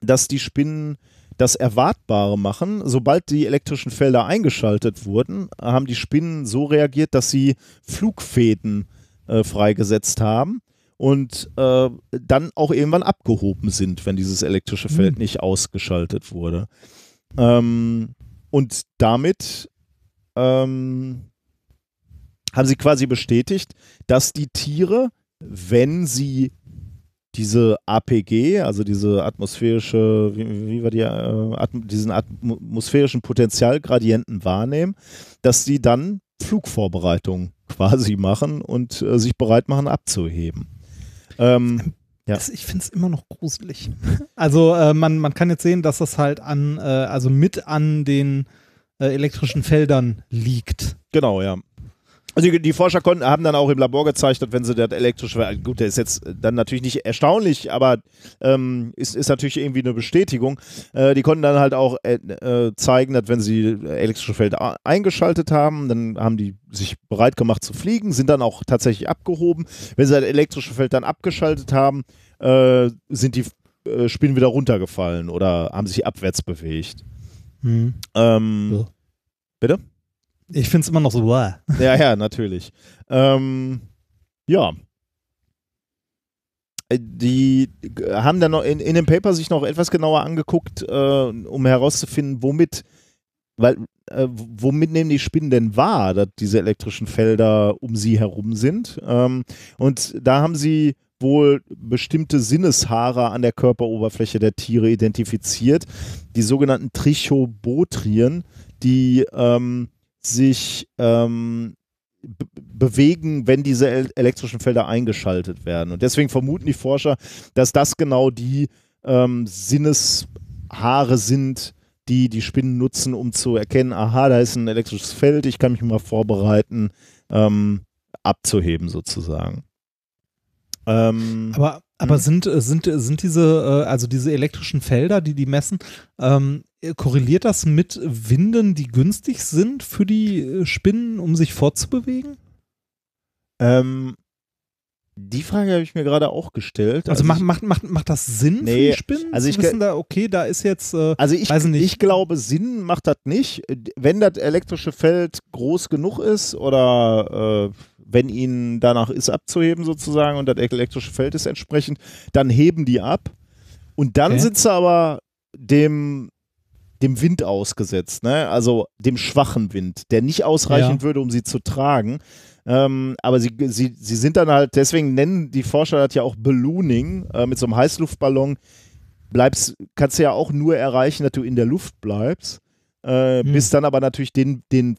dass die Spinnen das Erwartbare machen. Sobald die elektrischen Felder eingeschaltet wurden, haben die Spinnen so reagiert, dass sie Flugfäden äh, freigesetzt haben und äh, dann auch irgendwann abgehoben sind, wenn dieses elektrische Feld nicht ausgeschaltet wurde. Ähm, und damit ähm, haben sie quasi bestätigt, dass die Tiere, wenn sie diese APG, also diese atmosphärische, wie, wie war die, äh, atm diesen atmosphärischen Potentialgradienten wahrnehmen, dass sie dann Flugvorbereitung quasi machen und äh, sich bereit machen abzuheben. Ähm, Ja. Ich finde es immer noch gruselig. Also äh, man, man kann jetzt sehen, dass das halt an, äh, also mit an den äh, elektrischen Feldern liegt. genau, ja. Also die, die Forscher konnten, haben dann auch im Labor dass wenn sie das elektrische, gut, der ist jetzt dann natürlich nicht erstaunlich, aber ähm, ist, ist natürlich irgendwie eine Bestätigung. Äh, die konnten dann halt auch äh, zeigen, dass wenn sie elektrische Felder eingeschaltet haben, dann haben die sich bereit gemacht zu fliegen, sind dann auch tatsächlich abgehoben. Wenn sie das elektrische Feld dann abgeschaltet haben, äh, sind die äh, Spinnen wieder runtergefallen oder haben sich abwärts bewegt. Ähm, Ja. Bitte? Ich finde es immer noch so, wow. Ja, ja, natürlich. Ähm, ja. Äh, Die äh, haben dann noch in, in dem Paper sich noch etwas genauer angeguckt, äh, um herauszufinden, womit, weil, äh, womit nehmen die Spinnen denn wahr, dass diese elektrischen Felder um sie herum sind. Ähm, und da haben sie wohl bestimmte Sinneshaare an der Körperoberfläche der Tiere identifiziert, die sogenannten Trichobotrien, die ähm, sich ähm, be bewegen, wenn diese el elektrischen Felder eingeschaltet werden. Und deswegen vermuten die Forscher, dass das genau die ähm, Sinneshaare sind, die die Spinnen nutzen, um zu erkennen, aha, da ist ein elektrisches Feld, ich kann mich mal vorbereiten, ähm, abzuheben sozusagen. Ähm, Aber, aber Mhm. sind, äh, sind, äh, sind diese, äh, also diese elektrischen Felder, die die messen, ähm, äh, korreliert das mit Winden, die günstig sind für die Spinnen, um sich fortzubewegen? ähm, die Frage habe ich mir gerade auch gestellt. Also, macht, ich, macht, macht, macht das Sinn für Nee, die Spinnen? also ich wissen, da, okay, da ist jetzt, äh, also ich, weiß nicht. ich glaube, Sinn macht das nicht. Wenn das elektrische Feld groß genug ist oder äh, wenn ihnen danach ist abzuheben sozusagen und das elektrische Feld ist entsprechend, dann heben die ab. Und dann Okay. sind sie aber dem, dem Wind ausgesetzt, ne? also dem schwachen Wind, der nicht ausreichen Ja. würde, um sie zu tragen. Ähm, aber sie, sie, sie sind dann halt, deswegen nennen die Forscher das ja auch Ballooning, äh, mit so einem Heißluftballon bleibst, kannst du ja auch nur erreichen, dass du in der Luft bleibst, äh, Hm. bist dann aber natürlich den, den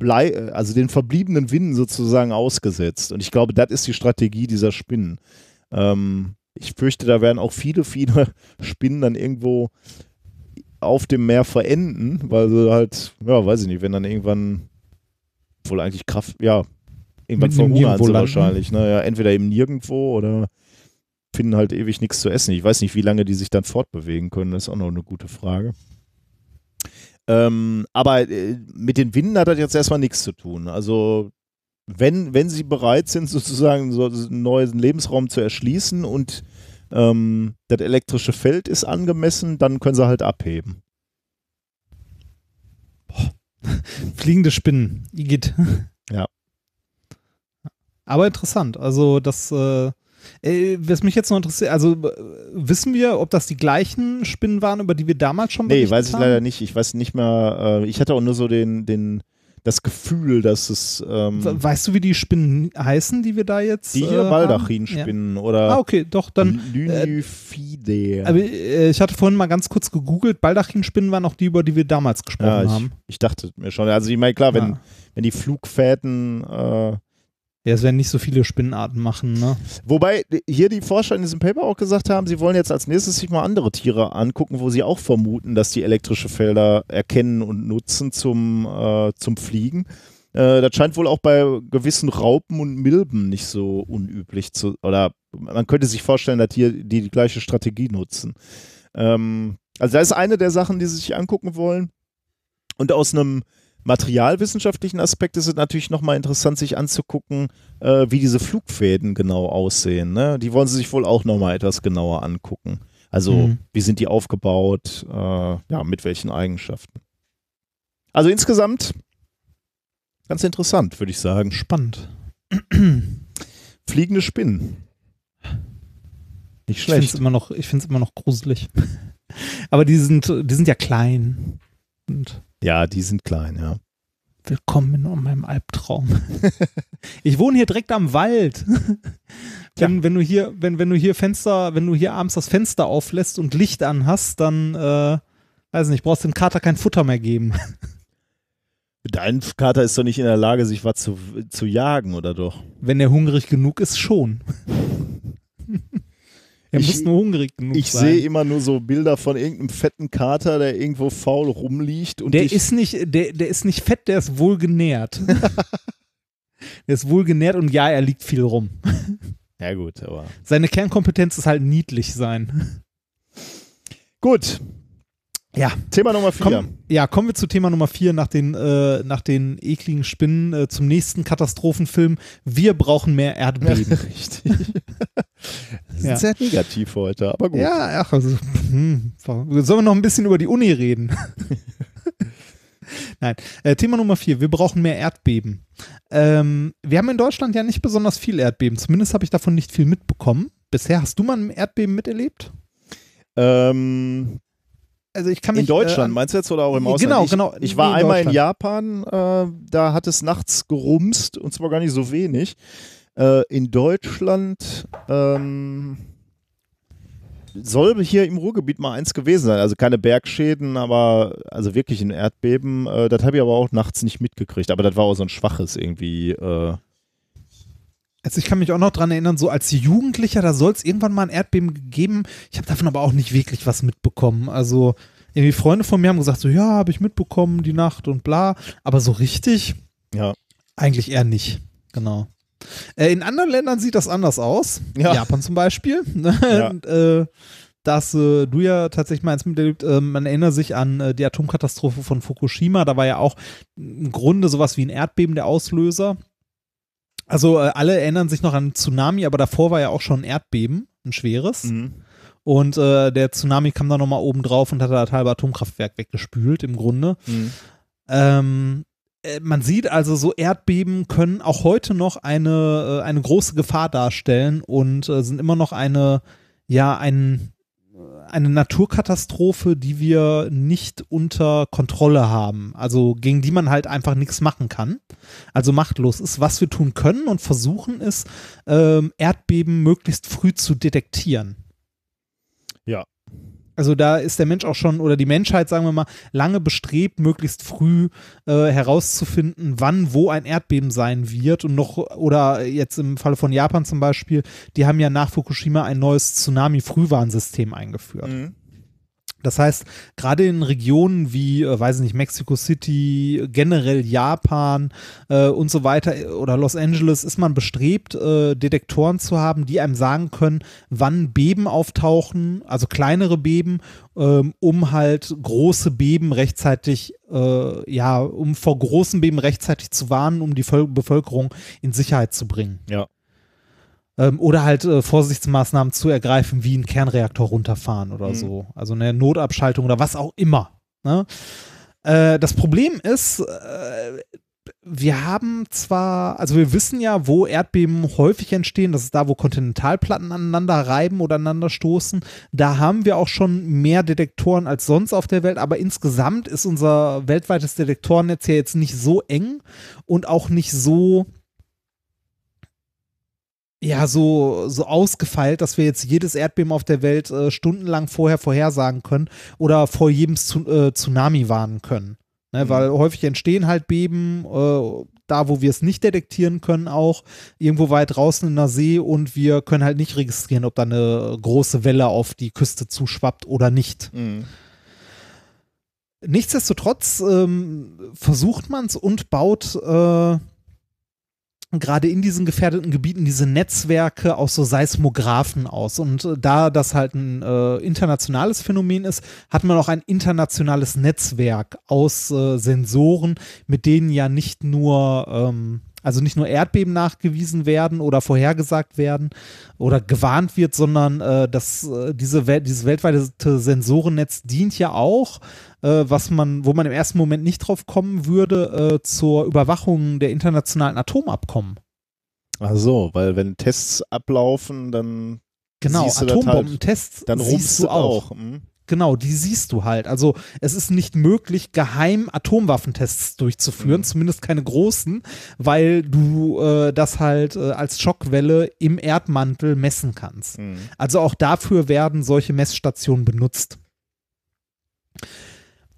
Blei, äh, also den verbliebenen Winden sozusagen ausgesetzt. Und ich glaube, das ist die Strategie dieser Spinnen. Ähm, ich fürchte, da werden auch viele, viele [LAUGHS] Spinnen dann irgendwo auf dem Meer verenden, weil sie halt, ja, weiß ich nicht, wenn dann irgendwann wohl eigentlich Kraft, ja, irgendwann verhungern sie wahrscheinlich. Ne? Ja, entweder eben nirgendwo oder finden halt ewig nichts zu essen. Ich weiß nicht, wie lange die sich dann fortbewegen können. Das ist auch noch eine gute Frage. Ähm, aber äh, mit den Winden hat das jetzt erstmal nichts zu tun. Also wenn, wenn sie bereit sind, sozusagen so einen neuen Lebensraum zu erschließen und ähm, das elektrische Feld ist angemessen, dann können sie halt abheben. [LAUGHS] fliegende Spinnen. Igitt. Ja. Aber interessant. Also, das, äh, äh, was mich jetzt noch interessiert, also äh, wissen wir, ob das die gleichen Spinnen waren, über die wir damals schon Nee, berichtet weiß ich haben? leider nicht. Ich weiß nicht mehr. Äh, ich hatte auch nur so den, den, das Gefühl, dass es ähm, We- Weißt du, wie die Spinnen heißen, die wir da jetzt die äh, hier haben? Baldachinspinnen Ja. oder Ah, okay, doch, dann. Lyniphidae. Aber äh, ich hatte vorhin mal ganz kurz gegoogelt. Baldachinspinnen waren auch die, über die wir damals gesprochen ja, ich, haben. ich dachte mir schon. Also ich meine, klar, wenn, Ja. wenn die Flugfäden äh, Ja, es werden nicht so viele Spinnenarten machen, ne? Wobei hier die Forscher in diesem Paper auch gesagt haben, sie wollen jetzt als nächstes sich mal andere Tiere angucken, wo sie auch vermuten, dass die elektrische Felder erkennen und nutzen zum, äh, zum Fliegen. Äh, das scheint wohl auch bei gewissen Raupen und Milben nicht so unüblich zu, oder man könnte sich vorstellen, dass hier die die gleiche Strategie nutzen. Ähm, also das ist eine der Sachen, die sie sich angucken wollen. Und aus einem materialwissenschaftlichen Aspekt ist es natürlich nochmal interessant, sich anzugucken, äh, wie diese Flugfäden genau aussehen. Ne? Die wollen sie sich wohl auch nochmal etwas genauer angucken. Also, Mhm. wie sind die aufgebaut? Äh, ja, mit welchen Eigenschaften? Also insgesamt ganz interessant, würde ich sagen. Spannend. [CLEARS THROAT] Fliegende Spinnen. Nicht Ich finde es schlecht. immer noch, ich immer noch gruselig. [LAUGHS] Aber die sind, die sind ja klein. Und Ja, die sind klein, ja. willkommen in meinem Albtraum. [LAUGHS] ich wohne hier direkt am Wald. [LAUGHS] wenn, wenn du hier, wenn, wenn du hier Fenster, wenn du hier abends das Fenster auflässt und Licht an hast, dann, äh, weiß nicht, brauchst dem Kater kein Futter mehr geben. [LAUGHS] Dein Kater ist doch nicht in der Lage, sich was zu, zu jagen, oder doch? Wenn er hungrig genug ist, schon. Er Ich- muss nur hungrig genug Ich sein. sehe immer nur so Bilder von irgendeinem fetten Kater, der irgendwo faul rumliegt und Der ich, ist nicht, der, der ist nicht fett, der ist wohl genährt. [LAUGHS] der ist wohl genährt und ja, er liegt viel rum. Ja gut, aber Seine Kernkompetenz ist halt niedlich sein. gut. Ja. Thema Nummer vier. Komm, ja, kommen wir zu Thema Nummer vier nach den, äh, nach den ekligen Spinnen äh, zum nächsten Katastrophenfilm. Wir brauchen mehr Erdbeben. [LAUGHS] Richtig. [LAUGHS] Das ist Ja. sehr negativ heute, aber gut. ja, ach, also, hm, sollen wir noch ein bisschen über die Uni reden? [LAUGHS] Nein, äh, Thema Nummer vier. Wir brauchen mehr Erdbeben. Ähm, wir haben in Deutschland ja nicht besonders viel Erdbeben. Zumindest habe ich davon nicht viel mitbekommen. Bisher hast du mal ein Erdbeben miterlebt? Ähm, Also ich kann in mich, Deutschland, äh, meinst du jetzt oder auch im Genau, Ausland? Ich, genau, Ich war in einmal in. Japan, äh, da hat es nachts gerumst und zwar gar nicht so wenig. Äh, in Deutschland ähm, soll hier im Ruhrgebiet mal eins gewesen sein. Also keine Bergschäden, aber also wirklich ein Erdbeben. Äh, das habe ich aber auch nachts nicht mitgekriegt. Aber das war auch so ein schwaches irgendwie. Also ich kann mich auch noch dran erinnern, so als Jugendlicher, da soll es irgendwann mal ein Erdbeben gegeben. Ich habe davon aber auch nicht wirklich was mitbekommen. Also irgendwie Freunde von mir haben gesagt, so ja, habe ich mitbekommen die Nacht und bla. Aber so richtig ja. eigentlich eher nicht. Genau. Äh, in anderen Ländern sieht das anders aus. Ja. Japan zum Beispiel. [LAUGHS] Ne? Ja. Und, äh, dass äh, du ja tatsächlich meinst, miterlebt, äh, man erinnert sich an äh, die Atomkatastrophe von Fukushima. Da war ja auch im Grunde sowas wie ein Erdbeben der Auslöser. Also äh, alle erinnern sich noch an Tsunami, aber davor war ja auch schon ein Erdbeben, ein schweres. Mhm. Und äh, der Tsunami kam dann nochmal oben drauf und hat das halbe Atomkraftwerk weggespült, im Grunde. Mhm. Ähm, äh, man sieht also, so Erdbeben können auch heute noch eine, äh, eine große Gefahr darstellen und äh, sind immer noch eine, ja, ein, eine Naturkatastrophe, die wir nicht unter Kontrolle haben. Also gegen die man halt einfach nichts machen kann. Also machtlos ist. Was wir tun können und versuchen ist, ähm, Erdbeben möglichst früh zu detektieren. Also da ist der Mensch auch schon, oder die Menschheit, sagen wir mal, lange bestrebt, möglichst früh äh, herauszufinden, wann wo ein Erdbeben sein wird. Und noch, oder jetzt im Falle von Japan zum Beispiel, die haben ja nach Fukushima ein neues Tsunami-Frühwarnsystem eingeführt. Mhm. Das heißt, gerade in Regionen wie, äh, weiß ich nicht, Mexico City, generell Japan äh, und so weiter äh, oder Los Angeles ist man bestrebt, äh, Detektoren zu haben, die einem sagen können, wann Beben auftauchen, also kleinere Beben, ähm, um halt große Beben rechtzeitig, äh, ja, um vor großen Beben rechtzeitig zu warnen, um die Völ Bevölkerung in Sicherheit zu bringen. Ja. Ähm, oder halt äh, Vorsichtsmaßnahmen zu ergreifen, wie einen Kernreaktor runterfahren oder Mhm. so. Also eine Notabschaltung oder was auch immer. Ne? Äh, das Problem ist, äh, wir haben zwar, also wir wissen ja, wo Erdbeben häufig entstehen, das ist da, wo Kontinentalplatten aneinander reiben oder aneinander stoßen. Da haben wir auch schon mehr Detektoren als sonst auf der Welt, aber insgesamt ist unser weltweites Detektorennetz ja jetzt nicht so eng und auch nicht so ja, so, so ausgefeilt, dass wir jetzt jedes Erdbeben auf der Welt äh, stundenlang vorher vorhersagen können oder vor jedem Tsu äh, Tsunami warnen können. Ne, Weil häufig entstehen halt Beben, äh, da wo wir es nicht detektieren können, auch irgendwo weit draußen in der See und wir können halt nicht registrieren, ob da eine große Welle auf die Küste zuschwappt oder nicht. Mhm. Nichtsdestotrotz ähm, versucht man es und baut äh, gerade in diesen gefährdeten Gebieten diese Netzwerke aus so Seismographen aus. Und äh, da das halt ein äh, internationales Phänomen ist, hat man auch ein internationales Netzwerk aus äh, Sensoren, mit denen ja nicht nur ähm, also nicht nur Erdbeben nachgewiesen werden oder vorhergesagt werden oder gewarnt wird, sondern äh, das, äh, diese Wel dieses weltweite Sensorennetz dient ja auch, äh, was man, wo man im ersten Moment nicht drauf kommen würde, äh, zur Überwachung der internationalen Atomabkommen. Ach so, weil wenn Tests ablaufen, dann Genau, halt, Atombombentests dann siehst rumpst du auch. Mhm. Genau, die siehst du halt. Also es ist nicht möglich, geheim Atomwaffentests durchzuführen, Mhm. zumindest keine großen, weil du äh, das halt äh, als Schockwelle im Erdmantel messen kannst. Mhm. Also auch dafür werden solche Messstationen benutzt.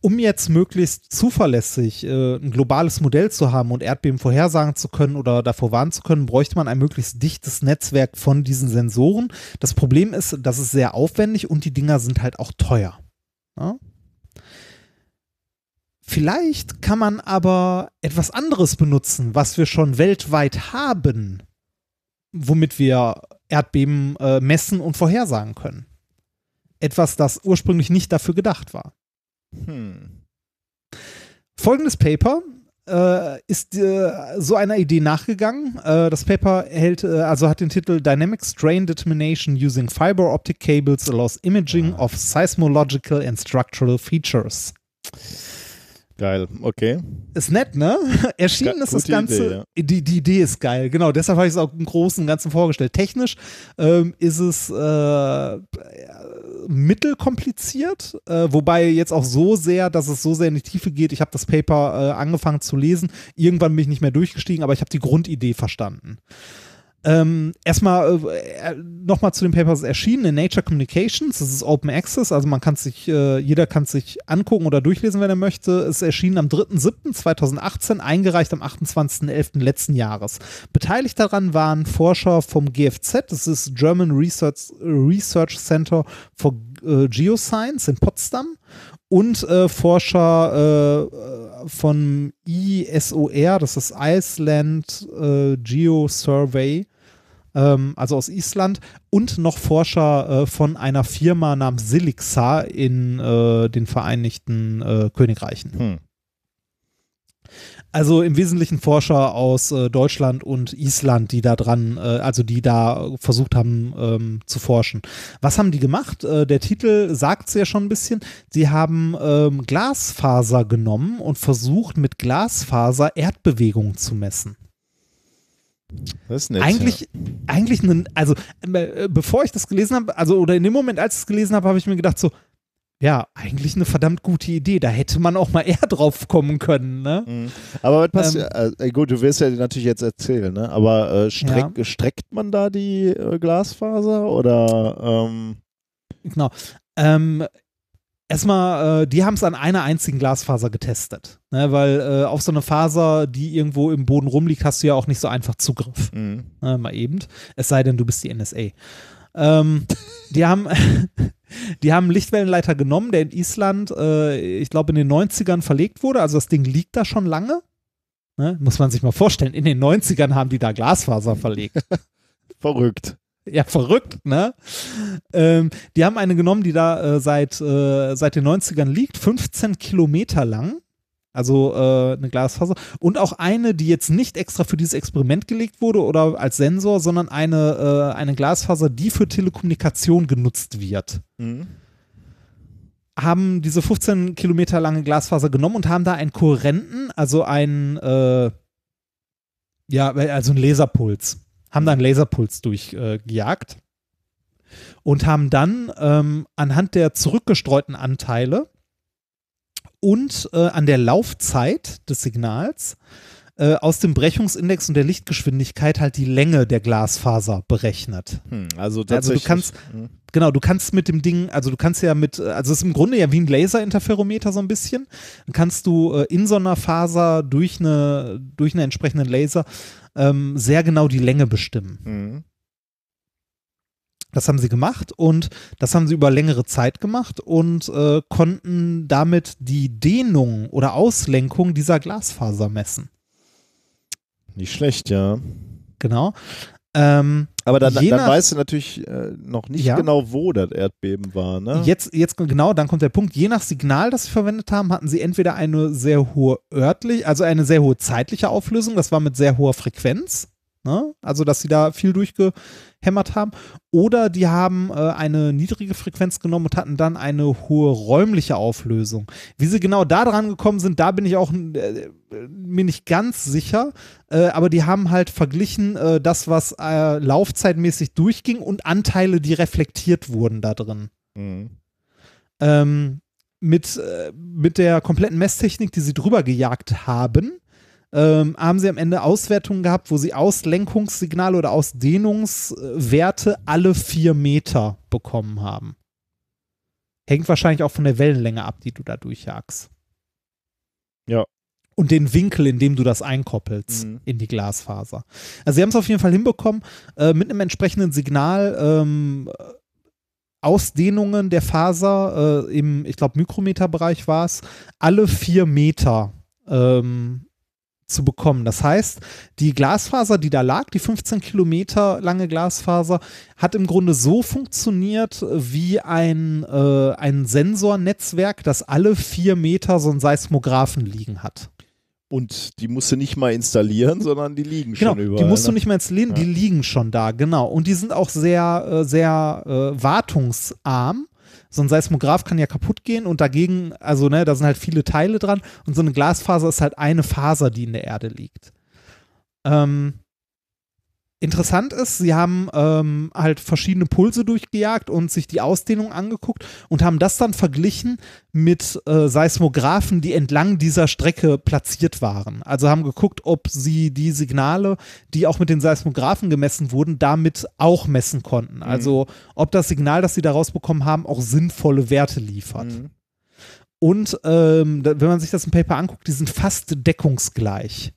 Um jetzt möglichst zuverlässig äh, ein globales Modell zu haben und Erdbeben vorhersagen zu können oder davor warnen zu können, bräuchte man ein möglichst dichtes Netzwerk von diesen Sensoren. Das Problem ist, das ist sehr aufwendig und die Dinger sind halt auch teuer. Ja? Vielleicht kann man aber etwas anderes benutzen, was wir schon weltweit haben, womit wir Erdbeben äh, messen und vorhersagen können. Etwas, das ursprünglich nicht dafür gedacht war. Hm. Folgendes Paper äh, ist äh, so einer Idee nachgegangen. Äh, das Paper hält, äh, also hat den Titel Dynamic Strain Determination using Fiber Optic Cables allows imaging of seismological and structural features. Geil, okay. Ist nett, ne? [LAUGHS] Erschienen Ge- ist das Ganze. Idee, die, die Idee ist geil, genau. Deshalb habe ich es auch im Großen und Ganzen vorgestellt. Technisch ähm, ist es äh, mittelkompliziert, äh, wobei jetzt auch so sehr, dass es so sehr in die Tiefe geht. Ich habe das Paper äh, angefangen zu lesen. Irgendwann bin ich nicht mehr durchgestiegen, aber ich habe die Grundidee verstanden. Ähm, erstmal äh, nochmal zu dem Paper, das ist erschienen in Nature Communications. Das ist Open Access, also man kann sich, äh, jeder kann sich angucken oder durchlesen, wenn er möchte. Es ist erschienen am 3.7.2018, eingereicht am 28.11. letzten Jahres. Beteiligt daran waren Forscher vom GFZ, das ist German Research, Research Center for äh, Geoscience in Potsdam und äh, Forscher äh, von ISOR, das ist Iceland äh, Geo Survey, ähm, also aus Island, und noch Forscher äh, von einer Firma namens Silixa in äh, den Vereinigten äh, Königreichen. Hm. Also im Wesentlichen Forscher aus äh, Deutschland und Island, die da dran, äh, also die da versucht haben ähm, zu forschen. Was haben die gemacht? Äh, der Titel sagt es ja schon ein bisschen. Sie haben ähm, Glasfaser genommen und versucht mit Glasfaser Erdbewegungen zu messen. Das ist nett. eigentlich, eigentlich, einen, also äh, bevor ich das gelesen habe, also oder in dem Moment, als ich es gelesen habe, habe ich mir gedacht so, ja, eigentlich eine verdammt gute Idee. Da hätte man auch mal [LAUGHS] eher drauf kommen können, ne? ja. Mhm. Aber was passiert, Ähm, äh, gut, du wirst ja natürlich jetzt erzählen, ne? Aber äh, streck, streckt man da die äh, Glasfaser oder ähm, Genau. Ähm, erstmal, äh, die haben es an einer einzigen Glasfaser getestet. Ne? Weil äh, auf so eine Faser, die irgendwo im Boden rumliegt, hast du ja auch nicht so einfach Zugriff. mh. Ne? Mal eben. Es sei denn, du bist die NSA. Ähm, die haben. [LAUGHS] Die haben einen Lichtwellenleiter genommen, der in Island, äh, ich glaube, in den 90ern verlegt wurde. Also das Ding liegt da schon lange. Ne? Muss man sich mal vorstellen. In den 90ern haben die da Glasfaser verlegt. [LAUGHS] verrückt. Ja, verrückt, ne? Ähm, die haben eine genommen, die da äh, seit, äh, seit den 90ern liegt, 15 Kilometer lang. Also äh, eine Glasfaser. Und auch eine, die jetzt nicht extra für dieses Experiment gelegt wurde oder als Sensor, sondern eine, äh, eine Glasfaser, die für Telekommunikation genutzt wird. Mhm. Haben diese 15 Kilometer lange Glasfaser genommen und haben da einen Kohärenten, also einen, äh, ja, also einen Laserpuls. Haben da einen Laserpuls durchgejagt. Äh, und haben dann ähm, anhand der zurückgestreuten Anteile und äh, an der Laufzeit des Signals äh, aus dem Brechungsindex und der Lichtgeschwindigkeit halt die Länge der Glasfaser berechnet. Hm, also Also du kannst, Hm. genau, du kannst mit dem Ding, also du kannst ja mit, also es ist im Grunde ja wie ein Laserinterferometer so ein bisschen. Dann kannst du äh, in so einer Faser durch eine, durch einen entsprechenden Laser ähm, sehr genau die Länge bestimmen. Mhm. Das haben sie gemacht und das haben sie über längere Zeit gemacht und äh, konnten damit die Dehnung oder Auslenkung dieser Glasfaser messen. Nicht schlecht, ja. Genau. Ähm, Aber dann, dann nach- weißt du natürlich äh, noch nicht Ja. genau, wo das Erdbeben war, ne? Jetzt, jetzt genau, dann kommt der Punkt. Je nach Signal, das sie verwendet haben, hatten sie entweder eine sehr hohe örtlich, also eine sehr hohe zeitliche Auflösung, das war mit sehr hoher Frequenz, ne? also dass sie da viel durchgehämmert haben, oder die haben äh, eine niedrige Frequenz genommen und hatten dann eine hohe räumliche Auflösung. Wie sie genau da dran gekommen sind, da bin ich auch äh, mir nicht ganz sicher, äh, aber die haben halt verglichen äh, das, was äh, laufzeitmäßig durchging und Anteile, die reflektiert wurden da drin Mhm. ähm, mit, äh, mit der kompletten Messtechnik, die sie drüber gejagt haben, ähm, haben sie am Ende Auswertungen gehabt, wo sie Auslenkungssignale oder Ausdehnungswerte alle vier Meter bekommen haben. Hängt wahrscheinlich auch von der Wellenlänge ab, die du da durchjagst. Ja. Und den Winkel, in dem du das einkoppelst Mhm. in die Glasfaser. Also sie haben es auf jeden Fall hinbekommen, äh, mit einem entsprechenden Signal ähm, Ausdehnungen der Faser äh, im, ich glaube, Mikrometerbereich war es, alle vier Meter ähm, zu bekommen. Das heißt, die Glasfaser, die da lag, die 15 Kilometer lange Glasfaser, hat im Grunde so funktioniert wie ein, äh, ein Sensornetzwerk, das alle vier Meter so einen Seismographen liegen hat. Und die musst du nicht mal installieren, sondern die liegen Genau, schon überall. die musst du ne? nicht mehr installieren, die Ja. liegen schon da, genau. Und die sind auch sehr, äh, sehr äh, wartungsarm. So ein Seismograph kann ja kaputt gehen und dagegen, also ne, da sind halt viele Teile dran und so eine Glasfaser ist halt eine Faser, die in der Erde liegt. Ähm, interessant ist, sie haben ähm, halt verschiedene Pulse durchgejagt und sich die Ausdehnung angeguckt und haben das dann verglichen mit äh, Seismographen, die entlang dieser Strecke platziert waren. Also haben geguckt, ob sie die Signale, die auch mit den Seismographen gemessen wurden, damit auch messen konnten. Also ob das Signal, das sie daraus bekommen haben, auch sinnvolle Werte liefert. Mhm. Und ähm, wenn man sich das im Paper anguckt, die sind fast deckungsgleich.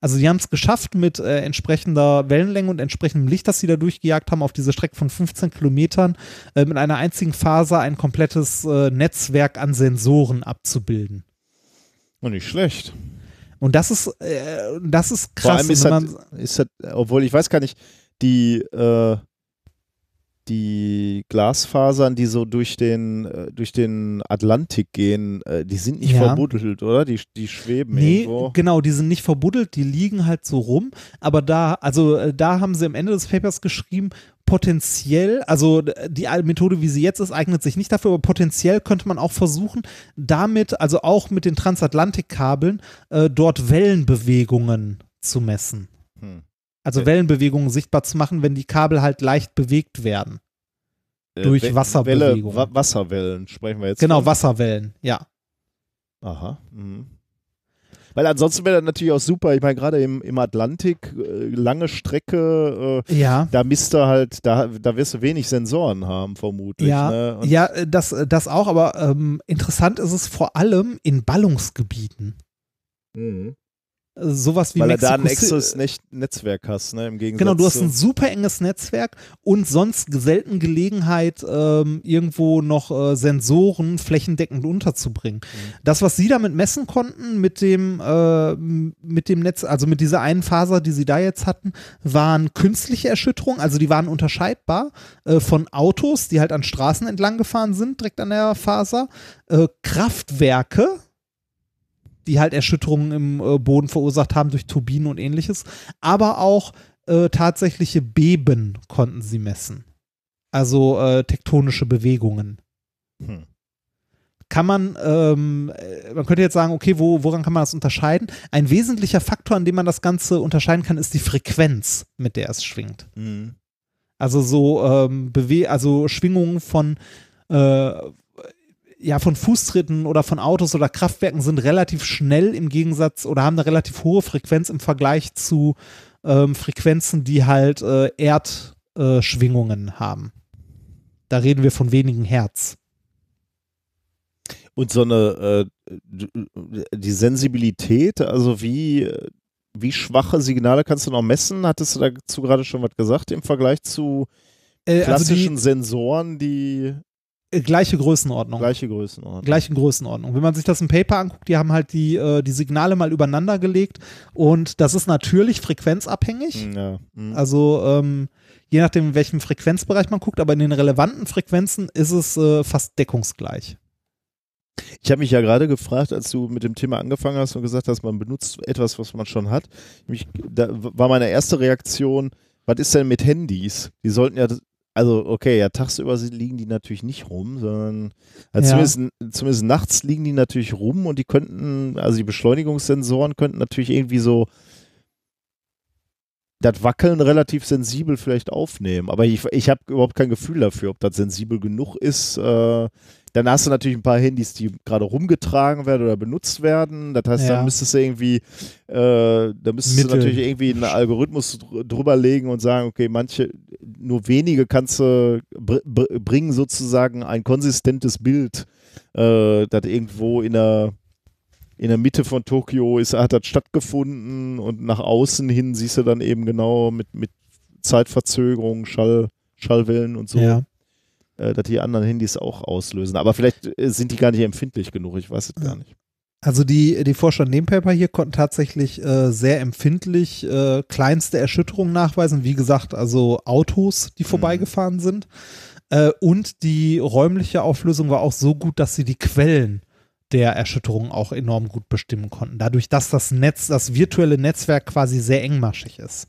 Also die haben es geschafft mit äh, entsprechender Wellenlänge und entsprechendem Licht, das sie da durchgejagt haben, auf diese Strecke von 15 Kilometern äh, mit einer einzigen Faser ein komplettes äh, Netzwerk an Sensoren abzubilden. Und nicht schlecht. Und das ist, äh, das ist krass. Vor allem ist wenn halt, halt, obwohl ich weiß gar nicht, die, äh, die Glasfasern, die so durch den, äh, durch den Atlantik gehen, äh, die sind nicht Ja. verbuddelt, oder? Die, die schweben Nee, irgendwo. genau, die sind nicht verbuddelt, die liegen halt so rum. Aber da, also äh, da haben sie am Ende des Papers geschrieben, potenziell, also die Methode, wie sie jetzt ist, eignet sich nicht dafür, aber potenziell könnte man auch versuchen, damit, also auch mit den Transatlantikkabeln, äh, dort Wellenbewegungen zu messen. Also. Wellenbewegungen sichtbar zu machen, wenn die Kabel halt leicht bewegt werden. Äh, durch We- Wasserbewegungen. Welle, Wa Wasserwellen sprechen wir jetzt. Genau, von. Wasserwellen, ja. Aha. Mhm. Weil ansonsten wäre das natürlich auch super. Ich meine, gerade im, im Atlantik, äh, lange Strecke, äh, Ja. da misst du halt, da, da wirst du wenig Sensoren haben, vermutlich. Ja, ne? Ja, äh, das, äh, das auch, aber ähm, interessant ist es vor allem in Ballungsgebieten. Mhm. Sowas wie Weil du Mexico da ein extras Netzwerk hast, ne? Im Gegensatz Genau, du hast ein super enges Netzwerk und sonst selten Gelegenheit, ähm, irgendwo noch äh, Sensoren flächendeckend unterzubringen. Mhm. Das, was sie damit messen konnten mit dem, äh, mit dem Netz, also mit dieser einen Faser, die sie da jetzt hatten, waren künstliche Erschütterungen, also die waren unterscheidbar äh, von Autos, die halt an Straßen entlang gefahren sind, direkt an der Faser, äh, Kraftwerke, die halt Erschütterungen im äh, Boden verursacht haben durch Turbinen und ähnliches, aber auch äh, tatsächliche Beben konnten sie messen. Also äh, tektonische Bewegungen. Hm. Kann man, ähm, äh, man könnte jetzt sagen, okay, wo, woran kann man das unterscheiden? Ein wesentlicher Faktor, an dem man das Ganze unterscheiden kann, ist die Frequenz, mit der es schwingt. Mhm. Also so ähm, Bewe also Schwingungen von äh, ja von Fußtritten oder von Autos oder Kraftwerken sind relativ schnell im Gegensatz oder haben eine relativ hohe Frequenz im Vergleich zu ähm, Frequenzen, die halt äh, Erdschwingungen äh, haben. Da reden wir von wenigen Hertz. Und so eine, äh, die Sensibilität, also wie, wie schwache Signale kannst du noch messen? Hattest du dazu gerade schon was gesagt im Vergleich zu Äh, also klassischen Sensoren, die die gleiche Größenordnung. gleiche Größenordnung? gleichen Größenordnung. Wenn man sich das im Paper anguckt, die haben halt die, äh, die Signale mal übereinander gelegt und das ist natürlich frequenzabhängig. Ja. Mhm. Also ähm, je nachdem, in welchem Frequenzbereich man guckt, aber in den relevanten Frequenzen ist es äh, fast deckungsgleich. Ich habe mich ja gerade gefragt, als du mit dem Thema angefangen hast und gesagt hast, man benutzt etwas, was man schon hat. Mich, da war meine erste Reaktion, was ist denn mit Handys? Die sollten ja, also okay, ja, tagsüber liegen die natürlich nicht rum, sondern also Ja. zumindest, zumindest nachts liegen die natürlich rum und die könnten, also die Beschleunigungssensoren könnten natürlich irgendwie so das Wackeln relativ sensibel vielleicht aufnehmen. Aber ich, ich habe überhaupt kein Gefühl dafür, ob das sensibel genug ist. Äh, dann hast du natürlich ein paar Handys, die gerade rumgetragen werden oder benutzt werden. Das heißt, Ja. da müsstest du irgendwie, äh, da müsstest Mittel. du natürlich irgendwie einen Algorithmus dr- drüber legen und sagen, okay, manche, nur wenige kannst du br br bringen sozusagen ein konsistentes Bild, äh, das irgendwo in der in der Mitte von Tokio ist, hat das stattgefunden und nach außen hin siehst du dann eben genau mit, mit Zeitverzögerung, Schall, Schallwellen und so, Ja. Äh, dass die anderen Handys auch auslösen. Aber vielleicht äh, sind die gar nicht empfindlich genug, ich weiß es gar nicht. Also die, die Forscher in dem Paper hier konnten tatsächlich äh, sehr empfindlich äh, kleinste Erschütterungen nachweisen. Wie gesagt, also Autos, die vorbeigefahren sind. Äh, und die räumliche Auflösung war auch so gut, dass sie die Quellen der Erschütterung auch enorm gut bestimmen konnten. Dadurch, dass das Netz, das virtuelle Netzwerk quasi sehr engmaschig ist.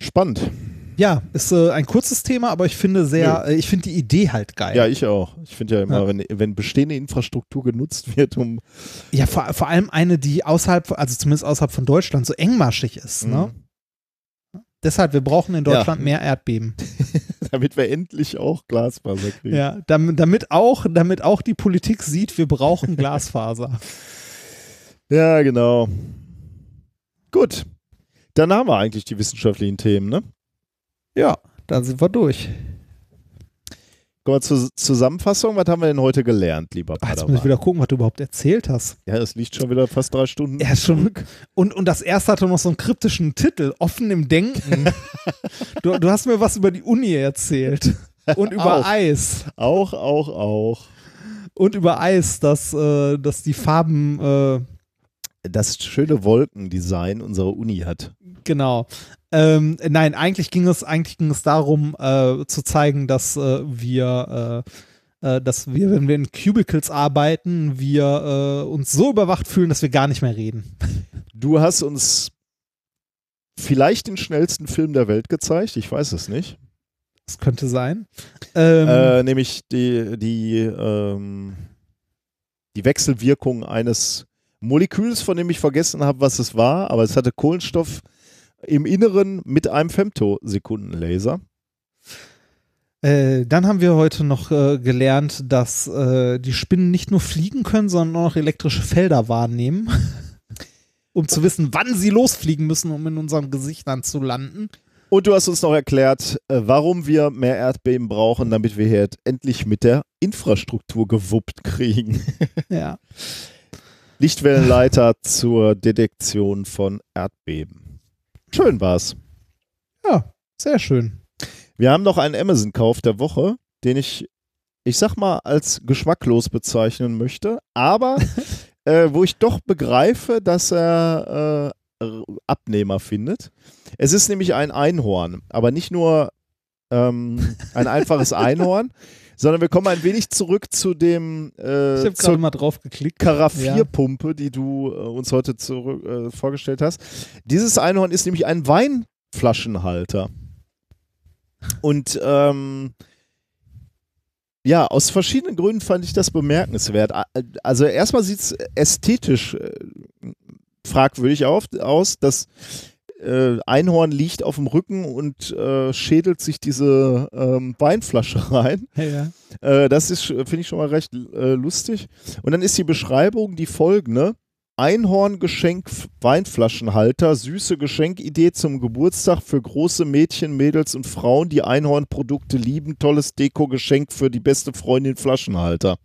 Spannend. Ja, ist äh, ein kurzes Thema, aber ich finde sehr, äh, ich finde die Idee halt geil. Ja, ich auch. Ich finde ja immer, Ja. Wenn, wenn bestehende Infrastruktur genutzt wird, um Ja, vor, vor allem eine, die außerhalb, also zumindest außerhalb von Deutschland so engmaschig ist. Ne? Mhm. Deshalb, wir brauchen in Ja. Deutschland mehr Erdbeben. [LAUGHS] damit wir endlich auch Glasfaser kriegen. Ja, damit, damit, auch, damit auch die Politik sieht, wir brauchen Glasfaser. [LAUGHS] ja, genau. Gut. Dann haben wir eigentlich die wissenschaftlichen Themen, ne? Ja, da sind wir durch. Kommen wir zur Zusammenfassung. Was haben wir denn heute gelernt, lieber Ach, Jetzt muss ich Padawan? wieder gucken, was du überhaupt erzählt hast. Ja, es liegt schon wieder fast drei Stunden. Ist schon. Und, und das erste hatte noch so einen kryptischen Titel, offen im Denken. [LAUGHS] du, du hast mir was über die Uni erzählt. Und [LAUGHS] über Auch. Eis. Auch, auch, auch. Und über Eis, dass, äh, dass die Farben, äh, Das schöne Wolkendesign unserer Uni hat. genau. Ähm, nein, eigentlich ging es, eigentlich ging es darum, äh, zu zeigen, dass äh, wir, äh, äh, dass wir, wenn wir in Cubicles arbeiten, wir äh, uns so überwacht fühlen, dass wir gar nicht mehr reden. Du hast uns vielleicht den schnellsten Film der Welt gezeigt. Ich weiß es nicht. Das könnte sein. Ähm, Äh, nämlich die, die, ähm, die Wechselwirkung eines Moleküls, von dem ich vergessen habe, was es war, aber es hatte Kohlenstoff im Inneren mit einem Femtosekundenlaser. Äh, dann haben wir heute noch äh, gelernt, dass äh, die Spinnen nicht nur fliegen können, sondern auch noch elektrische Felder wahrnehmen, [LAUGHS] um zu wissen, wann sie losfliegen müssen, um in unseren Gesichtern zu landen. Und du hast uns noch erklärt, äh, warum wir mehr Erdbeben brauchen, damit wir hier endlich mit der Infrastruktur gewuppt kriegen. [LAUGHS] Ja. Lichtwellenleiter zur Detektion von Erdbeben. Schön war's. Ja, sehr schön. Wir haben noch einen Amazon-Kauf der Woche, den ich, ich sag mal, als geschmacklos bezeichnen möchte, aber [LAUGHS] äh, wo ich doch begreife, dass er äh, Abnehmer findet. Es ist nämlich ein Einhorn, aber nicht nur ähm, ein einfaches [LAUGHS] Einhorn, sondern wir kommen ein wenig zurück zu dem Ich äh, habe gerade zur mal drauf geklickt. Karaffierpumpe, die du äh, uns heute zurück, äh, vorgestellt hast. Dieses Einhorn ist nämlich ein Weinflaschenhalter. Und ähm, ja, aus verschiedenen Gründen fand ich das bemerkenswert. A- Also erstmal sieht es ästhetisch äh, fragwürdig auf, aus. Das äh, Einhorn liegt auf dem Rücken und äh, schädelt sich diese ähm, Weinflasche [LAUGHS] rein. Ja, ja. Äh, das ist, finde ich schon mal recht äh, lustig. Und dann ist die Beschreibung die folgende. Einhorngeschenk Weinflaschenhalter, süße Geschenkidee zum Geburtstag für große Mädchen, Mädels und Frauen, die Einhornprodukte lieben. Tolles Deko-Geschenk für die beste Freundin Flaschenhalter.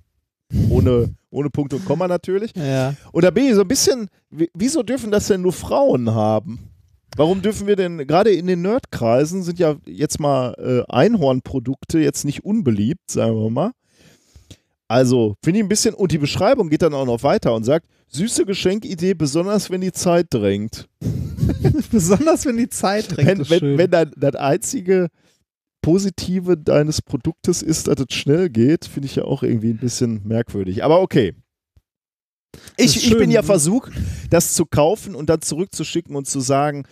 Ohne, ohne Punkt und Komma natürlich. ja. Und da bin ich so ein bisschen, wieso dürfen das denn nur Frauen haben? Warum dürfen wir denn, gerade in den Nerdkreisen sind ja jetzt mal äh, Einhornprodukte jetzt nicht unbeliebt, sagen wir mal. Also, finde ich ein bisschen, und die Beschreibung geht dann auch noch weiter und sagt, süße Geschenkidee, besonders wenn die Zeit drängt. [LAUGHS] Besonders wenn die Zeit drängt. Wenn, wenn, wenn dein, das einzige Positive deines Produktes ist, dass es schnell geht, finde ich ja auch irgendwie ein bisschen merkwürdig. Aber okay. Ich, ich bin ja versucht, das zu kaufen und dann zurückzuschicken und zu sagen,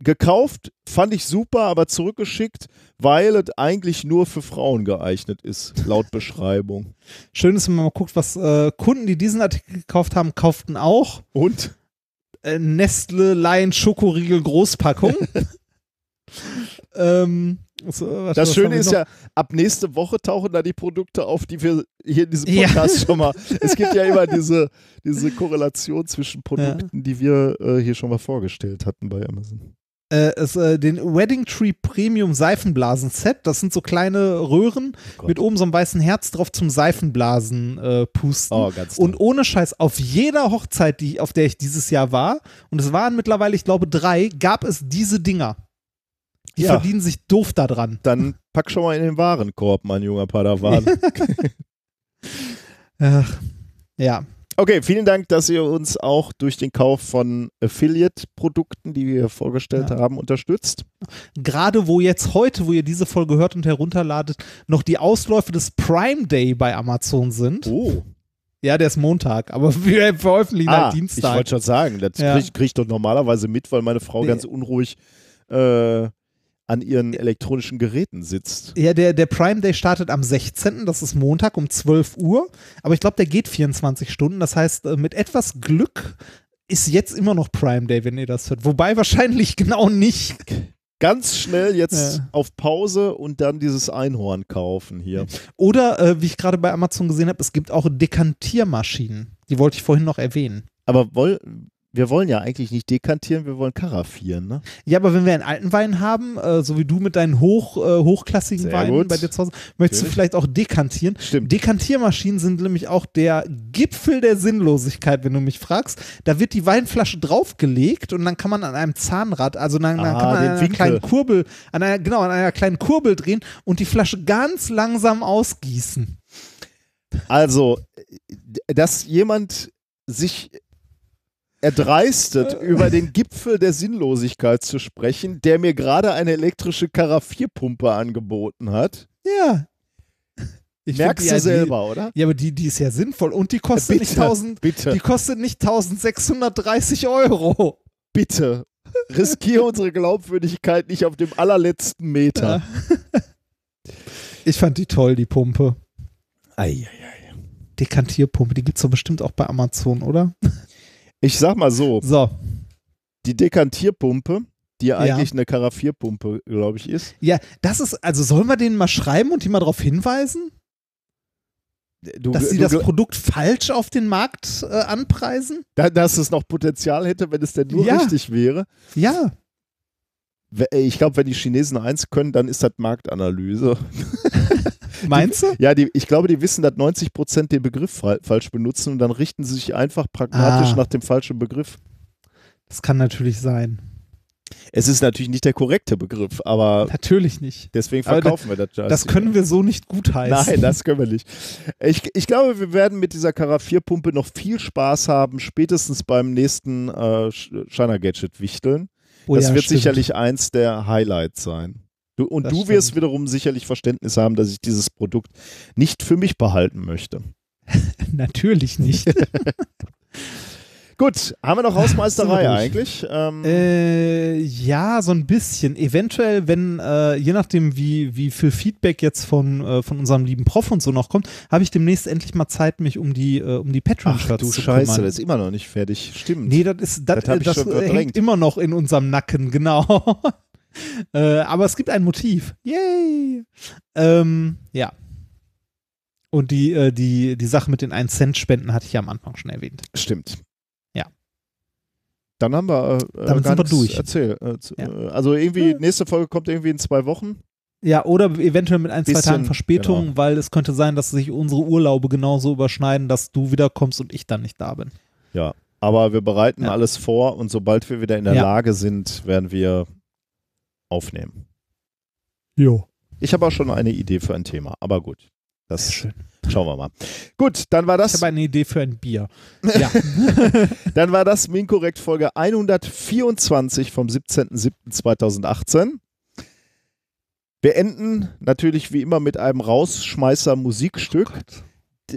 gekauft fand ich super, aber zurückgeschickt, weil es eigentlich nur für Frauen geeignet ist, laut [LAUGHS] Beschreibung. Schön ist, wenn man mal guckt, was äh, Kunden, die diesen Artikel gekauft haben, kauften auch. Und äh, Nestle Lion Schokoriegel Großpackung. [LAUGHS] ähm, so, das Schöne ist noch? ja, ab nächste Woche tauchen da die Produkte auf, die wir hier in diesem Ja. Podcast schon mal. [LAUGHS] Es gibt ja immer diese, diese Korrelation zwischen Produkten, die wir äh, hier schon mal vorgestellt hatten bei Amazon. Äh, es, äh, den Wedding Tree Premium Seifenblasen Set. Das sind so kleine Röhren Oh mit oben so einem weißen Herz drauf zum Seifenblasen äh, pusten. Oh, ganz Und ohne Scheiß, auf jeder Hochzeit, die, auf der ich dieses Jahr war, und es waren mittlerweile, ich glaube, drei, gab es diese Dinger. Die Ja. verdienen sich doof da dran. Dann pack schon mal in den Warenkorb, mein junger Padawan. [LAUGHS] Ach, ja. Okay, vielen Dank, dass ihr uns auch durch den Kauf von Affiliate-Produkten, die wir vorgestellt Ja. haben, unterstützt. Gerade wo jetzt heute, wo ihr diese Folge hört und herunterladet, noch die Ausläufe des Prime Day bei Amazon sind. Oh. Ja, der ist Montag, aber [LAUGHS] wir veröffentlichen Ah, halt ich Dienstag. wollte schon sagen, das Ja. krieg, krieg ich doch normalerweise mit, weil meine Frau Nee. ganz unruhig äh, an ihren elektronischen Geräten sitzt. Ja, der, der Prime Day startet am 16., das ist Montag um 12 Uhr, aber ich glaube, der geht 24 Stunden. Das heißt, äh, mit etwas Glück ist jetzt immer noch Prime Day, wenn ihr das hört. Wobei wahrscheinlich [LAUGHS] genau nicht. Ganz schnell jetzt Ja. auf Pause und dann dieses Einhorn kaufen hier. Oder, äh, wie ich gerade bei Amazon gesehen habe, es gibt auch Dekantiermaschinen. Die wollte ich vorhin noch erwähnen. Aber woll, wir wollen ja eigentlich nicht dekantieren, wir wollen karaffieren, ne? Ja, aber wenn wir einen alten Wein haben, äh, so wie du mit deinen hoch, äh, hochklassigen Sehr Weinen gut. bei dir zu Hause, möchtest du Natürlich. vielleicht auch dekantieren. Stimmt. Dekantiermaschinen sind nämlich auch der Gipfel der Sinnlosigkeit, wenn du mich fragst. Da wird die Weinflasche draufgelegt und dann kann man an einem Zahnrad, also dann, dann Ah, kann man an einer Winkel. kleinen Kurbel, an einer, genau, an einer kleinen Kurbel drehen und die Flasche ganz langsam ausgießen. Also, dass jemand sich erdreistet, über den Gipfel der Sinnlosigkeit zu sprechen, der mir gerade eine elektrische Karaffierpumpe angeboten hat. Ja. Ich find Merkst die- du die- selber, oder? Ja, aber die, die ist ja sinnvoll und die kostet nicht Bitte, 1000, bitte. die kostet nicht 1630 Euro. Bitte, riskiere unsere Glaubwürdigkeit nicht auf dem allerletzten Meter. Ich fand die toll, die Pumpe. Ei. Dekantierpumpe, die gibt's doch bestimmt auch bei Amazon, oder? Ich sag mal so, So. die Dekantierpumpe, die ja Ja. eigentlich eine Karaffierpumpe, glaube ich, ist. Ja, das ist, also sollen wir denen mal schreiben und die mal darauf hinweisen, Du, dass sie das Produkt falsch auf den Markt äh, anpreisen? da, dass es noch Potenzial hätte, wenn es denn nur Ja. richtig wäre. Ja. Äh, Ich glaube, wenn die Chinesen eins können, dann ist das Marktanalyse. [LAUGHS] Meinst du? Ja, die, ich glaube, die wissen, dass 90 Prozent den Begriff fa falsch benutzen und dann richten sie sich einfach pragmatisch Ah. nach dem falschen Begriff. Das kann natürlich sein. Es ist natürlich nicht der korrekte Begriff, aber Natürlich nicht. deswegen verkaufen wir das. Just. Das können wir so nicht gutheißen. Nein, das können wir nicht. Ich, ich glaube, wir werden mit dieser Karaffierpumpe noch viel Spaß haben, spätestens beim nächsten äh, Shiner Gadget wichteln. Oh das ja, wird stimmt. sicherlich eins der Highlights sein. Du, und Das du wirst stimmt. wiederum sicherlich Verständnis haben, dass ich dieses Produkt nicht für mich behalten möchte. [LAUGHS] Natürlich nicht. [LAUGHS] Gut, haben wir noch Hausmeisterei wir eigentlich? Ähm, äh, ja, so ein bisschen. Eventuell, wenn, äh, je nachdem, wie, wie viel Feedback jetzt von, äh, von unserem lieben Prof und so noch kommt, habe ich demnächst endlich mal Zeit, mich um die, äh, um die Ach Patreon-Shirts du zu Scheiße, kümmern. das ist immer noch nicht fertig. Stimmt. Nee, das ist das, Das das, hängt immer noch in unserem Nacken, genau. [LAUGHS] äh, aber es gibt ein Motiv. Yay! Ähm, ja. Und die, äh, die, die Sache mit den 1 Cent Spenden hatte ich ja am Anfang schon erwähnt. Stimmt. Ja. Dann haben wir äh, Damit gar sind wir durch. Erzähl. Äh, Ja. äh, Also irgendwie, nächste Folge kommt irgendwie in zwei Wochen. Ja, oder eventuell mit ein, zwei Bisschen, Tagen Verspätung, genau. weil es könnte sein, dass sich unsere Urlaube genauso überschneiden, dass du wiederkommst und ich dann nicht da bin. Ja. Aber wir bereiten Ja. alles vor und sobald wir wieder in der Ja. Lage sind, werden wir aufnehmen. Jo. Ich habe auch schon eine Idee für ein Thema, aber gut. Das schön. schauen wir mal. Gut, dann war Ich das, habe eine Idee für ein Bier. [LAUGHS] Ja. [LAUGHS] dann war das Minkorrekt Folge 124 vom 17.07.2018. Wir enden natürlich wie immer mit einem Rausschmeißer Musikstück.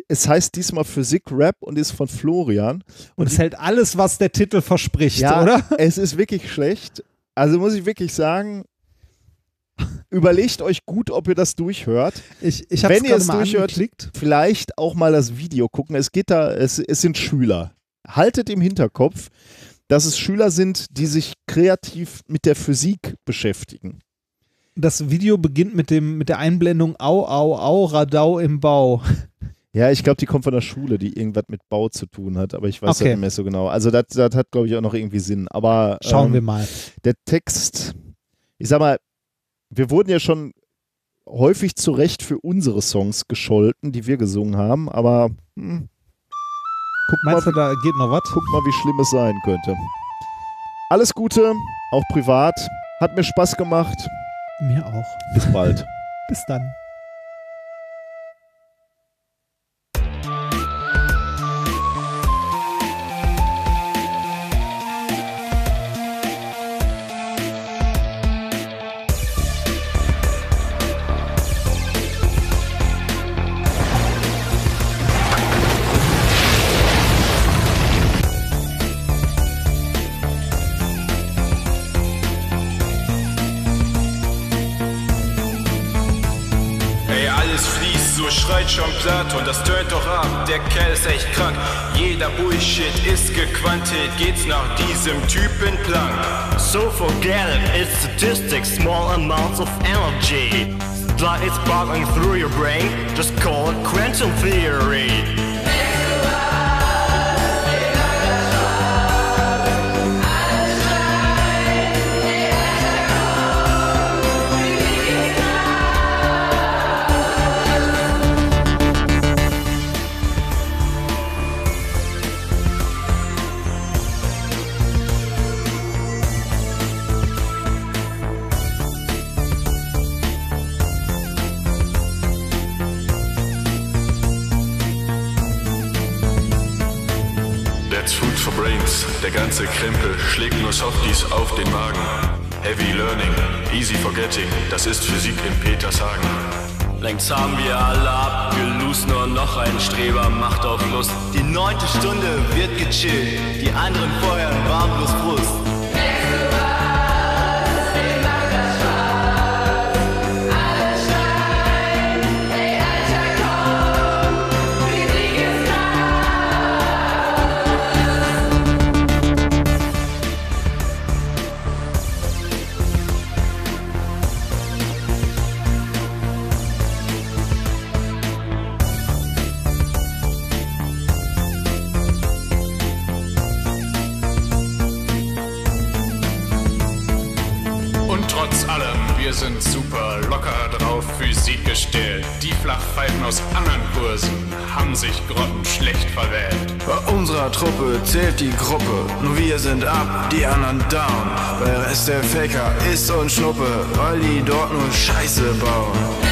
es heißt diesmal Physik Rap und ist von Florian. Und es hält alles, was der Titel verspricht, Ja, oder? es ist wirklich schlecht. Also muss ich wirklich sagen, überlegt euch gut, ob ihr das durchhört. Ich, ich Wenn ihr es durchhört, angeklickt. vielleicht auch mal das Video gucken. Es geht da, es, es sind Schüler. Haltet im Hinterkopf, dass es Schüler sind, die sich kreativ mit der Physik beschäftigen. Das Video beginnt mit, dem, mit der Einblendung Au, au, au, Radau im Bau. Ja, ich glaube, die kommt von der Schule, die irgendwas mit Bau zu tun hat, aber ich weiß Okay. das nicht mehr so genau. Also das, das hat, glaube ich, auch noch irgendwie Sinn. Aber Schauen ähm, wir mal. der Text, ich sag mal, wir wurden ja schon häufig zu Recht für unsere Songs gescholten, die wir gesungen haben, aber hm, guck, Meinst du, mal, da geht noch was? guck mal, wie schlimm es sein könnte. Alles Gute, auch privat. Hat mir Spaß gemacht. Mir auch. Bis bald. [LAUGHS] Bis dann. Ist echt krank. Jeder Bullshit ist gequantet, geht's nach diesem Typen plank. So forget it, it's statistics, small amounts of energy. Like it's bubbling through your brain, just call it quantum theory. Der ganze Krempel schlägt nur Softies auf den Magen. Heavy Learning, Easy Forgetting, das ist Physik in Petershagen. Längst haben wir alle abgelust, nur noch ein Streber macht auf Lust. Die neunte Stunde wird gechillt, die anderen feuern warm bloß Brust. Kursen haben sich grottenschlecht verwählt. Bei unserer Truppe zählt die Gruppe, nur wir sind up, die anderen down. Weil der Rest der Faker ist und Schnuppe, weil die dort nur Scheiße bauen.